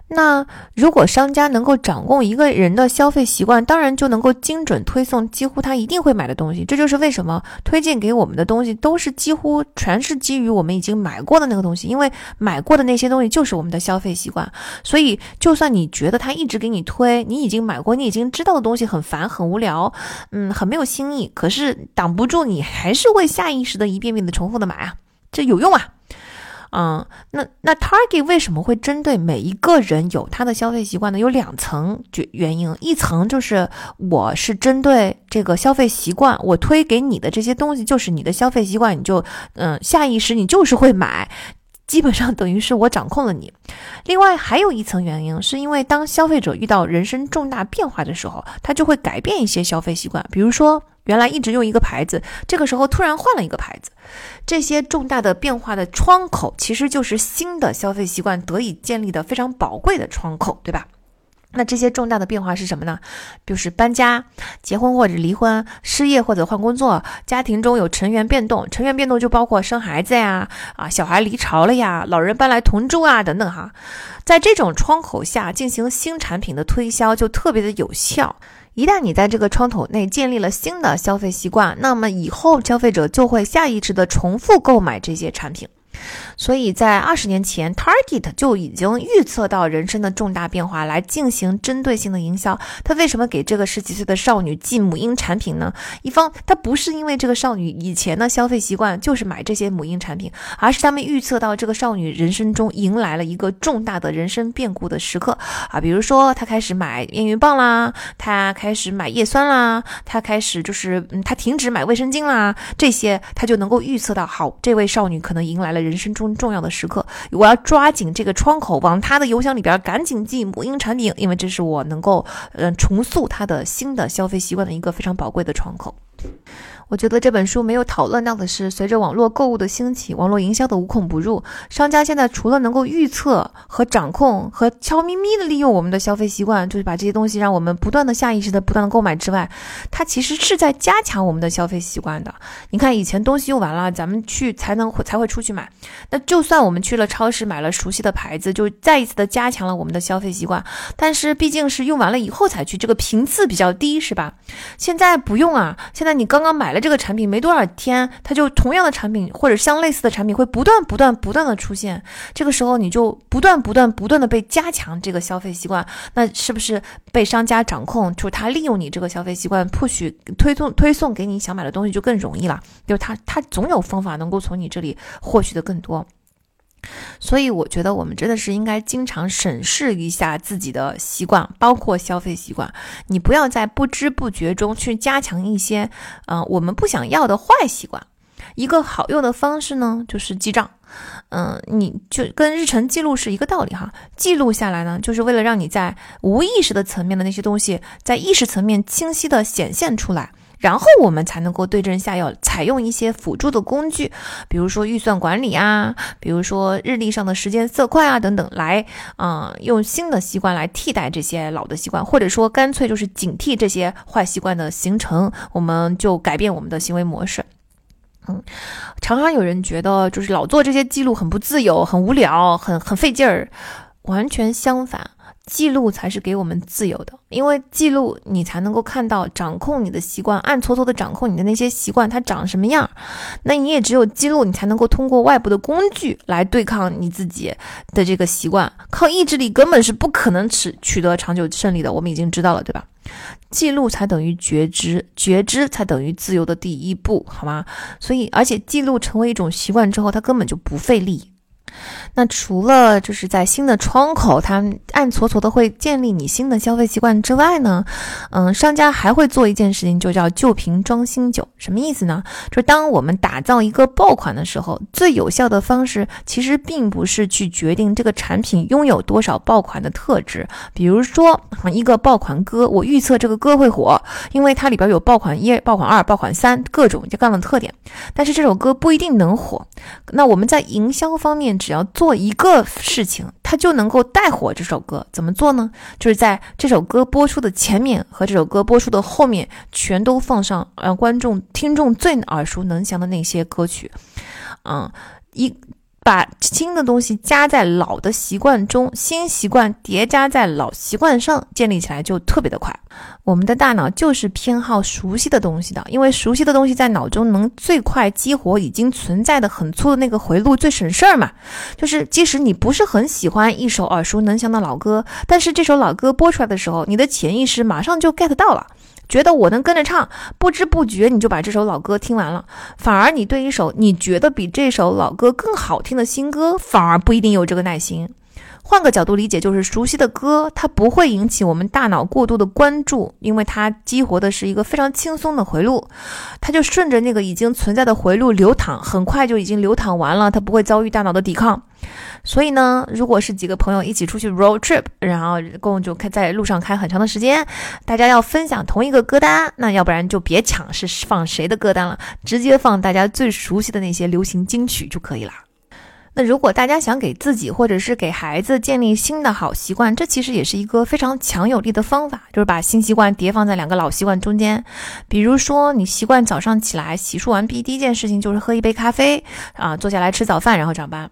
那如果商家能够掌控一个人的消费习惯，当然就能够精准推送几乎他一定会买的东西。这就是为什么推荐给我们的东西都是几乎全是基于我们已经买过的那个东西，因为买过的那些东西就是我们的消费习惯。所以，就算你觉得他一直给你推，你已经买过、你已经知道的东西很烦、很无聊，嗯，很没有新意，可是挡不住你还是会下意识的一遍遍的重复的买啊，这有用啊。嗯，那那 Target 为什么会针对每一个人有他的消费习惯呢？有两层原原因，一层就是我是针对这个消费习惯，我推给你的这些东西就是你的消费习惯，你就嗯下意识你就是会买。基本上等于是我掌控了你。另外还有一层原因，是因为当消费者遇到人生重大变化的时候，他就会改变一些消费习惯。比如说，原来一直用一个牌子，这个时候突然换了一个牌子，这些重大的变化的窗口，其实就是新的消费习惯得以建立的非常宝贵的窗口，对吧？那这些重大的变化是什么呢？就是搬家、结婚或者离婚、失业或者换工作、家庭中有成员变动。成员变动就包括生孩子呀、啊小孩离巢了呀、老人搬来同住啊等等哈。在这种窗口下进行新产品的推销就特别的有效。一旦你在这个窗口内建立了新的消费习惯，那么以后消费者就会下意识的重复购买这些产品。所以在二十年前，Target 就已经预测到人生的重大变化，来进行针对性的营销。他为什么给这个十几岁的少女寄母婴产品呢？一方，他不是因为这个少女以前的消费习惯就是买这些母婴产品，而是他们预测到这个少女人生中迎来了一个重大的人生变故的时刻啊，比如说她开始买验孕棒啦，她开始买叶酸啦，她开始就是嗯，她停止买卫生巾啦，这些他就能够预测到，好，这位少女可能迎来了。人生中重要的时刻，我要抓紧这个窗口，往他的邮箱里边赶紧寄母婴产品，因为这是我能够嗯重塑他的新的消费习惯的一个非常宝贵的窗口。我觉得这本书没有讨论到的是，随着网络购物的兴起，网络营销的无孔不入，商家现在除了能够预测和掌控和悄咪咪的利用我们的消费习惯，就是把这些东西让我们不断的下意识的不断的购买之外，它其实是在加强我们的消费习惯的。你看，以前东西用完了，咱们去才能才会出去买，那就算我们去了超市买了熟悉的牌子，就再一次的加强了我们的消费习惯。但是毕竟是用完了以后才去，这个频次比较低，是吧？现在不用啊，现在你刚刚买了。这个产品没多少天，它就同样的产品或者相类似的产品会不断不断不断的出现，这个时候你就不断不断不断的被加强这个消费习惯，那是不是被商家掌控？就是他利用你这个消费习惯，或许推送推送给你想买的东西就更容易了，就是他他总有方法能够从你这里获取的更多。所以我觉得我们真的是应该经常审视一下自己的习惯，包括消费习惯。你不要在不知不觉中去加强一些，嗯，我们不想要的坏习惯。一个好用的方式呢，就是记账。嗯，你就跟日程记录是一个道理哈。记录下来呢，就是为了让你在无意识的层面的那些东西，在意识层面清晰的显现出来。然后我们才能够对症下药，采用一些辅助的工具，比如说预算管理啊，比如说日历上的时间色块啊等等，来，嗯，用新的习惯来替代这些老的习惯，或者说干脆就是警惕这些坏习惯的形成，我们就改变我们的行为模式。嗯，常常有人觉得就是老做这些记录很不自由、很无聊、很很费劲儿，完全相反。记录才是给我们自由的，因为记录你才能够看到掌控你的习惯，暗搓搓的掌控你的那些习惯，它长什么样。那你也只有记录，你才能够通过外部的工具来对抗你自己的这个习惯。靠意志力根本是不可能取取得长久胜利的，我们已经知道了，对吧？记录才等于觉知，觉知才等于自由的第一步，好吗？所以，而且记录成为一种习惯之后，它根本就不费力。那除了就是在新的窗口，它暗搓搓的会建立你新的消费习惯之外呢，嗯，商家还会做一件事情，就叫旧瓶装新酒。什么意思呢？就是当我们打造一个爆款的时候，最有效的方式其实并不是去决定这个产品拥有多少爆款的特质。比如说一个爆款歌，我预测这个歌会火，因为它里边有爆款一、爆款二、爆款三各种各样的特点。但是这首歌不一定能火。那我们在营销方面，只要做。做一个事情，他就能够带火这首歌。怎么做呢？就是在这首歌播出的前面和这首歌播出的后面，全都放上让观众、听众最耳熟能详的那些歌曲。嗯，一。把新的东西加在老的习惯中，新习惯叠加在老习惯上，建立起来就特别的快。我们的大脑就是偏好熟悉的东西的，因为熟悉的东西在脑中能最快激活已经存在的很粗的那个回路，最省事儿嘛。就是即使你不是很喜欢一首耳熟能详的老歌，但是这首老歌播出来的时候，你的潜意识马上就 get 到了。觉得我能跟着唱，不知不觉你就把这首老歌听完了。反而你对一首你觉得比这首老歌更好听的新歌，反而不一定有这个耐心。换个角度理解，就是熟悉的歌，它不会引起我们大脑过度的关注，因为它激活的是一个非常轻松的回路，它就顺着那个已经存在的回路流淌，很快就已经流淌完了，它不会遭遇大脑的抵抗。所以呢，如果是几个朋友一起出去 road trip，然后共就开在路上开很长的时间，大家要分享同一个歌单，那要不然就别抢是放谁的歌单了，直接放大家最熟悉的那些流行金曲就可以了。那如果大家想给自己或者是给孩子建立新的好习惯，这其实也是一个非常强有力的方法，就是把新习惯叠放在两个老习惯中间。比如说，你习惯早上起来洗漱完毕，第一件事情就是喝一杯咖啡啊，坐下来吃早饭，然后上班。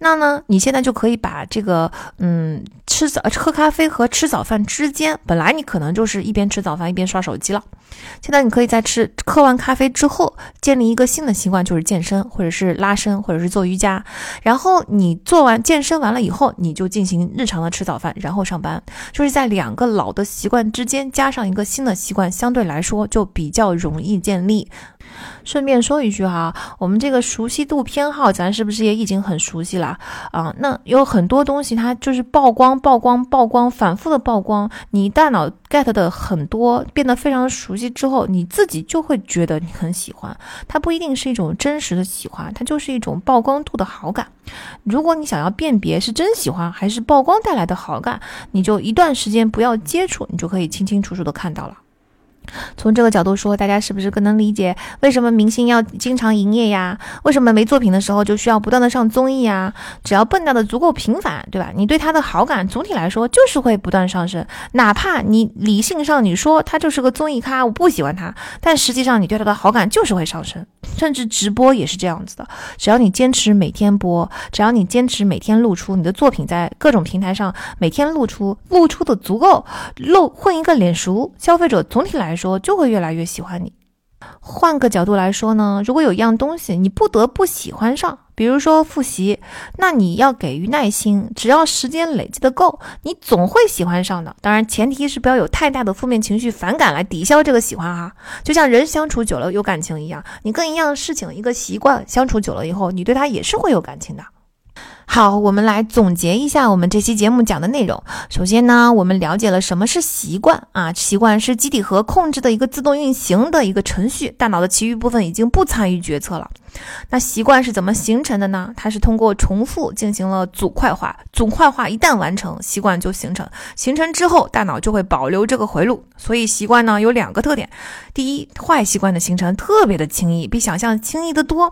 那呢，你现在就可以把这个，嗯，吃早喝咖啡和吃早饭之间，本来你可能就是一边吃早饭一边刷手机了。现在你可以在吃喝完咖啡之后，建立一个新的习惯，就是健身，或者是拉伸，或者是做瑜伽。然后你做完健身完了以后，你就进行日常的吃早饭，然后上班。就是在两个老的习惯之间加上一个新的习惯，相对来说就比较容易建立。顺便说一句哈，我们这个熟悉度偏好，咱是不是也已经很熟悉了啊？那有很多东西，它就是曝光、曝光、曝光，反复的曝光，你大脑 get 的很多，变得非常熟悉之后，你自己就会觉得你很喜欢。它不一定是一种真实的喜欢，它就是一种曝光度的好感。如果你想要辨别是真喜欢还是曝光带来的好感，你就一段时间不要接触，你就可以清清楚楚的看到了。从这个角度说，大家是不是更能理解为什么明星要经常营业呀？为什么没作品的时候就需要不断的上综艺呀？只要蹦跶的足够频繁，对吧？你对他的好感总体来说就是会不断上升，哪怕你理性上你说他就是个综艺咖，我不喜欢他，但实际上你对他的好感就是会上升。甚至直播也是这样子的，只要你坚持每天播，只要你坚持每天露出你的作品，在各种平台上每天露出，露出的足够，露混一个脸熟，消费者总体来来说就会越来越喜欢你。换个角度来说呢，如果有一样东西你不得不喜欢上，比如说复习，那你要给予耐心，只要时间累积的够，你总会喜欢上的。当然，前提是不要有太大的负面情绪、反感来抵消这个喜欢哈。就像人相处久了有感情一样，你跟一样事情、一个习惯相处久了以后，你对它也是会有感情的。好，我们来总结一下我们这期节目讲的内容。首先呢，我们了解了什么是习惯啊？习惯是机体和控制的一个自动运行的一个程序，大脑的其余部分已经不参与决策了。那习惯是怎么形成的呢？它是通过重复进行了组块化，组块化一旦完成，习惯就形成。形成之后，大脑就会保留这个回路。所以习惯呢有两个特点：第一，坏习惯的形成特别的轻易，比想象轻易的多；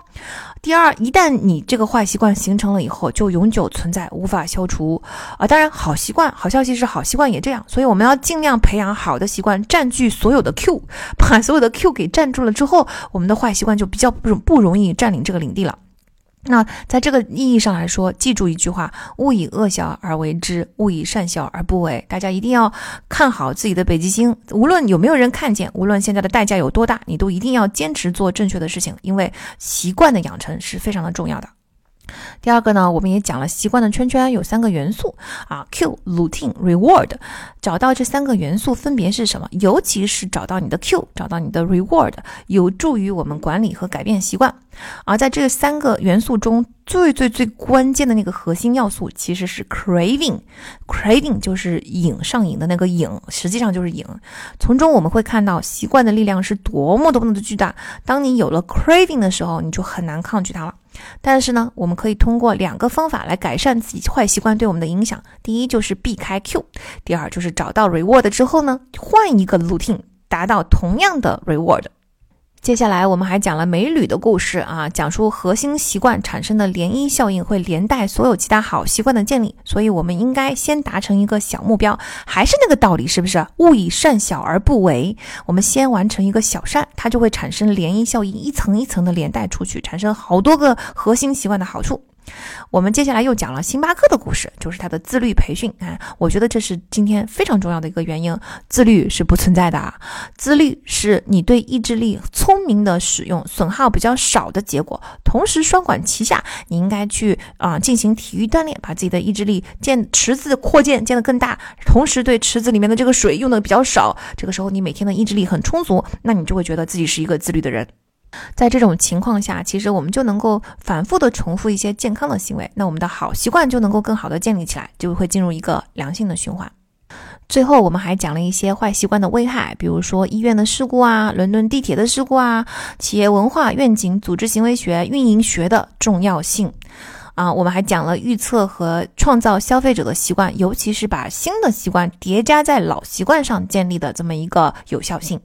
第二，一旦你这个坏习惯形成了以后，就永久存在，无法消除。啊，当然，好习惯，好消息是好习惯也这样。所以我们要尽量培养好的习惯，占据所有的 Q，把所有的 Q 给占住了之后，我们的坏习惯就比较不不容易。你占领这个领地了。那在这个意义上来说，记住一句话：勿以恶小而为之，勿以善小而不为。大家一定要看好自己的北极星，无论有没有人看见，无论现在的代价有多大，你都一定要坚持做正确的事情，因为习惯的养成是非常的重要的。第二个呢，我们也讲了习惯的圈圈有三个元素啊，Q、Routine、Reward。找到这三个元素分别是什么？尤其是找到你的 Q，找到你的 Reward，有助于我们管理和改变习惯。而在这三个元素中，最最最关键的那个核心要素其实是 Craving。Craving 就是瘾上瘾的那个瘾，实际上就是瘾。从中我们会看到习惯的力量是多么多么的巨大。当你有了 Craving 的时候，你就很难抗拒它了。但是呢，我们可以通过两个方法来改善自己坏习惯对我们的影响。第一就是避开 Q，第二就是找到 reward 之后呢，换一个 routine，达到同样的 reward。接下来我们还讲了美女的故事啊，讲述核心习惯产生的涟漪效应会连带所有其他好习惯的建立，所以我们应该先达成一个小目标，还是那个道理，是不是？勿以善小而不为，我们先完成一个小善，它就会产生涟漪效应，一层一层的连带出去，产生好多个核心习惯的好处。我们接下来又讲了星巴克的故事，就是他的自律培训。哎，我觉得这是今天非常重要的一个原因。自律是不存在的啊，自律是你对意志力聪明的使用，损耗比较少的结果。同时双管齐下，你应该去啊进行体育锻炼，把自己的意志力建池子扩建建得更大，同时对池子里面的这个水用的比较少。这个时候你每天的意志力很充足，那你就会觉得自己是一个自律的人。在这种情况下，其实我们就能够反复的重复一些健康的行为，那我们的好习惯就能够更好的建立起来，就会进入一个良性的循环。最后，我们还讲了一些坏习惯的危害，比如说医院的事故啊，伦敦地铁的事故啊，企业文化、愿景、组织行为学、运营学的重要性啊。我们还讲了预测和创造消费者的习惯，尤其是把新的习惯叠加在老习惯上建立的这么一个有效性。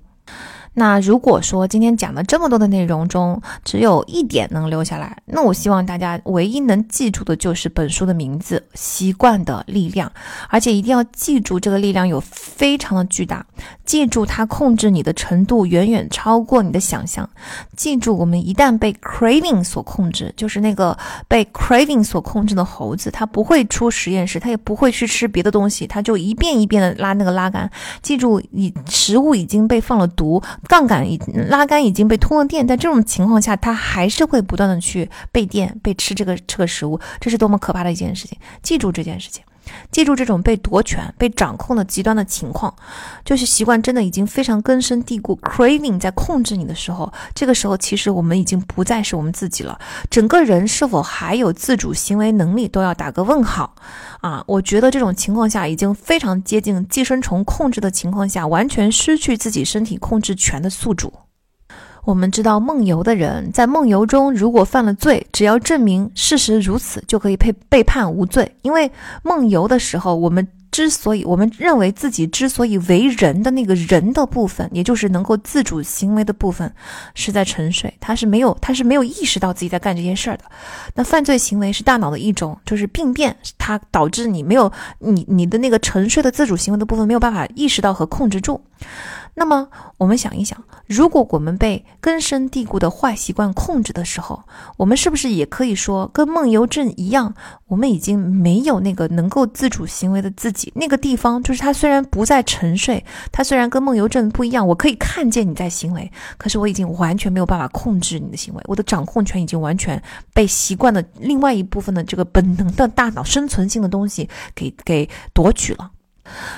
那如果说今天讲的这么多的内容中，只有一点能留下来，那我希望大家唯一能记住的就是本书的名字《习惯的力量》，而且一定要记住这个力量有非常的巨大，记住它控制你的程度远远超过你的想象，记住我们一旦被 craving 所控制，就是那个被 craving 所控制的猴子，它不会出实验室，它也不会去吃别的东西，它就一遍一遍的拉那个拉杆，记住你食物已经被放了毒。杠杆已拉杆已经被通了电，在这种情况下，它还是会不断的去被电、被吃这个这个食物，这是多么可怕的一件事情！记住这件事情。记住这种被夺权、被掌控的极端的情况，就是习惯真的已经非常根深蒂固，craving 在控制你的时候，这个时候其实我们已经不再是我们自己了，整个人是否还有自主行为能力都要打个问号啊！我觉得这种情况下已经非常接近寄生虫控制的情况下，完全失去自己身体控制权的宿主。我们知道梦游的人在梦游中，如果犯了罪，只要证明事实如此，就可以被被判无罪。因为梦游的时候，我们之所以我们认为自己之所以为人的那个人的部分，也就是能够自主行为的部分，是在沉睡，他是没有他是没有意识到自己在干这件事儿的。那犯罪行为是大脑的一种就是病变，它导致你没有你你的那个沉睡的自主行为的部分没有办法意识到和控制住。那么我们想一想，如果我们被根深蒂固的坏习惯控制的时候，我们是不是也可以说，跟梦游症一样，我们已经没有那个能够自主行为的自己？那个地方就是他虽然不在沉睡，他虽然跟梦游症不一样，我可以看见你在行为，可是我已经完全没有办法控制你的行为，我的掌控权已经完全被习惯的另外一部分的这个本能的大脑生存性的东西给给夺取了。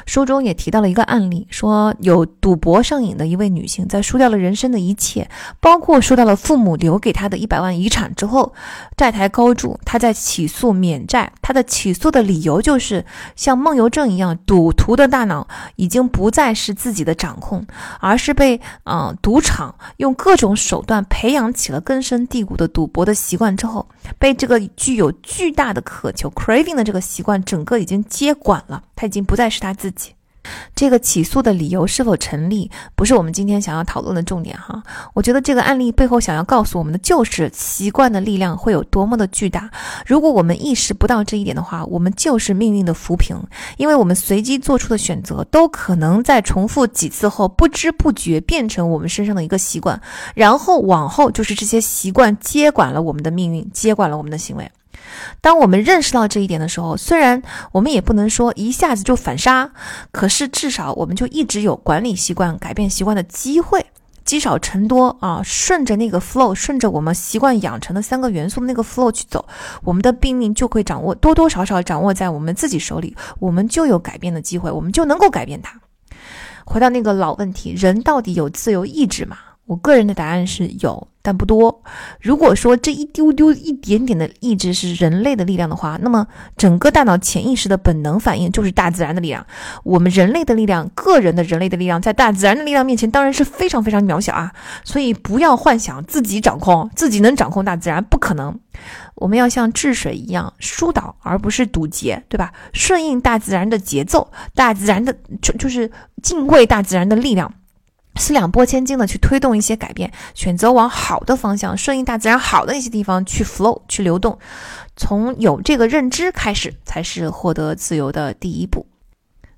书中也提到了一个案例，说有赌博上瘾的一位女性，在输掉了人生的一切，包括输掉了父母留给她的一百万遗产之后，债台高筑，她在起诉免债。她的起诉的理由就是，像梦游症一样，赌徒的大脑已经不再是自己的掌控，而是被嗯赌场用各种手段培养起了根深蒂固的赌博的习惯之后，被这个具有巨大的渴求 craving 的这个习惯整个已经接管了，他已经不再是。他自己，这个起诉的理由是否成立，不是我们今天想要讨论的重点哈。我觉得这个案例背后想要告诉我们的，就是习惯的力量会有多么的巨大。如果我们意识不到这一点的话，我们就是命运的浮萍，因为我们随机做出的选择，都可能在重复几次后，不知不觉变成我们身上的一个习惯，然后往后就是这些习惯接管了我们的命运，接管了我们的行为。当我们认识到这一点的时候，虽然我们也不能说一下子就反杀，可是至少我们就一直有管理习惯、改变习惯的机会，积少成多啊，顺着那个 flow，顺着我们习惯养成的三个元素那个 flow 去走，我们的命运就会掌握多多少少掌握在我们自己手里，我们就有改变的机会，我们就能够改变它。回到那个老问题，人到底有自由意志吗？我个人的答案是有。但不多。如果说这一丢丢、一点点的意志是人类的力量的话，那么整个大脑潜意识的本能反应就是大自然的力量。我们人类的力量，个人的人类的力量，在大自然的力量面前，当然是非常非常渺小啊！所以不要幻想自己掌控，自己能掌控大自然，不可能。我们要像治水一样疏导，而不是堵截，对吧？顺应大自然的节奏，大自然的就就是敬畏大自然的力量。四两拨千斤的去推动一些改变，选择往好的方向，顺应大自然好的一些地方去 flow 去流动，从有这个认知开始，才是获得自由的第一步。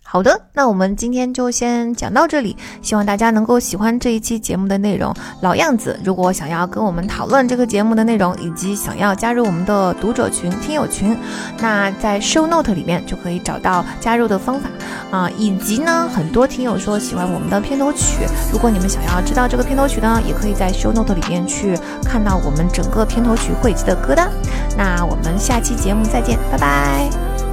好的，那我们今天就先讲到这里，希望大家能够喜欢这一期节目的内容。老样子，如果想要跟我们讨论这个节目的内容，以及想要加入我们的读者群、听友群，那在 show note 里面就可以找到加入的方法啊。以及呢，很多听友说喜欢我们的片头曲，如果你们想要知道这个片头曲呢，也可以在 show note 里面去看到我们整个片头曲汇集的歌单。那我们下期节目再见，拜拜。